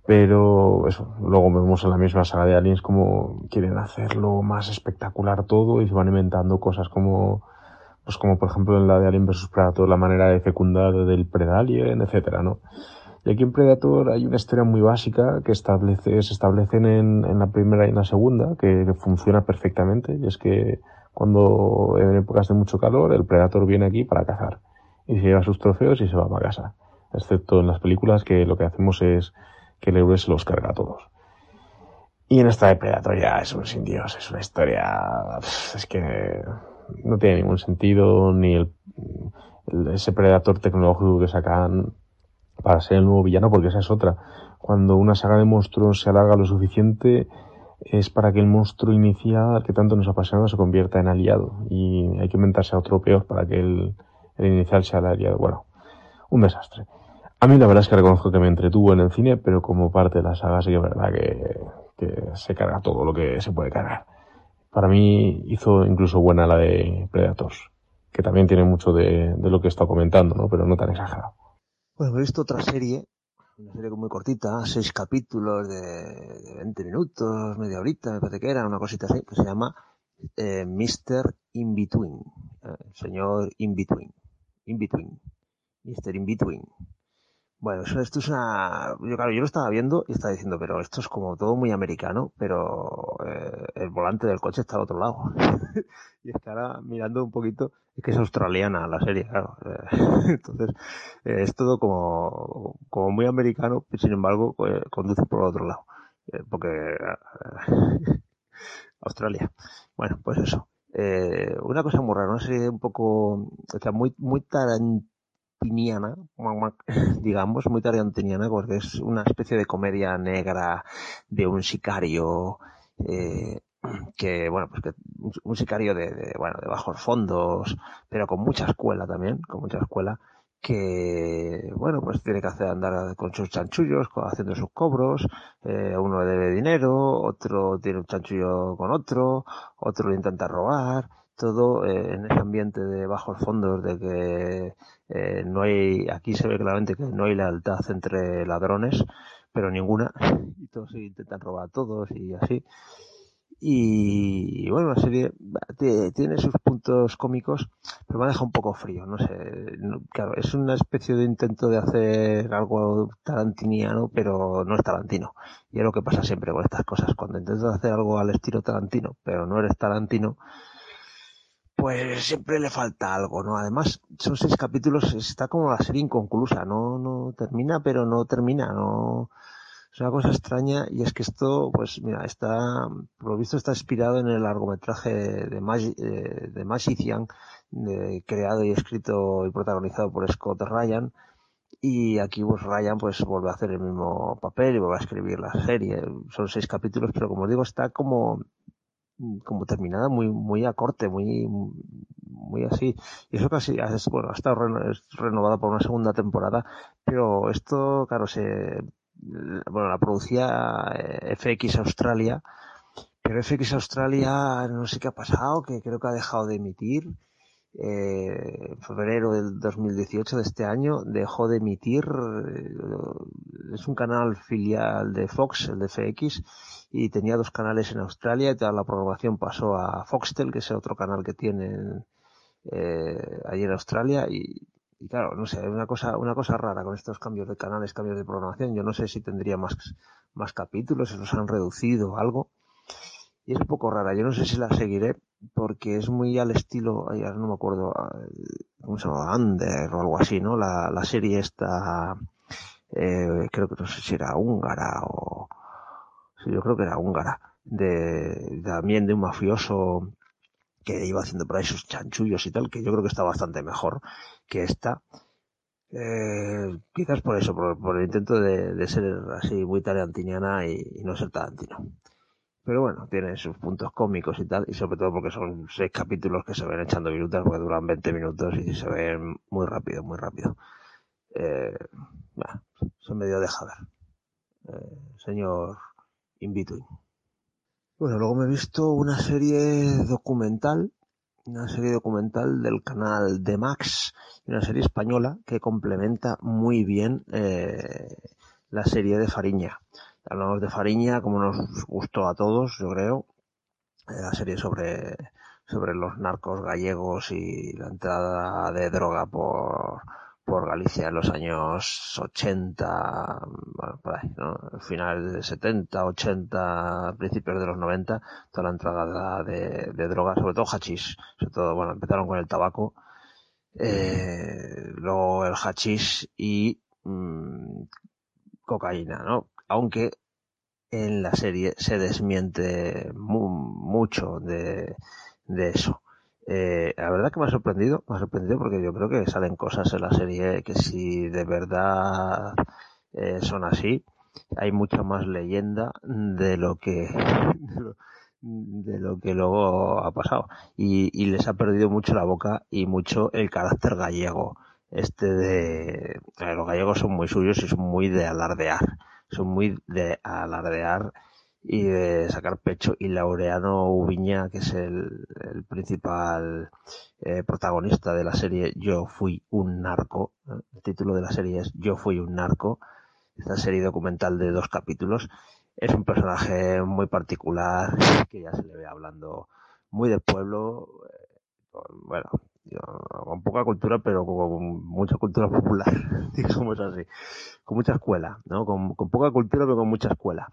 Pero eso, luego vemos en la misma saga de Aliens como quieren hacerlo más espectacular todo y se van inventando cosas como, pues como por ejemplo en la de Alien vs Predator, la manera de fecundar del Predalien, etcétera, ¿no? Y aquí en Predator hay una historia muy básica que establece, se establecen en, en la primera y en la segunda, que, funciona perfectamente, y es que cuando en épocas de mucho calor el Predator viene aquí para cazar y se lleva sus trofeos y se va para casa. Excepto en las películas que lo que hacemos es que el héroe se los carga a todos. Y en esta de Predator ya es un sin Dios, es una historia, es que no tiene ningún sentido, ni el, el- ese Predator tecnológico que sacan para ser el nuevo villano, porque esa es otra. Cuando una saga de monstruos se alarga lo suficiente, es para que el monstruo inicial que tanto nos apasiona se convierta en aliado. Y hay que inventarse a otro peor para que el, el inicial sea el aliado. Bueno, un desastre. A mí la verdad es que reconozco que me entretuvo en el cine, pero como parte de la saga sí que es verdad que, que se carga todo lo que se puede cargar. Para mí hizo incluso buena la de Predators, que también tiene mucho de, de lo que he estado comentando, ¿no? Pero no tan exagerado. Bueno, he visto otra serie, una serie muy cortita, seis capítulos de, de 20 minutos, media horita, me parece que era, una cosita así, que se llama eh, Mr. In Between, eh, señor In Between, In Between, Mr. In Between. Bueno, eso, esto es una... Yo, claro, yo lo estaba viendo y estaba diciendo, pero esto es como todo muy americano, pero eh, el volante del coche está al otro lado. y es que ahora mirando un poquito, es que es australiana la serie, claro. Eh, Entonces, eh, es todo como, como muy americano, pero sin embargo, conduce por el otro lado. Porque Australia. Bueno, pues eso. Una cosa muy rara, una serie un poco, o sea, muy, muy tarantiniana, digamos, muy tarantiniana, porque es una especie de comedia negra de un sicario, eh, que, bueno, pues que un, sicario de, bueno, de bajos fondos, pero con mucha escuela también, con mucha escuela, que, bueno, pues tiene que hacer andar con sus chanchullos, haciendo sus cobros, eh, uno le debe dinero, otro tiene un chanchullo con otro, otro le intenta robar, todo eh, en ese ambiente de bajos fondos de que eh, no hay, aquí se ve claramente que no hay lealtad entre ladrones, pero ninguna, y todos intentan robar a todos y así. Y bueno, la serie tiene sus puntos cómicos, pero me ha dejado un poco frío, no sé. claro, es una especie de intento de hacer algo tarantiniano, pero no es tarantino. Y es lo que pasa siempre con estas cosas. Cuando intentas hacer algo al estilo tarantino, pero no eres tarantino, pues siempre le falta algo, ¿no? Además, son seis capítulos, está como la serie inconclusa, no, no termina, pero no termina, no, Es una cosa extraña y es que esto, pues mira, está, por lo visto está inspirado en el largometraje de, Magi, eh, de Magician, de, creado y escrito y protagonizado por Scott Ryan. Y aquí pues Ryan pues vuelve a hacer el mismo papel y vuelve a escribir la serie. Son seis capítulos, pero como digo, está como como terminada muy muy a corte, muy muy así. Y eso casi bueno, ha estado renovada por una segunda temporada, pero esto claro se bueno, la producía eh, FX Australia, pero FX Australia no sé qué ha pasado, que creo que ha dejado de emitir. Eh, en febrero del 2018 de este año dejó de emitir eh, es un canal filial de Fox el de FX y tenía dos canales en Australia y toda la programación pasó a Foxtel que es otro canal que tienen eh, allí en Australia y y claro, no sé, una cosa, una cosa rara con estos cambios de canales, cambios de programación. Yo no sé si tendría más, más capítulos, si los han reducido o algo. Y es un poco rara. Yo no sé si la seguiré porque es muy al estilo, ay, no me acuerdo, eh, ¿cómo se llama? Under o algo así, ¿no? La, la serie esta, eh, creo que no sé si era húngara o, yo creo que era húngara, de, también de un mafioso que iba haciendo por ahí sus chanchullos y tal, que yo creo que está bastante mejor que esta. Eh, quizás por eso, por, el intento de, ser así muy tarantiniana y, no ser tarantino. Pero bueno, tiene sus puntos cómicos y tal, y sobre todo porque son seis capítulos que se ven echando minutos, porque duran 20 minutos y se ven muy rápido, muy rápido. Eh, se medio deja ver. Eh, señor In. Bueno, luego me he visto una serie documental, una serie documental del canal de Max, una serie española que complementa muy bien eh, la serie de Fariña. Hablamos de Fariña, como nos gustó a todos, yo creo, eh, la serie sobre sobre los narcos gallegos y la entrada de droga por por Galicia en los años 80, bueno, por ahí, ¿no? Finales de 70, 80, principios de los 90, toda la entrada de, de drogas, sobre todo hachís, sobre todo, bueno, empezaron con el tabaco, eh, luego el hachís y mm, cocaína, ¿no? Aunque en la serie se desmiente mucho de, de eso. Eh, la verdad que me ha sorprendido, me ha sorprendido porque yo creo que salen cosas en la serie que si de verdad eh, son así, hay mucha más leyenda de lo que de lo que luego ha pasado. Y, y les ha perdido mucho la boca y mucho el carácter gallego. Este de los gallegos son muy suyos y son muy de alardear son muy de alardear y de sacar pecho y Laureano Ubiña que es el, principal eh, protagonista de la serie Yo fui un narco el título de la serie es Yo fui un narco. Esta serie documental de dos capítulos. Es un personaje muy particular que ya se le ve hablando muy de pueblo eh, bueno con poca cultura pero con mucha cultura popular digamos así. Con mucha escuela no con, con poca cultura pero con mucha escuela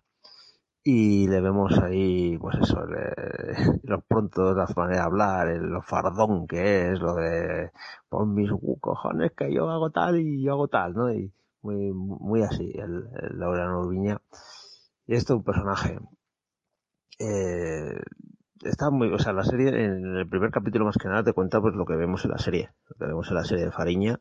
y le vemos ahí, pues eso, los pronto, la manera de hablar, el, lo fardón que es, lo de, pon mis cojones que yo hago tal y yo hago tal, ¿no? Y muy, muy así, el, el Laureano Urbiña. Y esto es un personaje, eh, está muy, o sea, la serie, en el primer capítulo más que nada te cuenta pues lo que vemos en la serie, lo que vemos en la serie de Fariña,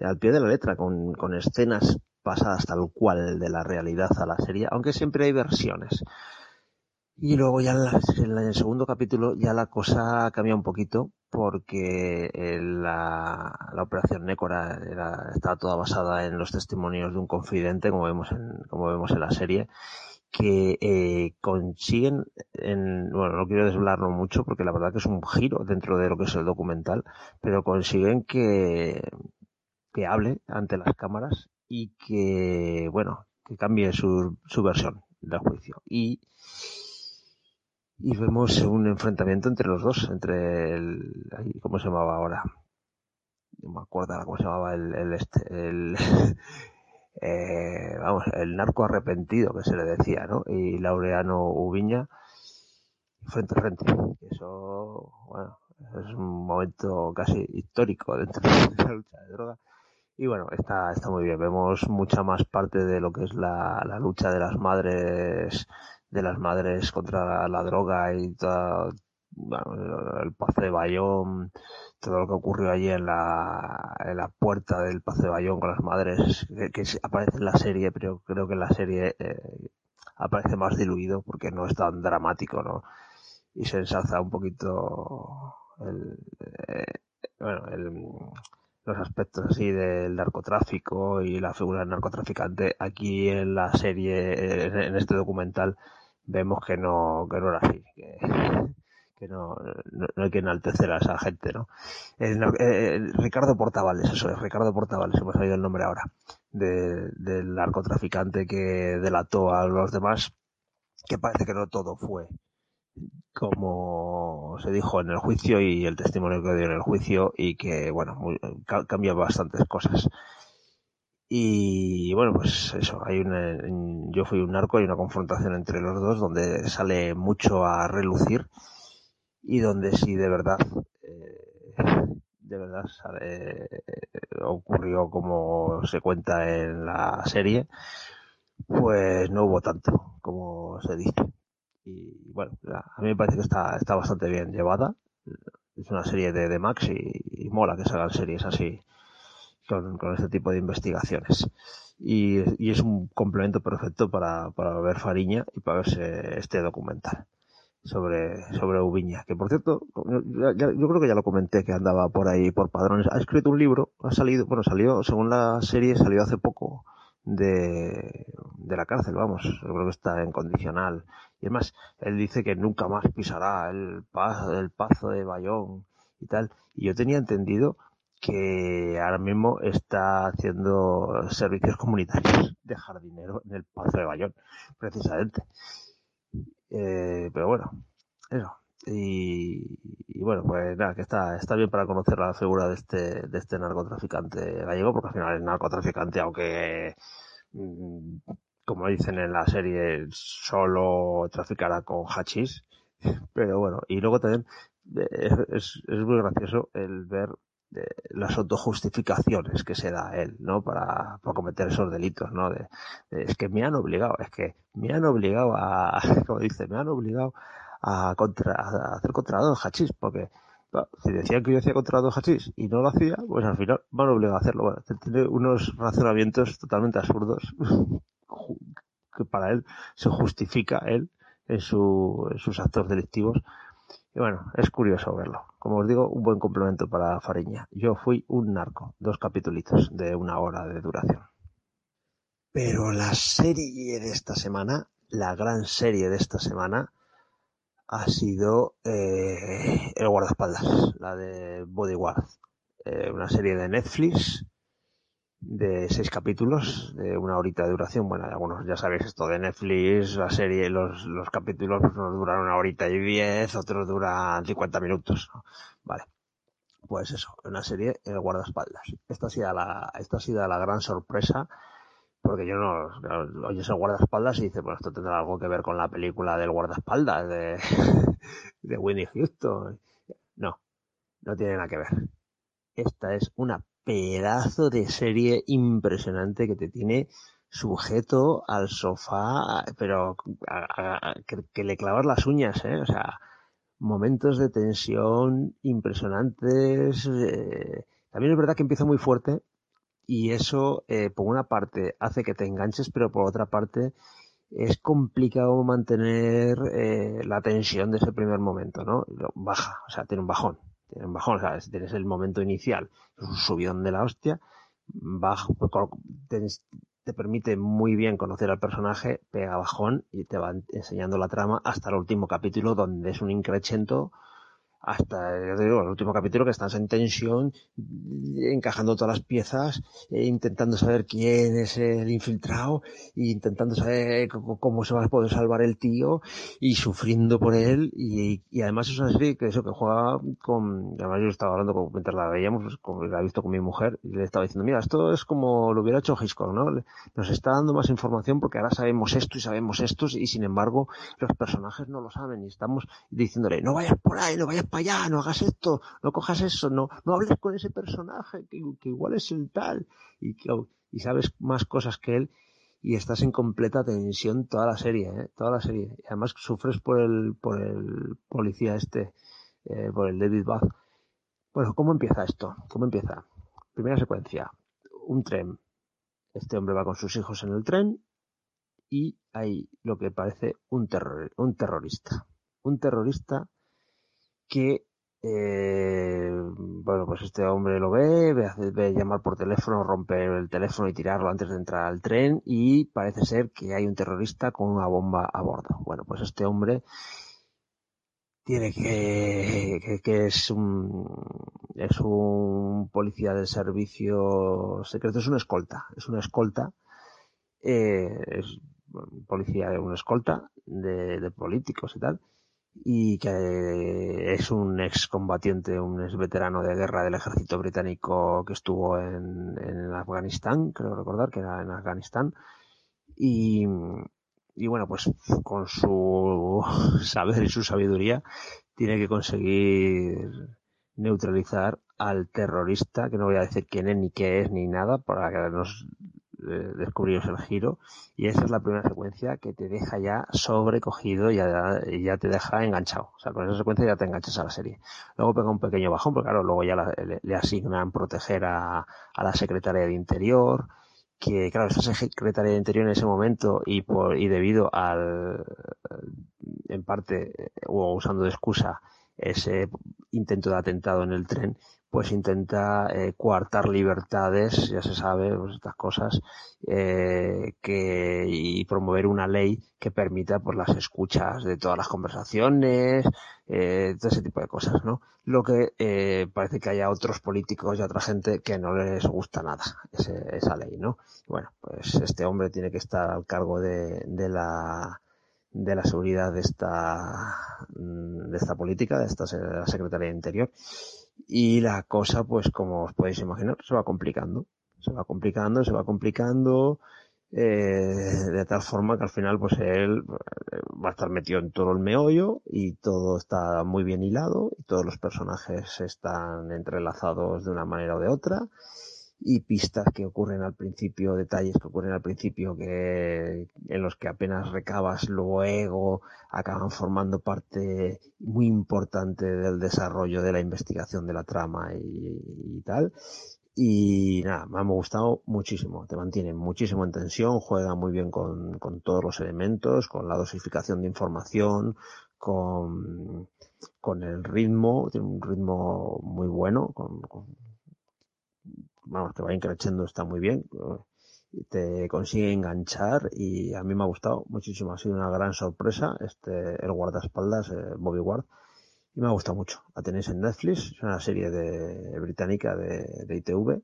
al pie de la letra, con, con escenas pasadas tal cual de la realidad a la serie, aunque siempre hay versiones. Y luego ya en, el segundo capítulo ya la cosa cambia un poquito porque eh, la, la operación Nécora era, estaba toda basada en los testimonios de un confidente, como vemos en, como vemos en la serie, que eh, consiguen, en, bueno, no quiero desvelarlo mucho porque la verdad que es un giro dentro de lo que es el documental, pero consiguen que, que hable ante las cámaras y que, bueno, que cambie su, su versión del juicio. Y, y vemos un enfrentamiento entre los dos, entre el, ¿cómo se llamaba ahora? No me acuerdo cómo se llamaba el, el este, el, eh, vamos, el narco arrepentido que se le decía, ¿no? Y Laureano Ubiña, frente a frente. Eso, bueno, es un momento casi histórico dentro de la lucha de droga Y bueno, está, está muy bien. Vemos mucha más parte de lo que es la, la lucha de las madres, de las madres contra la, droga y todo, bueno, el Pazo de Bayón, todo lo que ocurrió allí en la, en la puerta del Pazo de Bayón con las madres, que, que aparece en la serie, pero creo que en la serie eh, aparece más diluido porque no es tan dramático, ¿no? Y se ensalza un poquito el, eh, bueno, el, los aspectos así del narcotráfico y la figura del narcotraficante. Aquí en la serie, en, este documental, vemos que no, que no era así, que, que no, no, no, hay que enaltecer a esa gente, ¿no? Eh, eh, Ricardo Portavales, eso es, Ricardo Portavales, hemos salido el nombre ahora, de, del narcotraficante que delató a los demás, que parece que no todo fue como se dijo en el juicio y el testimonio que dio en el juicio y que, bueno, cambia bastantes cosas. Y bueno, pues eso, hay una, yo fui un narco, hay una confrontación entre los dos donde sale mucho a relucir y donde sí de verdad, eh, de verdad sale, ocurrió como se cuenta en la serie, pues no hubo tanto como se dice y bueno, a mí me parece que está, está bastante bien llevada. Es una serie de, de Max y, mola que se hagan series así con, con este tipo de investigaciones. Y, y, es un complemento perfecto para, para ver Fariña y para verse este documental sobre, sobre Ubiña. Que por cierto, ya, yo creo que ya lo comenté que andaba por ahí por padrones. Ha escrito un libro, ha salido, bueno, salió, según la serie, salió hace poco de, de la cárcel, vamos, yo creo que está en condicional. Además, él dice que nunca más pisará el, paz, el pazo de Bayón y tal. Y yo tenía entendido que ahora mismo está haciendo servicios comunitarios de jardinero en el pazo de Bayón, precisamente. Eh, pero bueno, eso. Y, bueno, pues nada, que está, está bien para conocer la figura de este, de este narcotraficante gallego, porque al final es narcotraficante, aunque, mm, como dicen en la serie, solo traficará con hachís. Pero bueno, y luego también es, es, es muy gracioso el ver eh, las autojustificaciones que se da él, ¿no? Para, para cometer esos delitos, ¿no? De, es que me han obligado, es que me han obligado a, como dice, me han obligado a, contra, a hacer contrato de hachís, porque si decían que yo hacía contrato de hachís y no lo hacía, pues al final me han obligado a hacerlo. Bueno, tiene unos razonamientos totalmente absurdos que para él se justifica él en, su, en sus actos delictivos. Y bueno, es curioso verlo. Como os digo, un buen complemento para Fariña. Yo fui un narco, dos capítulos de una hora de duración. Pero la serie de esta semana, la gran serie de esta semana, ha sido eh, El guardaespaldas, la de Bodyguard. Eh, una serie de Netflix de seis capítulos, de una horita de duración. Bueno, algunos ya sabéis esto de Netflix, la serie, los, los capítulos pues, duran una horita y diez, otros duran 50 minutos. Vale. Pues eso, una serie El guardaespaldas. Esta ha sido la, esta ha sido la gran sorpresa porque yo no, claro, oyes el guardaespaldas y dices, bueno, esto tendrá algo que ver con la película del guardaespaldas de, de Winnie Houston. No, no tiene nada que ver. Esta es una pedazo de serie impresionante que te tiene sujeto al sofá, pero a, que, le clavas las uñas, ¿eh? O sea, momentos de tensión impresionantes. Eh, también es verdad que empieza muy fuerte, y eso eh, por una parte hace que te enganches pero por otra parte es complicado mantener eh, la tensión de ese primer momento, ¿no? Baja, o sea, tiene un bajón, tiene un bajón, o sea, tienes el momento inicial, es un subidón de la hostia, baja, te, te permite muy bien conocer al personaje, pega bajón y te va enseñando la trama hasta el último capítulo donde es un increchento hasta te digo, el último capítulo que estás en tensión, encajando todas las piezas, e intentando saber quién es el infiltrado, e intentando saber cómo se va a poder salvar el tío, y sufriendo por él, y, y además es una serie que eso, que juega con, además yo estaba hablando con, mientras la veíamos, pues, como la he visto con mi mujer, y le estaba diciendo, mira, esto es como lo hubiera hecho Hitchcock, ¿no? Nos está dando más información porque ahora sabemos esto y sabemos esto, y sin embargo, los personajes no lo saben, y estamos diciéndole, no vayas por ahí, no vayas por para allá, no hagas esto, no cojas eso, no, no hables con ese personaje que, que igual es el tal, y, que, y sabes más cosas que él, y estás en completa tensión toda la serie, ¿eh? toda la serie. Y además sufres por el, por el policía este, eh, por el David Bath. Bueno, ¿cómo empieza esto? ¿Cómo empieza? Primera secuencia, un tren. Este hombre va con sus hijos en el tren y hay lo que parece un, terror, un terrorista. Un terrorista que eh, bueno, pues este hombre lo ve, ve, ve, llamar por teléfono, romper el teléfono y tirarlo antes de entrar al tren y parece ser que hay un terrorista con una bomba a bordo. Bueno, pues este hombre tiene que, que, es un, es un policía del servicio secreto, es una escolta, es una escolta, eh, es policía, una escolta de, de políticos y tal, y que es un excombatiente, un ex veterano de guerra del ejército británico que estuvo en, en Afganistán, creo recordar que era en Afganistán, y, y bueno, pues con su saber y su sabiduría tiene que conseguir neutralizar al terrorista, que no voy a decir quién es ni qué es ni nada, para que nos eh, descubriros el giro y esa es la primera secuencia que te deja ya sobrecogido y ya, te deja enganchado. O sea, con esa secuencia ya te enganchas a la serie. Luego pega un pequeño bajón, porque claro, luego ya la, le, le, asignan proteger a, a la secretaria de Interior, que claro, esa secretaria de Interior en ese momento y por y debido al en parte o usando de excusa ese intento de atentado en el tren, pues intenta eh, coartar libertades, ya se sabe, pues estas cosas, eh, que, y promover una ley que permita pues las escuchas de todas las conversaciones, eh, todo ese tipo de cosas, ¿no? Lo que eh, parece que haya otros políticos y otra gente que no les gusta nada ese, esa ley, ¿no? Bueno, pues este hombre tiene que estar al cargo de, de la de la seguridad de esta de esta política, de esta de la Secretaría de Interior y la cosa, pues como os podéis imaginar, se va complicando, se va complicando, se va complicando, eh, de tal forma que al final pues él eh, va a estar metido en todo el meollo y todo está muy bien hilado y todos los personajes están entrelazados de una manera o de otra y pistas que ocurren al principio, detalles que ocurren al principio que en los que apenas recabas luego acaban formando parte muy importante del desarrollo de la investigación de la trama y, tal. Y nada, me ha gustado muchísimo, te mantiene muchísimo en tensión, juega muy bien con, todos los elementos, con la dosificación de información, con, con el ritmo, tiene un ritmo muy bueno, con vamos, que va increciendo, está muy bien, te consigue enganchar y a mí me ha gustado muchísimo, ha sido una gran sorpresa este, el guardaespaldas, eh, Bobby Ward, y me ha gustado mucho. La tenéis en Netflix, es una serie de británica de, de ITV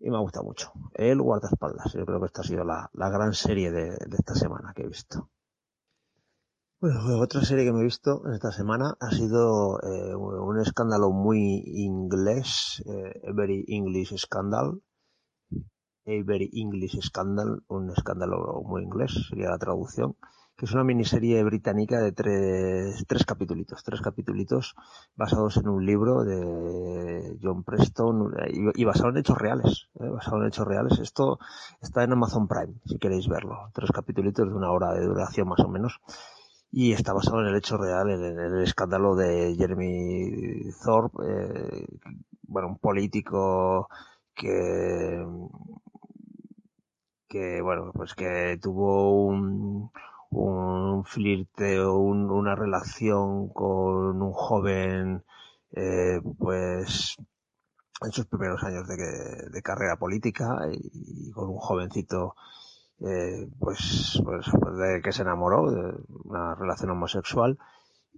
y me ha gustado mucho. El guardaespaldas, yo creo que esta ha sido la, la gran serie de esta semana que he visto. Bueno, otra serie que me he visto esta semana ha sido eh, un escándalo muy inglés, eh, Very English Scandal. Very English Scandal, un escándalo muy inglés, sería la traducción, que es una miniserie británica de tres, tres capítulos, tres capítulos basados en un libro de John Preston y, y basado en hechos reales, ¿eh? basado en hechos reales. Esto está en Amazon Prime, si queréis verlo. Tres capítulos de una hora de duración más o menos y está basado en el hecho real, en, el escándalo de Jeremy Thorpe, eh, bueno, un político que, que bueno, pues que tuvo un, un flirteo, un, una relación con un joven, eh, pues en sus primeros años de, de carrera política y con un jovencito eh, pues, pues de que se enamoró de una relación homosexual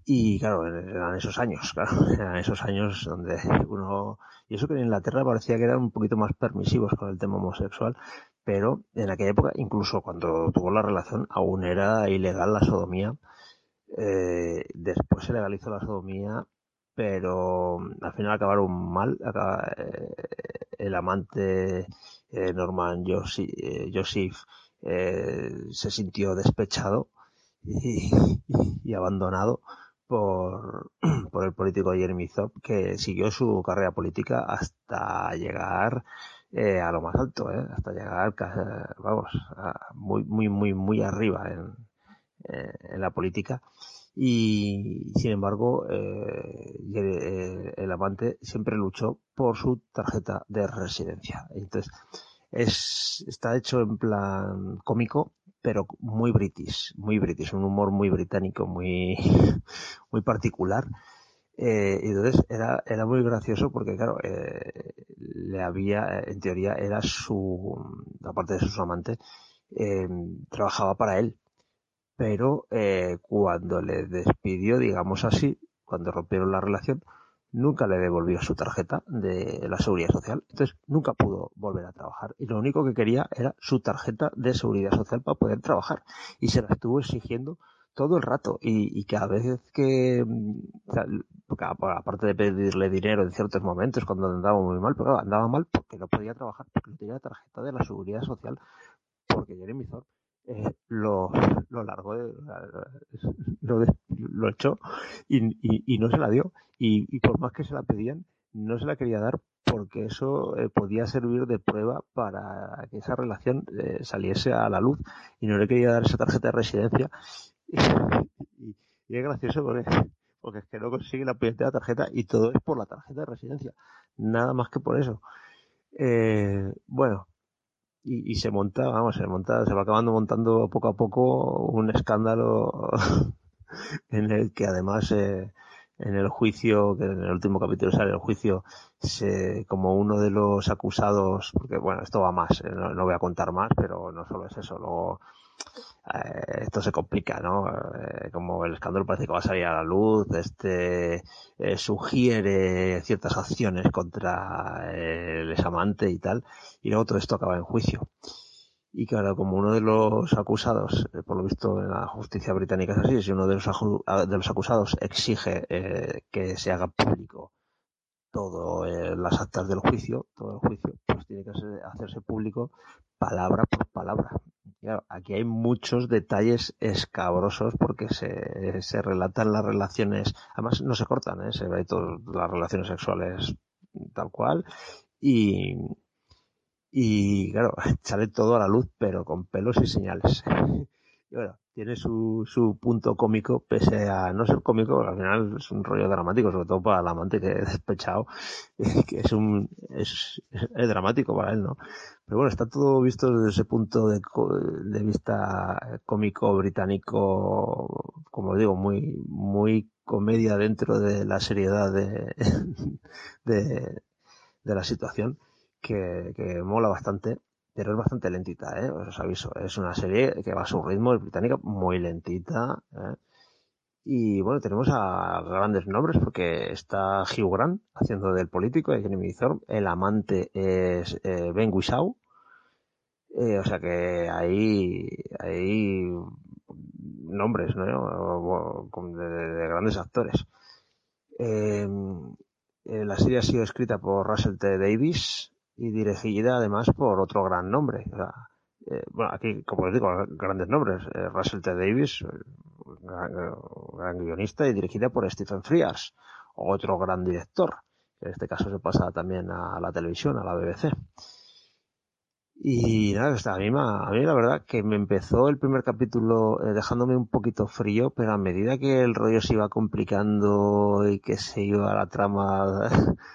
y claro, eran esos años, claro, eran esos años donde uno, y eso que en Inglaterra parecía que eran un poquito más permisivos con el tema homosexual, pero en aquella época, incluso cuando tuvo la relación, aún era ilegal la sodomía, eh, después se legalizó la sodomía, pero al final acabaron mal, acaba, eh, el amante eh, Norman Joseph, eh, se sintió despechado y, abandonado por, por el político Jeremy Thorpe, que siguió su carrera política hasta llegar eh, a lo más alto, ¿eh? hasta llegar, vamos, muy, muy, muy, muy arriba en, en la política. Y sin embargo, eh, el amante siempre luchó por su tarjeta de residencia. Entonces, es, está hecho en plan cómico, pero muy british, muy british, un humor muy británico, muy, muy particular. Eh, y entonces era, era muy gracioso porque, claro, eh, le había, en teoría, era su, aparte de su amante, eh, trabajaba para él. Pero eh, cuando le despidió, digamos así, cuando rompieron la relación, nunca le devolvió su tarjeta de la seguridad social. Entonces nunca pudo volver a trabajar. Y lo único que quería era su tarjeta de seguridad social para poder trabajar. Y se la estuvo exigiendo todo el rato. Y, y cada vez que, aparte de pedirle dinero en ciertos momentos cuando andaba muy mal, pero andaba mal porque no podía trabajar, porque no tenía la tarjeta de la seguridad social, porque Jeremy Thorpe eh, lo, lo largó, lo, lo echó y, y, no se la dio. Y, y, por más que se la pedían, no se la quería dar porque eso eh, podía servir de prueba para que esa relación eh, saliese a la luz y no le quería dar esa tarjeta de residencia. y, es gracioso porque, porque es que no consigue la puñetera tarjeta y todo es por la tarjeta de residencia. Nada más que por eso. Bueno, y, se monta, vamos, se monta, se va acabando montando poco a poco un escándalo en el que además eh, en el juicio, que en el último capítulo sale el juicio, se, como uno de los acusados, porque bueno, esto va más, eh, no, no, voy a contar más, pero no solo es eso, luego eh, esto se complica, ¿no? Eh, como el escándalo parece que va a salir a la luz, este eh, sugiere ciertas acciones contra el examante y tal, y luego todo esto acaba en juicio. Y claro, como uno de los acusados, eh, por lo visto en la justicia británica es así, si uno de los, de los acusados exige eh, que se haga público todo eh, las actas del juicio, todo el juicio, pues tiene que hacerse público palabra por palabra. Claro, aquí hay muchos detalles escabrosos porque se, se relatan las relaciones, además no se cortan, ¿eh? se ve todas las relaciones sexuales tal cual y, y claro, sale todo a la luz, pero con pelos y señales. y bueno, tiene su, su punto cómico, pese a no ser cómico, al final es un rollo dramático, sobre todo para el amante que es despechado, que es un, es, es dramático para él, ¿no? Pero bueno, está todo visto desde ese punto de, de vista cómico británico, como digo, muy, muy comedia dentro de la seriedad de, de, de la situación que, que mola bastante, pero es bastante lentita, ¿eh? os aviso. Es una serie que va a su ritmo, es británica, muy lentita. ¿eh? Y bueno, tenemos a grandes nombres porque está Hugh Grant haciendo del político, Jeremy Thorpe. El amante es eh, Ben Whishaw. Eh, o sea que hay, hay nombres, ¿no? De grandes actores. Eh, la serie ha sido escrita por Russell T. Davis, y dirigida además por otro gran nombre. O sea, eh, bueno, aquí, como les digo, grandes nombres. Eh, Russell T. Davis, gran, gran, guionista y dirigida por Stephen Frears, otro gran director. En este caso se pasa también a la televisión, a la BBC. Y nada, a mí, a mí la verdad que me empezó el primer capítulo eh, dejándome un poquito frío, pero a medida que el rollo se iba complicando y que se iba la trama,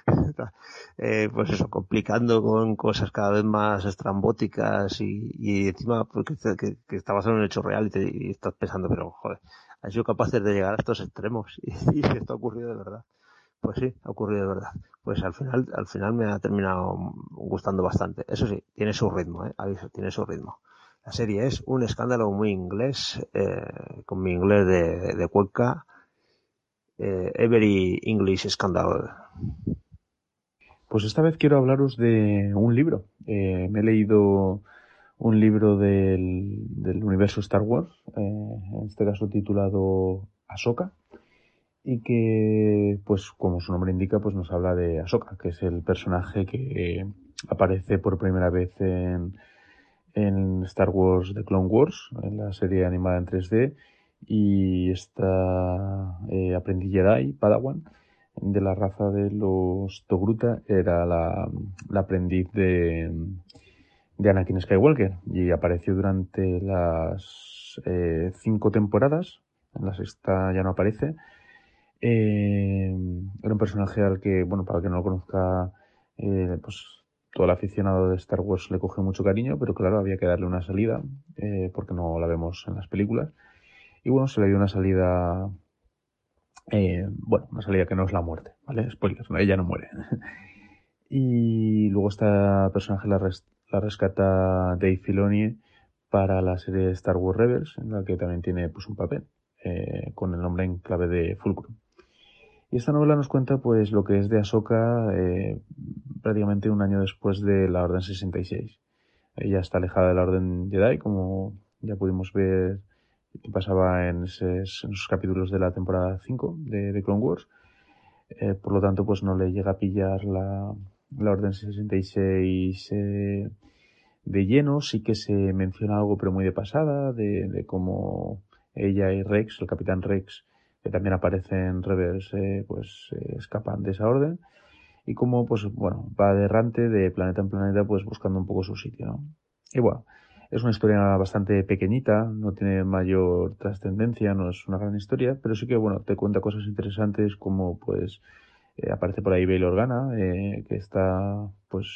eh, pues eso, complicando con cosas cada vez más estrambóticas y, y encima porque que, que basado en un hecho real y, te, y estás pensando, pero joder, has sido capaces de llegar a estos extremos y, y esto ha ocurrido de verdad. Pues sí, ha ocurrido de verdad. Pues al final, al final me ha terminado gustando bastante. Eso sí, tiene su ritmo, ¿eh? aviso, tiene su ritmo. La serie es un escándalo muy inglés, eh, con mi inglés de, Cuenca. Eh, every English Scandal. Pues esta vez quiero hablaros de un libro. Eh, me he leído un libro del, del universo Star Wars, eh, en este caso titulado Ahsoka, y que, pues como su nombre indica, pues nos habla de Ahsoka, que es el personaje que aparece por primera vez en, en Star Wars The Clone Wars, en la serie animada en 3D, y esta eh, aprendiz Jedi, Padawan, de la raza de los Togruta, era la, la aprendiz de, de Anakin Skywalker y apareció durante las eh, cinco temporadas. En la sexta ya no aparece. Eh, era un personaje al que, bueno, para el que no lo conozca, eh, pues todo el aficionado de Star Wars le coge mucho cariño, pero claro, había que darle una salida, eh, porque no la vemos en las películas. Y bueno, se le dio una salida, eh, bueno, una salida que no es la muerte, ¿vale? Spoilers, ¿no? ella no muere. y luego esta personaje la, res- la rescata Dave Filoni para la serie Star Wars Rebels, en la que también tiene pues un papel, con el nombre en clave de Fulcrum. Y esta novela nos cuenta pues lo que es de Ahsoka eh, prácticamente un año después de la Orden 66. Ella está alejada de la Orden Jedi, como ya pudimos ver que pasaba en, esos, capítulos de la temporada 5 de, de Clone Wars. Eh, por lo tanto, pues no le llega a pillar la, la Orden 66 eh, de lleno. Sí que se menciona algo, pero muy de pasada, de, de cómo ella y Rex, el Capitán Rex, que también aparece en Rebels, eh, pues eh, escapan de esa orden. Y cómo, pues, bueno, va de errante de planeta en planeta, pues buscando un poco su sitio, ¿no? Y bueno, es una historia bastante pequeñita, no tiene mayor trascendencia, no es una gran historia, pero sí que, bueno, te cuenta cosas interesantes como, pues, eh, aparece por ahí Bail Organa, eh, que está, pues,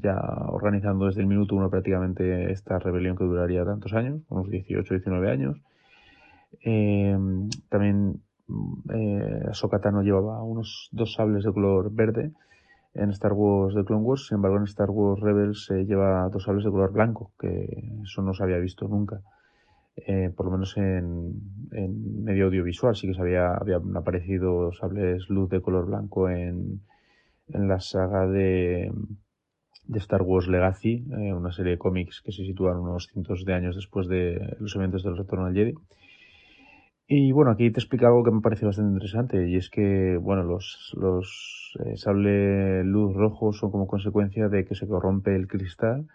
ya organizando desde el minuto uno prácticamente esta rebelión que duraría tantos años, unos 18, 19 años. También eh, llevaba unos dos sables de color verde en Star Wars de Clone Wars, sin embargo en Star Wars Rebels se lleva dos sables de color blanco, que eso no se había visto nunca. Eh, por lo menos en, en, medio audiovisual sí que se había, habían aparecido sables luz de color blanco en, en la saga de, de Star Wars Legacy, eh, una serie de cómics que se sitúan unos cientos de años después de los eventos del retorno al Jedi. Y bueno, aquí te explico algo que me parece bastante interesante y es que, bueno, los, los eh, sable luz rojos son como consecuencia de que se corrompe el cristal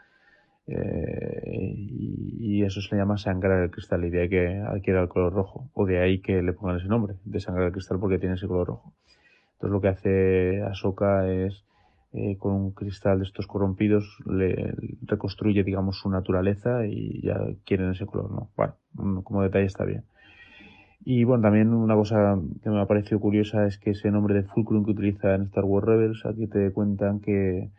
eh, y, y, eso se le llama sangrar el cristal y de ahí que adquiera el color rojo o de ahí que le pongan ese nombre de sangrar el cristal porque tiene ese color rojo. Entonces lo que hace Ahsoka es eh, con un cristal de estos corrompidos le reconstruye digamos su naturaleza y ya quieren ese color, ¿no? Bueno, como detalle está bien. Y bueno, también una cosa que me ha parecido curiosa es que ese nombre de Fulcrum que utiliza en Star Wars Rebels, aquí te cuentan que,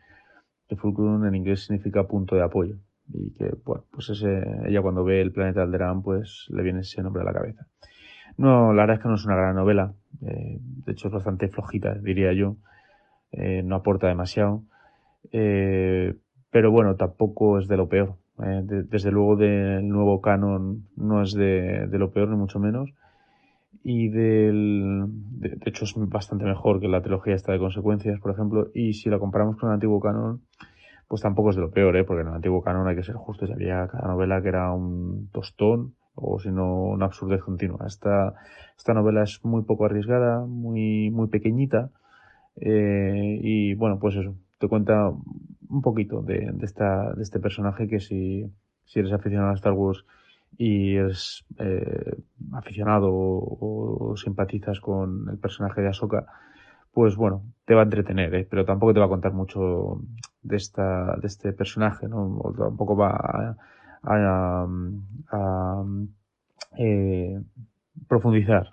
Fulcrum en inglés significa punto de apoyo. Y que, bueno, pues ese, ella cuando ve el planeta Alderaan, pues le viene ese nombre a la cabeza. No, la verdad es que no es una gran novela. Eh, de hecho, es bastante flojita, diría yo. Eh, no aporta demasiado. Eh, pero bueno, tampoco es de lo peor. De, desde luego del nuevo canon no es de, de lo peor, ni mucho menos y del de, hecho es bastante mejor que la trilogía esta de consecuencias por ejemplo y si la comparamos con el antiguo canon pues tampoco es de lo peor ¿eh? porque en el antiguo canon hay que ser justos había cada novela que era un tostón o si no una absurdez continua esta esta novela es muy poco arriesgada muy muy pequeñita eh, y bueno pues eso te cuenta un poquito de, de esta de este personaje que si si eres aficionado a Star Wars y eres eh, aficionado o, simpatizas con el personaje de Ahsoka, pues bueno, te va a entretener, ¿eh? pero tampoco te va a contar mucho de esta de este personaje, ¿no? O tampoco va a, a eh, profundizar.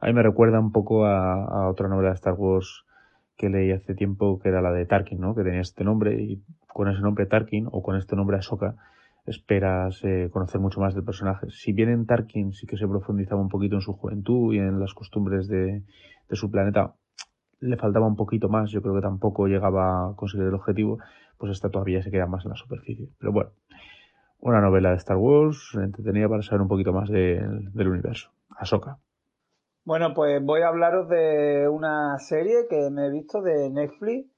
A mí me recuerda un poco a, a, otra novela de Star Wars que leí hace tiempo, que era la de Tarkin, ¿no? que tenía este nombre y con ese nombre Tarkin o con este nombre Ahsoka esperas eh, conocer mucho más del personaje. Si bien en Tarkin sí que se profundizaba un poquito en su juventud y en las costumbres de, su planeta, le faltaba un poquito más, yo creo que tampoco llegaba a conseguir el objetivo, pues esta todavía se queda más en la superficie. Pero bueno, una novela de Star Wars, entretenida para saber un poquito más de, del universo. Ahsoka. Bueno, pues voy a hablaros de una serie que me he visto de Netflix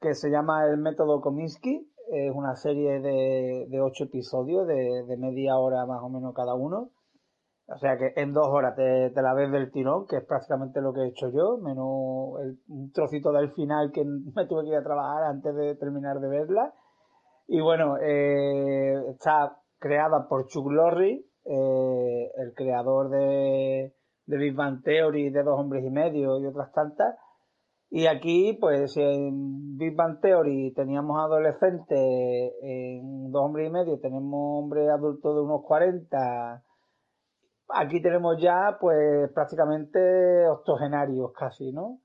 que se llama El Método Kominsky es una serie de, de ocho episodios de, de, media hora más o menos cada uno. O sea que en dos horas te, la ves del tirón, que es prácticamente lo que he hecho yo, menos un trocito del final que me tuve que ir a trabajar antes de terminar de verla. Y bueno, eh, está creada por Chuck Lorre, eh, el creador de, de Big Bang Theory, de Dos Hombres y Medio y otras tantas. Y aquí, pues en Big Bang Theory teníamos adolescentes, en Dos Hombres y Medio tenemos hombres adultos de unos 40. Aquí tenemos ya, pues prácticamente octogenarios casi, ¿no?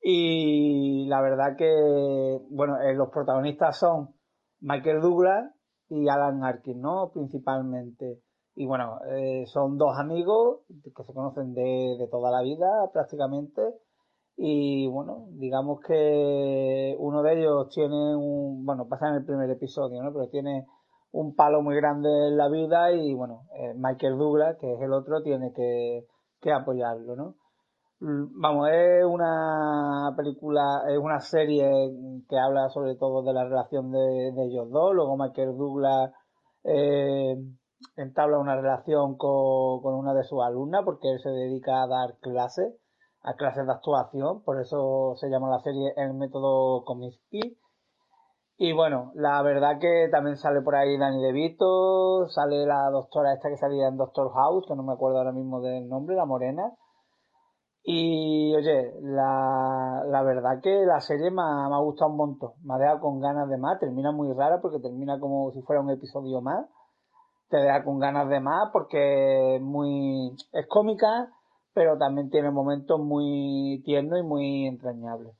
Y la verdad que, bueno, eh, los protagonistas son Michael Douglas y Alan Arkin, ¿no? Principalmente. Y bueno, eh, son dos amigos que se conocen de, de toda la vida prácticamente. Y bueno, digamos que uno de ellos tiene un, bueno, pasa en el primer episodio, ¿no? Pero tiene un palo muy grande en la vida y bueno, eh, Michael Douglas, que es el otro, tiene que, que apoyarlo, ¿no? Vamos, es una película, es una serie que habla sobre todo de la relación de, de ellos dos. Luego Michael Douglas eh, entabla una relación con, con, una de sus alumnas porque él se dedica a dar clases, a clases de actuación. Por eso se llama la serie El método Kominsky. Y bueno, la verdad que también sale por ahí Danny DeVito, sale la doctora esta que salía en Doctor House, que no me acuerdo ahora mismo del nombre, la morena y oye, la, la verdad que la serie me ha, me ha, gustado un montón. Me ha dejado con ganas de más. Termina muy rara porque termina como si fuera un episodio más. Te deja con ganas de más porque es muy, es cómica, pero también tiene momentos muy tiernos y muy entrañables.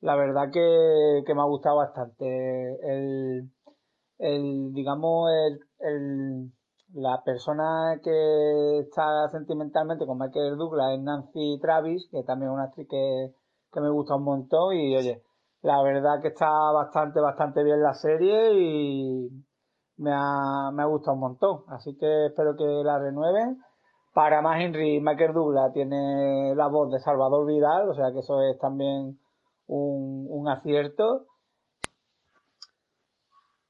La verdad que, me ha gustado bastante. El, el digamos, el, el la persona que está sentimentalmente con Michael Douglas es Nancy Travis, que también es una actriz que, que me gusta un montón y oye, la verdad que está bastante, bastante bien la serie y me ha, me ha gustado un montón. Así que espero que la renueven. Para más Henry, Michael Douglas tiene la voz de Salvador Vidal, o sea que eso es también un, un acierto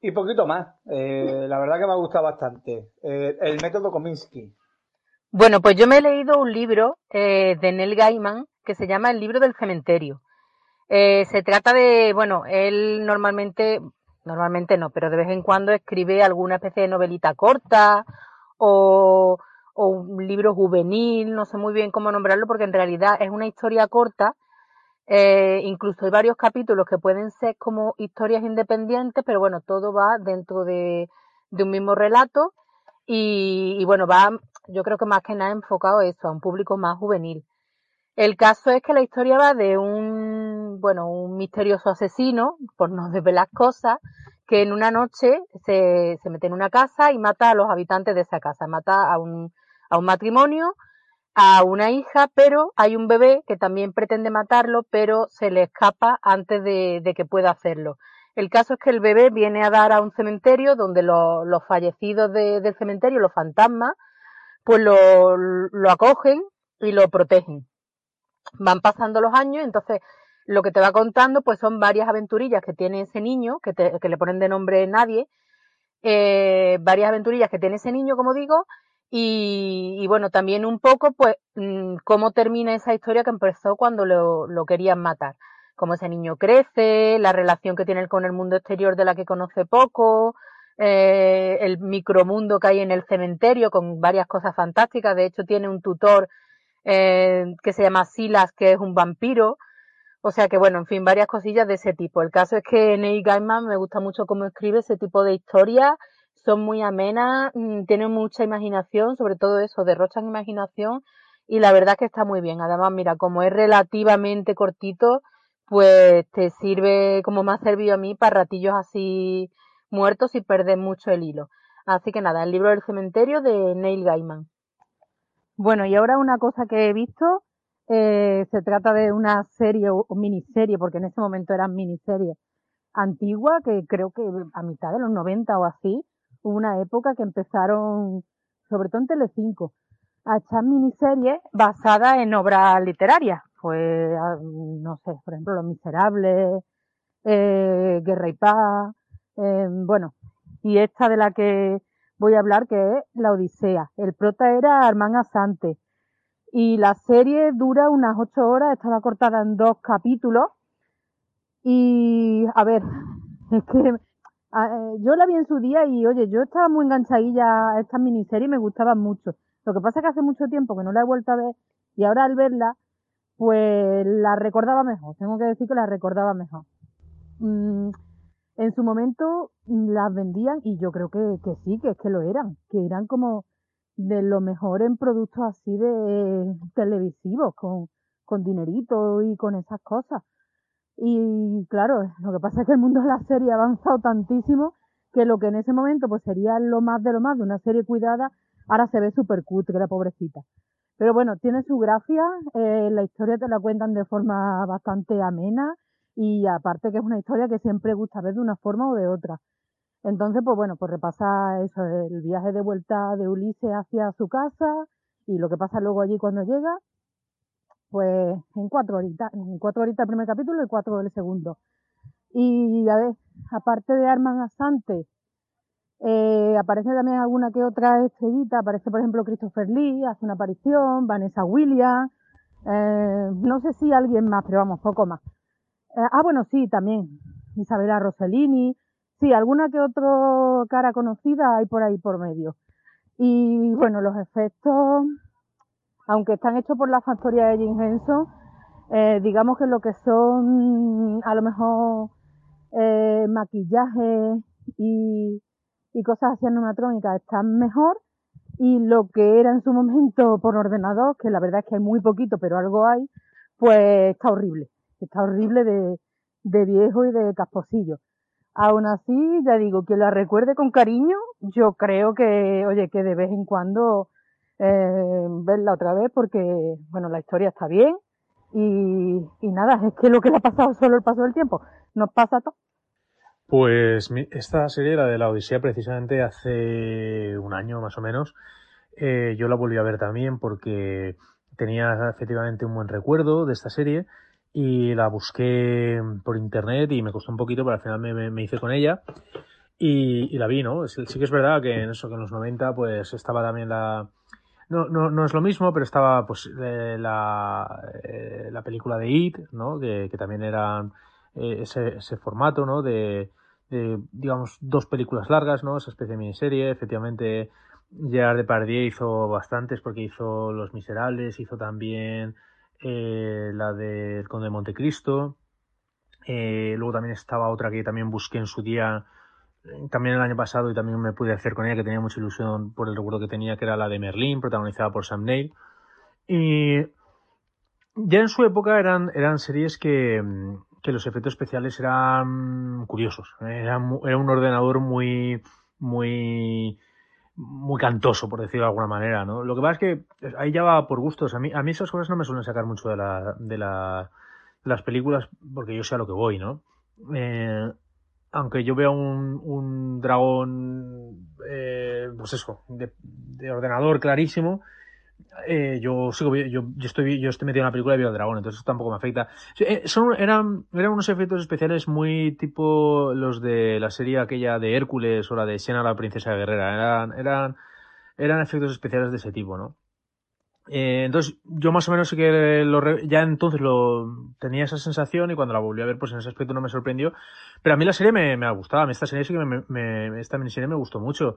y poquito más. Eh, la verdad que me ha gustado bastante. Eh, el método Kominsky. Bueno, pues yo me he leído un libro eh, de Neil Gaiman que se llama El libro del cementerio. Se trata de, bueno, él normalmente, normalmente no, pero de vez en cuando escribe alguna especie de novelita corta o, o un libro juvenil, no sé muy bien cómo nombrarlo porque en realidad es una historia corta. Eh, incluso hay varios capítulos que pueden ser como historias independientes, pero bueno, todo va dentro de, un mismo relato. Y, y, bueno, va, yo creo que más que nada enfocado eso, a un público más juvenil. El caso es que la historia va de un, bueno, un misterioso asesino, por no desvelar cosas, que en una noche se, se mete en una casa y mata a los habitantes de esa casa, mata a un, a un matrimonio, a una hija, pero hay un bebé que también pretende matarlo, pero se le escapa antes de, que pueda hacerlo. El caso es que el bebé viene a dar a un cementerio donde lo, los fallecidos de, del cementerio, los fantasmas, pues lo, lo acogen y lo protegen. Van pasando los años, entonces lo que te va contando pues son varias aventurillas que tiene ese niño, que, te, que le ponen de nombre nadie, eh, varias aventurillas que tiene ese niño, como digo, y, bueno, también un poco, pues, mmm, cómo termina esa historia que empezó cuando lo, lo, querían matar. Cómo ese niño crece, la relación que tiene con el mundo exterior de la que conoce poco, eh, el micromundo que hay en el cementerio con varias cosas fantásticas. De hecho, tiene un tutor eh, que se llama Silas, que es un vampiro. O sea que bueno, en fin, varias cosillas de ese tipo. El caso es que Neil Gaiman me gusta mucho cómo escribe ese tipo de historias son muy amenas, mm, tienen mucha imaginación, sobre todo eso, derrochan imaginación y la verdad que está muy bien. Además, mira, como es relativamente cortito, pues te sirve como me ha servido a mí para ratillos así muertos y perder mucho el hilo. Así que nada, el libro del cementerio de Neil Gaiman. Bueno, y ahora una cosa que he visto, eh, se trata de una serie o miniserie, porque en ese momento eran miniseries antigua, que creo que a mitad de los 90 o así, una época que empezaron, sobre todo en Telecinco, a echar miniseries basadas en obras literarias. Pues, no sé, por ejemplo, Los Miserables, eh, Guerra y Paz, eh, bueno, y esta de la que voy a hablar que es La Odisea. El prota era Armand Asante. Y la serie dura unas ocho horas, estaba cortada en dos capítulos. Y, a ver, es que Ah, eh, yo la vi en su día y oye, yo estaba muy enganchadilla a esta miniserie y me gustaba mucho. Lo que pasa es que hace mucho tiempo que no la he vuelto a ver y ahora al verla, pues la recordaba mejor. Tengo que decir que la recordaba mejor. Mm, en su momento las vendían y yo creo que, que sí, que es que lo eran, que eran como de lo mejor en productos así de televisivos, con, con dinerito y con esas cosas. Y claro, lo que pasa es que el mundo de la serie ha avanzado tantísimo que lo que en ese momento pues sería lo más de lo más de una serie cuidada, ahora se ve súper cutre, la pobrecita. Pero bueno, tiene su gracia, eh, la historia te la cuentan de forma bastante amena y aparte que es una historia que siempre gusta ver de una forma o de otra. Entonces, pues bueno, pues repasa eso, el viaje de vuelta de Ulises hacia su casa y lo que pasa luego allí cuando llega, pues en cuatro horitas, en cuatro horitas el primer capítulo y cuatro el segundo. Y a ver, aparte de Arman Asante, eh, aparece también alguna que otra estrellita, aparece por ejemplo Christopher Lee, hace una aparición, Vanessa Williams, eh, no sé si alguien más, pero vamos, poco más. Eh, ah, bueno, sí, también, Isabela Rossellini, sí, alguna que otra cara conocida hay por ahí por medio. Y bueno, los efectos, aunque están hechos por la factoría de Jim Henson, eh, digamos que lo que son a lo mejor eh, maquillaje y, y cosas así animatrónicas están mejor y lo que era en su momento por ordenador, que la verdad es que hay muy poquito, pero algo hay, pues está horrible. Está horrible de, de viejo y de casposillo. Aún así, ya digo, que la recuerde con cariño, yo creo que, oye, que de vez en cuando eh, verla otra vez porque, bueno, la historia está bien y, nada, es que lo que le ha pasado solo el paso del tiempo, nos pasa todo. Pues esta serie, la de la Odisea, precisamente hace un año más o menos, eh, yo la volví a ver también porque tenía efectivamente un buen recuerdo de esta serie y la busqué por internet y me costó un poquito, pero al final me, me, hice con ella y, y, la vi, ¿no? Sí, que es verdad que en eso, que en los 90 pues estaba también la... No, no, no es lo mismo, pero estaba pues eh, la, eh, la película de It, ¿no? Que, también era eh, ese, ese formato, ¿no? De, digamos, dos películas largas, ¿no? Esa especie de miniserie, efectivamente Gerard Depardieu hizo bastantes porque hizo Los Miserables, hizo también eh, la del Conde de Montecristo. Luego también estaba otra que también busqué en su día, también el año pasado y también me pude hacer con ella, que tenía mucha ilusión por el recuerdo que tenía, que era la de Merlín, protagonizada por Sam Neill. Y ya en su época eran, eran series que, que los efectos especiales eran curiosos. Era, era un ordenador muy, muy, muy cantoso, por decirlo de alguna manera, ¿no? Lo que pasa es que ahí ya va por gustos. A mí, a mí esas cosas no me suelen sacar mucho de, la, de, la, de las películas porque yo sé a lo que voy, ¿no? Eh, aunque yo vea un, un dragón, eh, pues eso, de, de, ordenador clarísimo, eh, yo sigo yo, yo estoy yo estoy metido en la película de Vio Dragón, entonces eso tampoco me afecta. Eh, son, eran, eran unos efectos especiales muy tipo los de la serie aquella de Hércules o la de Xena la princesa guerrera. Eran, eran, eran efectos especiales de ese tipo, ¿no? Eh, entonces, yo más o menos sí que lo, ya entonces lo tenía esa sensación y cuando la volví a ver, pues en ese aspecto no me sorprendió. Pero a mí la serie me, me ha gustado, a mí esta serie sí que me, me, esta miniserie me gustó mucho.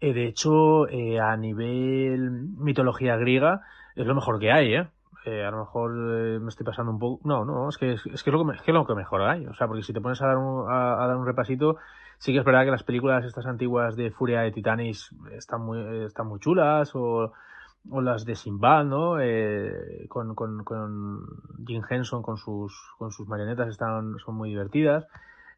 Eh, de hecho, eh, a nivel mitología griega, es lo mejor que hay, ¿eh? eh a lo mejor eh, me estoy pasando un poco. No, no, es que es, es, que es lo, que, es, que lo que mejor hay. O sea, porque si te pones a dar, un, a, a, dar un repasito, sí que es verdad que las películas estas antiguas de Furia de Titanis están muy, están muy chulas, o, o las de Sinbad, ¿no? Eh, con, con, con Jim Henson con sus, con sus marionetas están, son muy divertidas.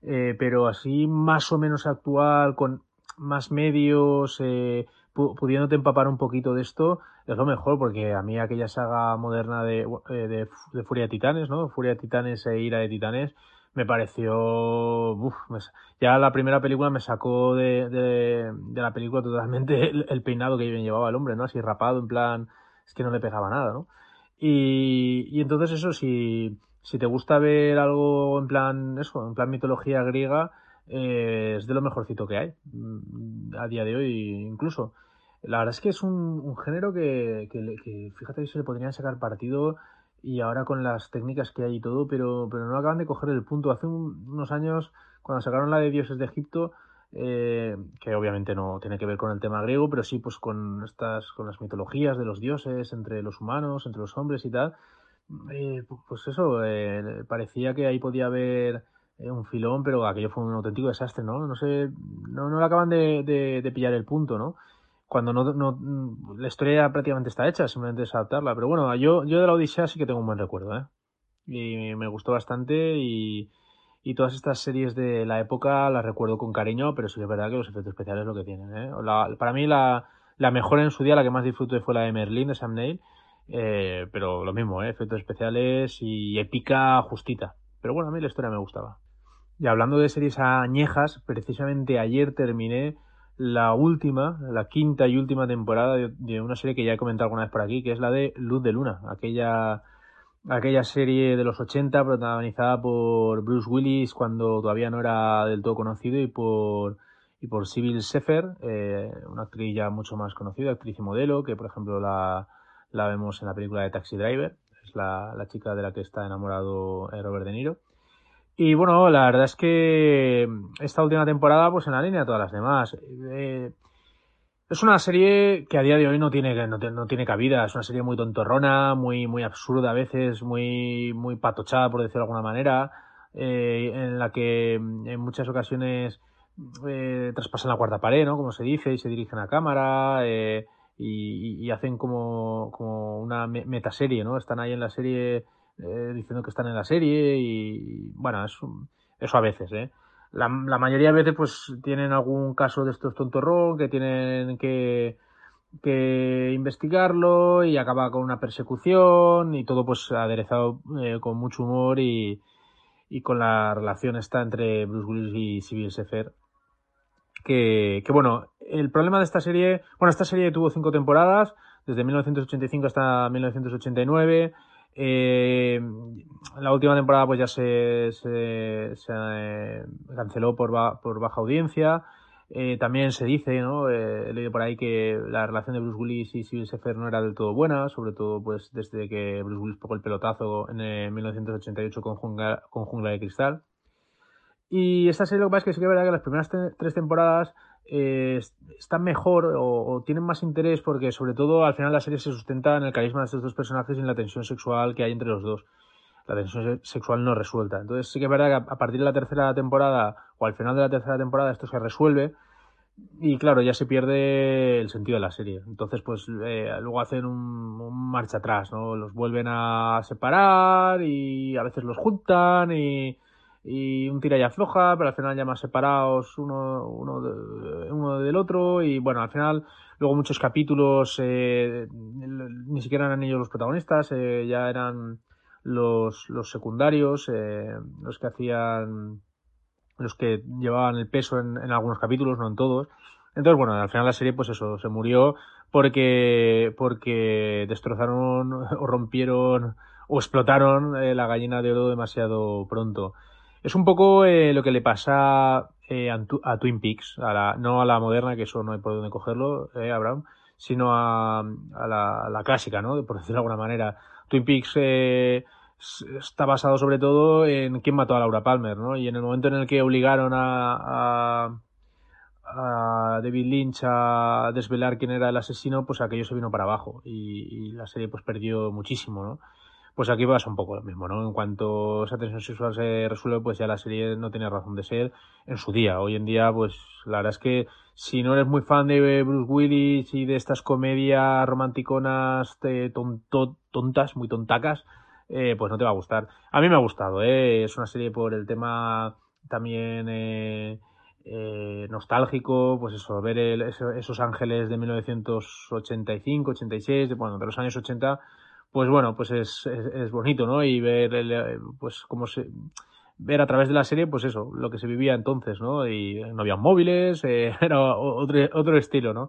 Eh, pero así más o menos actual, con más medios, eh, pudiéndote empapar un poquito de esto, es lo mejor, porque a mí aquella saga moderna de, eh, de, de Furia de Titanes, ¿no? Furia de Titanes e Ira de Titanes, me pareció. Uf, ya la primera película me sacó de, de, la película totalmente el, peinado que llevaba el hombre, ¿no? Así rapado, en plan. Es que no le pegaba nada, ¿no? Y, y entonces, eso, si, si te gusta ver algo en plan. Eso, en plan mitología griega eh, es de lo mejorcito que hay mm, a día de hoy incluso. La verdad es que es un, género que, que, que, fíjate se le podrían sacar partido y ahora con las técnicas que hay y todo, pero, pero no acaban de coger el punto. Hace un, unos años, cuando sacaron la de Dioses de Egipto, eh, que obviamente no tiene que ver con el tema griego, pero sí pues con estas, con las mitologías de los dioses entre los humanos, entre los hombres y tal. Eh, pues eso, eh, parecía que ahí podía haber eh, un filón, pero aquello fue un auténtico desastre, ¿no? No sé, no, no le acaban de pillar el punto, ¿no? Cuando no, no, la historia prácticamente está hecha, simplemente es adaptarla. Pero bueno, yo, yo de la Odisea sí que tengo un buen recuerdo, ¿eh? Y me gustó bastante y, y todas estas series de la época las recuerdo con cariño, pero sí es verdad que los efectos especiales es lo que tienen, ¿eh? Para mí la, la mejor en su día, la que más disfruté fue la de Merlin, de Sam Neill, eh, pero lo mismo, ¿eh? efectos especiales y épica justita. Pero bueno, a mí la historia me gustaba. Y hablando de series añejas, precisamente ayer terminé la última, la quinta y última temporada de, una serie que ya he comentado alguna vez por aquí, que es la de Luz de Luna, aquella, aquella serie de los 80 protagonizada por Bruce Willis cuando todavía no era del todo conocido y por y por Sybil Sefer, eh, una actriz ya mucho más conocida, actriz y modelo, que por ejemplo la, la vemos en la película de Taxi Driver, es la, la chica de la que está enamorado eh, Robert De Niro. Y bueno, la verdad es que esta última temporada, pues en la línea de todas las demás. Eh, es una serie que a día de hoy no tiene, no, no, tiene cabida. Es una serie muy tontorrona, muy, muy absurda a veces, muy, muy patochada, por decirlo de alguna manera, eh, en la que en muchas ocasiones eh, traspasan la cuarta pared, ¿no? Como se dice, y se dirigen a cámara, eh, y, y, hacen como, como una metaserie, ¿no? Están ahí en la serie eh, diciendo que están en la serie y, bueno, eso, eso a veces, ¿eh? La, la, mayoría de veces pues tienen algún caso de estos tontorrón que tienen que, que investigarlo y acaba con una persecución y todo pues aderezado eh, con mucho humor y, y con la relación esta entre Bruce Willis y Civil Sefer que, que bueno, el problema de esta serie, bueno, esta serie tuvo cinco temporadas, desde 1985 hasta 1989. Eh, la última temporada pues ya se, se, se eh, canceló por, ba, por baja audiencia. Eh, también se dice, ¿no? Eh, he leído por ahí que la relación de Bruce Willis y Civil Sefer no era del todo buena, sobre todo pues desde que Bruce Willis pegó el pelotazo en 1988 con Jungla, con Jungla de Cristal. Y esta serie lo que pasa es que sí que es verdad que las primeras tres temporadas eh, están mejor o, tienen más interés porque sobre todo al final la serie se sustenta en el carisma de estos dos personajes y en la tensión sexual que hay entre los dos. La tensión sexual no resuelta. Entonces sí que es verdad que a partir de la tercera temporada o al final de la tercera temporada esto se resuelve y claro, ya se pierde el sentido de la serie. Entonces pues eh, luego hacen un, un marcha atrás, ¿no? Los vuelven a separar y a veces los juntan y y un tira y afloja, pero al final ya más separados uno, uno, de, uno del otro y bueno, al final luego muchos capítulos eh, ni siquiera eran ellos los protagonistas, eh, ya eran los, los secundarios, eh, los que hacían, los que llevaban el peso en, en, algunos capítulos, no en todos. Entonces, bueno, al final la serie, pues eso, se murió porque, porque destrozaron o rompieron o explotaron la gallina de oro demasiado pronto. Es un poco eh, lo que le pasa eh, a, Twin Peaks, a la, no a la moderna, que eso no hay por dónde cogerlo, eh, Abraham, sino a, a, la, clásica, ¿no? Por decirlo de alguna manera. Twin Peaks eh, está basado sobre todo en quién mató a Laura Palmer, ¿no? Y en el momento en el que obligaron a, a, a David Lynch a desvelar quién era el asesino, pues aquello se vino para abajo y, y la serie pues perdió muchísimo, ¿no? Pues aquí pasa un poco lo mismo, ¿no? En cuanto esa tensión sexual se resuelve, pues ya la serie no tiene razón de ser en su día. Hoy en día, pues la verdad es que si no eres muy fan de Bruce Willis y de estas comedias romanticonas tonto, tontas, muy tontacas, eh, pues no te va a gustar. A mí me ha gustado, ¿eh? Es una serie por el tema también eh, eh, nostálgico, pues eso, ver el, esos ángeles de 1985, 86, de, bueno, de los años 80 pues bueno, pues es, es, bonito, ¿no? Y ver, el, pues cómo se, ver a través de la serie, pues eso, lo que se vivía entonces, ¿no? Y no había móviles, eh, era otro, otro estilo, ¿no?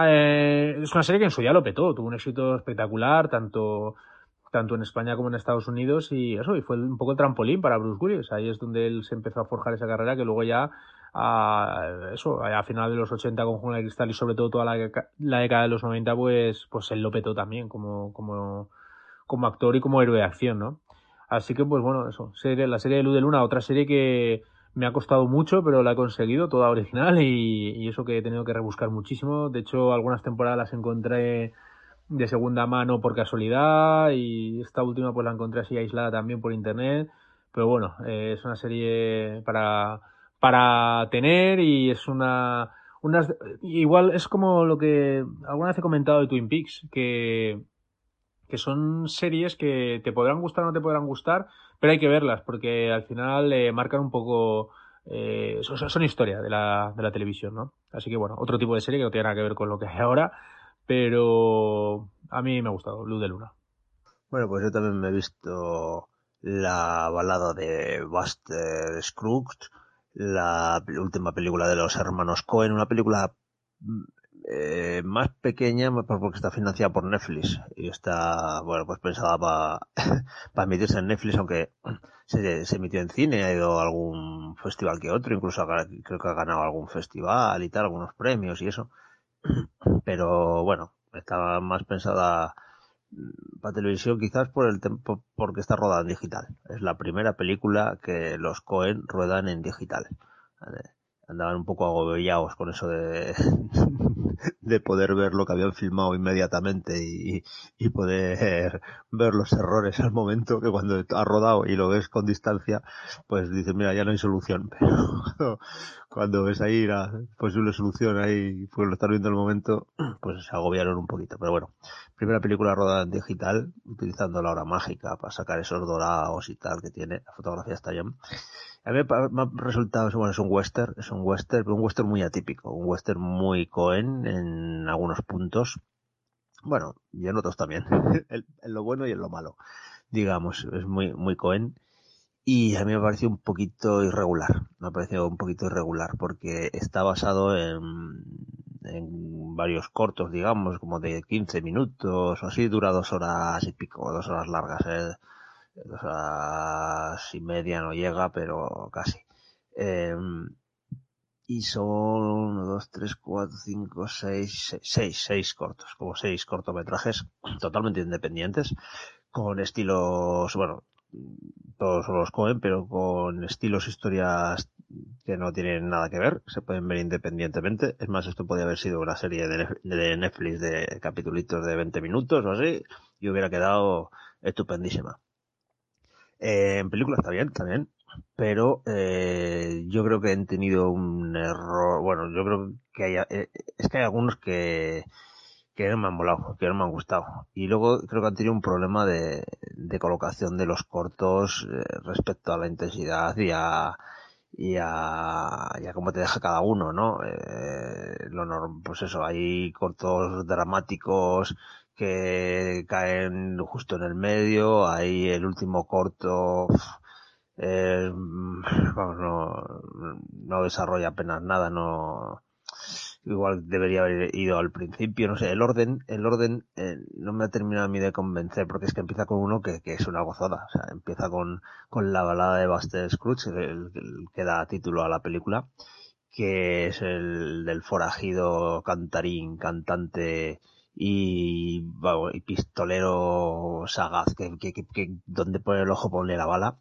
Eh, es una serie que en su día lo petó, tuvo un éxito espectacular, tanto, tanto en España como en Estados Unidos, y eso, y fue un poco el trampolín para Bruce Willis. Ahí es donde él se empezó a forjar esa carrera que luego ya a eso, a final de los 80 con Jungla de Cristal y sobre todo toda la, la, década de los 90, pues, pues él lo petó también como, como, como actor y como héroe de acción, ¿no? Así que, pues bueno, eso, serie, la serie de Luz de Luna, otra serie que me ha costado mucho, pero la he conseguido, toda original, y, y eso que he tenido que rebuscar muchísimo. De hecho, algunas temporadas las encontré de segunda mano por casualidad, y esta última pues la encontré así aislada también por internet. Pero bueno, eh, es una serie para, para tener y es una, igual es como lo que alguna vez he comentado de Twin Peaks, que, que son series que te podrán gustar o no te podrán gustar, pero hay que verlas porque al final eh, marcan un poco, eh, son, son historia de la, de la televisión, ¿no? Así que bueno, otro tipo de serie que no tiene nada que ver con lo que hay ahora, pero a mí me ha gustado, Luz de Luna. Bueno, pues yo también me he visto la balada de Buster Scruggs, la última película de los hermanos Cohen, una película eh, más pequeña porque está financiada por Netflix y está, bueno, pues pensada para emitirse en Netflix, aunque se, se, emitió en cine, ha ido a algún festival que otro, incluso creo que ha ganado algún festival y tal, algunos premios y eso. Pero bueno, estaba más pensada para televisión quizás por el tiempo porque está rodada en digital. Es la primera película que los Cohen ruedan en digital. Andaban un poco agobiados con eso de, de poder ver lo que habían filmado inmediatamente y, y poder ver los errores al momento que cuando ha rodado y lo ves con distancia, pues dices, mira, ya no hay solución. Pero cuando ves ahí la posible solución ahí, pues lo estás viendo en el momento, pues se agobiaron un poquito. Pero bueno, primera película rodada en digital, utilizando la hora mágica para sacar esos dorados y tal que tiene. La fotografía está bien. A mí me ha resultado, bueno, es un western, es un western, pero un western muy atípico, un western muy Cohen en algunos puntos. Bueno, y en otros también, en, lo bueno y en lo malo. Digamos, es muy, muy Cohen. Y a mí me pareció un poquito irregular, me ha parecido un poquito irregular, porque está basado en, varios cortos, digamos, como de 15 minutos o así, dura dos horas y pico, dos horas largas. ¿eh? Dos horas y media no llega, pero casi. Eh, y son uno, dos, tres, cuatro, cinco, seis, seis, seis cortos, como seis cortometrajes totalmente independientes, con estilos, bueno, todos los Cohen, pero con estilos, historias que no tienen nada que ver, se pueden ver independientemente. Es más, esto podría haber sido una serie de Netflix de capitulitos de 20 minutos o así, y hubiera quedado estupendísima. Eh, en película está bien, también, pero eh, yo creo que han tenido un error. Bueno, yo creo que hay, eh, es que hay algunos que, que no me han molado, que no me han gustado. Y luego creo que han tenido un problema de, de colocación de los cortos eh, respecto a la intensidad y a, y a, y cómo te deja cada uno, ¿no? Eh, lo pues eso, hay cortos dramáticos que caen justo en el medio, ahí el último corto, eh, vamos, no, no desarrolla apenas nada, no, igual debería haber ido al principio, no sé, el orden, el orden eh, no me ha terminado a mí de convencer porque es que empieza con uno que, que es una gozada, o sea, empieza con, con la balada de Buster Scrooge, que da título a la película, que es el del forajido cantarín, cantante, y, bueno, y pistolero sagaz, que, que, que, donde pone el ojo pone la bala,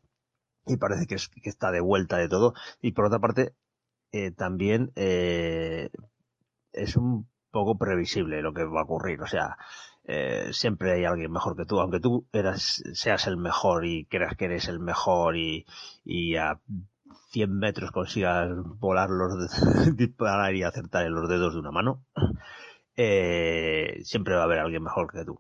y parece que, es, que está de vuelta de todo, y por otra parte, eh, también eh, es un poco previsible lo que va a ocurrir, o sea, eh, siempre hay alguien mejor que tú, aunque tú eras, seas el mejor y creas que eres el mejor y, y a 100 metros consigas volar los, disparar y acertar en los dedos de una mano, eh, siempre va a haber alguien mejor que tú.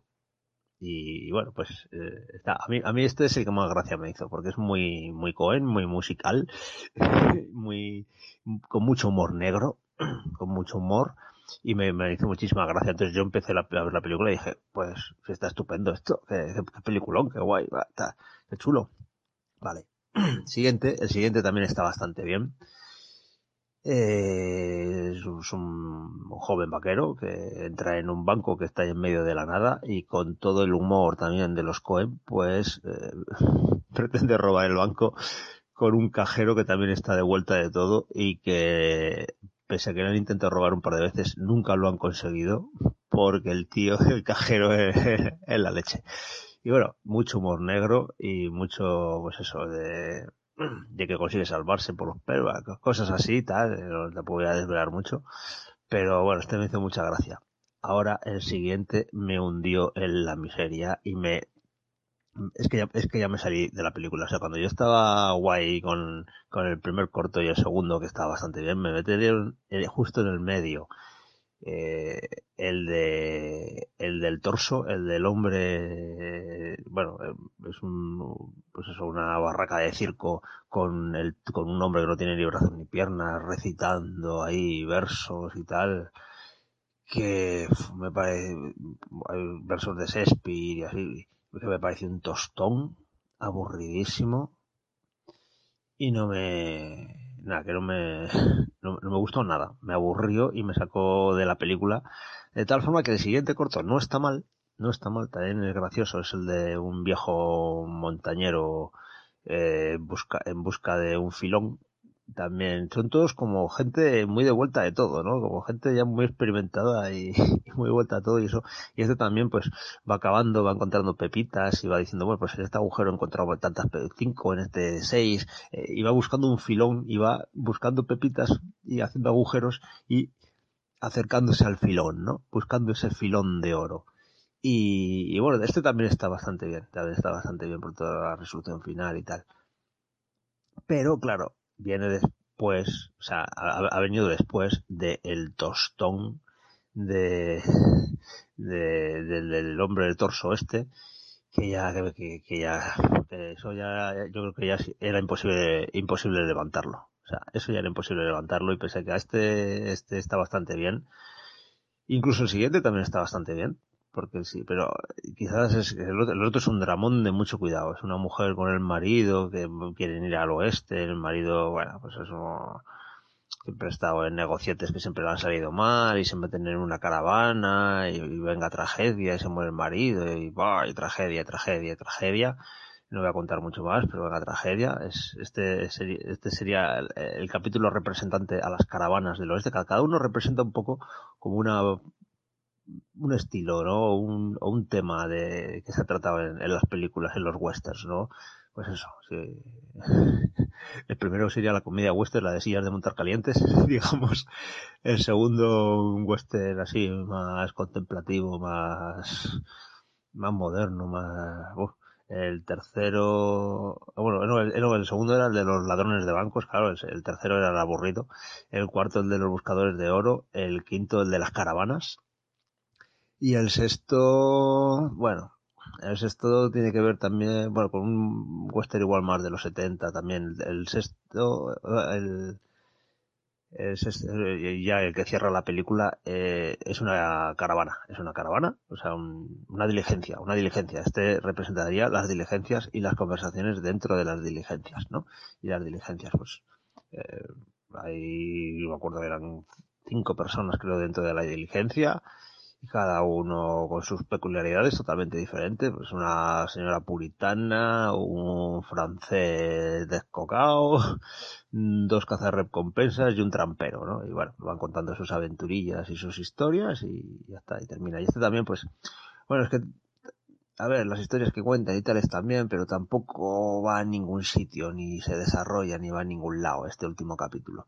Y, bueno, pues eh, está. A mí, a mí este es el que más gracia me hizo, porque es muy, muy Cohen, muy musical, muy, con mucho humor negro, con mucho humor, y me, me hizo muchísima gracia. Entonces yo empecé la, a ver la película y dije, pues está estupendo esto, qué, peliculón, qué guay, qué chulo. Vale. siguiente, el siguiente también está bastante bien. Eh, es un joven vaquero que entra en un banco que está en medio de la nada y con todo el humor también de los Cohen, pues eh, pretende robar el banco con un cajero que también está de vuelta de todo y que pese a que lo han intentado robar un par de veces, nunca lo han conseguido porque el tío, el cajero es, es la leche. Y bueno, mucho humor negro y mucho, pues eso, de, de que consigue salvarse por los pelos, cosas así, tal, no te podía desvelar mucho, pero bueno, este me hizo mucha gracia. Ahora el siguiente me hundió en la miseria y me es que ya, es que ya me salí de la película. O sea, cuando yo estaba guay con, con el primer corto y el segundo, que estaba bastante bien, me metieron justo en el medio. Eh, el de el del torso, el del hombre, bueno, eh, es un, pues eso, una barraca de circo con el, con un hombre que no tiene ni brazos ni piernas, recitando ahí versos y tal, que me parece, versos de Shakespeare y así, que me parece un tostón, aburridísimo, y no me, nada, que no me, no, me gustó nada, me aburrió y me sacó de la película, de tal forma que el siguiente corto no está mal, no está mal, también es gracioso, es el de un viejo montañero eh, busca, en busca de un filón también son todos como gente muy de vuelta de todo, ¿no? Como gente ya muy experimentada y, muy de vuelta a todo y eso. Y este también pues va acabando, va encontrando pepitas y va diciendo, bueno, pues en este agujero he encontrado tantas, cinco, en este seis, eh, y va buscando un filón y va buscando pepitas y haciendo agujeros y acercándose al filón, ¿no? Buscando ese filón de oro. Y, y bueno, este también está bastante bien, también está bastante bien por toda la resolución final y tal. Pero claro, viene después, o sea, ha, venido después de el tostón de, de, del hombre del torso este, que ya, que, que ya, eso ya, yo creo que ya era imposible, imposible levantarlo. O sea, eso ya era imposible levantarlo y pese a que este, este está bastante bien, incluso el siguiente también está bastante bien porque sí, pero quizás es, el, otro, es un dramón de mucho cuidado. Es una mujer con el marido que quieren ir al oeste, el marido, bueno, pues eso siempre ha estado en negocietes que siempre le han salido mal y se meten en una caravana y, venga tragedia y se muere el marido y, bah, y tragedia, tragedia, tragedia. No voy a contar mucho más, pero venga tragedia. Es, este, sería, este sería el, el capítulo representante a las caravanas del oeste. Cada uno representa un poco como una un estilo, ¿no? Un, o un tema de que se ha tratado en, las películas, en los westerns, ¿no? Pues eso, sí. El primero sería la comedia western, la de sillas de montar calientes, digamos. El segundo, un western así, más contemplativo, más, más moderno, más, el tercero, bueno, no el, el, segundo era el de los ladrones de bancos, claro, el, tercero era el aburrido, el cuarto el de los buscadores de oro, el quinto el de las caravanas, y el sexto, bueno, el sexto tiene que ver también, bueno, con un western igual más de los 70 también. El sexto, el, el sexto, ya el que cierra la película, eh, es una caravana, es una caravana, o sea, una diligencia, una diligencia. Este representaría las diligencias y las conversaciones dentro de las diligencias, ¿no? Y las diligencias, pues, eh, ahí, me acuerdo, eran cinco personas creo dentro de la diligencia cada uno con sus peculiaridades totalmente diferentes. Pues una señora puritana, un francés descocado, dos cazarrecompensas y un trampero, ¿no? Y bueno, van contando sus aventurillas y sus historias y ya está, y termina. Y este también, pues, bueno, es que, a ver, las historias que cuentan y tales también, pero tampoco va a ningún sitio, ni se desarrolla, ni va a ningún lado este último capítulo.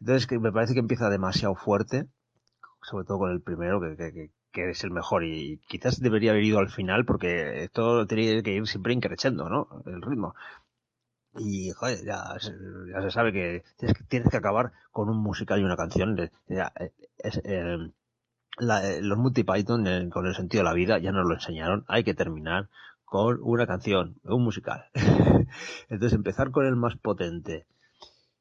Entonces, que me parece que empieza demasiado fuerte sobre todo con el primero, que, que, que es el mejor y quizás debería haber ido al final porque esto tiene que ir siempre increciendo, ¿no? El ritmo. Y, joder, ya, ya se sabe que tienes, que tienes, que acabar con un musical y una canción. Ya, es, eh, la, eh, los multi Python eh, con el sentido de la vida ya nos lo enseñaron. Hay que terminar con una canción, un musical. Entonces empezar con el más potente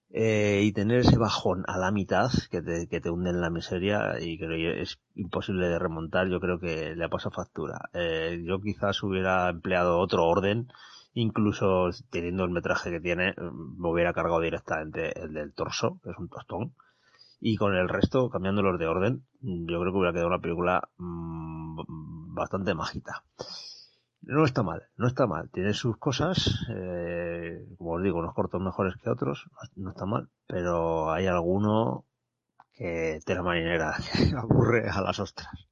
eh, y tener ese bajón a la mitad que te, que te hunde en la miseria y que es imposible de remontar, yo creo que le ha pasado factura. Eh, yo quizás hubiera empleado otro orden, incluso teniendo el metraje que tiene, me hubiera cargado directamente el del torso, que es un tostón, y con el resto, cambiándolos de orden, yo creo que hubiera quedado una película mmm, bastante mágica no está mal, no está mal. Tiene sus cosas, eh, como os digo, unos cortos mejores que otros, no está mal, pero hay alguno que la marinera, que aburre a las ostras.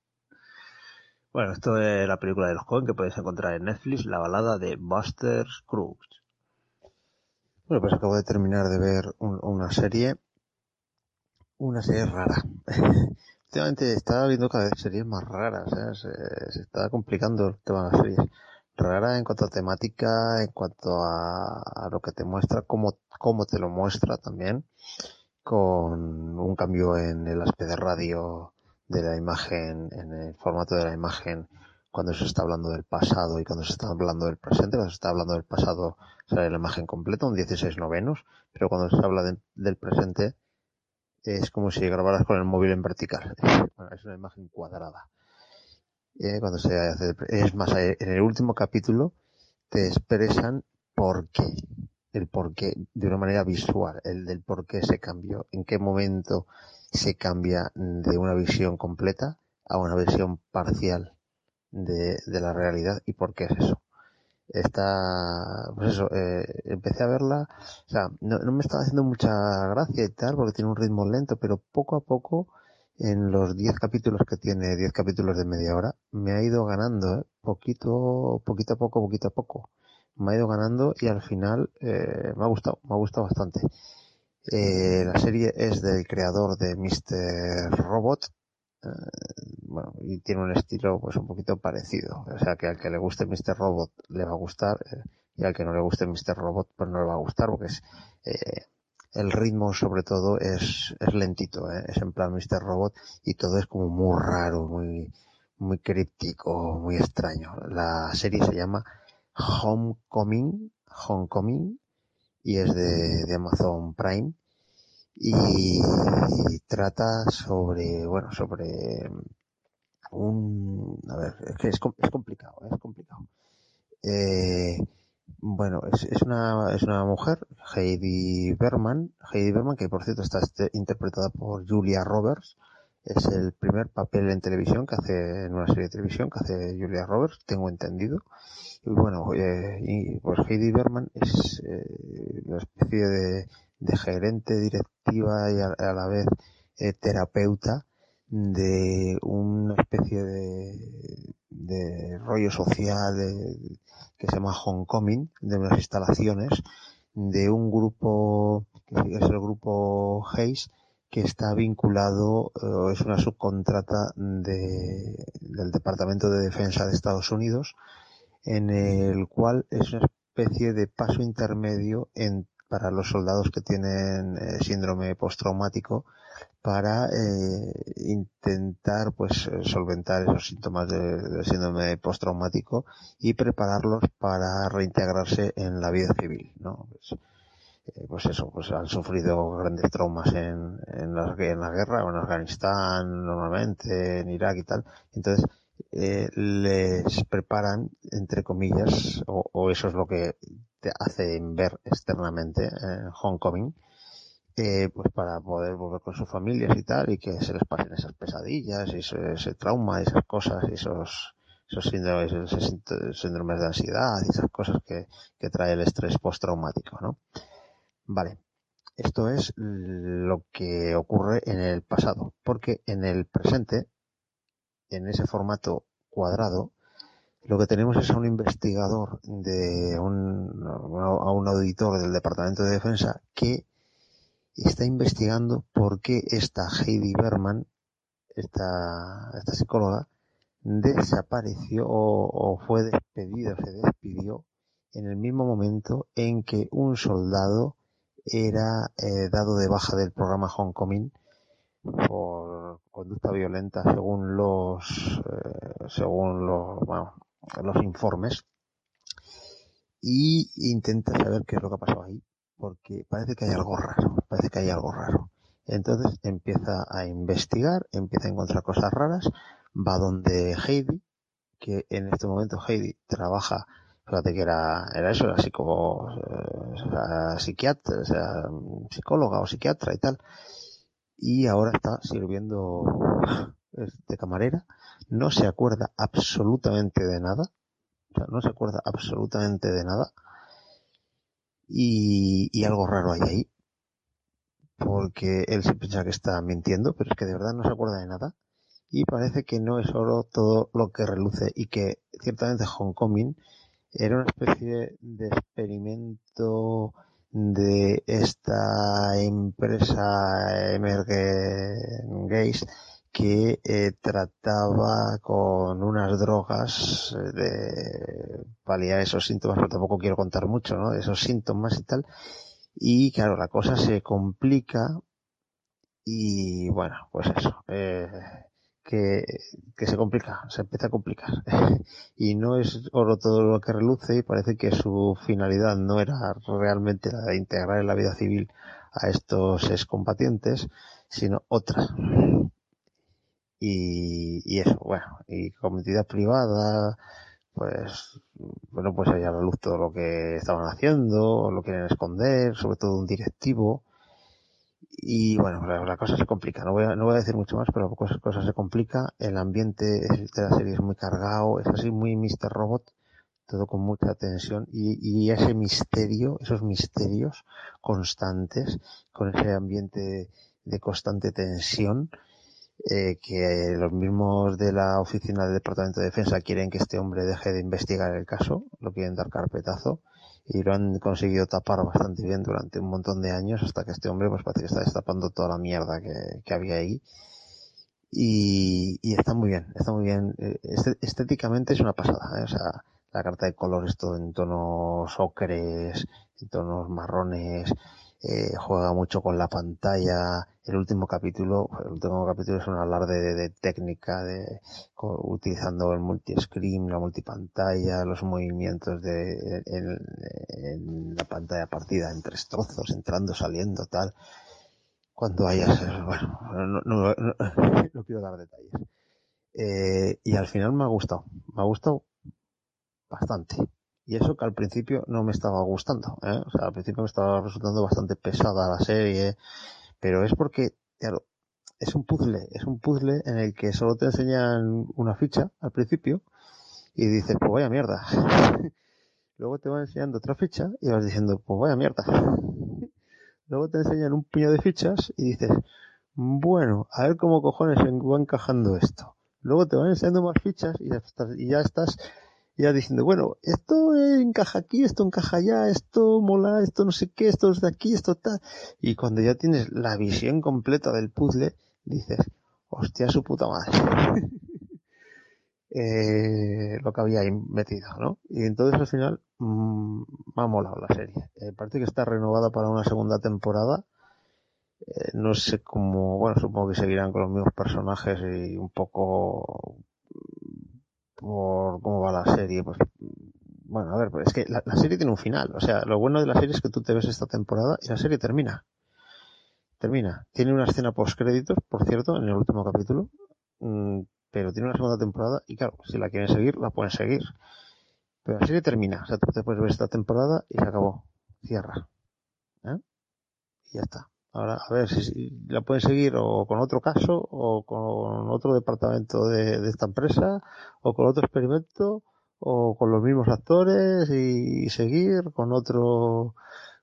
Bueno, esto es la película de los Coen que podéis encontrar en Netflix, la balada de Buster Scruggs. Bueno, pues acabo de terminar de ver un- una serie, una serie rara. Últimamente estaba viendo cada vez series más raras, ¿eh? se, se está complicando el tema de las series. Rara en cuanto a temática, en cuanto a, a lo que te muestra, cómo, cómo te lo muestra también, con un cambio en el aspecto de radio de la imagen, en el formato de la imagen, cuando se está hablando del pasado y cuando se está hablando del presente, cuando se está hablando del pasado sale la imagen completa, un 16 novenos, pero cuando se habla de- del presente es como si grabaras con el móvil en vertical. Es una imagen cuadrada. Cuando se hace, es más, en el último capítulo te expresan por qué, el por qué, de una manera visual, el del por qué se cambió, en qué momento se cambia de una visión completa a una visión parcial de, de la realidad y por qué es eso. Está, pues eso, eh, empecé a verla, o sea, no, no me estaba haciendo mucha gracia y tal, porque tiene un ritmo lento, pero poco a poco, en los 10 capítulos que tiene, 10 capítulos de media hora, me ha ido ganando, ¿eh? poquito, poquito a poco, poquito a poco. Me ha ido ganando y al final eh, me ha gustado, me ha gustado bastante. Eh, la serie es del creador de Mr. Robot, bueno, y tiene un estilo pues un poquito parecido. O sea que al que le guste Mr. Robot le va a gustar eh, y al que no le guste Mr. Robot pues no le va a gustar porque es eh, el ritmo sobre todo es, es lentito, ¿eh? es en plan Mr. Robot y todo es como muy raro, muy, muy críptico, muy extraño. La serie se llama Homecoming, Homecoming y es de, de Amazon Prime y, trata sobre, bueno, sobre un, a ver, es que es, es complicado, ¿eh? es complicado. Eh, bueno, es, es una, es una mujer, Heidi Berman, Heidi Berman, que por cierto está este- interpretada por Julia Roberts, es el primer papel en televisión que hace, en una serie de televisión que hace Julia Roberts, tengo entendido. Y bueno, eh, y pues Heidi Berman es eh, una especie de, de gerente directiva y a, la vez eh, terapeuta de una especie de, de rollo social que se llama Homecoming, de unas instalaciones de un grupo, que es el grupo Hayes, que está vinculado, eh, es una subcontrata de, del Departamento de Defensa de Estados Unidos, en el cual es una especie de paso intermedio en, para los soldados que tienen eh, síndrome postraumático para eh, intentar pues eh, solventar esos síntomas de- del síndrome postraumático y prepararlos para reintegrarse en la vida civil, ¿no? Pues, eh, pues eso, pues han sufrido grandes traumas en, en, la, en la guerra, en Afganistán normalmente, en Irak y tal. Entonces, eh, les preparan, entre comillas, o eso es lo que hacen ver externamente en Homecoming, eh, pues para poder volver con sus familias y tal, y que se les pasen esas pesadillas, y ese, trauma, esas cosas, y esos, esos síndromes, esos síndromes de ansiedad, y esas cosas que, que trae el estrés postraumático, ¿no? Vale. Esto es lo que ocurre en el pasado, porque en el presente, en ese formato cuadrado, lo que tenemos es a un investigador de un, a un auditor del Departamento de Defensa que está investigando por qué esta Heidi Berman, esta, esta psicóloga, desapareció o, fue despedida, se despidió en el mismo momento en que un soldado era eh, dado de baja del programa Homecoming por conducta violenta según los eh, según los bueno, los informes y intenta saber qué es lo que ha pasado ahí porque parece que hay algo raro parece que hay algo raro. Entonces empieza a investigar empieza a encontrar cosas raras va donde Heidi que en este momento Heidi trabaja fíjate que era era eso era psico eh, psiquiatra psicóloga o psiquiatra y tal y ahora está sirviendo de camarera, no se acuerda absolutamente de nada, o sea, no se acuerda absolutamente de nada y, y algo raro hay ahí, porque él se piensa que está mintiendo, pero es que de verdad no se acuerda de nada y parece que no es oro todo lo que reluce y que ciertamente Homecoming era una especie de experimento de esta empresa Emergen Gaze que eh, trataba con unas drogas eh, de paliar esos síntomas, pero tampoco quiero contar mucho, ¿no? Esos síntomas y tal. Y claro, la cosa se complica y bueno, pues eso, eh, que, que se complica, se empieza a complicar. y no es oro todo lo que reluce y parece que su finalidad no era realmente la de integrar en la vida civil a estos excombatientes, sino otra. Y, eso, bueno, y como entidad privada, pues, bueno, pues hay a la luz todo lo que estaban haciendo, lo quieren esconder, sobre todo un directivo. Y bueno, la, la cosa se complica. No voy, a, no voy a decir mucho más, pero cosas, cosas se complica. El ambiente de la serie es muy cargado, es así muy Mr. Robot, todo con mucha tensión y, y ese misterio, esos misterios constantes, con ese ambiente de constante tensión, eh, que los mismos de la oficina del Departamento de Defensa quieren que este hombre deje de investigar el caso, lo quieren dar carpetazo y lo han conseguido tapar bastante bien durante un montón de años hasta que este hombre pues parece que está destapando toda la mierda que, había ahí y, está muy bien, está muy bien. Este, estéticamente es una pasada, ¿eh? o sea, la carta de colores todo en tonos ocres, en tonos marrones, eh, juega mucho con la pantalla. El último capítulo, el último capítulo es un alarde de, de técnica, de, con, utilizando el multi-screen, la multipantalla, los movimientos de, en, en, la pantalla partida en tres trozos, entrando, saliendo, tal. Cuando hayas, bueno, no, no, no, no quiero dar detalles. Eh, y al final me ha gustado, me ha gustado bastante. Y eso que al principio no me estaba gustando, ¿eh? O sea, al principio me estaba resultando bastante pesada la serie, pero es porque, claro, es un puzzle, es un puzzle en el que solo te enseñan una ficha al principio y dices, pues vaya mierda. Luego te van enseñando otra ficha y vas diciendo, pues vaya mierda. Luego te enseñan un puño de fichas y dices, bueno, a ver cómo cojones va encajando esto. Luego te van enseñando más fichas y ya estás, y ya estás ya diciendo, bueno, esto encaja aquí, esto encaja allá, esto mola, esto no sé qué, esto es de aquí, esto está. Y cuando ya tienes la visión completa del puzzle, dices, hostia su puta madre. eh, lo que había ahí metido, ¿no? Y entonces al final mmm, me ha molado la serie. Eh, parece que está renovada para una segunda temporada. Eh, no sé cómo, bueno, supongo que seguirán con los mismos personajes y un poco por cómo va la serie, pues bueno, a ver, es que la, serie tiene un final. O sea, lo bueno de la serie es que tú te ves esta temporada y la serie termina. Termina. Tiene una escena post créditos, por cierto, en el último capítulo. Mmm, pero tiene una segunda temporada y claro, si la quieren seguir, la pueden seguir. Pero la serie termina. O sea, tú te puedes ver esta temporada y se acabó. Cierra. ¿Eh? Y ya está. Ahora, a ver si, si, la pueden seguir o con otro caso, o con otro departamento de, esta empresa, o con otro experimento, o con los mismos actores y, seguir con otro,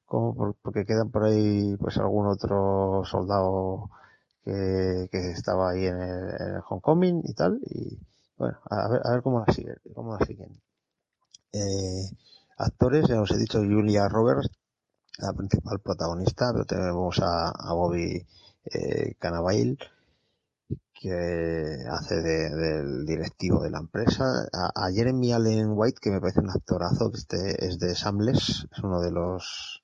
por, porque quedan por ahí pues algún otro soldado que, que estaba ahí en el, en el Homecoming y tal, y bueno, a ver, a ver cómo la siguen, cómo la siguen. Eh, actores, ya os he dicho, Julia Roberts, la principal protagonista, pero tenemos a, Bobby eh, que hace de, del directivo de la empresa, a, Jeremy Allen White, que me parece un actorazo, que este es de Samles, es uno de los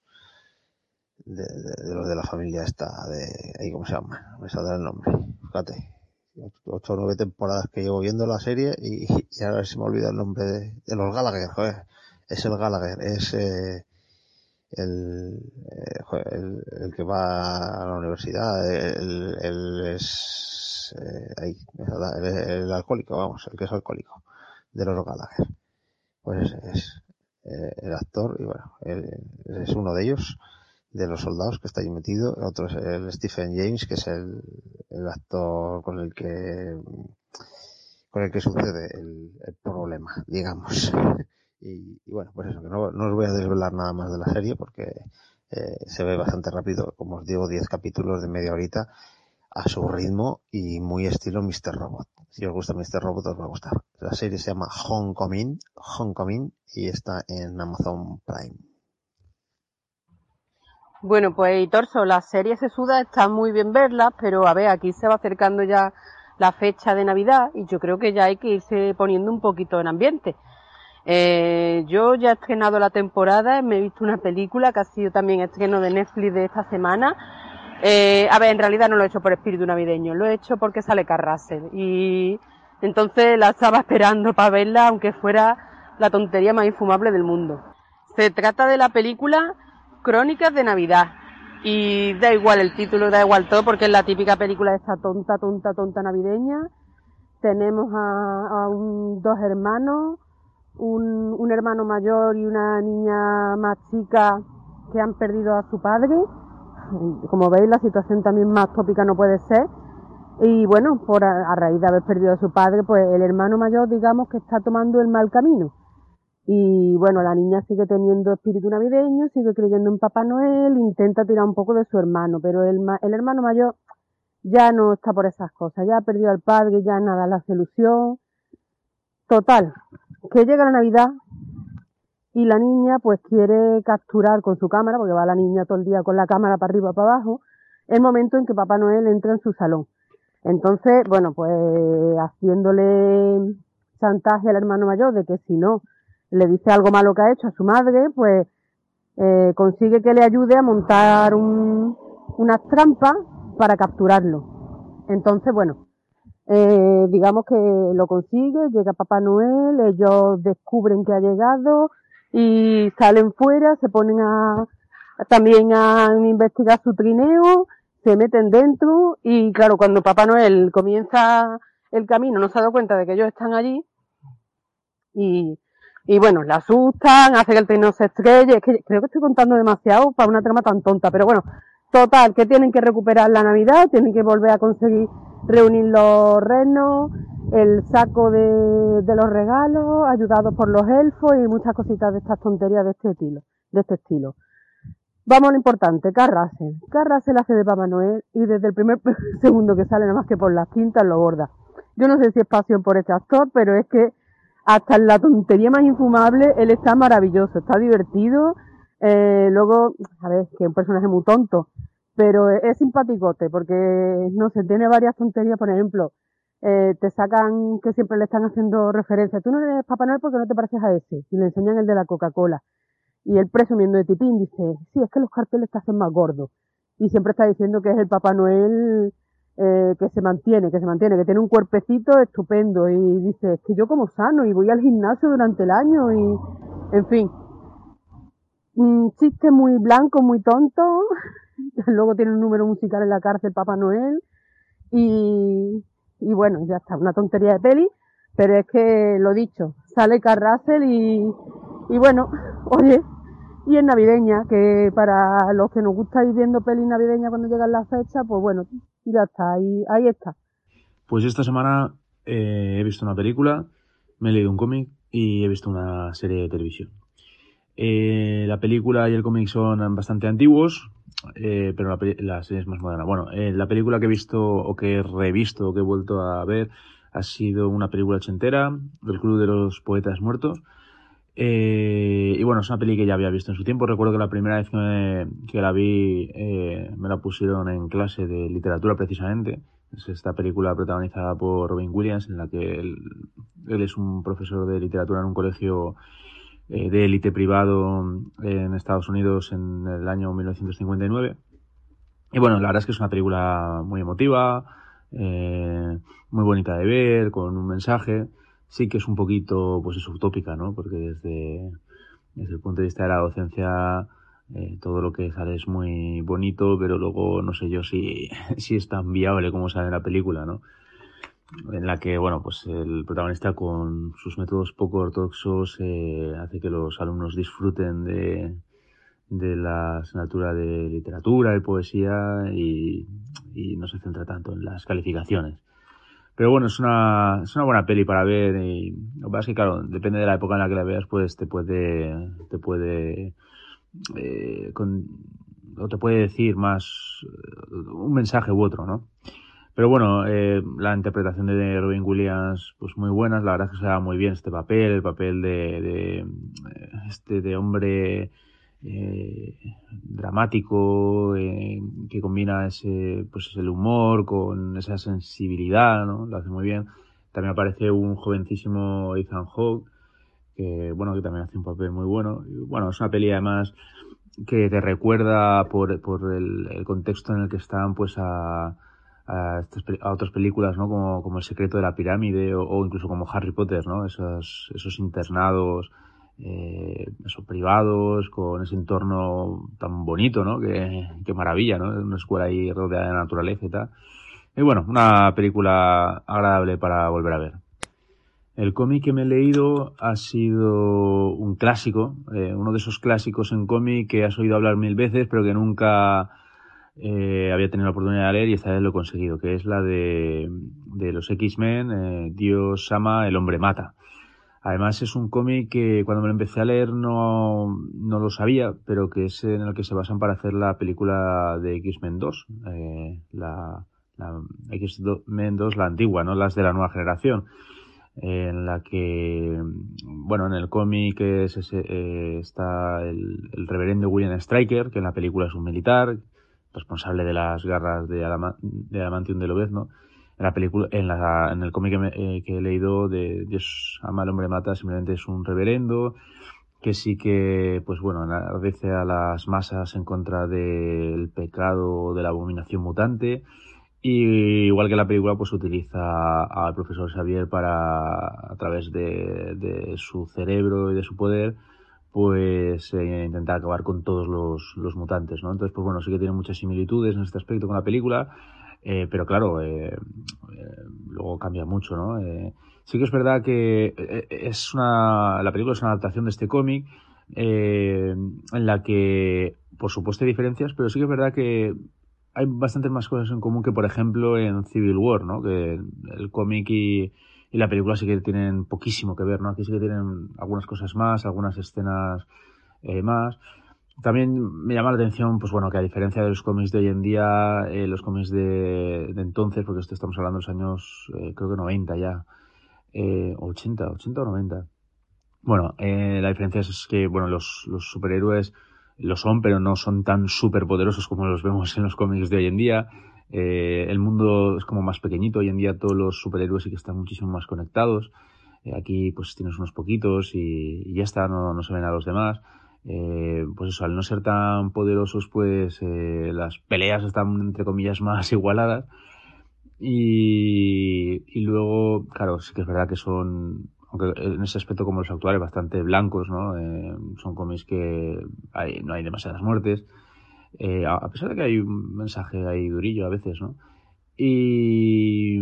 de los de la familia esta de ahí cómo se llama, me saldrá el nombre, fíjate, ocho o nueve temporadas que llevo viendo la serie y, y ahora se me olvida el nombre de, de los Gallagher, joder, es el Gallagher, es eh, el, el, el, que va a la universidad, el, el es eh, ahí, el, alcohólico, vamos, el que es alcohólico de los Gallagher. Pues es, eh, el actor y bueno, es uno de ellos, de los soldados que está ahí metido. Otro es el Stephen James, que es el, actor con el que con el que sucede el problema, digamos. Y, y, bueno, pues eso, que no, no, os voy a desvelar nada más de la serie porque eh, se ve bastante rápido, como os digo, 10 capítulos de media horita a su ritmo y muy estilo Mr. Robot. Si os gusta Mr. Robot os va a gustar. La serie se llama Homecoming, Homecoming y está en Amazon Prime. Bueno, pues Torso, las series sesudas están muy bien verlas, pero a ver, aquí se va acercando ya la fecha de Navidad y yo creo que ya hay que irse poniendo un poquito en ambiente. Eh, yo ya he estrenado la temporada, me he visto una película que ha sido también estreno de Netflix de esta semana. Eh, a ver, en realidad no lo he hecho por espíritu navideño, lo he hecho porque sale Carrasel y entonces la estaba esperando para verla, aunque fuera la tontería más infumable del mundo. Se trata de la película Crónicas de Navidad. Y da igual el título, da igual todo, porque es la típica película de esta tonta, tonta, tonta navideña. Tenemos a, a un, dos hermanos, un, hermano mayor y una niña más chica que han perdido a su padre. Como veis, la situación también más tópica no puede ser. Y bueno, por a, raíz de haber perdido a su padre, pues el hermano mayor, digamos que está tomando el mal camino. Y bueno, la niña sigue teniendo espíritu navideño, sigue creyendo en Papá Noel, intenta tirar un poco de su hermano, pero el, el hermano mayor ya no está por esas cosas, ya ha perdido al padre, ya nada le hace ilusión. Total, que llega la Navidad y la niña pues quiere capturar con su cámara, porque va la niña todo el día con la cámara para arriba para abajo, el momento en que Papá Noel entra en su salón. Entonces, bueno, pues haciéndole chantaje al hermano mayor de que si no le dice algo malo que ha hecho a su madre, pues eh, consigue que le ayude a montar un, unas trampas para capturarlo. Entonces, bueno, eh, digamos que lo consigue, llega Papá Noel, ellos descubren que ha llegado y salen fuera, se ponen a también a investigar su trineo, se meten dentro y claro, cuando Papá Noel comienza el camino no se ha dado cuenta de que ellos están allí y, bueno, la asustan, hace que el trineo se estrelle, es que creo que estoy contando demasiado para una trama tan tonta, pero bueno, total, que tienen que recuperar la Navidad, tienen que volver a conseguir reunir los renos, el saco de, los regalos, ayudados por los elfos y muchas cositas de estas tonterías de este estilo, de este estilo. Vamos a lo importante, Carrasel. Carrasel hace de Papá Noel y desde el primer segundo que sale, nada más que por las cintas, lo borda. Yo no sé si es pasión por este actor, pero es que hasta en la tontería más infumable, él está maravilloso, está divertido. Eh, luego, a ver, que es un personaje muy tonto, pero es simpaticote porque, no sé, tiene varias tonterías, por ejemplo, eh, te sacan que siempre le están haciendo referencia. Tú no eres Papá Noel porque no te pareces a ese. Y le enseñan el de la Coca-Cola. Y él presumiendo de tipín dice, sí, es que los carteles te hacen más gordo. Y siempre está diciendo que es el Papá Noel eh, que se mantiene, que se mantiene, que tiene un cuerpecito estupendo. Y dice, es que yo como sano y voy al gimnasio durante el año y, en fin. Un chiste muy blanco, muy tonto. Luego tiene un número musical en la cárcel Papá Noel. Y, y bueno, ya está, una tontería de peli, pero es que lo dicho, sale Carrasel y, y bueno, oye, y es navideña, que para los que nos gusta ir viendo pelis navideñas cuando llegan las fechas, pues bueno, ya está, ahí, ahí está. Pues esta semana eh, he visto una película, me he leído un cómic y he visto una serie de televisión. Eh, la película y el cómic son bastante antiguos, eh, pero la, la serie es más moderna. Bueno, eh, la película que he visto o que he revisto o que he vuelto a ver ha sido una película ochentera, del Club de los Poetas Muertos. Eh, y bueno, es una peli que ya había visto en su tiempo. Recuerdo que la primera vez que, me- la vi eh, me la pusieron en clase de literatura precisamente. Es esta película protagonizada por Robin Williams, en la que él es un profesor de literatura en un colegio eh, de élite privado en Estados Unidos en el año 1959. Y bueno, la verdad es que es una película muy emotiva, eh, muy bonita de ver, con un mensaje. Sí que es un poquito, pues es utópica, ¿no? Porque desde, desde el punto de vista de la docencia, eh, todo lo que sale es muy bonito, pero luego no sé yo si, si es tan viable como sale en la película, ¿no? En la que, bueno, pues el protagonista con sus métodos poco ortodoxos eh, hace que los alumnos disfruten de, de la asignatura de literatura y poesía y, no se centra tanto en las calificaciones. Pero bueno, es una, es una buena peli para ver y lo que pasa es que claro, depende de la época en la que la veas, pues te puede, te puede, eh, con, o te puede decir más eh, un mensaje u otro, ¿no? Pero bueno, eh, la interpretación de Robin Williams, pues muy buena, la verdad es que se da muy bien este papel, el papel de, de, eh, este de hombre eh, dramático eh, que combina ese pues el humor con esa sensibilidad no lo hace muy bien. También aparece un jovencísimo Ethan Hawke que bueno que también hace un papel muy bueno. Bueno es una peli además que te recuerda por, por el, el contexto en el que están pues a a, estas, a, otras películas, ¿no? Como, como El secreto de la pirámide o, incluso como Harry Potter, ¿no? Esos, esos internados eh, esos privados con ese entorno tan bonito, ¿no? Qué, qué maravilla, ¿no? Una escuela ahí rodeada de naturaleza y tal. Y bueno, una película agradable para volver a ver. El cómic que me he leído ha sido un clásico, eh, uno de esos clásicos en cómic que has oído hablar mil veces, pero que nunca eh, había tenido la oportunidad de leer y esta vez lo he conseguido, que es la de, de los X-Men, eh, Dios ama, el hombre mata. Además es un cómic que cuando me lo empecé a leer no, no lo sabía, pero que es en el que se basan para hacer la película de X-Men 2, eh, la, la X-Men 2, la antigua, no las de la nueva generación, en la que, bueno, en el cómic es eh, está el, el reverendo William Stryker, que en la película es un militar, responsable de las garras de, Adama, de Adamantium de Lobezno. En la película, en, la, en el cómic que, eh, que, he leído de Dios ama al hombre mata, simplemente es un reverendo que sí que, pues bueno, agradece a las masas en contra del pecado de la abominación mutante. Y igual que la película, pues utiliza al profesor Xavier para, a través de, de su cerebro y de su poder, pues eh, intentar acabar con todos los, los, mutantes, ¿no? Entonces, pues bueno, sí que tiene muchas similitudes en este aspecto con la película, eh, pero claro, eh, luego cambia mucho, ¿no? sí que es verdad que es una, la película es una adaptación de este cómic, en la que, por supuesto, hay diferencias, pero sí que es verdad que hay bastantes más cosas en común que, por ejemplo, en Civil War, ¿no? Que el cómic y, y la película sí que tienen poquísimo que ver, ¿no? Aquí sí que tienen algunas cosas más, algunas escenas eh, más. También me llama la atención, pues bueno, que a diferencia de los cómics de hoy en día, eh, los cómics de, de, entonces, porque esto estamos hablando de los años, eh, creo que 90 ya, eh, 80, 80 o 90. Bueno, eh, la diferencia es que, bueno, los, los superhéroes lo son, pero no son tan superpoderosos como los vemos en los cómics de hoy en día. Eh, el mundo es como más pequeñito, hoy en día todos los superhéroes sí que están muchísimo más conectados. Eh, aquí pues tienes unos poquitos y, ya está, no, se ven a los demás. Eh, pues eso, al no ser tan poderosos, pues las peleas están entre comillas más igualadas. Y, luego, claro, sí que es verdad que son, aunque en ese aspecto como los actuales, bastante blancos, ¿no? Son cómics que hay, no hay demasiadas muertes. Eh, a pesar de que hay un mensaje ahí durillo a veces, ¿no? Y,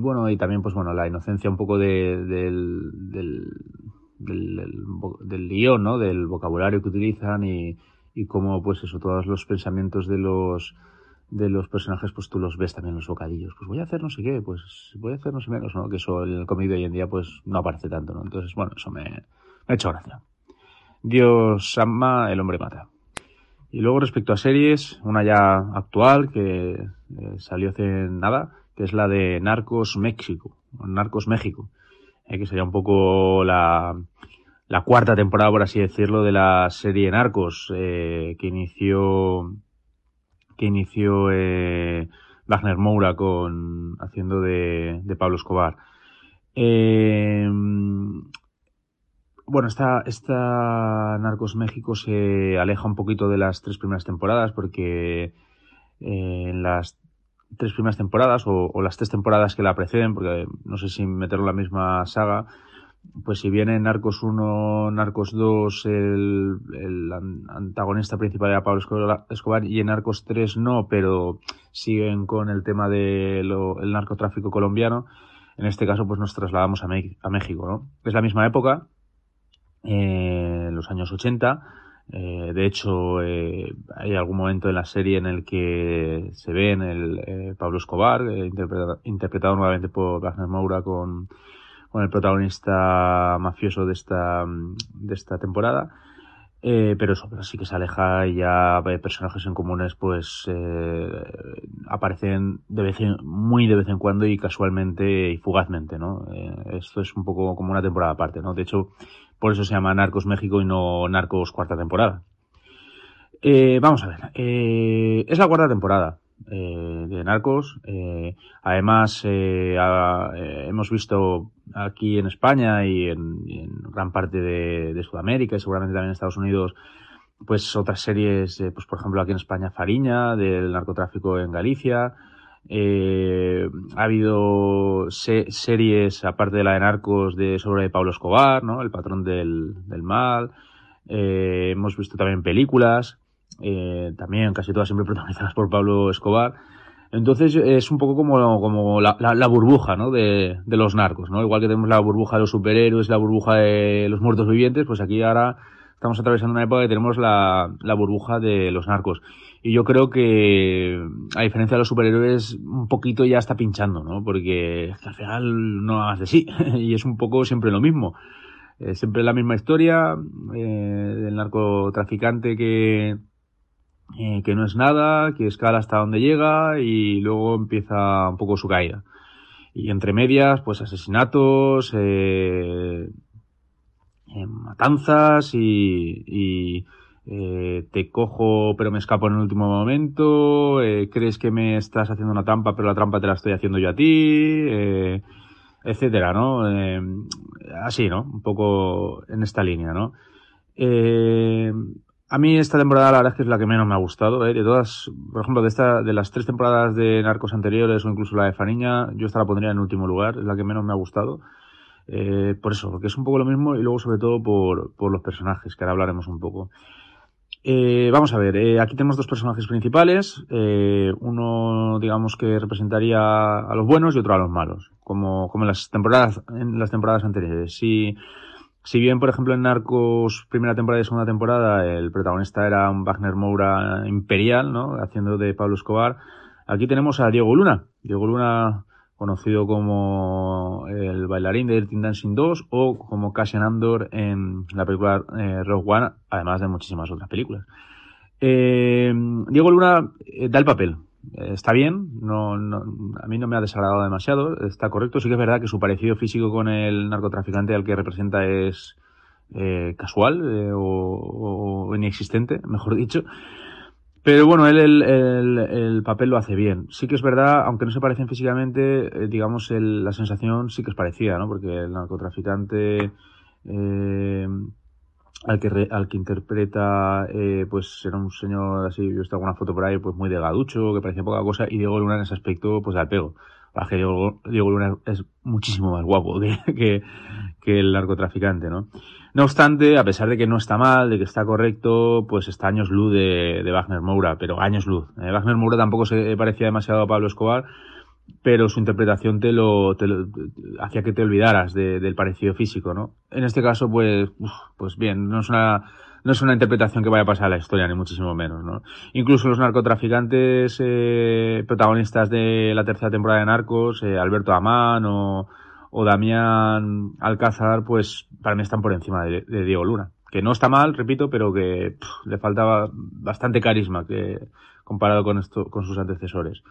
bueno, y también, pues bueno, la inocencia un poco de, del, del, del, guion, ¿no? Del vocabulario que utilizan y, y cómo, pues eso, todos los pensamientos de los, de los personajes, pues tú los ves también en los bocadillos. Pues voy a hacer no sé qué, pues voy a hacer no sé menos, ¿no? Que eso en el cómic de hoy en día, pues no aparece tanto, ¿no? Entonces, bueno, eso me, me ha hecho gracia. Dios ama, el hombre mata. Y luego respecto a series, una ya actual que eh, salió hace nada, que es la de Narcos México, Narcos México, eh, que sería un poco la, la, cuarta temporada, por así decirlo, de la serie Narcos, eh, que inició que inició Wagner Moura con haciendo de, de Pablo Escobar. Bueno, esta, esta Narcos México se aleja un poquito de las tres primeras temporadas porque eh, en las tres primeras temporadas o, las tres temporadas que la preceden, porque no sé si meterlo en la misma saga, pues si bien en Narcos 1, Narcos 2 el, el antagonista principal era Pablo Escobar y en Narcos 3 no, pero siguen con el tema del de narcotráfico colombiano, en este caso pues nos trasladamos a, a México, ¿no? Es la misma época, eh, los años 80. Eh, de hecho, eh, hay algún momento en la serie en el que se ve en el eh, Pablo Escobar, eh, interpretado, nuevamente por Wagner Moura con, con, el protagonista mafioso de esta, de esta temporada. Pero eso, pero sí que se aleja y ya personajes en comunes pues aparecen de vez en, muy de vez en cuando y casualmente y fugazmente, ¿no? Esto es un poco como una temporada aparte, ¿no? De hecho, por eso se llama Narcos México y no Narcos cuarta temporada. Eh, vamos a ver, eh, es la cuarta temporada eh, de Narcos. Eh, además, eh, eh, hemos visto aquí en España y en, gran parte de, de Sudamérica y seguramente también en Estados Unidos, pues otras series, pues por ejemplo aquí en España Fariña, del narcotráfico en Galicia. Eh, ha habido se- series, aparte de la de Narcos, de sobre Pablo Escobar, ¿no? El patrón del, del mal. Eh, hemos visto también películas, eh, también casi todas siempre protagonizadas por Pablo Escobar. Entonces es un poco como, como la, la- la burbuja ¿no? de, de los narcos, ¿no? Igual que tenemos la burbuja de los superhéroes, la burbuja de los muertos vivientes, pues aquí ahora estamos atravesando una época que tenemos la, la burbuja de los narcos. Y yo creo que, a diferencia de los superhéroes, un poquito ya está pinchando, ¿no? Porque al final no hagas de sí. y es un poco siempre lo mismo. Eh, siempre la misma historia eh, del narcotraficante que, eh, que no es nada, que escala hasta donde llega y luego empieza un poco su caída. Y entre medias, pues asesinatos, eh, eh, matanzas y, y, eh, te cojo pero me escapo en el último momento, eh, crees que me estás haciendo una trampa pero la trampa te la estoy haciendo yo a ti, eh, etcétera, ¿no? Eh, así, ¿no? Un poco en esta línea, ¿no? Eh, a mí esta temporada la verdad es que es la que menos me ha gustado, ¿eh? De todas, por ejemplo, de esta, de las tres temporadas de Narcos anteriores o incluso la de Fariña, yo esta la pondría en último lugar, es la que menos me ha gustado. Eh, por eso, porque es un poco lo mismo y luego sobre todo por, por los personajes, que ahora hablaremos un poco. Eh, vamos a ver, eh, aquí tenemos dos personajes principales, eh, uno digamos que representaría a los buenos y otro a los malos, como, como en las temporadas, en las temporadas anteriores. Si, si bien, por ejemplo, en Narcos, primera temporada y segunda temporada, el protagonista era un Wagner Moura imperial, ¿no? Haciendo de Pablo Escobar. Aquí tenemos a Diego Luna. Diego Luna, conocido como el bailarín de Dirty Dancing 2 o como Cassian Andor en la película eh, Rogue One, además de muchísimas otras películas. Eh, Diego Luna eh, da el papel. Eh, está bien, no, no, a mí no me ha desagradado demasiado, está correcto. Sí que es verdad que su parecido físico con el narcotraficante al que representa es eh, casual eh, o inexistente, mejor dicho. Pero bueno, él el, el, el, papel lo hace bien. Sí que es verdad, aunque no se parecen físicamente, eh, digamos, el, la sensación sí que es parecida, ¿no? Porque el narcotraficante eh, al que re, al que interpreta, eh, pues era un señor así, yo he visto alguna foto por ahí, pues muy delgaducho, que parecía poca cosa, y Diego Luna en ese aspecto, pues al pego. La que Diego, Luna es muchísimo más guapo que, que, el narcotraficante, ¿no? No obstante, a pesar de que no está mal, de que está correcto, pues está años luz de, de Wagner Moura, pero años luz. Eh, Wagner Moura tampoco se parecía demasiado a Pablo Escobar, pero su interpretación te lo, te lo hacía que te olvidaras de, del parecido físico, ¿no? En este caso, pues, pues bien, no es una, no es una interpretación que vaya a pasar a la historia, ni muchísimo menos, ¿no? Incluso los narcotraficantes eh, protagonistas de la tercera temporada de Narcos, eh, Alberto Amán o, o Damián Alcázar, pues para mí están por encima de, de Diego Luna. Que no está mal, repito, pero que le faltaba bastante carisma que, comparado con, esto, con sus antecesores.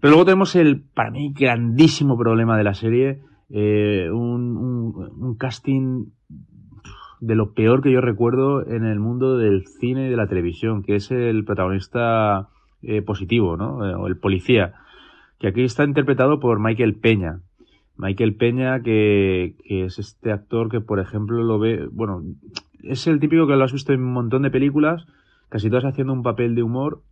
Pero luego tenemos el, para mí, grandísimo problema de la serie, eh, un, un, un, casting de lo peor que yo recuerdo en el mundo del cine y de la televisión, que es el protagonista eh, positivo, ¿no? Eh, o el policía, que aquí está interpretado por Michael Peña. Michael Peña, que, que es este actor que, por ejemplo, lo ve, bueno, es el típico que lo has visto en un montón de películas, casi todas haciendo un papel de humor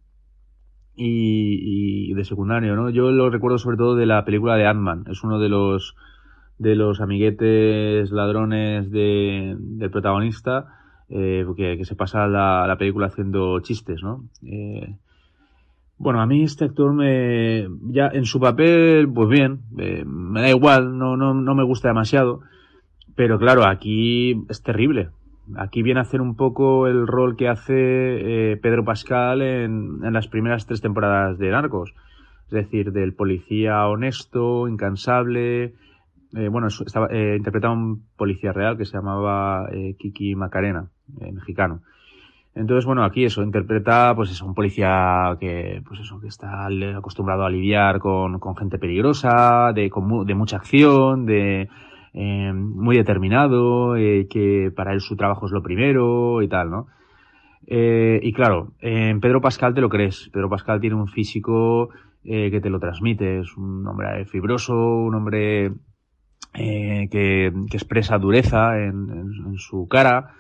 y, y, de secundario, ¿no? Yo lo recuerdo sobre todo de la película de Ant-Man. Es uno de los de los amiguetes ladrones de, del protagonista eh, que, se pasa la, la, película haciendo chistes, ¿no? Eh, bueno, a mí este actor me ya en su papel, pues bien, eh, me da igual, no, no, no me gusta demasiado, pero claro, aquí es terrible. Aquí viene a hacer un poco el rol que hace eh, Pedro Pascal en, en, las primeras tres temporadas de Narcos. Es decir, del policía honesto, incansable. Eh, bueno, estaba, eh, interpretaba un policía real que se llamaba eh, Kiki Macarena, mexicano. Entonces, bueno, aquí eso, interpreta, pues eso, un policía que, pues eso, que está acostumbrado a lidiar con, con gente peligrosa, de, con, de mucha acción, de, eh, muy determinado, eh, que para él su trabajo es lo primero y tal, ¿no? Eh, y claro, en Pedro Pascal te lo crees. Pedro Pascal tiene un físico eh, que te lo transmite. Es un hombre fibroso, un hombre eh, que, que, expresa dureza en, en, su cara.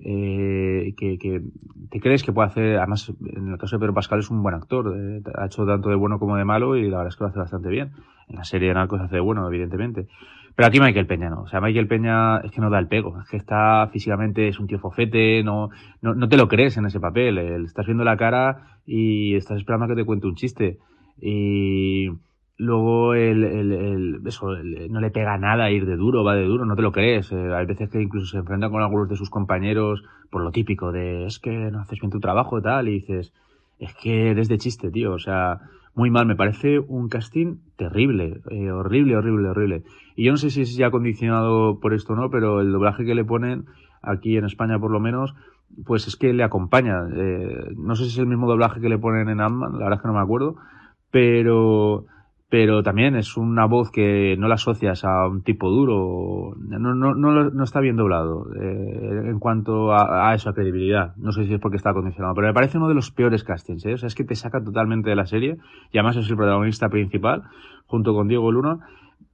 Eh, que, que, te crees que puede hacer, además en el caso de Pedro Pascal es un buen actor, eh, ha hecho tanto de bueno como de malo y la verdad es que lo hace bastante bien. En la serie de Narcos hace de bueno, evidentemente. Pero aquí Michael Peña no. O sea, Michael Peña es que no da el pego. Es que está físicamente, es un tío fofete, no, no, no te lo crees en ese papel. Le estás viendo la cara y estás esperando que te cuente un chiste. Y luego el, el, eso, el, no le pega nada ir de duro, va de duro, no te lo crees. Eh, hay veces que incluso se enfrenta con algunos de sus compañeros por lo típico de es que no haces bien tu trabajo y tal. Y dices, es que eres de chiste, tío. O sea, muy mal. Me parece un casting terrible, eh, horrible, horrible, horrible. Y yo no sé si es ya condicionado por esto o no, pero el doblaje que le ponen aquí en España por lo menos, pues es que le acompaña. Eh, no sé si es el mismo doblaje que le ponen en Ant-Man, la verdad es que no me acuerdo, pero pero también es una voz que no la asocias a un tipo duro, no, no, no, no está bien doblado eh, en cuanto a, a esa credibilidad. No sé si es porque está acondicionado, pero me parece uno de los peores castings, ¿eh? o sea, es que te saca totalmente de la serie y además es el protagonista principal junto con Diego Luna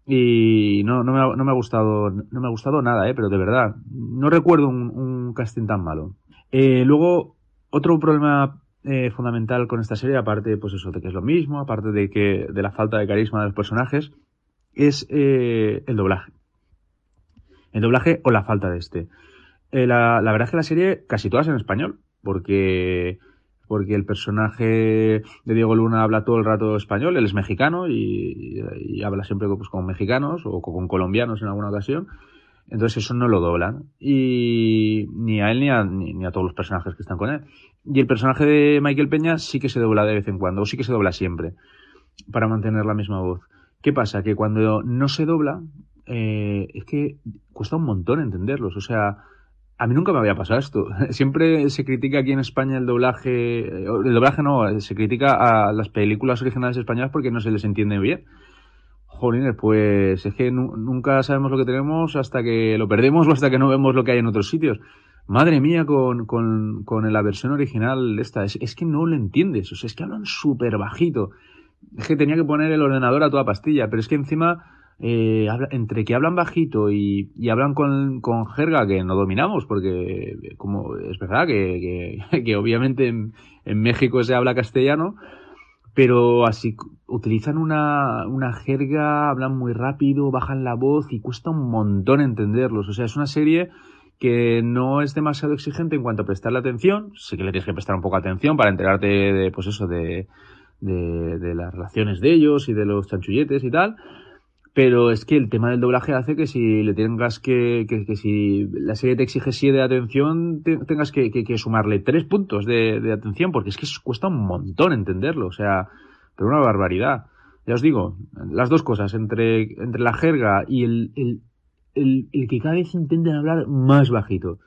y no, no, me ha, no me ha gustado, no me ha gustado nada, ¿eh? pero de verdad, no recuerdo un, un casting tan malo. Eh, luego, otro problema eh, fundamental con esta serie, aparte, pues eso, de que es lo mismo, aparte de que, de la falta de carisma de los personajes, es eh, el doblaje. El doblaje o la falta de este. Eh, la, la, verdad es que la serie casi todas en español, porque, porque el personaje de Diego Luna habla todo el rato español, él es mexicano y, habla siempre pues, con mexicanos o con colombianos en alguna ocasión. Entonces eso no lo doblan. Y ni a él ni a, ni a, todos los personajes que están con él. Y el personaje de Michael Peña sí que se dobla de vez en cuando, o sí que se dobla siempre, para mantener la misma voz. ¿Qué pasa? Que cuando no se dobla, eh, es que cuesta un montón entenderlos. O sea, a mí nunca me había pasado esto. Siempre se critica aquí en España el doblaje, el doblaje no, se critica a las películas originales españolas porque no se les entiende bien. Jolines, pues es que nunca sabemos lo que tenemos hasta que lo perdemos o hasta que no vemos lo que hay en otros sitios. Madre mía, con, con, con la versión original esta, es, es, que no lo entiendes, o sea, es que hablan súper bajito. Es que tenía que poner el ordenador a toda pastilla, pero es que encima, eh, entre que hablan bajito y, y hablan con, con, jerga que no dominamos, porque como es verdad que, que, que obviamente en, en México se habla castellano, pero así utilizan una, una jerga, hablan muy rápido, bajan la voz y cuesta un montón entenderlos. O sea, es una serie que no es demasiado exigente en cuanto a prestarle atención. Sí que le tienes que prestar un poco de atención para enterarte de, pues eso, de, de, de las relaciones de ellos y de los chanchulletes y tal. Pero es que el tema del doblaje hace que si le tengas que, que, si la serie te exige 7 de atención, te, tengas que, sumarle 3 puntos de, atención, porque es que cuesta un montón entenderlo, o sea, pero una barbaridad. Ya os digo, las dos cosas, entre, entre la jerga y el, el, el que cada vez intenten hablar más bajito,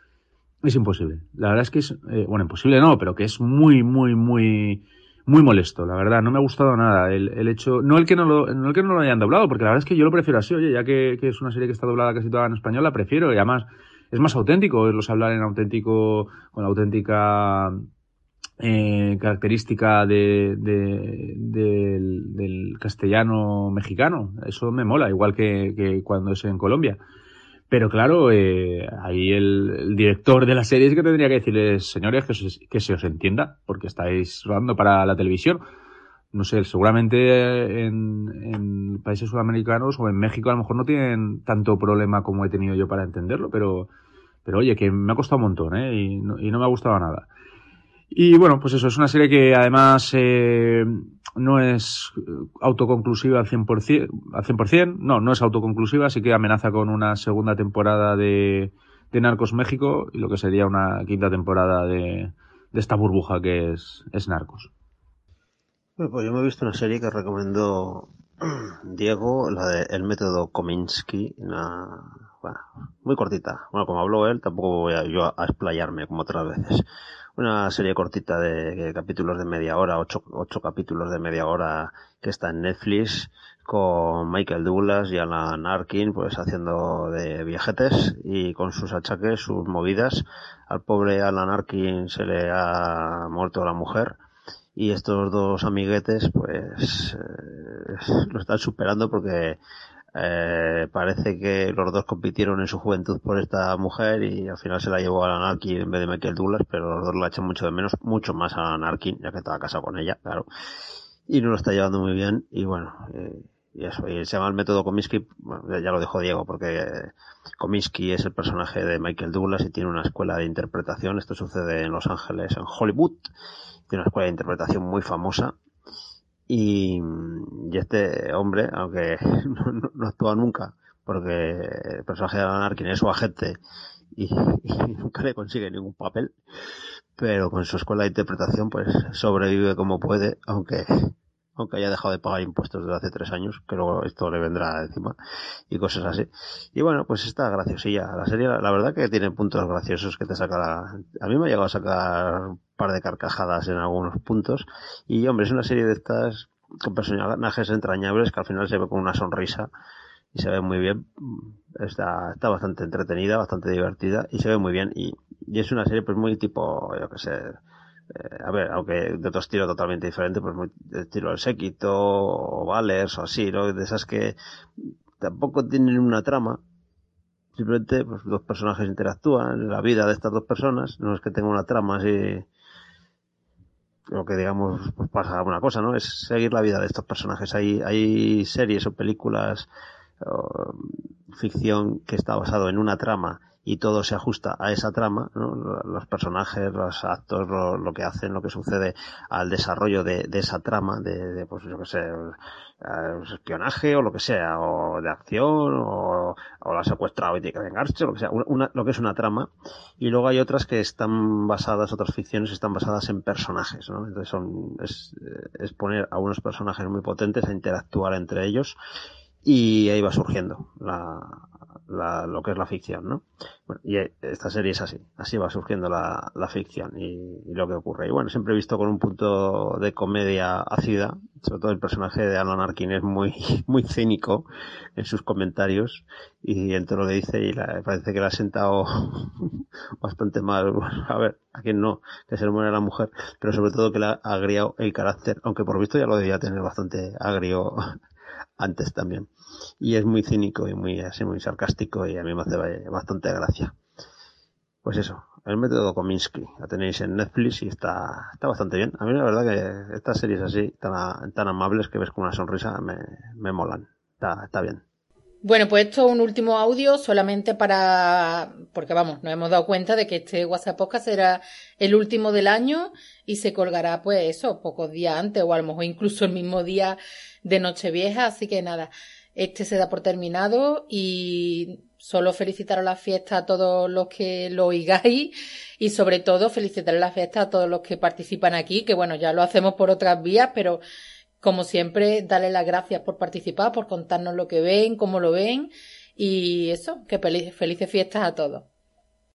es imposible. La verdad es que es, eh, bueno, imposible no, pero que es muy, muy, muy, muy molesto, la verdad, no me ha gustado nada el, el hecho, no el que no lo, no el que no lo hayan doblado, porque la verdad es que yo lo prefiero así, oye, ya que, que es una serie que está doblada casi toda en español, la prefiero, y además es más auténtico oírlos hablar en auténtico, con auténtica eh, característica de, de, de, del, castellano mexicano, eso me mola, igual que, cuando es en Colombia. Pero claro, eh, ahí el, director de la serie es que tendría que decirles, señores, que se, os entienda, porque estáis rodando para la televisión. No sé, seguramente en, en, países sudamericanos o en México a lo mejor no tienen tanto problema como he tenido yo para entenderlo, pero, pero oye, que me ha costado un montón, ¿eh? Y no me ha gustado nada. Y bueno, pues eso, es una serie que además eh, no es autoconclusiva al 100%, al 100%, no, no es autoconclusiva, así que amenaza con una segunda temporada de, Narcos México y lo que sería una quinta temporada de, de esta burbuja que es, es Narcos. Bueno, pues yo me he visto una serie que recomendó Diego, la de El método Kominsky, una, bueno, muy cortita. Bueno, como habló él, tampoco voy a, yo a explayarme como otras veces. Una serie cortita de, capítulos de media hora, ocho, ocho capítulos de media hora que está en Netflix con Michael Douglas y Alan Arkin pues haciendo de viajetes y con sus achaques, sus movidas. Al pobre Alan Arkin se le ha muerto la mujer y estos dos amiguetes pues eh, lo están superando porque eh, parece que los dos compitieron en su juventud por esta mujer y al final se la llevó Alan Arkin en vez de Michael Douglas, pero los dos la echan mucho de menos, mucho más a Arkin, ya que estaba casado con ella, claro. Y no lo está llevando muy bien y bueno, eh, y eso, y se llama el método Comiskey, ya lo dijo Diego, porque Comiskey es el personaje de Michael Douglas y tiene una escuela de interpretación, esto sucede en Los Ángeles, en Hollywood, tiene una escuela de interpretación muy famosa, y, este hombre, aunque no, actúa nunca, porque el personaje de Alan Arkin es su agente y, nunca le consigue ningún papel, pero con su escuela de interpretación pues sobrevive como puede, aunque aunque haya dejado de pagar impuestos desde hace tres años, que luego esto le vendrá encima y cosas así. Y bueno, pues está graciosilla. La serie, la, verdad que tiene puntos graciosos que te saca la... A mí me ha llegado a sacar un par de carcajadas en algunos puntos. Y hombre, es una serie de estas con personajes entrañables que al final se ve con una sonrisa y se ve muy bien. Está, está bastante entretenida, bastante divertida y se ve muy bien. Y, y es una serie pues muy tipo, yo que sé, eh, a ver, aunque de otro estilo totalmente diferente, pues muy de estilo el séquito o Valers o así, ¿no? De esas que tampoco tienen una trama, simplemente pues dos personajes interactúan, la vida de estas dos personas, no es que tenga una trama así, lo que digamos pues pasa alguna cosa, ¿no? Es seguir la vida de estos personajes. Hay, hay series o películas o ficción que está basado en una trama y todo se ajusta a esa trama, los personajes, los actos, lo, que hacen, lo que sucede al desarrollo de, esa trama, de, pues yo que sé, espionaje o lo que sea, o de acción, o, la ha secuestrado y tiene que vengarse, o lo que sea, una, lo que es una trama, y luego hay otras que están basadas, otras ficciones están basadas en personajes, ¿no? Entonces son, es, es poner a unos personajes muy potentes a interactuar entre ellos, y ahí va surgiendo la, la, lo que es la ficción, ¿no? Bueno, y esta serie es así, así va surgiendo la, la ficción y, lo que ocurre. Y bueno, siempre he visto con un punto de comedia ácida, sobre todo el personaje de Alan Arkin es muy, muy cínico en sus comentarios y entre lo que dice y la, parece que le ha sentado bastante mal. a ver, a quien no, que se le muere la mujer, pero sobre todo que le ha agriado el carácter, aunque por visto ya lo debía tener bastante agrio antes también. Y es muy cínico y muy así, muy sarcástico y a mí me hace bastante gracia. Pues eso, el método Kominsky, la tenéis en Netflix y está, está bastante bien. A mí la verdad que estas series así, tan, tan amables que ves con una sonrisa, me, me molan. Está, está bien. Bueno, pues esto es un último audio solamente para, porque vamos, nos hemos dado cuenta de que este WhatsApp Podcast será el último del año y se colgará pues eso, pocos días antes o a lo mejor incluso el mismo día de Nochevieja, así que nada, este se da por terminado y solo felicitar a la fiesta a todos los que lo oigáis y sobre todo felicitar la fiesta a todos los que participan aquí, que bueno, ya lo hacemos por otras vías, pero como siempre, darle las gracias por participar, por contarnos lo que ven, cómo lo ven y eso, que felices fiestas a todos.